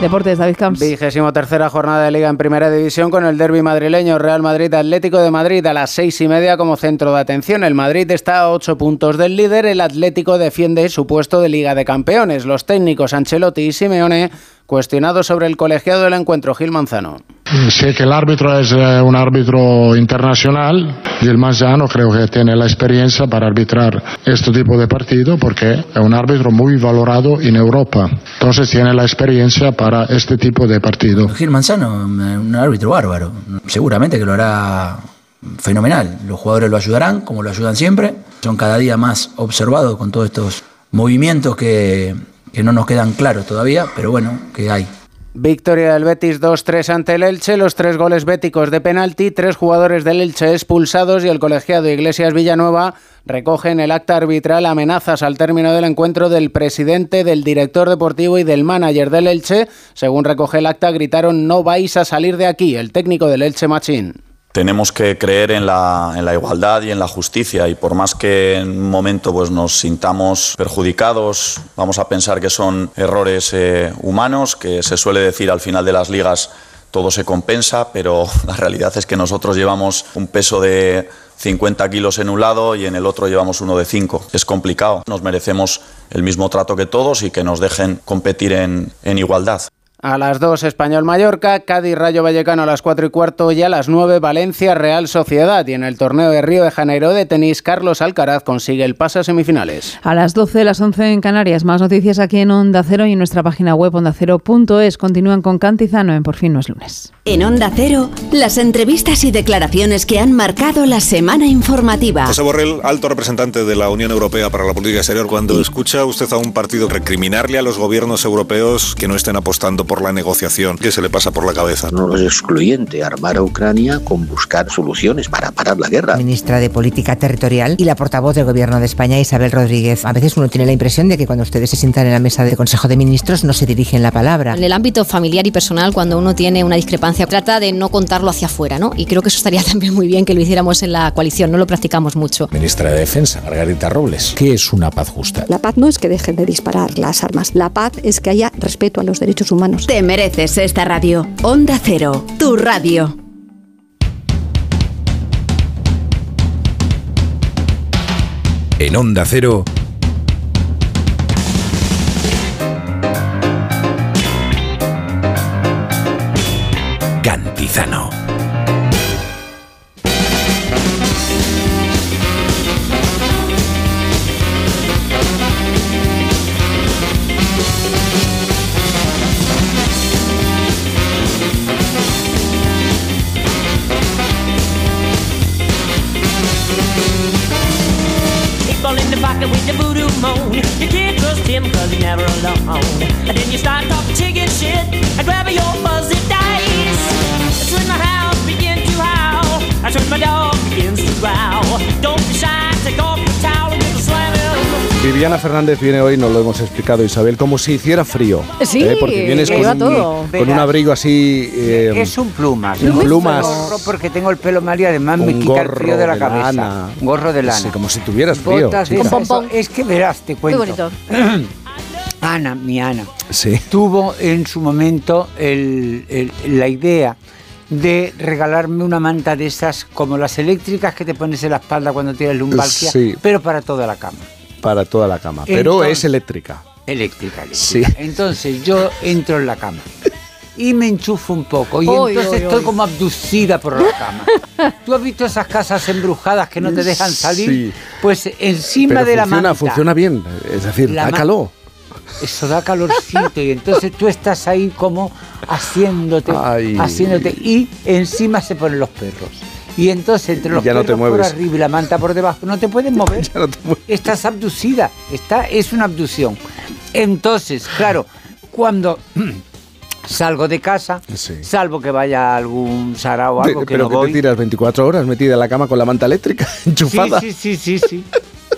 Deportes, David Camps. Vigésimo tercera jornada de Liga en Primera División con el derby madrileño Real Madrid Atlético de Madrid a las seis y media como centro de atención. El Madrid está a ocho puntos del líder. El Atlético defiende su puesto de Liga de Campeones. Los técnicos Ancelotti y Simeone cuestionados sobre el colegiado del encuentro. Gil Manzano. Sé que el árbitro es eh, un árbitro internacional y el Manzano creo que tiene la experiencia para arbitrar este tipo de partido porque es un árbitro muy valorado en Europa. Entonces tiene la experiencia para este tipo de partido. Gil Manzano, un árbitro bárbaro. Seguramente que lo hará fenomenal. Los jugadores lo ayudarán, como lo ayudan siempre. Son cada día más observados con todos estos movimientos que, que no nos quedan claros todavía, pero bueno, que hay. Victoria del Betis 2-3 ante el Elche, los tres goles béticos de penalti, tres jugadores del Elche expulsados y el colegiado Iglesias Villanueva recogen el acta arbitral amenazas al término del encuentro del presidente, del director deportivo y del manager del Elche. Según recoge el acta, gritaron no vais a salir de aquí, el técnico del Elche Machín. Tenemos que creer en la, igualdad y en la justicia y por más que en un momento pues, nos sintamos perjudicados, vamos a pensar que son errores eh, humanos, que se suele decir al final de las ligas todo se compensa, pero la realidad es que nosotros llevamos un peso de 50 kilos en un lado y en el otro llevamos uno de 5. Es complicado, nos merecemos el mismo trato que todos y que nos dejen competir en igualdad. A las 2 Español Mallorca, Cádiz Rayo Vallecano a las 4 y cuarto y a las 9 Valencia Real Sociedad. Y en el torneo de Río de Janeiro de tenis, Carlos Alcaraz consigue el pase a semifinales. A las 12, las 11 en Canarias. Más noticias aquí en Onda Cero y en nuestra página web ondacero.es. Continúan con Cantizano en Por fin no es lunes. En Onda Cero, las entrevistas y declaraciones que han marcado la semana informativa. José Borrell, alto representante de la Unión Europea para la política exterior, cuando escucha usted a un partido recriminarle a los gobiernos europeos que no estén apostando por la negociación, ¿qué se le pasa por la cabeza? No es excluyente armar a Ucrania con buscar soluciones para parar la guerra. Ministra de Política Territorial y la portavoz del Gobierno de España, Isabel Rodríguez. A veces uno tiene la impresión de que cuando ustedes se sientan en la mesa del Consejo de Ministros no se dirigen la palabra. En el ámbito familiar y personal, cuando uno tiene una discrepancia, trata de no contarlo hacia afuera, ¿no? Y creo que eso estaría también muy bien que lo hiciéramos en la coalición, no lo practicamos mucho. Ministra de Defensa, Margarita Robles. ¿Qué es una paz justa? La paz no es que dejen de disparar las armas, la paz es que haya respeto a los derechos humanos. Te mereces esta radio. Onda Cero, tu radio. En Onda Cero. Cantizano. In the pocket with the voodoo moan. You can't trust him cause he's never alone. And then you start talking chicken shit and grab your fuzzy Viviana Fernández viene hoy, nos lo hemos explicado Isabel, como si hiciera frío. Sí, ¿eh? Porque vienes con un, todo. con un abrigo así... eh, es un plumas. un plumas. Gorro porque tengo el pelo mal y además me quita el frío de la de cabeza. lana. Un gorro de lana. Sí, como si tuvieras frío. Botas. Es que verás, te Muy cuento. bonito. Ana, mi Ana, Sí. tuvo en su momento el- el- la idea de regalarme una manta de esas como las eléctricas que te pones en la espalda cuando tienes lumbalgia, Sí. pero para toda la cama. Para toda la cama. Pero es eléctrica. Eléctrica, Sí. Entonces yo entro en la cama y me enchufo un poco y entonces estoy como abducida por la cama. ¿Tú has visto esas casas embrujadas que no te dejan salir? Sí. Pues encima Pero de la manta. funciona bien. Es decir, La da calor. Eso da calorcito y entonces tú estás ahí como haciéndote, Ay. haciéndote y encima se ponen los perros. Y entonces entre los Ya no te perros por mueves. arriba y la manta por debajo no te puedes mover. Estás abducida, está, es una abducción. Entonces, claro, cuando salgo de casa, salvo que vaya a algún sarao o algo que pero no que voy. te tiras 24 horas metida en la cama con la manta eléctrica enchufada. Sí, sí, sí, sí, sí.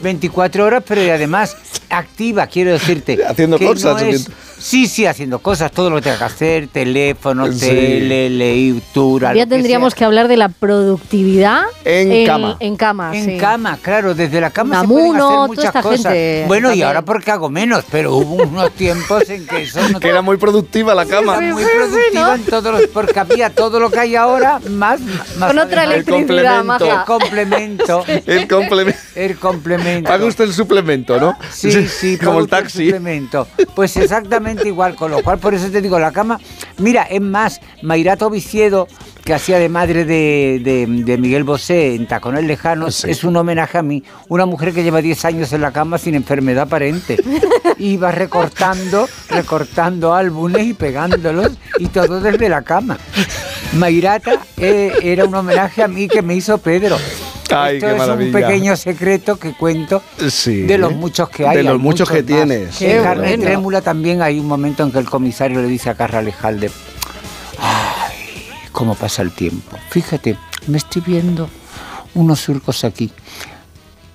24 horas, pero y además activa, quiero decirte. Haciendo que cosas, no es- haciendo- Sí, sí, haciendo cosas, todo lo que tenga que hacer, teléfono, Sí. tele, lectura. Ya que tendríamos sea. que hablar de la productividad En cama. En cama, En sí. cama, claro, desde la cama se pueden hacer toda muchas esta cosas. gente bueno, y ahora porque hago menos, pero hubo unos tiempos en que eso no Que era muy productiva la cama. Era muy productiva en todos los, porque había todo lo que hay ahora más, más Con otra electricidad, maja. El complemento. El complemento. El complemento. Paga usted el suplemento, ¿no? Sí, sí, como el taxi. suplemento. Pues exactamente igual, con lo cual por eso te digo, la cama. Mira, es más, Mairato Viciedo, que hacía de madre de, de- de Miguel Bosé en Tacones Lejanos, es un homenaje a mí. Una mujer que lleva 10 años en la cama sin enfermedad aparente. Iba recortando, recortando álbumes y pegándolos y todo desde la cama. Mairata eh, era un homenaje a mí que me hizo Pedro. Ay, Esto qué es maravilla. un pequeño secreto que cuento Sí. de los muchos que hay. De los hay muchos que más. tienes. En Qué Carne bueno. Trémula también hay un momento en que el comisario le dice a Carra Alejalde, ay, cómo pasa el tiempo. Fíjate, me estoy viendo unos surcos aquí.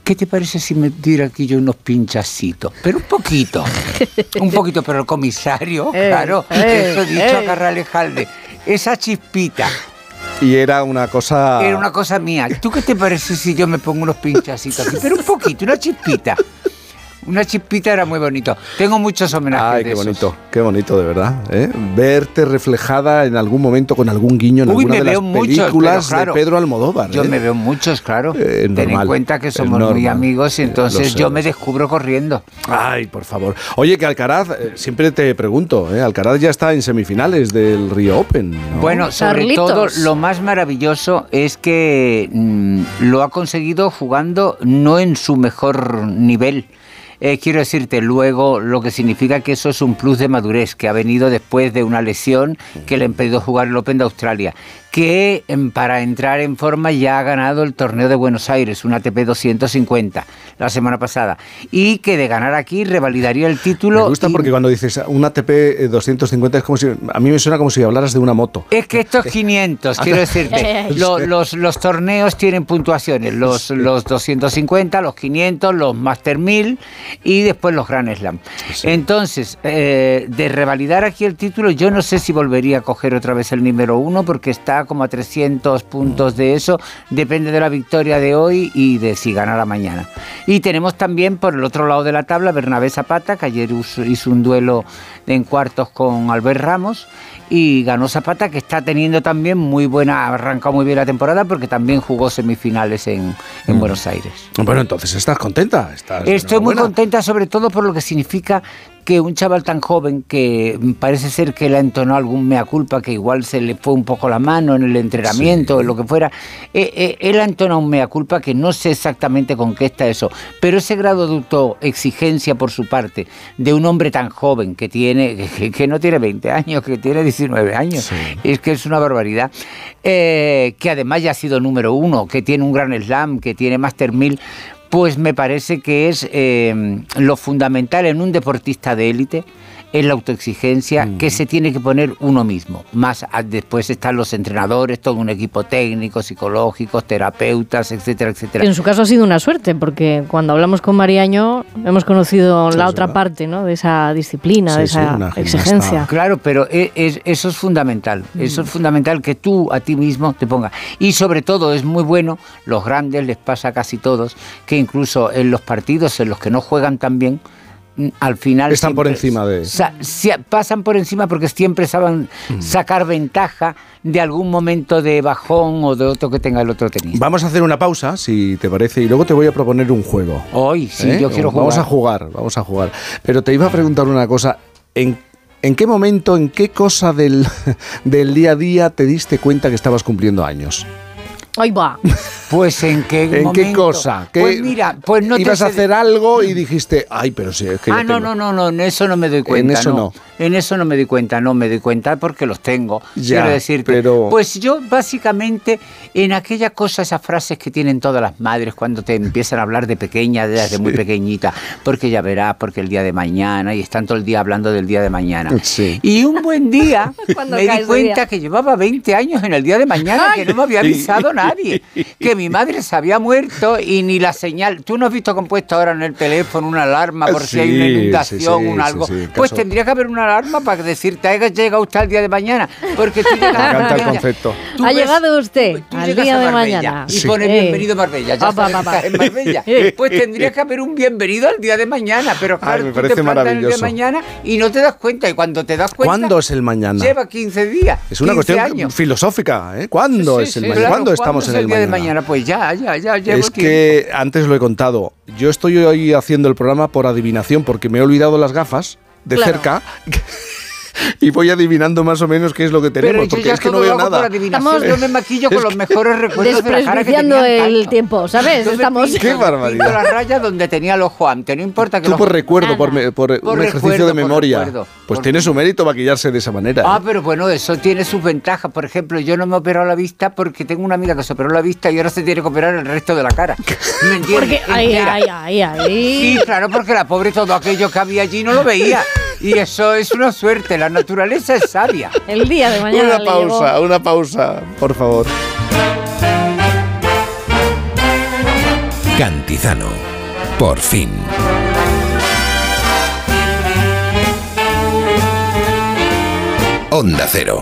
¿Qué te parece si me tiro aquí yo unos pinchacitos? Pero un poquito. un poquito, pero el comisario, Eh, claro, eh, eso dicho eh. a Carra Alejalde. Esa chispita Y era una cosa. era una cosa mía. ¿Tú qué te parece si yo me pongo unos pinchacitos aquí? Pero un poquito, una chispita. Una chispita era muy bonito. Tengo muchos homenajes Ay, de qué esos. bonito, qué bonito de verdad. ¿eh? Verte reflejada en algún momento con algún guiño en Uy, alguna me de las veo muchos, películas claro, de Pedro Almodóvar. Yo ¿eh? me veo muchos, claro. Eh, Ten en cuenta que somos muy amigos y entonces Lo sé, yo me descubro corriendo. Ay, por favor. Oye, que Alcaraz, eh, siempre te pregunto, ¿eh? Alcaraz ya está en semifinales del Rio Open. ¿no? Bueno, sobre todo lo más maravilloso es que mm, lo ha conseguido jugando no en su mejor nivel. Eh, quiero decirte, luego lo que significa que eso es un plus de madurez, que ha venido después de una lesión que le ha impedido jugar el Open de Australia, que em, para entrar en forma ya ha ganado el torneo de Buenos Aires, un ATP 250, la semana pasada, y que de ganar aquí revalidaría el título. Me gusta y- porque cuando dices un ATP eh, 250 es como si. A mí me suena como si hablaras de una moto. Es que estos 500, quiero decirte, lo- los, los torneos tienen puntuaciones, los, los 250, los 500, los Master 1000 y después los Grand Slam. Entonces, eh, de revalidar aquí el título, yo no sé si volvería a coger otra vez el número uno porque está como a 300 puntos de eso, depende de la victoria de hoy y de si ganara mañana. Y tenemos también por el otro lado de la tabla Bernabé Zapata, que ayer hizo un duelo en cuartos con Albert Ramos y ganó Zapata, que está teniendo también muy buena, arrancado muy bien la temporada porque también jugó semifinales en, en Buenos Aires. Bueno, entonces estás contenta. Estás Estoy muy enhorabuena. Contenta sobre todo por lo que significa que un chaval tan joven que parece ser que le ha entonado algún mea culpa, que igual se le fue un poco la mano en el entrenamiento o en lo que fuera, eh, eh, él ha entonado un mea culpa que no sé exactamente con qué está eso, pero ese grado de autoexigencia por su parte de un hombre tan joven que tiene, que, que no tiene 20 años, que tiene 19 años, es que es una barbaridad, eh, que además ya ha sido número uno, que tiene un gran slam, que tiene Master 1000, pues me parece que es eh, lo fundamental en un deportista de élite, es la autoexigencia que se tiene que poner uno mismo. Más a- después están los entrenadores, todo un equipo técnico, psicológicos, terapeutas, etcétera, etcétera. En su caso ha sido una suerte, porque cuando hablamos con Mariaño hemos conocido la otra parte ¿no? de esa disciplina, de esa exigencia. Claro, pero e- es- eso es fundamental. Eso Mm. es fundamental que tú a ti mismo te pongas. Y sobre todo es muy bueno, los grandes les pasa a casi todos, que incluso en los partidos en los que no juegan tan bien, al final Están por encima de. sa- pasan por encima porque siempre saben Mm. sacar ventaja de algún momento de bajón o de otro que tenga el otro tenista. Vamos a hacer una pausa, si te parece, y luego te voy a proponer un juego. Hoy, sí, ¿Eh? yo quiero jugar. Vamos a jugar, vamos a jugar. Pero te iba a preguntar una cosa. ¿En, en qué momento, en qué cosa del, del día a día te diste cuenta que estabas cumpliendo años? Ahí va. Pues en qué ¿En qué momento? cosa? ¿Qué- Pues mira, pues no te Ibas a sé- hacer algo y dijiste, ay, pero sí, es que ah, yo no, tengo- no, no, no, en eso no me doy cuenta. eso no. no. En eso no me di cuenta, no me di cuenta porque los tengo. Ya, quiero decirte. pero- Pues yo básicamente en aquella cosa, esas frases que tienen todas las madres cuando te empiezan a hablar de pequeña, desde muy pequeñita, porque ya verás, porque el día de mañana, y están todo el día hablando del día de mañana. Y un buen día ¿Cuándo me di cuenta día? que llevaba 20 años en el día de mañana, que no me había avisado nadie, que mi madre se había muerto y ni la señal. ¿Tú no has visto que han puesto ahora en el teléfono una alarma por si hay una Sí, inundación, sí, sí, un algo? sí, sí, pues caso- tendría que haber una alarma para decirte, "Haya llegado usted al día de mañana, porque tú llegas Me a encanta el concepto. tú Ha ves- llegado usted tú al día de mañana. Y Sí. pone Eh. bienvenido Marbella, ya Pa, pa, sabes pa, que pa. estás en Marbella. Pues tendría que haber un bienvenido al día de mañana, pero claro, me tú parece te plantas en el día de maravilloso. mañana y no te das cuenta, y cuando te das cuenta... ¿Cuándo es el mañana? Lleva 15 días. Es una 15 cuestión años. filosófica, ¿eh? ¿Cuándo Sí, es el sí, mañana? claro, ¿Cuándo estamos es en el, el día mañana? de mañana? Pues ya, ya, ya llevo Es que antes lo he contado. Yo estoy hoy haciendo el programa por adivinación porque me he olvidado las gafas de Claro. cerca y voy adivinando más o menos qué es lo que tenemos Pero yo porque es que no lo veo nada. Estamos- Yo me maquillo con los mejores recuerdos de la cara que tenía el tiempo, ¿sabes? Estamos... Qué barbaridad. la raya donde tenía el ojo antes, no importa que Tú los- por recuerdo, por, me- por Por un ejercicio recuerdo, de por memoria. recuerdo, pues por- tiene su mérito maquillarse de esa manera. Ah, ¿eh? pero bueno, eso tiene sus ventajas. Por ejemplo, yo no me he operado la vista porque tengo una amiga que se operó la vista y ahora se tiene que operar el resto de la cara. ¿Me entiendes? Porque, Entera. ay, ay, ay. Sí, claro, porque la pobre todo aquello que había allí no lo veía. Y eso es una suerte. La naturaleza es sabia. El día de mañana una le pausa, llegó. una pausa, por favor. Cantizano. Por fin. Onda Cero.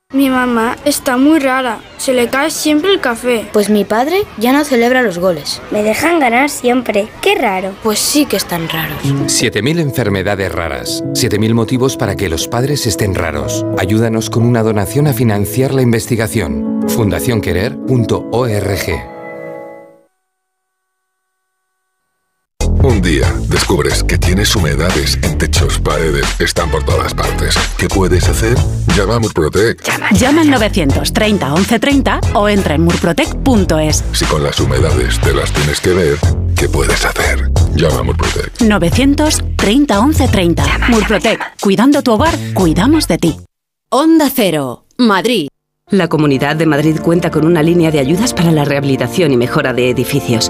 Mi mamá está muy rara. Se le cae siempre el café. Pues mi padre ya no celebra los goles. Me dejan ganar siempre. Qué raro. Pues sí que están raros. 7.000 enfermedades raras. 7.000 motivos para que los padres estén raros. Ayúdanos con una donación a financiar la investigación. fundacionquerer.org. Un día descubres que tienes humedades en techos, paredes, están por todas partes. ¿Qué puedes hacer? Llama a Murprotec. Llama al 930 1130 o entra en murprotec.es. Si con las humedades te las tienes que ver, ¿qué puedes hacer? Llama a Murprotec. 930 1130. Murprotec. Cuidando tu hogar, cuidamos de ti. Onda Cero, Madrid. La Comunidad de Madrid cuenta con una línea de ayudas para la rehabilitación y mejora de edificios,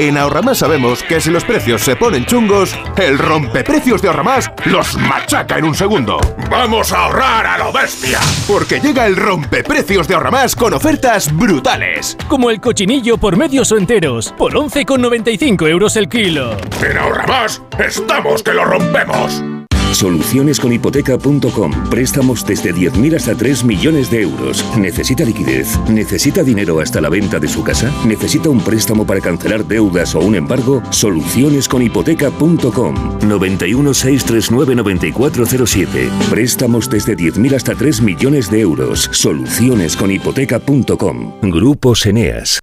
En Ahorramás sabemos que si los precios se ponen chungos, el rompeprecios de Ahorramás los machaca en un segundo. ¡Vamos a ahorrar a lo bestia! Porque llega el rompeprecios de Ahorramás con ofertas brutales. Como el cochinillo por medios o enteros, por 11,95 euros el kilo. En Ahorramás estamos que lo rompemos. Solucionesconhipoteca.com. Préstamos desde 10.000 hasta 3 millones de euros. ¿Necesita liquidez? ¿Necesita dinero hasta la venta de su casa? ¿Necesita un préstamo para cancelar deudas o un embargo? Solucionesconhipoteca.com. 91 639 9407. Préstamos desde 10.000 hasta 3 millones de euros. Solucionesconhipoteca.com. Grupo Eneas.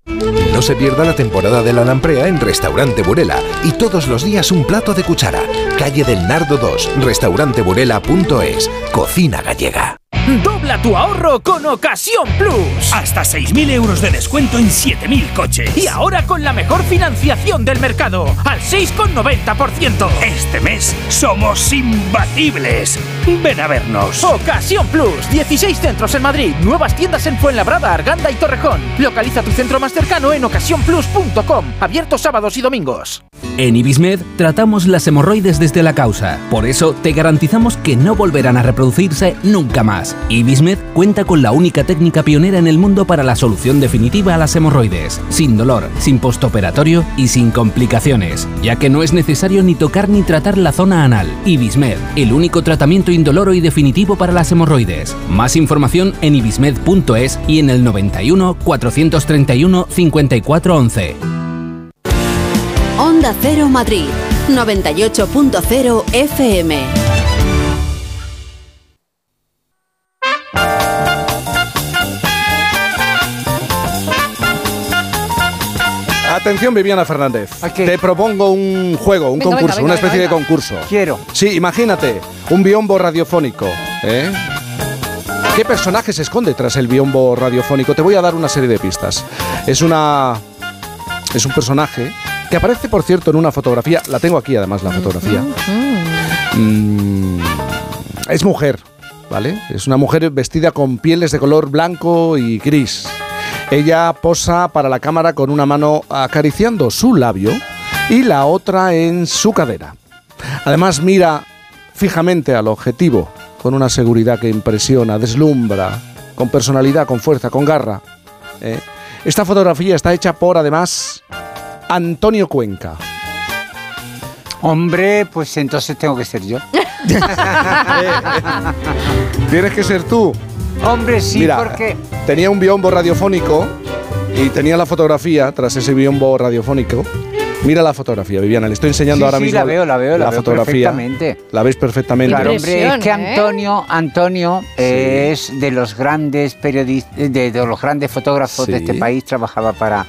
No se pierda la temporada de la lamprea en Restaurante Burela y todos los días un plato de cuchara. Calle del Nardo 2, restauranteburela.es, cocina gallega. Dobla tu ahorro con Ocasión Plus. Hasta 6.000 euros de descuento en 7.000 coches. Y ahora con la mejor financiación del mercado, al 6,90%. Este mes somos imbatibles. Ven a vernos. Ocasión Plus. 16 centros en Madrid. Nuevas tiendas en Fuenlabrada, Arganda y Torrejón. Localiza tu centro más cercano en ocasiónplus.com. Abierto sábados y domingos. En Ibismed tratamos las hemorroides desde la causa. Por eso te garantizamos que no volverán a reproducirse nunca más. Ibismed cuenta con la única técnica pionera en el mundo para la solución definitiva a las hemorroides, sin dolor, sin postoperatorio y sin complicaciones, ya que no es necesario ni tocar ni tratar la zona anal. Ibismed, el único tratamiento indoloro y definitivo para las hemorroides. Más información en ibismed.es y en el 91 431 5411. Onda Cero Madrid, 98.0 FM. Atención, Viviana Fernández. Te propongo un juego, un Venga, concurso, venga, una especie de concurso. Quiero. Sí, imagínate, un biombo radiofónico. ¿eh? ¿Qué personaje se esconde tras el biombo radiofónico? Te voy a dar una serie de pistas. Es una. Es un personaje que aparece, por cierto, en una fotografía. La tengo aquí, además, la fotografía. Mm, es mujer, ¿vale? Es una mujer vestida con pieles de color blanco y gris. Ella posa para la cámara con una mano acariciando su labio y la otra en su cadera. Además mira fijamente al objetivo con una seguridad que impresiona, deslumbra, con personalidad, con fuerza, con garra. ¿eh? Esta fotografía está hecha por, además, Antonio Cuenca. Hombre, pues entonces tengo que ser yo. Tienes que ser tú. Hombre, sí, Mira, porque tenía un biombo radiofónico y tenía la fotografía tras ese biombo radiofónico. Mira la fotografía, Viviana, le estoy enseñando Sí, ahora sí, mismo la veo, la veo, la veo fotografía. perfectamente. La veis perfectamente. Claro, hombre, es que ¿eh? Antonio, Antonio eh, es de los grandes periodistas, de, de los grandes fotógrafos de Sí. este país, trabajaba para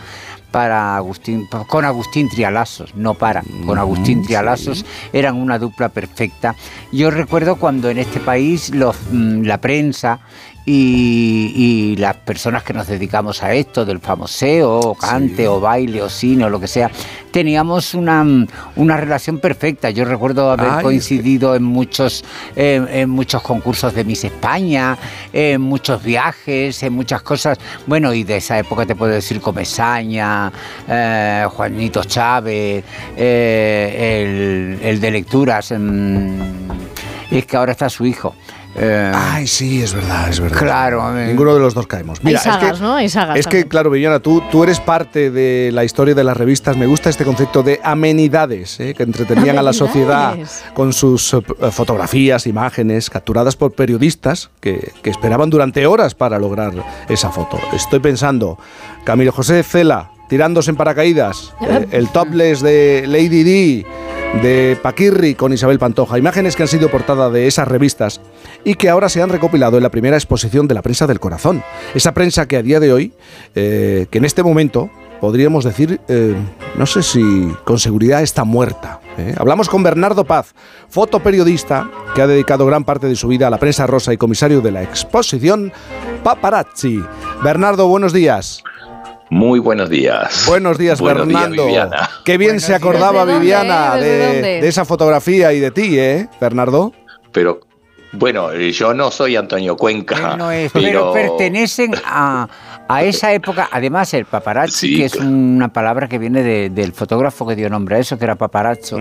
para Agustín, con Agustín Trialazos, no para, con Agustín Trialazos, eran una dupla perfecta. Yo recuerdo cuando en este país los, mm, la prensa y, y las personas que nos dedicamos a esto, del famoseo, o cante, o baile, o cine, o lo que sea, teníamos una, una relación perfecta. Yo recuerdo haber Ay, coincidido en muchos, eh, en muchos concursos de Miss España, en muchos viajes, en muchas cosas. Bueno, y de esa época te puedo decir Comesaña, eh, Juanito Chávez, eh, el, el de lecturas. mm, es que ahora está su hijo. Eh, Ay, sí, es verdad, es verdad. Claro, eh. Ninguno de los dos caemos. Mira, Hay sagas, es que, ¿no? Hay sagas Es que, claro, Viviana, tú, tú eres parte de la historia de las revistas. Me gusta este concepto de amenidades, ¿eh? que entretenían a la sociedad con sus eh, fotografías, imágenes capturadas por periodistas que, que esperaban durante horas para lograr esa foto. Estoy pensando, Camilo José Cela tirándose en paracaídas, eh, el topless de Lady D, de Paquirri con Isabel Pantoja, imágenes que han sido portada de esas revistas y que ahora se han recopilado en la primera exposición de la prensa del corazón. Esa prensa que a día de hoy, eh, que en este momento podríamos decir, eh, no sé si con seguridad está muerta. ¿eh? Hablamos con Bernardo Paz, fotoperiodista que ha dedicado gran parte de su vida a la prensa rosa y comisario de la exposición Paparazzi. Bernardo, buenos días. Muy buenos días. Buenos días, Buenos días, Bernardo. Viviana. Qué bien se acordaba ¿Desde dónde, Viviana de, de esa fotografía y de ti, ¿eh, Bernardo? Pero bueno, eh, yo no soy Antonio Cuenca. no es, pero pertenecen a, a esa época. Además, el paparazzi, Sí, que es una palabra que viene de- del fotógrafo que dio nombre a eso, que era paparazzo,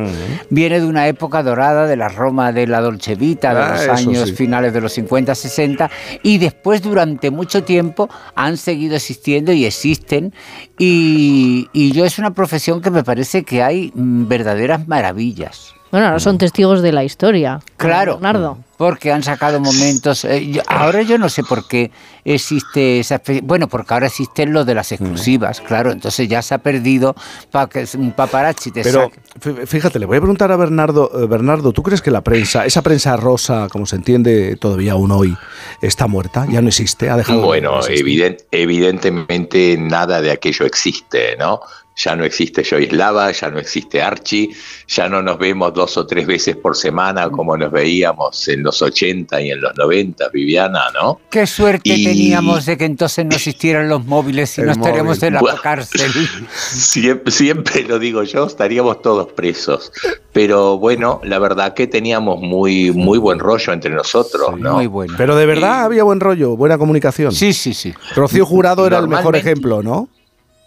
viene de una época dorada de la Roma de la Dolce Vita, de Ah, los años sí. finales de los 50, 60, y después durante mucho tiempo han seguido existiendo y existen. Y, y yo es una profesión que me parece que hay mm, verdaderas maravillas. Bueno, ahora son testigos de la historia. Claro. Bernardo. Porque han sacado momentos. eh, yo- ahora yo no sé por qué existe esa especie. Bueno, porque ahora existen lo de las exclusivas, claro. Entonces ya se ha perdido para que un paparazzi te Pero saque. fíjate, le voy a preguntar a Bernardo, eh, Bernardo, ¿tú crees que la prensa, esa prensa rosa, como se entiende todavía aún hoy, está muerta? ¿Ya no existe? ¿Ha dejado de Bueno, eviden- evidentemente nada de aquello existe, ¿no? Ya no existe Joyslava, ya no existe Archie, ya no nos vemos dos o tres veces por semana como nos veíamos en los 80 y en los 90, Viviana, ¿no? Qué suerte Y- teníamos de que entonces no existieran los móviles y El no estaríamos móvil. en la cárcel. Siempre, siempre lo digo yo, estaríamos todos presos. Pero bueno, la verdad que teníamos muy, muy buen rollo entre nosotros, ¿no? Muy bueno. Pero de verdad había buen rollo, buena comunicación. Sí, sí, sí. Rocío Jurado era el mejor ejemplo, ¿no?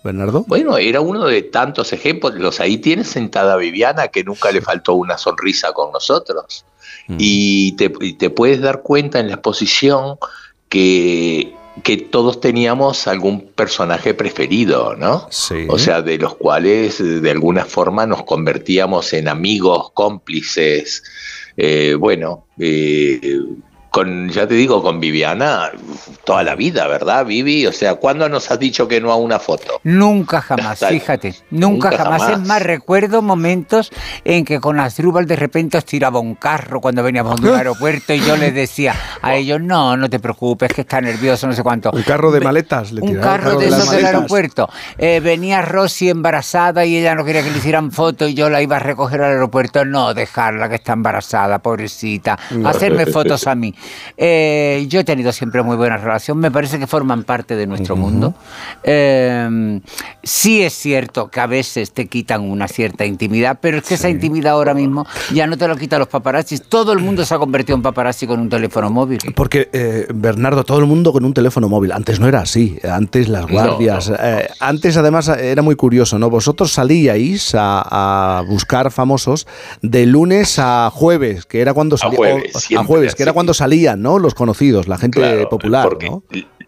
Bernardo. Bueno, era uno de tantos ejemplos. Los ahí tienes sentada a Viviana, que nunca le faltó una sonrisa con nosotros. Y, te, y te puedes dar cuenta en la exposición que, que todos teníamos algún personaje preferido, ¿no? Sí. O sea, de los cuales de alguna forma nos convertíamos en amigos, cómplices. Eh, bueno, eh, con, ya te digo, con Viviana toda la vida, ¿verdad, Vivi? O sea, ¿cuándo nos has dicho que no a una foto? Nunca jamás, fíjate, nunca, Nunca jamás. jamás. Es más, recuerdo momentos en que con Asdrúbal de repente os tiraba un carro cuando veníamos del aeropuerto y yo les decía a ellos, no, no te preocupes, que está nervioso, no sé cuánto. Un carro de maletas. Le Un tiraba el carro de esos del aeropuerto. Eh, venía Rosy embarazada y ella no quería que le hicieran foto y yo la iba a recoger al aeropuerto. No, dejarla que está embarazada, pobrecita. Hacerme fotos a mí. Eh, yo he tenido siempre muy buena relación. Me parece que forman parte de nuestro mundo. Eh, sí es cierto que a veces te quitan una cierta intimidad, pero es que esa intimidad ahora mismo ya no te lo quitan los paparazzis. Todo el mundo se ha convertido en paparazzi con un teléfono móvil. Porque, eh, Bernardo, todo el mundo con un teléfono móvil. Antes no era así. Antes las No, guardias. no. eh, antes, además, era muy curioso, ¿no? Vosotros salíais a, a buscar famosos de lunes a jueves, que era cuando salían. jueves, a jueves, que era cuando salían, ¿no? Los conocidos, la gente Claro, popular, porque ¿no?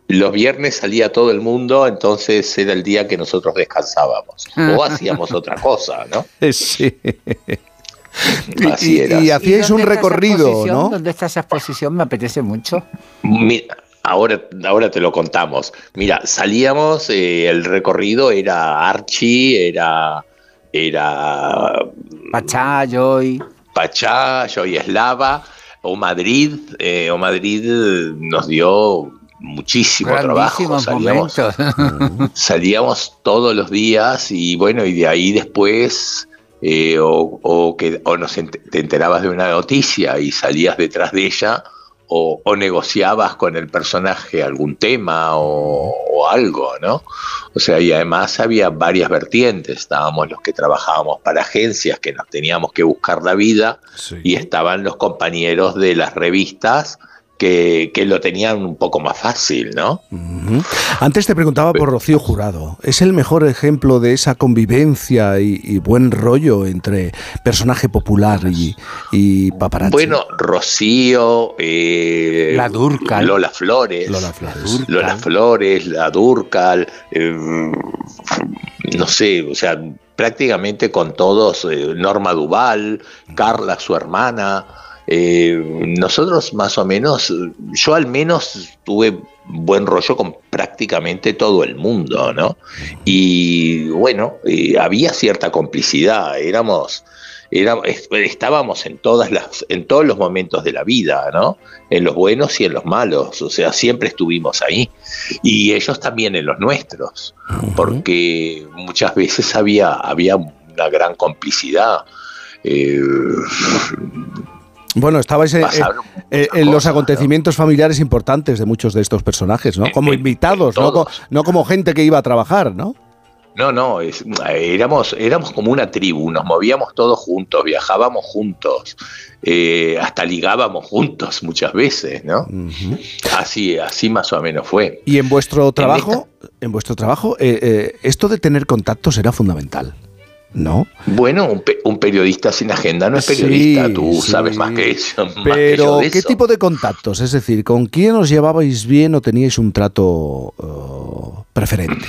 Los viernes salía todo el mundo, entonces era el día que nosotros descansábamos. O hacíamos otra cosa, ¿no? Eh, Sí. Así y, era. y hacíais un recorrido? ¿no? ¿Dónde está esa exposición? Me apetece mucho. Mira, ahora, ahora te lo contamos. Mira, salíamos, eh, el recorrido era Archie, era, era Pachá, Joy. Pachá, Joyeslava, o Madrid. eh, o Madrid nos dio muchísimo trabajo. Salíamos, salíamos todos los días y bueno, y de ahí después eh, o, o que, o nos ent- te enterabas de una noticia y salías detrás de ella o, o negociabas con el personaje algún tema o, o algo, ¿no? O sea, y además había varias vertientes. Estábamos los que trabajábamos para agencias que nos teníamos que buscar la vida y estaban los compañeros de las revistas que, que lo tenían un poco más fácil, ¿no? Antes te preguntaba por Rocío Jurado. ¿Es el mejor ejemplo de esa convivencia y, y buen rollo entre personaje popular y, y paparazzi? Bueno, Rocío, eh, La Dúrcal. Lola Flores, Lola Flores. Lola Flores, la Durcal, eh, no sé, o sea, prácticamente con todos, eh, Norma Duval, Carla, su hermana, eh, nosotros más o menos, yo al menos tuve buen rollo con prácticamente todo el mundo, ¿no? Y bueno, eh, había cierta complicidad, éramos, era- estábamos en todas las, en todos los momentos de la vida, ¿no? En los buenos y en los malos, o sea, siempre estuvimos ahí. Y ellos también en los nuestros, porque muchas veces había, había una gran complicidad. eh, Bueno, estabais en, Pasaron en- en los acontecimientos familiares importantes de muchos de estos personajes, ¿no? Como invitados, no, co- no como gente que iba a trabajar, ¿no? No, no, es- éramos, éramos como una tribu, nos movíamos todos juntos, viajábamos juntos, eh, hasta ligábamos juntos muchas veces, ¿no? Así, así más o menos fue. Y en vuestro trabajo, en vuestro trabajo, eh, eh, esto de tener contactos era fundamental, ¿no? Bueno, un, pe- un periodista sin agenda no es Sí, periodista, tú sí. sabes más que eso. más que yo Pero, de ¿qué eso. tipo de contactos? Es decir, ¿con quién os llevabais bien o teníais un trato eh, preferente?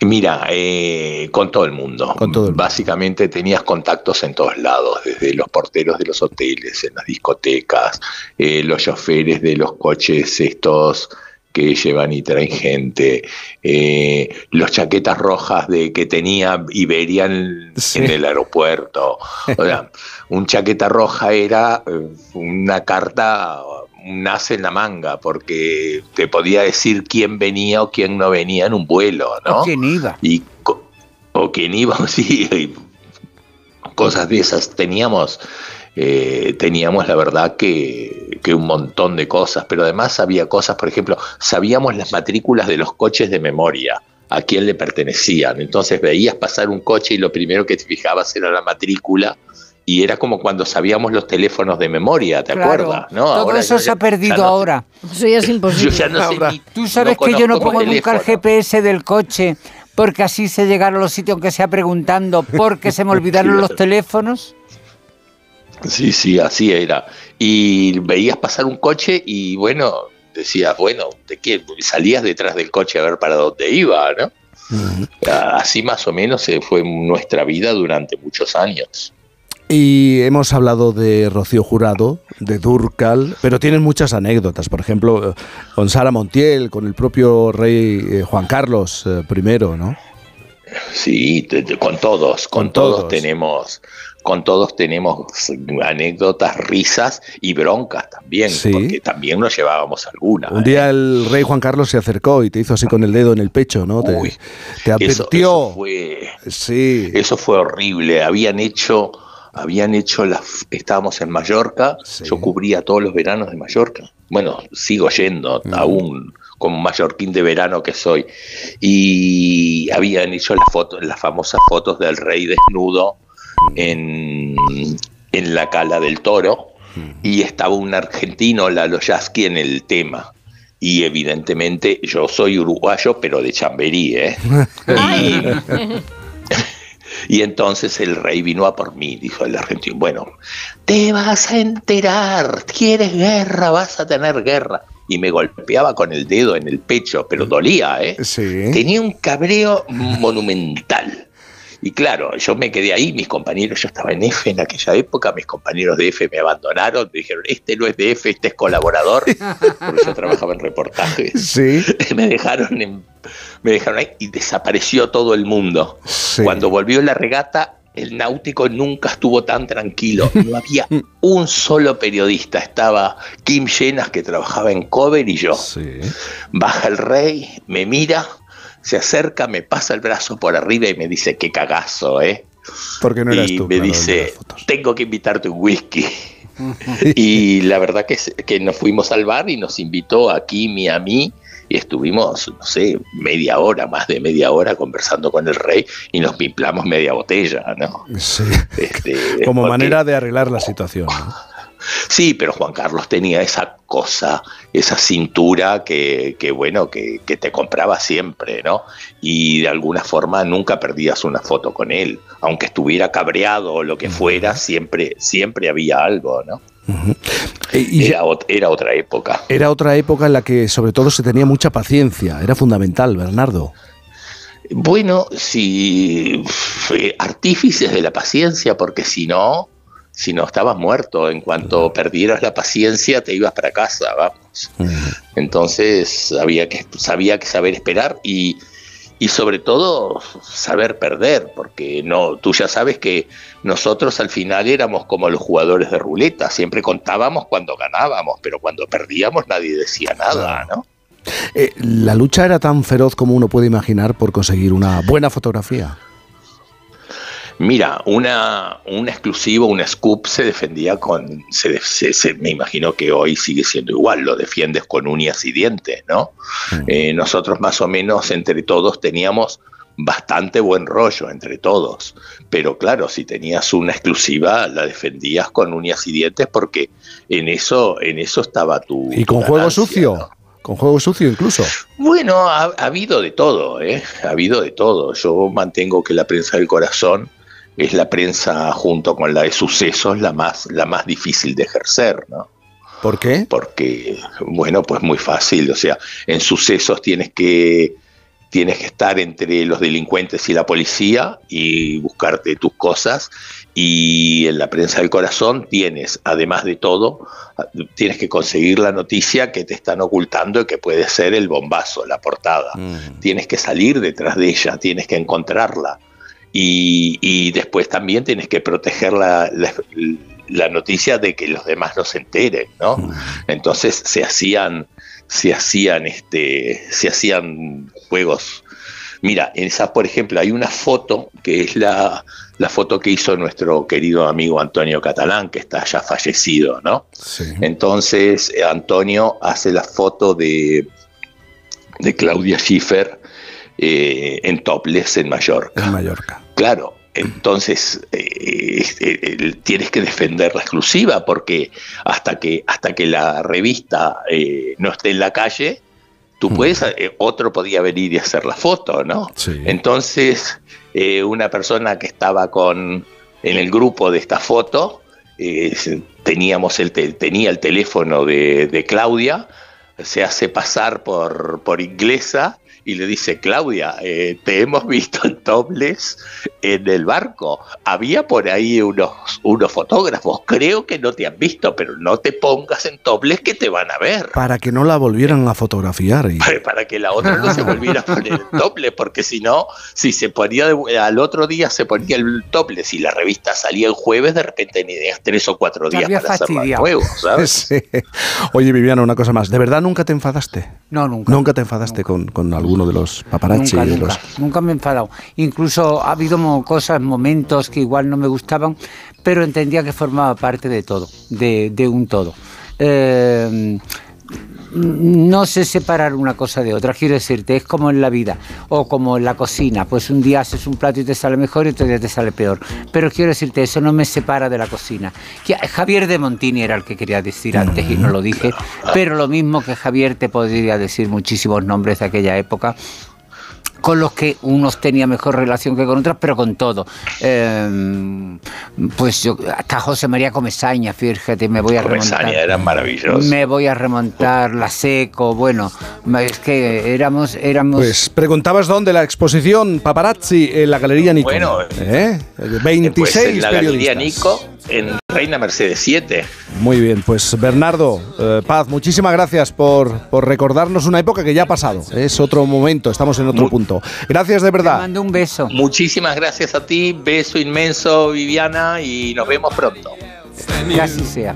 Mira, eh, con todo el mundo. Con todo el mundo. Básicamente tenías contactos en todos lados, desde los porteros de los hoteles, en las discotecas, eh, los choferes de los coches estos que llevan y traen gente, eh, los chaquetas rojas de que tenía Iberia en, en el aeropuerto. O sea, un chaqueta roja era eh, una carta, un as en la manga, porque te podía decir quién venía o quién no venía en un vuelo, ¿no? ¿O quién iba? Y, o quién iba, sí, y cosas de esas. Teníamos, eh, teníamos la verdad que, que un montón de cosas, pero además había cosas, por ejemplo, sabíamos las matrículas de los coches de memoria, a quién le pertenecían. Entonces veías pasar un coche y lo primero que te fijabas era la matrícula. Y era como cuando sabíamos los teléfonos de memoria, ¿te Claro, acuerdas? ¿no? todo Ahora eso se ha perdido no ahora. Eso ya es imposible. Yo ya no sé ni- Tú sabes no que yo no pongo mi nunca el teléfono. GPS del coche porque así sé llegar a los sitios aunque sea preguntando porque se me olvidaron los teléfonos. Sí, sí, así era. Y veías pasar un coche y bueno, decías, bueno, ¿de qué? Salías detrás del coche a ver para dónde iba, ¿no? Así más o menos fue nuestra vida durante muchos años. Y hemos hablado de Rocío Jurado, de Durcal, pero tienen muchas anécdotas. Por ejemplo, eh, con Sara Montiel, con el propio rey eh, Juan Carlos eh, I, ¿no? Sí, te- te- con todos, con, Con todos. todos. tenemos, con todos tenemos anécdotas, risas y broncas también, Sí. porque también nos llevábamos alguna. Un día el rey Juan Carlos se acercó y te hizo así con el dedo en el pecho, ¿no? Te, te advirtió. eso fue, sí. eso fue horrible. Habían hecho, habían hecho las, estábamos en Mallorca, yo cubría todos los veranos de Mallorca. Bueno, sigo yendo aún como mallorquín de verano que soy. Y habían hecho las fotos, las famosas fotos del rey desnudo en, en la cala del toro. Y estaba un argentino, Lalo Yasky, en el tema. Y evidentemente yo soy uruguayo, pero de Chamberí, ¿eh? Y entonces el rey vino a por mí, dijo el argentino. Bueno, te vas a enterar, quieres guerra, vas a tener guerra. Y me golpeaba con el dedo en el pecho, pero dolía, ¿eh? Tenía un cabreo monumental. Y claro, yo me quedé ahí, mis compañeros, yo estaba en F en aquella época, mis compañeros de F me abandonaron, me dijeron, este no es de F, este es colaborador, porque yo trabajaba en reportajes. Sí. me dejaron en- me dejaron ahí y desapareció todo el mundo. Cuando volvió la regata, el náutico nunca estuvo tan tranquilo. No había un solo periodista. Estaba Kim Llenas, que trabajaba en Cover, y yo. Baja el rey, me mira, se acerca, me pasa el brazo por arriba y me dice, qué cagazo, ¿eh? Porque no eras y tú. me claro, dice, tengo que invitarte un whisky. y la verdad que, es- que nos fuimos al bar y nos invitó a Kim y a mí y estuvimos, no sé, media hora, más de media hora conversando con el rey y nos pimplamos media botella, ¿no? Sí. Este, Como porque- manera de arreglar la situación. ¿no? Sí, pero Juan Carlos tenía esa cosa, esa cintura que, que bueno, que, que te compraba siempre, ¿no? Y de alguna forma nunca perdías una foto con él. Aunque estuviera cabreado o lo que fuera, siempre, siempre había algo, ¿no? Era, ot- era otra época. Era otra época en la que sobre todo se tenía mucha paciencia. Era fundamental, Bernardo. Bueno, si eh, artífices de la paciencia, porque si no, si no estabas muerto, en cuanto perdieras la paciencia te ibas para casa, vamos. Entonces había que, sabía que saber esperar y, y sobre todo saber perder, porque no, tú ya sabes que nosotros al final éramos como los jugadores de ruleta, siempre contábamos cuando ganábamos, pero cuando perdíamos nadie decía nada, ¿no? Eh, la lucha era tan feroz como uno puede imaginar por conseguir una buena fotografía. Mira, una, una exclusiva, una scoop se defendía con, se, se- se- me imagino que hoy sigue siendo igual, lo defiendes con uñas y dientes, ¿no? Eh, nosotros más o menos entre todos teníamos bastante buen rollo entre todos, pero claro, si tenías una exclusiva la defendías con uñas y dientes porque en eso, en eso estaba tu... Y con tu juego ganancia, sucio. Con juego sucio incluso. bueno, ha, ha habido de todo, ¿eh? Ha habido de todo. Yo mantengo que la prensa del corazón es la prensa junto con la de sucesos la más, la más difícil de ejercer, ¿no? ¿Por qué? Porque, bueno, pues muy fácil. O sea, en sucesos tienes que tienes que estar entre los delincuentes y la policía y buscarte tus cosas. Y en la prensa del corazón tienes, además de todo, tienes que conseguir la noticia que te están ocultando y que puede ser el bombazo, la portada. Tienes que salir detrás de ella, tienes que encontrarla. Y, y después también tienes que proteger la, la, la noticia de que los demás no se enteren, ¿no? Entonces se hacían, se hacían, este, se hacían juegos. Mira, en esa, por ejemplo, hay una foto que es la, la foto que hizo nuestro querido amigo Antonio Catalán, que está ya fallecido, ¿no? Entonces, eh, Antonio hace la foto de, de Claudia Schiffer eh, en Topless, en Mallorca. En Mallorca. Claro, entonces eh, eh, tienes que defender la exclusiva porque hasta que hasta que la revista eh, no esté en la calle tú puedes otro podía venir y hacer la foto no entonces una persona que estaba con en el grupo de esta foto teníamos el tenía el teléfono de, de Claudia se hace pasar por por inglesa y le dice, Claudia, eh, te hemos visto en tobles en el barco. Había por ahí unos, unos fotógrafos, creo que no te han visto, pero no te pongas en tobles que te van a ver. Para que no la volvieran a fotografiar. Y... Para, que la otra no se volviera a poner en tobles, porque si no, si se ponía al otro día se ponía el tople, si la revista salía el jueves, de repente tenías tres o cuatro días para hacerlo nuevo, ¿sabes? Oye, Viviana, una cosa más. ¿De verdad nunca te enfadaste? No, nunca. ¿Nunca te enfadaste con, con alguno de los paparazzi? Nunca, de nunca, los... nunca me he enfadado. Incluso ha habido cosas, momentos que igual no me gustaban, pero entendía que formaba parte de todo, de, de un todo. Eh, no sé separar una cosa de otra, quiero decirte, es como en la vida o como en la cocina, pues un día haces un plato y te sale mejor y otro día te sale peor, pero quiero decirte, eso no me separa de la cocina. Javier de Montini era el que quería decir antes y no lo dije, pero lo mismo que Javier te podría decir muchísimos nombres de aquella época con los que unos tenía mejor relación que con otros, pero con todo. Eh, pues yo, hasta José María Comesaña, fíjate, me voy a Comesaña remontar. era maravilloso. Me voy a remontar, la seco, bueno, es que éramos... éramos Pues preguntabas dónde la exposición paparazzi en la Galería Nico. Bueno, ¿Eh? 26 pues en la Galería periodistas. Nico, en Reina Mercedes 7. Muy bien, pues Bernardo, eh, Paz, muchísimas gracias por, por recordarnos una época que ya ha pasado. Es otro momento, estamos en otro punto. Gracias de verdad. Te mando un beso. Muchísimas gracias a ti, beso inmenso Viviana y nos vemos pronto. Que así sea.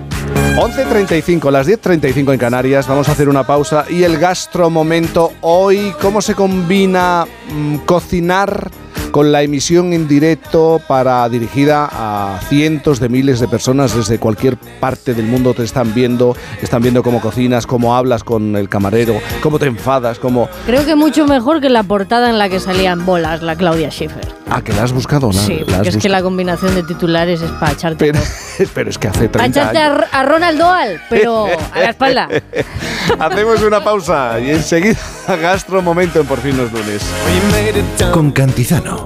11.35, las 10.35 en Canarias, vamos a hacer una pausa y el gastro momento hoy, ¿cómo se combina mm, cocinar con la emisión en directo para dirigida a cientos de miles de personas desde cualquier parte del mundo te están viendo, están viendo cómo cocinas, cómo hablas con el camarero, cómo te enfadas, cómo Creo que mucho mejor que la portada en la que salían bolas la Claudia Schiffer. Ah, que la has buscado, ¿no? Sí, La has porque es que la combinación de titulares es para echarte, pero, pero es que hace para 30 echarte años. a, a Ronald Doal, pero a la espalda. Hacemos una pausa y enseguida gastro momento en Por fin los lunes. Con Cantizano.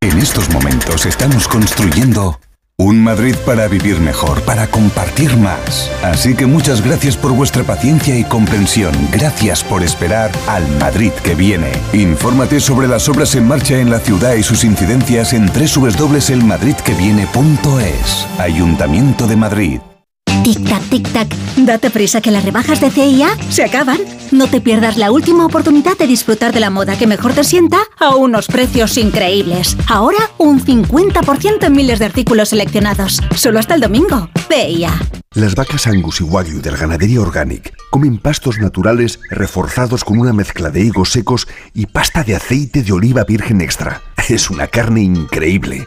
En estos momentos estamos construyendo un Madrid para vivir mejor, para compartir más. Así que muchas gracias por vuestra paciencia y comprensión. Gracias por esperar al Madrid que viene. Infórmate sobre las obras en marcha en la ciudad y sus incidencias en www.elmadridqueviene.es. Ayuntamiento de Madrid. Tic-tac, tic-tac. Date prisa que las rebajas de CIA se acaban. No te pierdas la última oportunidad de disfrutar de la moda que mejor te sienta a unos precios increíbles. Ahora un 50% en miles de artículos seleccionados. Solo hasta el domingo. Veía. Las vacas Angus y Wagyu del Ganadería Organic comen pastos naturales reforzados con una mezcla de higos secos y pasta de aceite de oliva virgen extra. Es una carne increíble.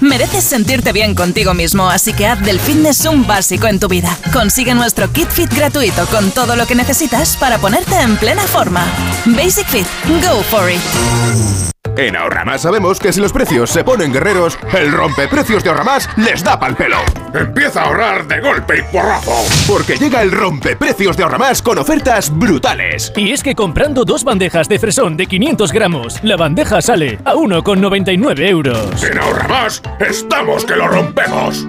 Mereces sentirte bien contigo mismo, así que haz del fitness un básico en tu vida. Consigue nuestro kit fit gratuito con todo lo que necesitas para ponerte en plena forma. Basic Fit, go for it. En Ahorramás sabemos que si los precios se ponen guerreros, el rompeprecios de Ahorramás les da pal pelo. Empieza a ahorrar de golpe y porrazo. Porque llega el rompeprecios de Ahorramás con ofertas brutales. Y es que comprando dos bandejas de fresón de 500 gramos, la bandeja sale a 1,99 euros. En Ahorramás estamos que lo rompemos.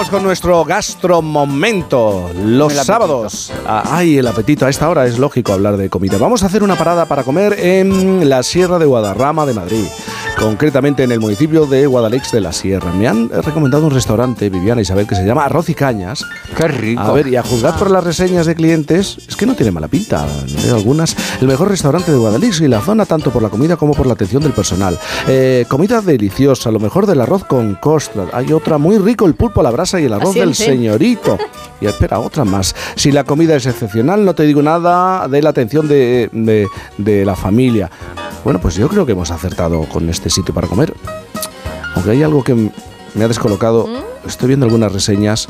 Vamos con nuestro gastromomento. Los sábados. Ah, ay, el apetito. A esta hora es lógico hablar de comida. Vamos a hacer una parada para comer en la Sierra de Guadarrama de Madrid. Concretamente en el municipio de Guadalix de la Sierra. Me han recomendado un restaurante, Viviana Isabel, que se llama Arroz y Cañas. Qué rico. A ver, y a juzgar por las reseñas de clientes, es que no tiene mala pinta. Leo algunas. El mejor restaurante de Guadalix y la zona, tanto por la comida como por la atención del personal. Eh, comida deliciosa, lo mejor del arroz con costra. Hay otra muy rico, el pulpo a la brasa y el arroz Así del ¿eh? señorito. Y espera, otra más. Si la comida es excepcional, no te digo nada de la atención de, de- de la familia. Bueno, pues yo creo que hemos acertado con este sitio para comer. Aunque hay algo que me ha descolocado. Estoy viendo algunas reseñas.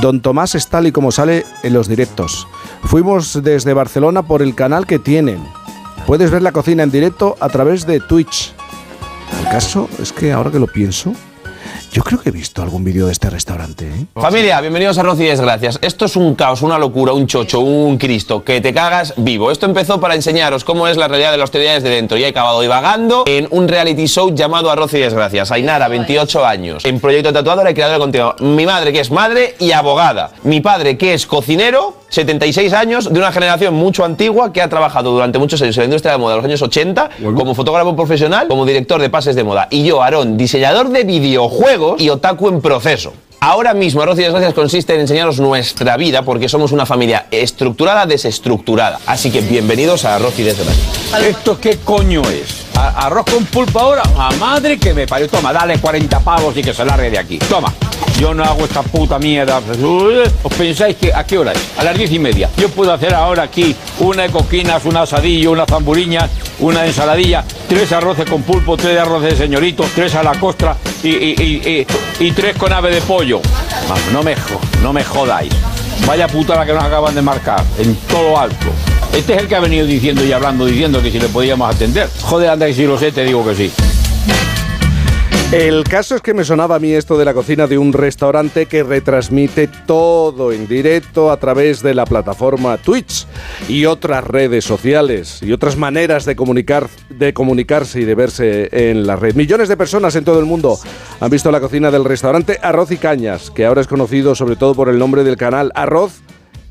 Don Tomás es tal y como sale en los directos. Fuimos desde Barcelona por el canal que tienen. Puedes ver la cocina en directo a través de Twitch. El caso es que ahora que lo pienso, yo creo que he visto algún vídeo de este restaurante. ¿eh? Familia, bienvenidos a Arroz y Desgracias. Esto es un caos, una locura, un chocho, un cristo, que te cagas vivo. Esto empezó para enseñaros cómo es la realidad de las hostilidades de dentro y he acabado divagando en un reality show llamado Arroz y Desgracias. Ainara, 28 años, en proyecto tatuadora y creadora de contenido. Mi madre, que es madre y abogada. Mi padre, que es cocinero, 76 años, de una generación mucho antigua que ha trabajado durante muchos años en la industria de moda, de los años 80, como fotógrafo profesional, como director de pases de moda. Y yo, Aarón, diseñador de videojuegos y otaku en proceso. Ahora mismo Arroz y Desgracias consiste en enseñaros nuestra vida porque somos una familia estructurada, desestructurada. Así que bienvenidos a Arroz y Desgracias. ¿Esto qué coño es? ¿A- ¿Arroz con pulpo ahora? A madre que me parió. Toma, dale 40 pavos y que se largue de aquí. Toma. Yo no hago esta puta mierda. ¿Os pensáis que a qué hora es? A las diez y media. Yo puedo hacer ahora aquí una de coquinas, un asadillo, una zamburiña, una ensaladilla, tres arroces con pulpo, tres arroces de señorito, tres a la costra y, y- y- y- tres con ave de pollo. Vamos, no me, no me jodáis. Vaya putada que nos acaban de marcar, en todo alto. Este es el que ha venido diciendo y hablando, diciendo que si le podíamos atender. Joder, anda que si lo sé, te digo que sí. El caso es que me sonaba a mí esto de la cocina de un restaurante que retransmite todo en directo a través de la plataforma Twitch y otras redes sociales y otras maneras de comunicar de comunicarse y de verse en la red. Millones de personas en todo el mundo han visto la cocina del restaurante Arroz y Cañas, que ahora es conocido sobre todo por el nombre del canal Arroz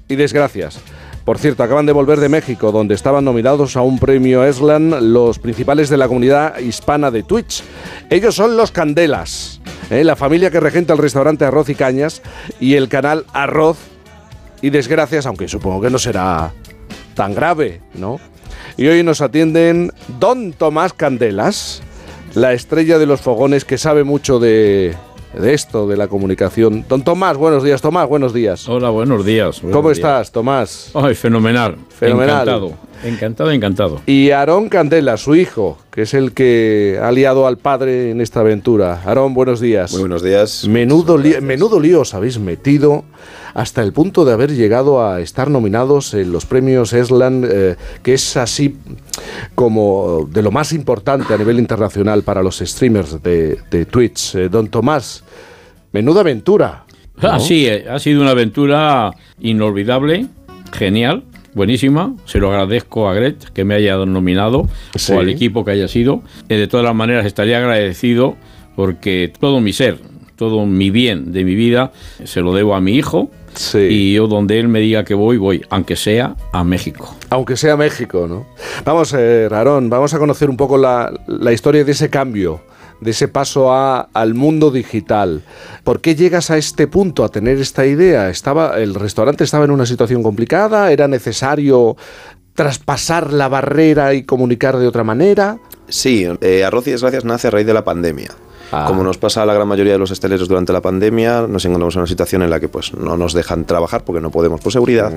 y Desgracias. Por cierto, acaban de volver de México, donde estaban nominados a un premio Eslan los principales de la comunidad hispana de Twitch. Ellos son los Candelas, ¿eh? la familia que regenta el restaurante Arroz y Cañas y el canal Arroz y Desgracias, aunque supongo que no será tan grave, ¿no? Y hoy nos atienden Don Tomás Candelas, la estrella de los fogones que sabe mucho de, de esto, de la comunicación. Don Tomás, buenos días. Tomás, buenos días. Hola, buenos días. buenos ¿Cómo días. estás, Tomás? Ay, fenomenal. Fenomenal. Encantado. Encantado, encantado. Y Aarón Candela, su hijo, que es el que ha liado al padre en esta aventura. Aarón, buenos días. Muy buenos días. Menudo, lío, menudo lío os habéis metido hasta el punto de haber llegado a estar nominados en los premios Eslan, eh, que es así como de lo más importante a nivel internacional para los streamers de, de Twitch. Eh, don Tomás, menuda aventura. ¿no? Sí, eh, ha sido una aventura inolvidable, genial, buenísima. Se lo agradezco a Gret que me haya nominado Sí. o al equipo que haya sido. Eh, de todas las maneras, estaría agradecido porque todo mi ser, todo mi bien de mi vida, se lo debo a mi hijo. Y yo donde él me diga que voy, voy, aunque sea a México. Aunque sea México, ¿no? Vamos, eh, Rarón, vamos a conocer un poco la, la historia de ese cambio, de ese paso a, al mundo digital. ¿Por qué llegas a este punto, a tener esta idea? Estaba, ¿El restaurante estaba en una situación complicada? ¿Era necesario traspasar la barrera y comunicar de otra manera? Sí, eh, Arroz y Desgracias nace a raíz de la pandemia. Ah. Como nos pasa a la gran mayoría de los hosteleros durante la pandemia, nos encontramos en una situación en la que pues, no nos dejan trabajar porque no podemos por seguridad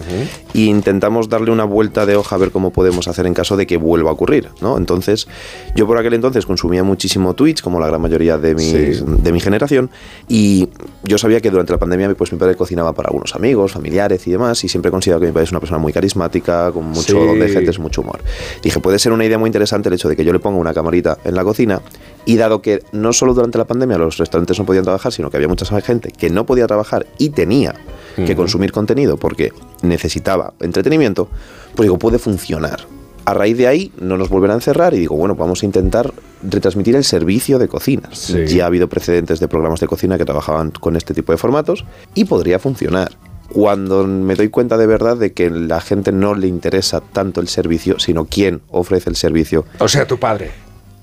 e intentamos darle una vuelta de hoja a ver cómo podemos hacer en caso de que vuelva a ocurrir. ¿no? Entonces, yo por aquel entonces consumía muchísimo Twitch, como la gran mayoría de mi, Sí. de mi generación, y yo sabía que durante la pandemia pues, mi padre cocinaba para algunos amigos, familiares y demás, y siempre he considerado que mi padre es una persona muy carismática, con mucho Sí. don de gentes, mucho humor. Dije, puede ser una idea muy interesante el hecho de que yo le ponga una camarita en la cocina y dado que no solo durante la pandemia los restaurantes no podían trabajar, sino que había mucha gente que no podía trabajar y tenía que consumir contenido porque necesitaba entretenimiento, pues digo, puede funcionar. A raíz de ahí no nos volverán a encerrar y digo, bueno, vamos a intentar retransmitir el servicio de cocinas. Sí. Ya ha habido precedentes de programas de cocina que trabajaban con este tipo de formatos y podría funcionar. Cuando me doy cuenta de verdad de que la gente no le interesa tanto el servicio, sino quién ofrece el servicio. O sea, tu padre.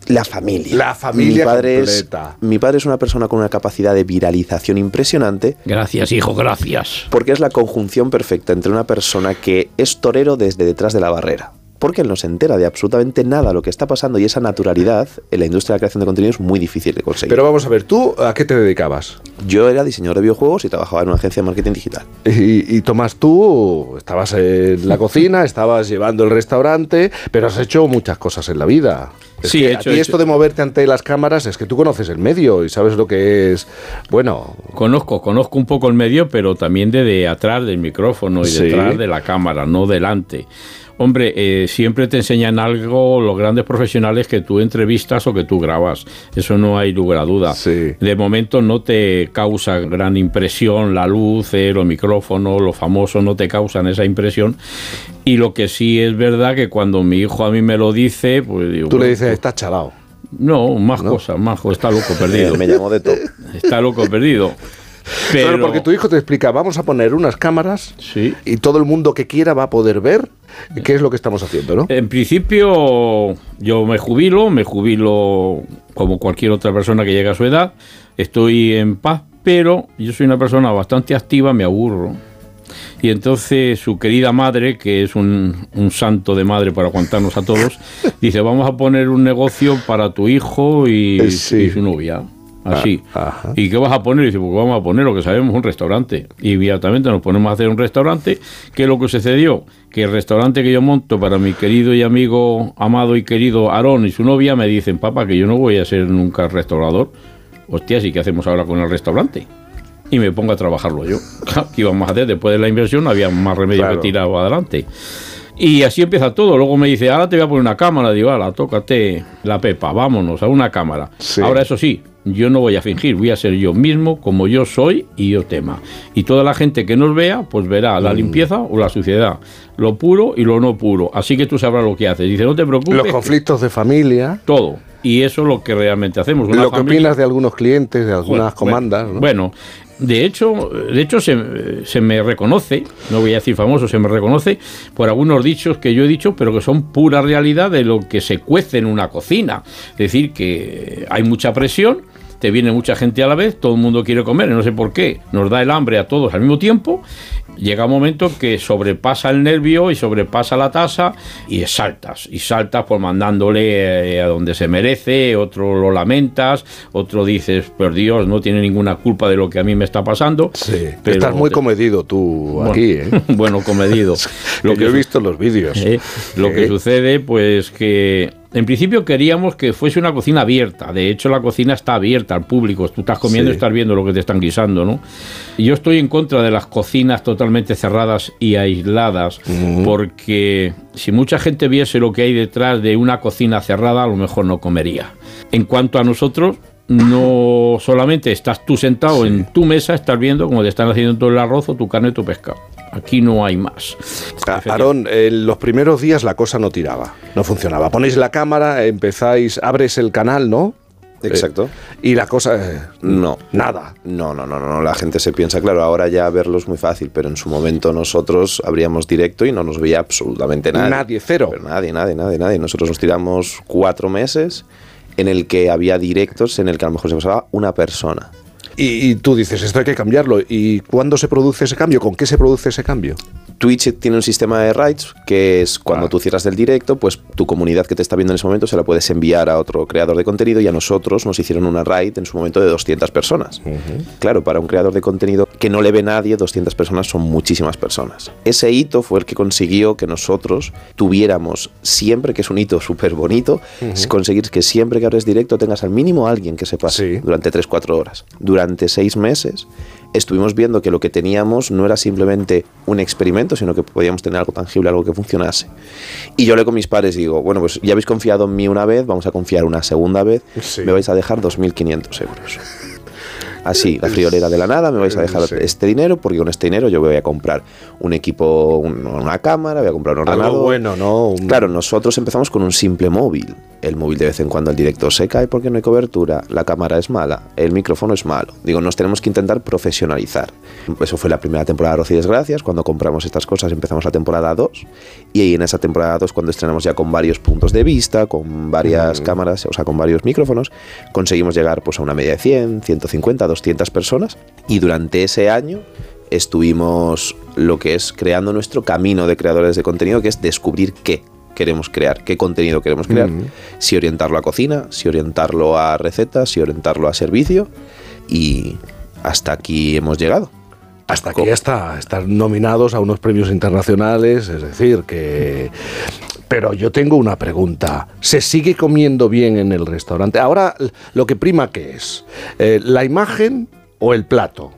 La familia. La familia mi padre completa. Es, mi padre es una persona con una capacidad de viralización impresionante. Gracias, hijo, gracias. Porque es la conjunción perfecta entre una persona que es torero desde detrás de la barrera. Porque él no se entera de absolutamente nada lo que está pasando y esa naturalidad en la industria de la creación de contenido es muy difícil de conseguir. Pero vamos a ver, ¿tú a qué te dedicabas? Yo era diseñador de videojuegos y trabajaba en una agencia de marketing digital. Y, y, Tomás, tú estabas en la cocina, estabas llevando el restaurante, pero has hecho muchas cosas en la vida. Es Sí, que he a hecho- ti he esto de moverte ante las cámaras es que tú conoces el medio y sabes lo que es. Bueno, Conozco, conozco un poco el medio, pero también de, de atrás del micrófono y Sí. detrás de la cámara, no delante. Hombre, eh, siempre te enseñan algo los grandes profesionales que tú entrevistas o que tú grabas. Eso no hay lugar a duda. De momento no te causa gran impresión la luz, eh, los micrófonos, los famosos no te causan esa impresión. Y lo que sí es verdad que cuando mi hijo a mí me lo dice, pues digo... tú le dices, estás chalado. No, más cosas, más cosas. Está loco perdido. Me llamó de todo. Está loco perdido. Pero... Pero, porque tu hijo te explica, vamos a poner unas cámaras y todo el mundo que quiera va a poder ver qué es lo que estamos haciendo, ¿no? En principio, yo me jubilo, me jubilo como cualquier otra persona que llega a su edad. Estoy en paz, pero yo soy una persona bastante activa, me aburro. Y entonces su querida madre, que es un, un santo de madre para aguantarnos a todos, dice, vamos a poner un negocio para tu hijo y, y su novia. Así. ¿Y qué vas a poner? Y dice, pues vamos a poner lo que sabemos, un restaurante. Y inmediatamente nos ponemos a hacer un restaurante. ¿Qué es lo que sucedió? Que el restaurante que yo monto para mi querido y amigo, amado y querido Aarón y su novia me dicen, papá, que yo no voy a ser nunca restaurador. Hostia, ¿y qué hacemos ahora con el restaurante? Y me pongo a trabajarlo yo. ¿Qué íbamos a hacer? Después de la inversión no había más remedio Claro. que tirar adelante. Y así empieza todo. Luego me dice, ahora te voy a poner una cámara. Digo, ala, tócate la pepa, vámonos a una cámara. Ahora, eso sí, yo no voy a fingir, voy a ser yo mismo como yo soy y yo tema. Y toda la gente que nos vea, pues verá la Mm. limpieza o la suciedad, lo puro y lo no puro. Así que tú sabrás lo que haces. Dice, no te preocupes. Los conflictos de familia. Todo. Y eso es lo que realmente hacemos. Una Lo que familia- opinas de algunos clientes, de algunas bueno, comandas. ¿no? Bueno, de hecho, de hecho se, se me reconoce, no voy a decir famoso, se me reconoce por algunos dichos que yo he dicho, pero que son pura realidad de lo que se cuece en una cocina. Es decir, que hay mucha presión, te viene mucha gente a la vez, todo el mundo quiere comer, no sé por qué, nos da el hambre a todos al mismo tiempo, llega un momento que sobrepasa el nervio y sobrepasa la tasa y saltas, y saltas por mandándole eh, a donde se merece, otro lo lamentas, otro dices, por Dios, no tiene ninguna culpa de lo que a mí me está pasando. pero Estás muy te- comedido tú Bueno, aquí, ¿eh? bueno, comedido. Lo que yo he visto en los vídeos. Eh, lo que Eh. sucede, pues que en principio queríamos que fuese una cocina abierta. De hecho, la cocina está abierta al público. Tú estás comiendo y estás viendo lo que te están guisando, ¿no? Yo estoy en contra de las cocinas totalmente cerradas y aisladas, porque si mucha gente viese lo que hay detrás de una cocina cerrada, a lo mejor no comería. En cuanto a nosotros, no solamente estás tú sentado en tu mesa, estás viendo cómo te están haciendo todo el arroz o tu carne y tu pescado. Aquí no hay más. Aarón, en los primeros días la cosa no tiraba, no funcionaba. Ponéis la cámara, empezáis, abres el canal, ¿no? Exacto. Eh, y la cosa... eh, No. Nada. No, no, no, no, no. La gente se piensa, claro, ahora ya verlo es muy fácil, pero en su momento nosotros abríamos directo y no nos veía absolutamente nadie. Nadie, cero. Pero nadie, nadie, nadie, nadie. Nosotros nos tiramos cuatro meses en el que había directos en el que a lo mejor se pasaba una persona. Y, y tú dices, esto hay que cambiarlo. ¿Y cuándo se produce ese cambio? ¿Con qué se produce ese cambio? Twitch tiene un sistema de rights que es cuando tú cierras del directo, pues tu comunidad que te está viendo en ese momento se la puedes enviar a otro creador de contenido y a nosotros nos hicieron una raid en su momento de 200 personas. Claro, para un creador de contenido que no le ve nadie, 200 personas son muchísimas personas. Ese hito fue el que consiguió que nosotros tuviéramos siempre, que es un hito súper bonito, conseguir que siempre que abres directo tengas al mínimo alguien que se pase durante 3-4 horas. Durante 6 meses estuvimos viendo que lo que teníamos no era simplemente un experimento, sino que podíamos tener algo tangible, algo que funcionase. Y yo le con mis padres digo, bueno, pues ya habéis confiado en mí una vez, vamos a confiar una segunda vez, me vais a dejar 2.500 euros. Así, la friolera de la nada, me vais a dejar este dinero porque con este dinero yo voy a comprar un equipo, un- una cámara, voy a comprar un Algo ordenador. bueno, ¿no? Claro, nosotros empezamos con un simple móvil. El móvil de vez en cuando el directo se cae porque no hay cobertura, la cámara es mala, el micrófono es malo. Digo, nos tenemos que intentar profesionalizar. Eso fue la primera temporada de Rocío Desgracias. Cuando compramos estas cosas empezamos la temporada 2 y ahí en esa temporada 2 cuando estrenamos ya con varios puntos de vista, con varias cámaras, o sea, con varios micrófonos, conseguimos llegar pues a una media de 100, 150, 200 personas y durante ese año estuvimos lo que es creando nuestro camino de creadores de contenido, que es descubrir qué queremos crear, qué contenido queremos crear, Mm. si orientarlo a cocina, si orientarlo a recetas, si orientarlo a servicio y hasta aquí hemos llegado. Hasta aquí hasta estar nominados a unos premios internacionales, es decir, que... Pero yo tengo una pregunta. ¿Se sigue comiendo bien en el restaurante? Ahora, lo que prima, ¿qué es? Eh, ¿La imagen o el plato?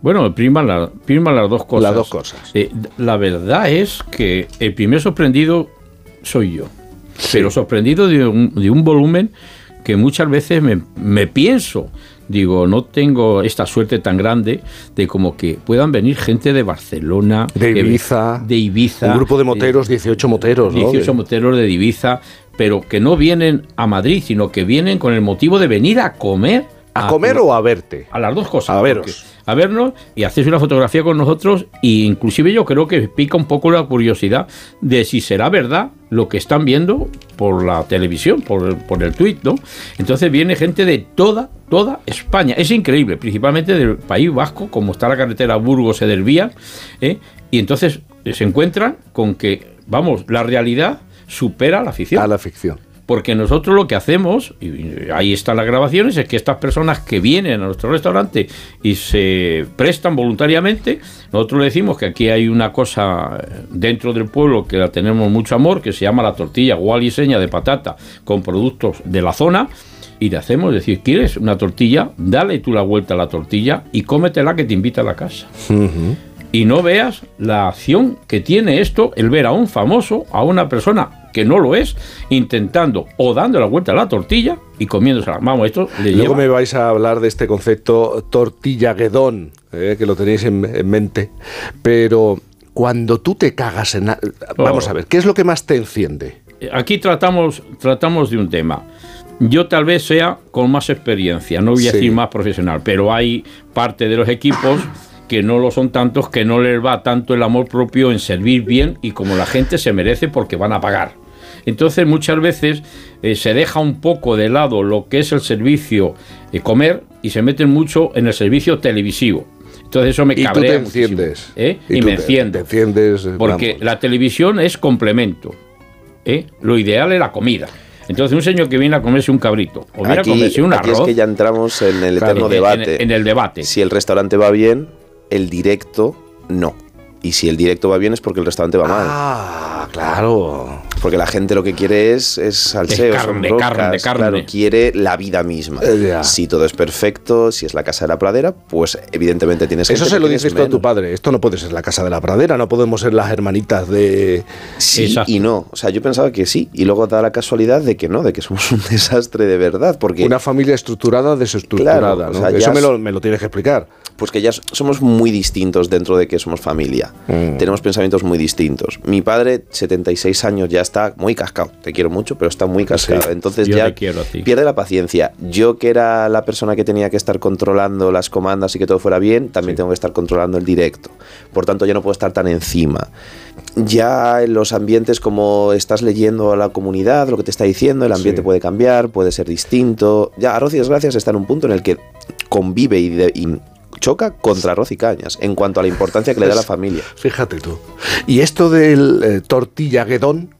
Bueno, priman, la- priman las dos cosas. Las dos cosas. Eh, la verdad es que el primer sorprendido soy yo. Pero sorprendido de un, de un volumen que muchas veces me, me pienso. Digo, no tengo esta suerte tan grande de como que puedan venir gente de Barcelona, De Ibiza. de Ibiza, Un grupo de moteros, 18 moteros, ¿no? 18 moteros de Ibiza, pero que no vienen a Madrid, sino que vienen con el motivo de venir a comer. ¿A comer o a verte? A las dos cosas. A veros. A vernos y hacerse una fotografía con nosotros e inclusive yo creo que pica un poco la curiosidad de si será verdad lo que están viendo por la televisión, por el, por el tweet, ¿no? Entonces viene gente de toda, toda España. Es increíble, principalmente del País Vasco, como está la carretera Burgos-Edervías, ¿eh? y entonces eh, se encuentran con que, vamos, la realidad supera la ficción. A la ficción. Porque nosotros lo que hacemos, y ahí están las grabaciones, es que estas personas que vienen a nuestro restaurante y se prestan voluntariamente, nosotros le decimos que aquí hay una cosa dentro del pueblo que la tenemos mucho amor, que se llama la tortilla gual y seña de patata con productos de la zona. Y le hacemos decir, ¿quieres una tortilla? Dale tú la vuelta a la tortilla y cómetela que te invita a la casa. Y no veas la acción que tiene esto, el ver a un famoso, a una persona que no lo es, intentando o dando la vuelta a la tortilla y comiéndosela. Vamos, esto le Luego lleva- me vais a hablar de este concepto tortilla guedón, eh, que lo tenéis en, en mente. Pero cuando tú te cagas en... Vamos Oh. a ver, ¿qué es lo que más te enciende? Aquí tratamos, tratamos de un tema. Yo tal vez sea con más experiencia, no voy a Sí. decir más profesional, pero hay parte de los equipos que no lo son tantos, que no les va tanto el amor propio en servir bien y como la gente se merece porque van a pagar. Entonces muchas veces eh, se deja un poco de lado lo que es el servicio eh, comer y se meten mucho en el servicio televisivo. Entonces eso me Y tú cabrea te muchísimo, enciendes. ¿eh? Y Y, tú me te- enciendo. te enciendes, eh, Porque vamos. la televisión es complemento. ¿eh? Lo ideal es la comida. Entonces un señor que viene a comerse un cabrito o viene Aquí, a comerse un aquí arroz... es que ya entramos en el eterno debate. en- en el debate. Si el restaurante va bien, el directo no. Y si el directo va bien es porque el restaurante va mal. Ah, claro. Porque la gente lo que quiere es, es salseo, son carne, rocas, carne, carne. Claro, quiere la vida misma. Eh. Si todo es perfecto, si es la casa de la pradera, pues evidentemente tienes Eso gente se que lo dices tú a tu padre. Esto no puede ser la casa de la pradera, no podemos ser las hermanitas de... Sí y no. O sea, yo pensaba que sí. Y luego da la casualidad de que no, de que somos un desastre de verdad. Porque Una familia estructurada, desestructurada. Claro, o ¿no? sea, ya Eso me lo, me lo tienes que explicar. Pues que ya somos muy distintos dentro de que somos familia. Mm. Tenemos pensamientos muy distintos. Mi padre, 76 años, ya está muy cascado. Te quiero mucho, pero está muy cascado. Entonces Yo ya a pierde la paciencia. Yo que era la persona que tenía que estar controlando las comandas y que todo fuera bien, también tengo que estar controlando el directo. Por tanto, yo no puedo estar tan encima. Ya en los ambientes como estás leyendo a la comunidad, lo que te está diciendo, el ambiente Sí. puede cambiar, puede ser distinto. Ya Arroz y Desgracias está en un punto en el que convive y, de- y choca contra Arroz y Cañas en cuanto a la importancia que le da a la familia. Fíjate tú. Y esto del eh, tortilla guedón,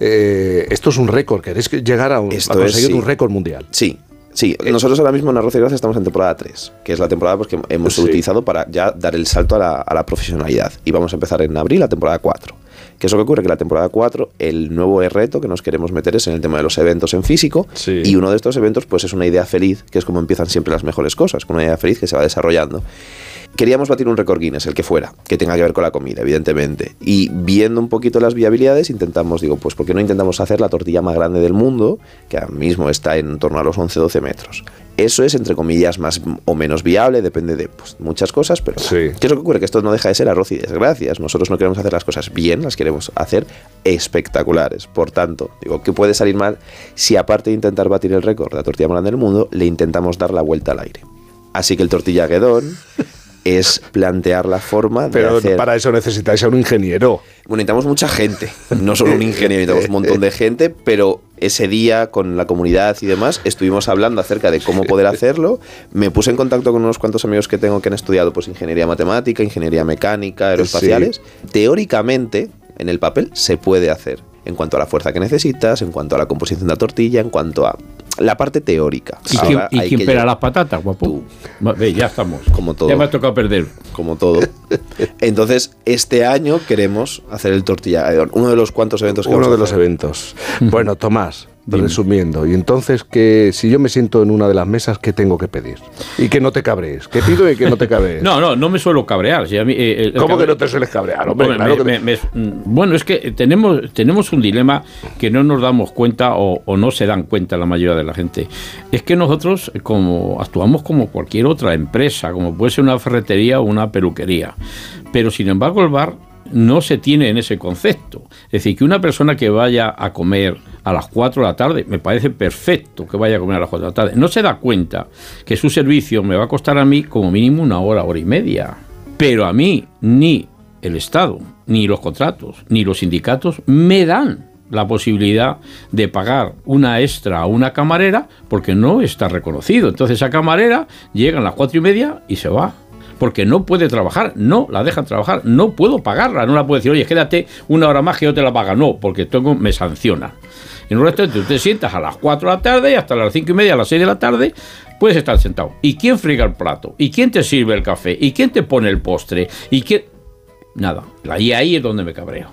eh, esto es un récord. Queréis que llegar a, un, a Esto es, conseguir sí. un récord mundial. Sí, sí. Nosotros ahora mismo en Arroz y Gracias estamos en temporada 3, que es la temporada pues, que hemos Sí. utilizado para ya dar el salto a la, a la profesionalidad. Y vamos a empezar en abril la temporada 4. ¿Qué es lo que ocurre? Que la temporada 4, el nuevo reto que nos queremos meter es en el tema de los eventos en físico. Y uno de estos eventos pues es una idea feliz, que es como empiezan siempre las mejores cosas, con una idea feliz que se va desarrollando. Queríamos batir un récord Guinness, el que fuera, que tenga que ver con la comida, evidentemente. Y viendo un poquito las viabilidades, intentamos, digo, pues ¿por qué no intentamos hacer la tortilla más grande del mundo, que ahora mismo está en torno a los 11-12 metros? Eso es, entre comillas, más o menos viable, depende de pues, muchas cosas, pero ¿qué es lo que ocurre? Que esto no deja de ser arroz y desgracias. Nosotros no queremos hacer las cosas bien, las queremos hacer espectaculares. Por tanto, digo, ¿qué puede salir mal si aparte de intentar batir el récord de la tortilla más grande del mundo, le intentamos dar la vuelta al aire? Así que el tortilla guedón es plantear la forma de Pero hacer... para eso necesitáis a un ingeniero. Bueno, necesitamos mucha gente, no solo un ingeniero, necesitamos un montón de gente, pero ese día con la comunidad y demás estuvimos hablando acerca de cómo poder hacerlo. Me puse en contacto con unos cuantos amigos que tengo que han estudiado pues ingeniería matemática, ingeniería mecánica, aeroespaciales. Teóricamente, en el papel se puede hacer en cuanto a la fuerza que necesitas, en cuanto a la composición de la tortilla, en cuanto a la parte teórica. ¿Y Ahora quién, y hay quién que pela llegar- las patatas, guapo? Ve, ya estamos. Como todo. Ya me ha tocado perder. Como todo. Entonces, este año queremos hacer el tortilla uno de los cuantos eventos que Uno vamos a de los eventos. Bueno, Tomás, resumiendo. Y entonces, que si yo me siento en una de las mesas, ¿qué tengo que pedir? Y que no te cabrees. ¿Qué pido y que no te cabrees? No, no, no me suelo cabrear. si a mí, eh, el ¿Cómo que no te sueles cabrear? Hombre, claro me- me- me- mm, bueno, es que tenemos, tenemos un dilema que no nos damos cuenta o, o no se dan cuenta la mayoría de la gente. Es que nosotros como actuamos como cualquier otra empresa, como puede ser una ferretería o una peluquería. Pero sin embargo el bar no se tiene en ese concepto. Es decir, que una persona que vaya a comer a las 4 de la tarde, me parece perfecto que vaya a comer a las 4 de la tarde, no se da cuenta que su servicio me va a costar a mí como mínimo una hora, hora y media. Pero a mí ni el Estado, ni los contratos, ni los sindicatos me dan la posibilidad de pagar una extra a una camarera porque no está reconocido. Entonces esa camarera llega a las cuatro y media y se va. Porque no puede trabajar, no la dejan trabajar, no puedo pagarla, no la puedo decir, oye, quédate una hora más que yo te la paga, no, porque tengo, me sanciona. En un restaurante tú te sientas a las 4 de la tarde y hasta las 5 y media, a las 6 de la tarde, puedes estar sentado. ¿Y quién friga el plato? ¿Y quién te sirve el café? ¿Y quién te pone el postre? ¿Y quién...? Nada. Y ahí es donde me cabreo.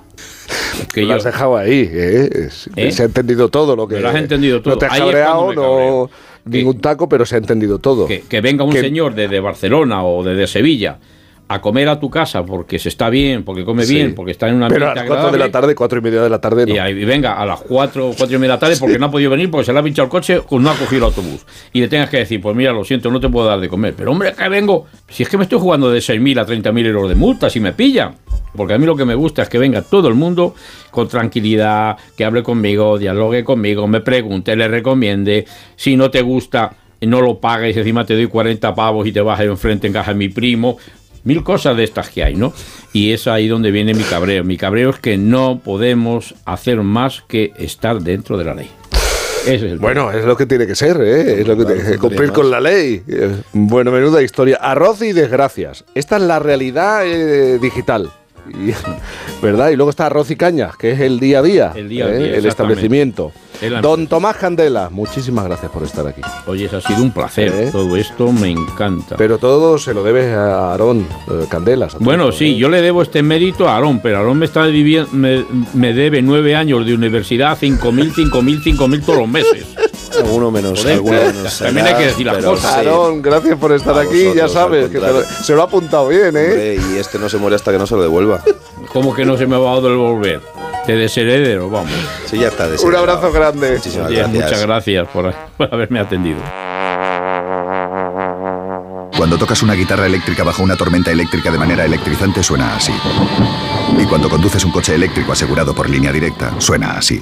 Que lo yo- has dejado ahí, ¿eh? ¿Eh? Se ha entendido todo lo que. Lo has entendido todo. No te has cabreado, no. Ningún taco, pero se ha entendido todo. que, que venga un Que- señor desde Barcelona o desde Sevilla a comer a tu casa porque se está bien, porque come Sí. bien, porque está en una Pero a las 4 de la tarde, 4 y media de la tarde no. y ahí venga a las 4, 4 y media de la tarde porque no ha podido venir porque se le ha pinchado el coche o no ha cogido el autobús. Y le tengas que decir, pues mira, lo siento, no te puedo dar de comer. Pero hombre, que vengo, si es que me estoy jugando de 6.000 a 30.000 euros de multa, si me pillan. Porque a mí lo que me gusta es que venga todo el mundo con tranquilidad, que hable conmigo, dialogue conmigo, me pregunte, le recomiende. Si no te gusta, no lo pagues, encima te doy 40 pavos y te vas enfrente en casa de mi primo. Mil cosas de estas que hay, ¿no? Y es ahí donde viene mi cabreo. Mi cabreo es que no podemos hacer más que estar dentro de la ley. Ese es el Bueno, es lo que tiene que ser, ¿eh? es lo que tiene que cumplir con la ley. Eh, Bueno, menuda historia. Arroz y desgracias. Esta es la realidad eh, digital. Y- ¿Verdad? Y luego está arroz y caña, que es el día a día. El día a ¿eh? día, El establecimiento. Don Tomás Candela, muchísimas gracias por estar aquí. Oye, ha sido un placer. Todo esto me encanta. Pero todo se lo debes a Aarón eh, Candelas. a Bueno, sí, ¿eh? yo le debo este mérito a Aarón, pero Aarón me está divi- me, me debe nueve años de universidad, cinco mil, cinco mil, cinco mil todos los meses. Alguno menos, alguno menos. también hay que decir las cosas. sí. Aarón, gracias por estar A aquí, ya sabes, que te lo- se lo ha apuntado bien, ¿eh? Hombre, y este no se muere hasta que no se lo devuelva. ¿Cómo que no se me va a devolver? Te desheredero, vamos. Sí, ya está. Un abrazo grande. Muchísimas gracias. Muchas gracias por, por haberme atendido. Cuando tocas una guitarra eléctrica bajo una tormenta eléctrica de manera electrizante suena así. Y cuando conduces un coche eléctrico asegurado por línea directa, suena así.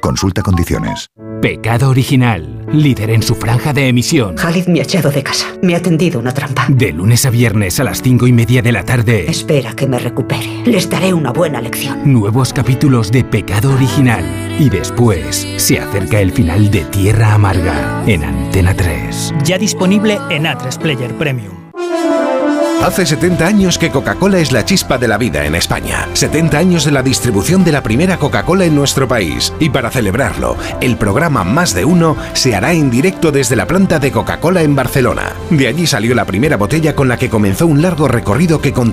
Consulta condiciones. Pecado Original, líder en su franja de emisión. Khalid me ha echado de casa. Me ha tendido una trampa. De lunes a viernes a las cinco y media de la tarde. Espera que me recupere. Les daré una buena lección. Nuevos capítulos de Pecado Original. Y después se acerca el final de Tierra Amarga en Antena 3. Ya disponible en A3 Player Premium. Hace 70 años que Coca-Cola es la chispa de la vida en España. 70 años de la distribución de la primera Coca-Cola en nuestro país. Y para celebrarlo, el programa Más de Uno se hará en directo desde la planta de Coca-Cola en Barcelona. De allí salió la primera botella con la que comenzó un largo recorrido que continúa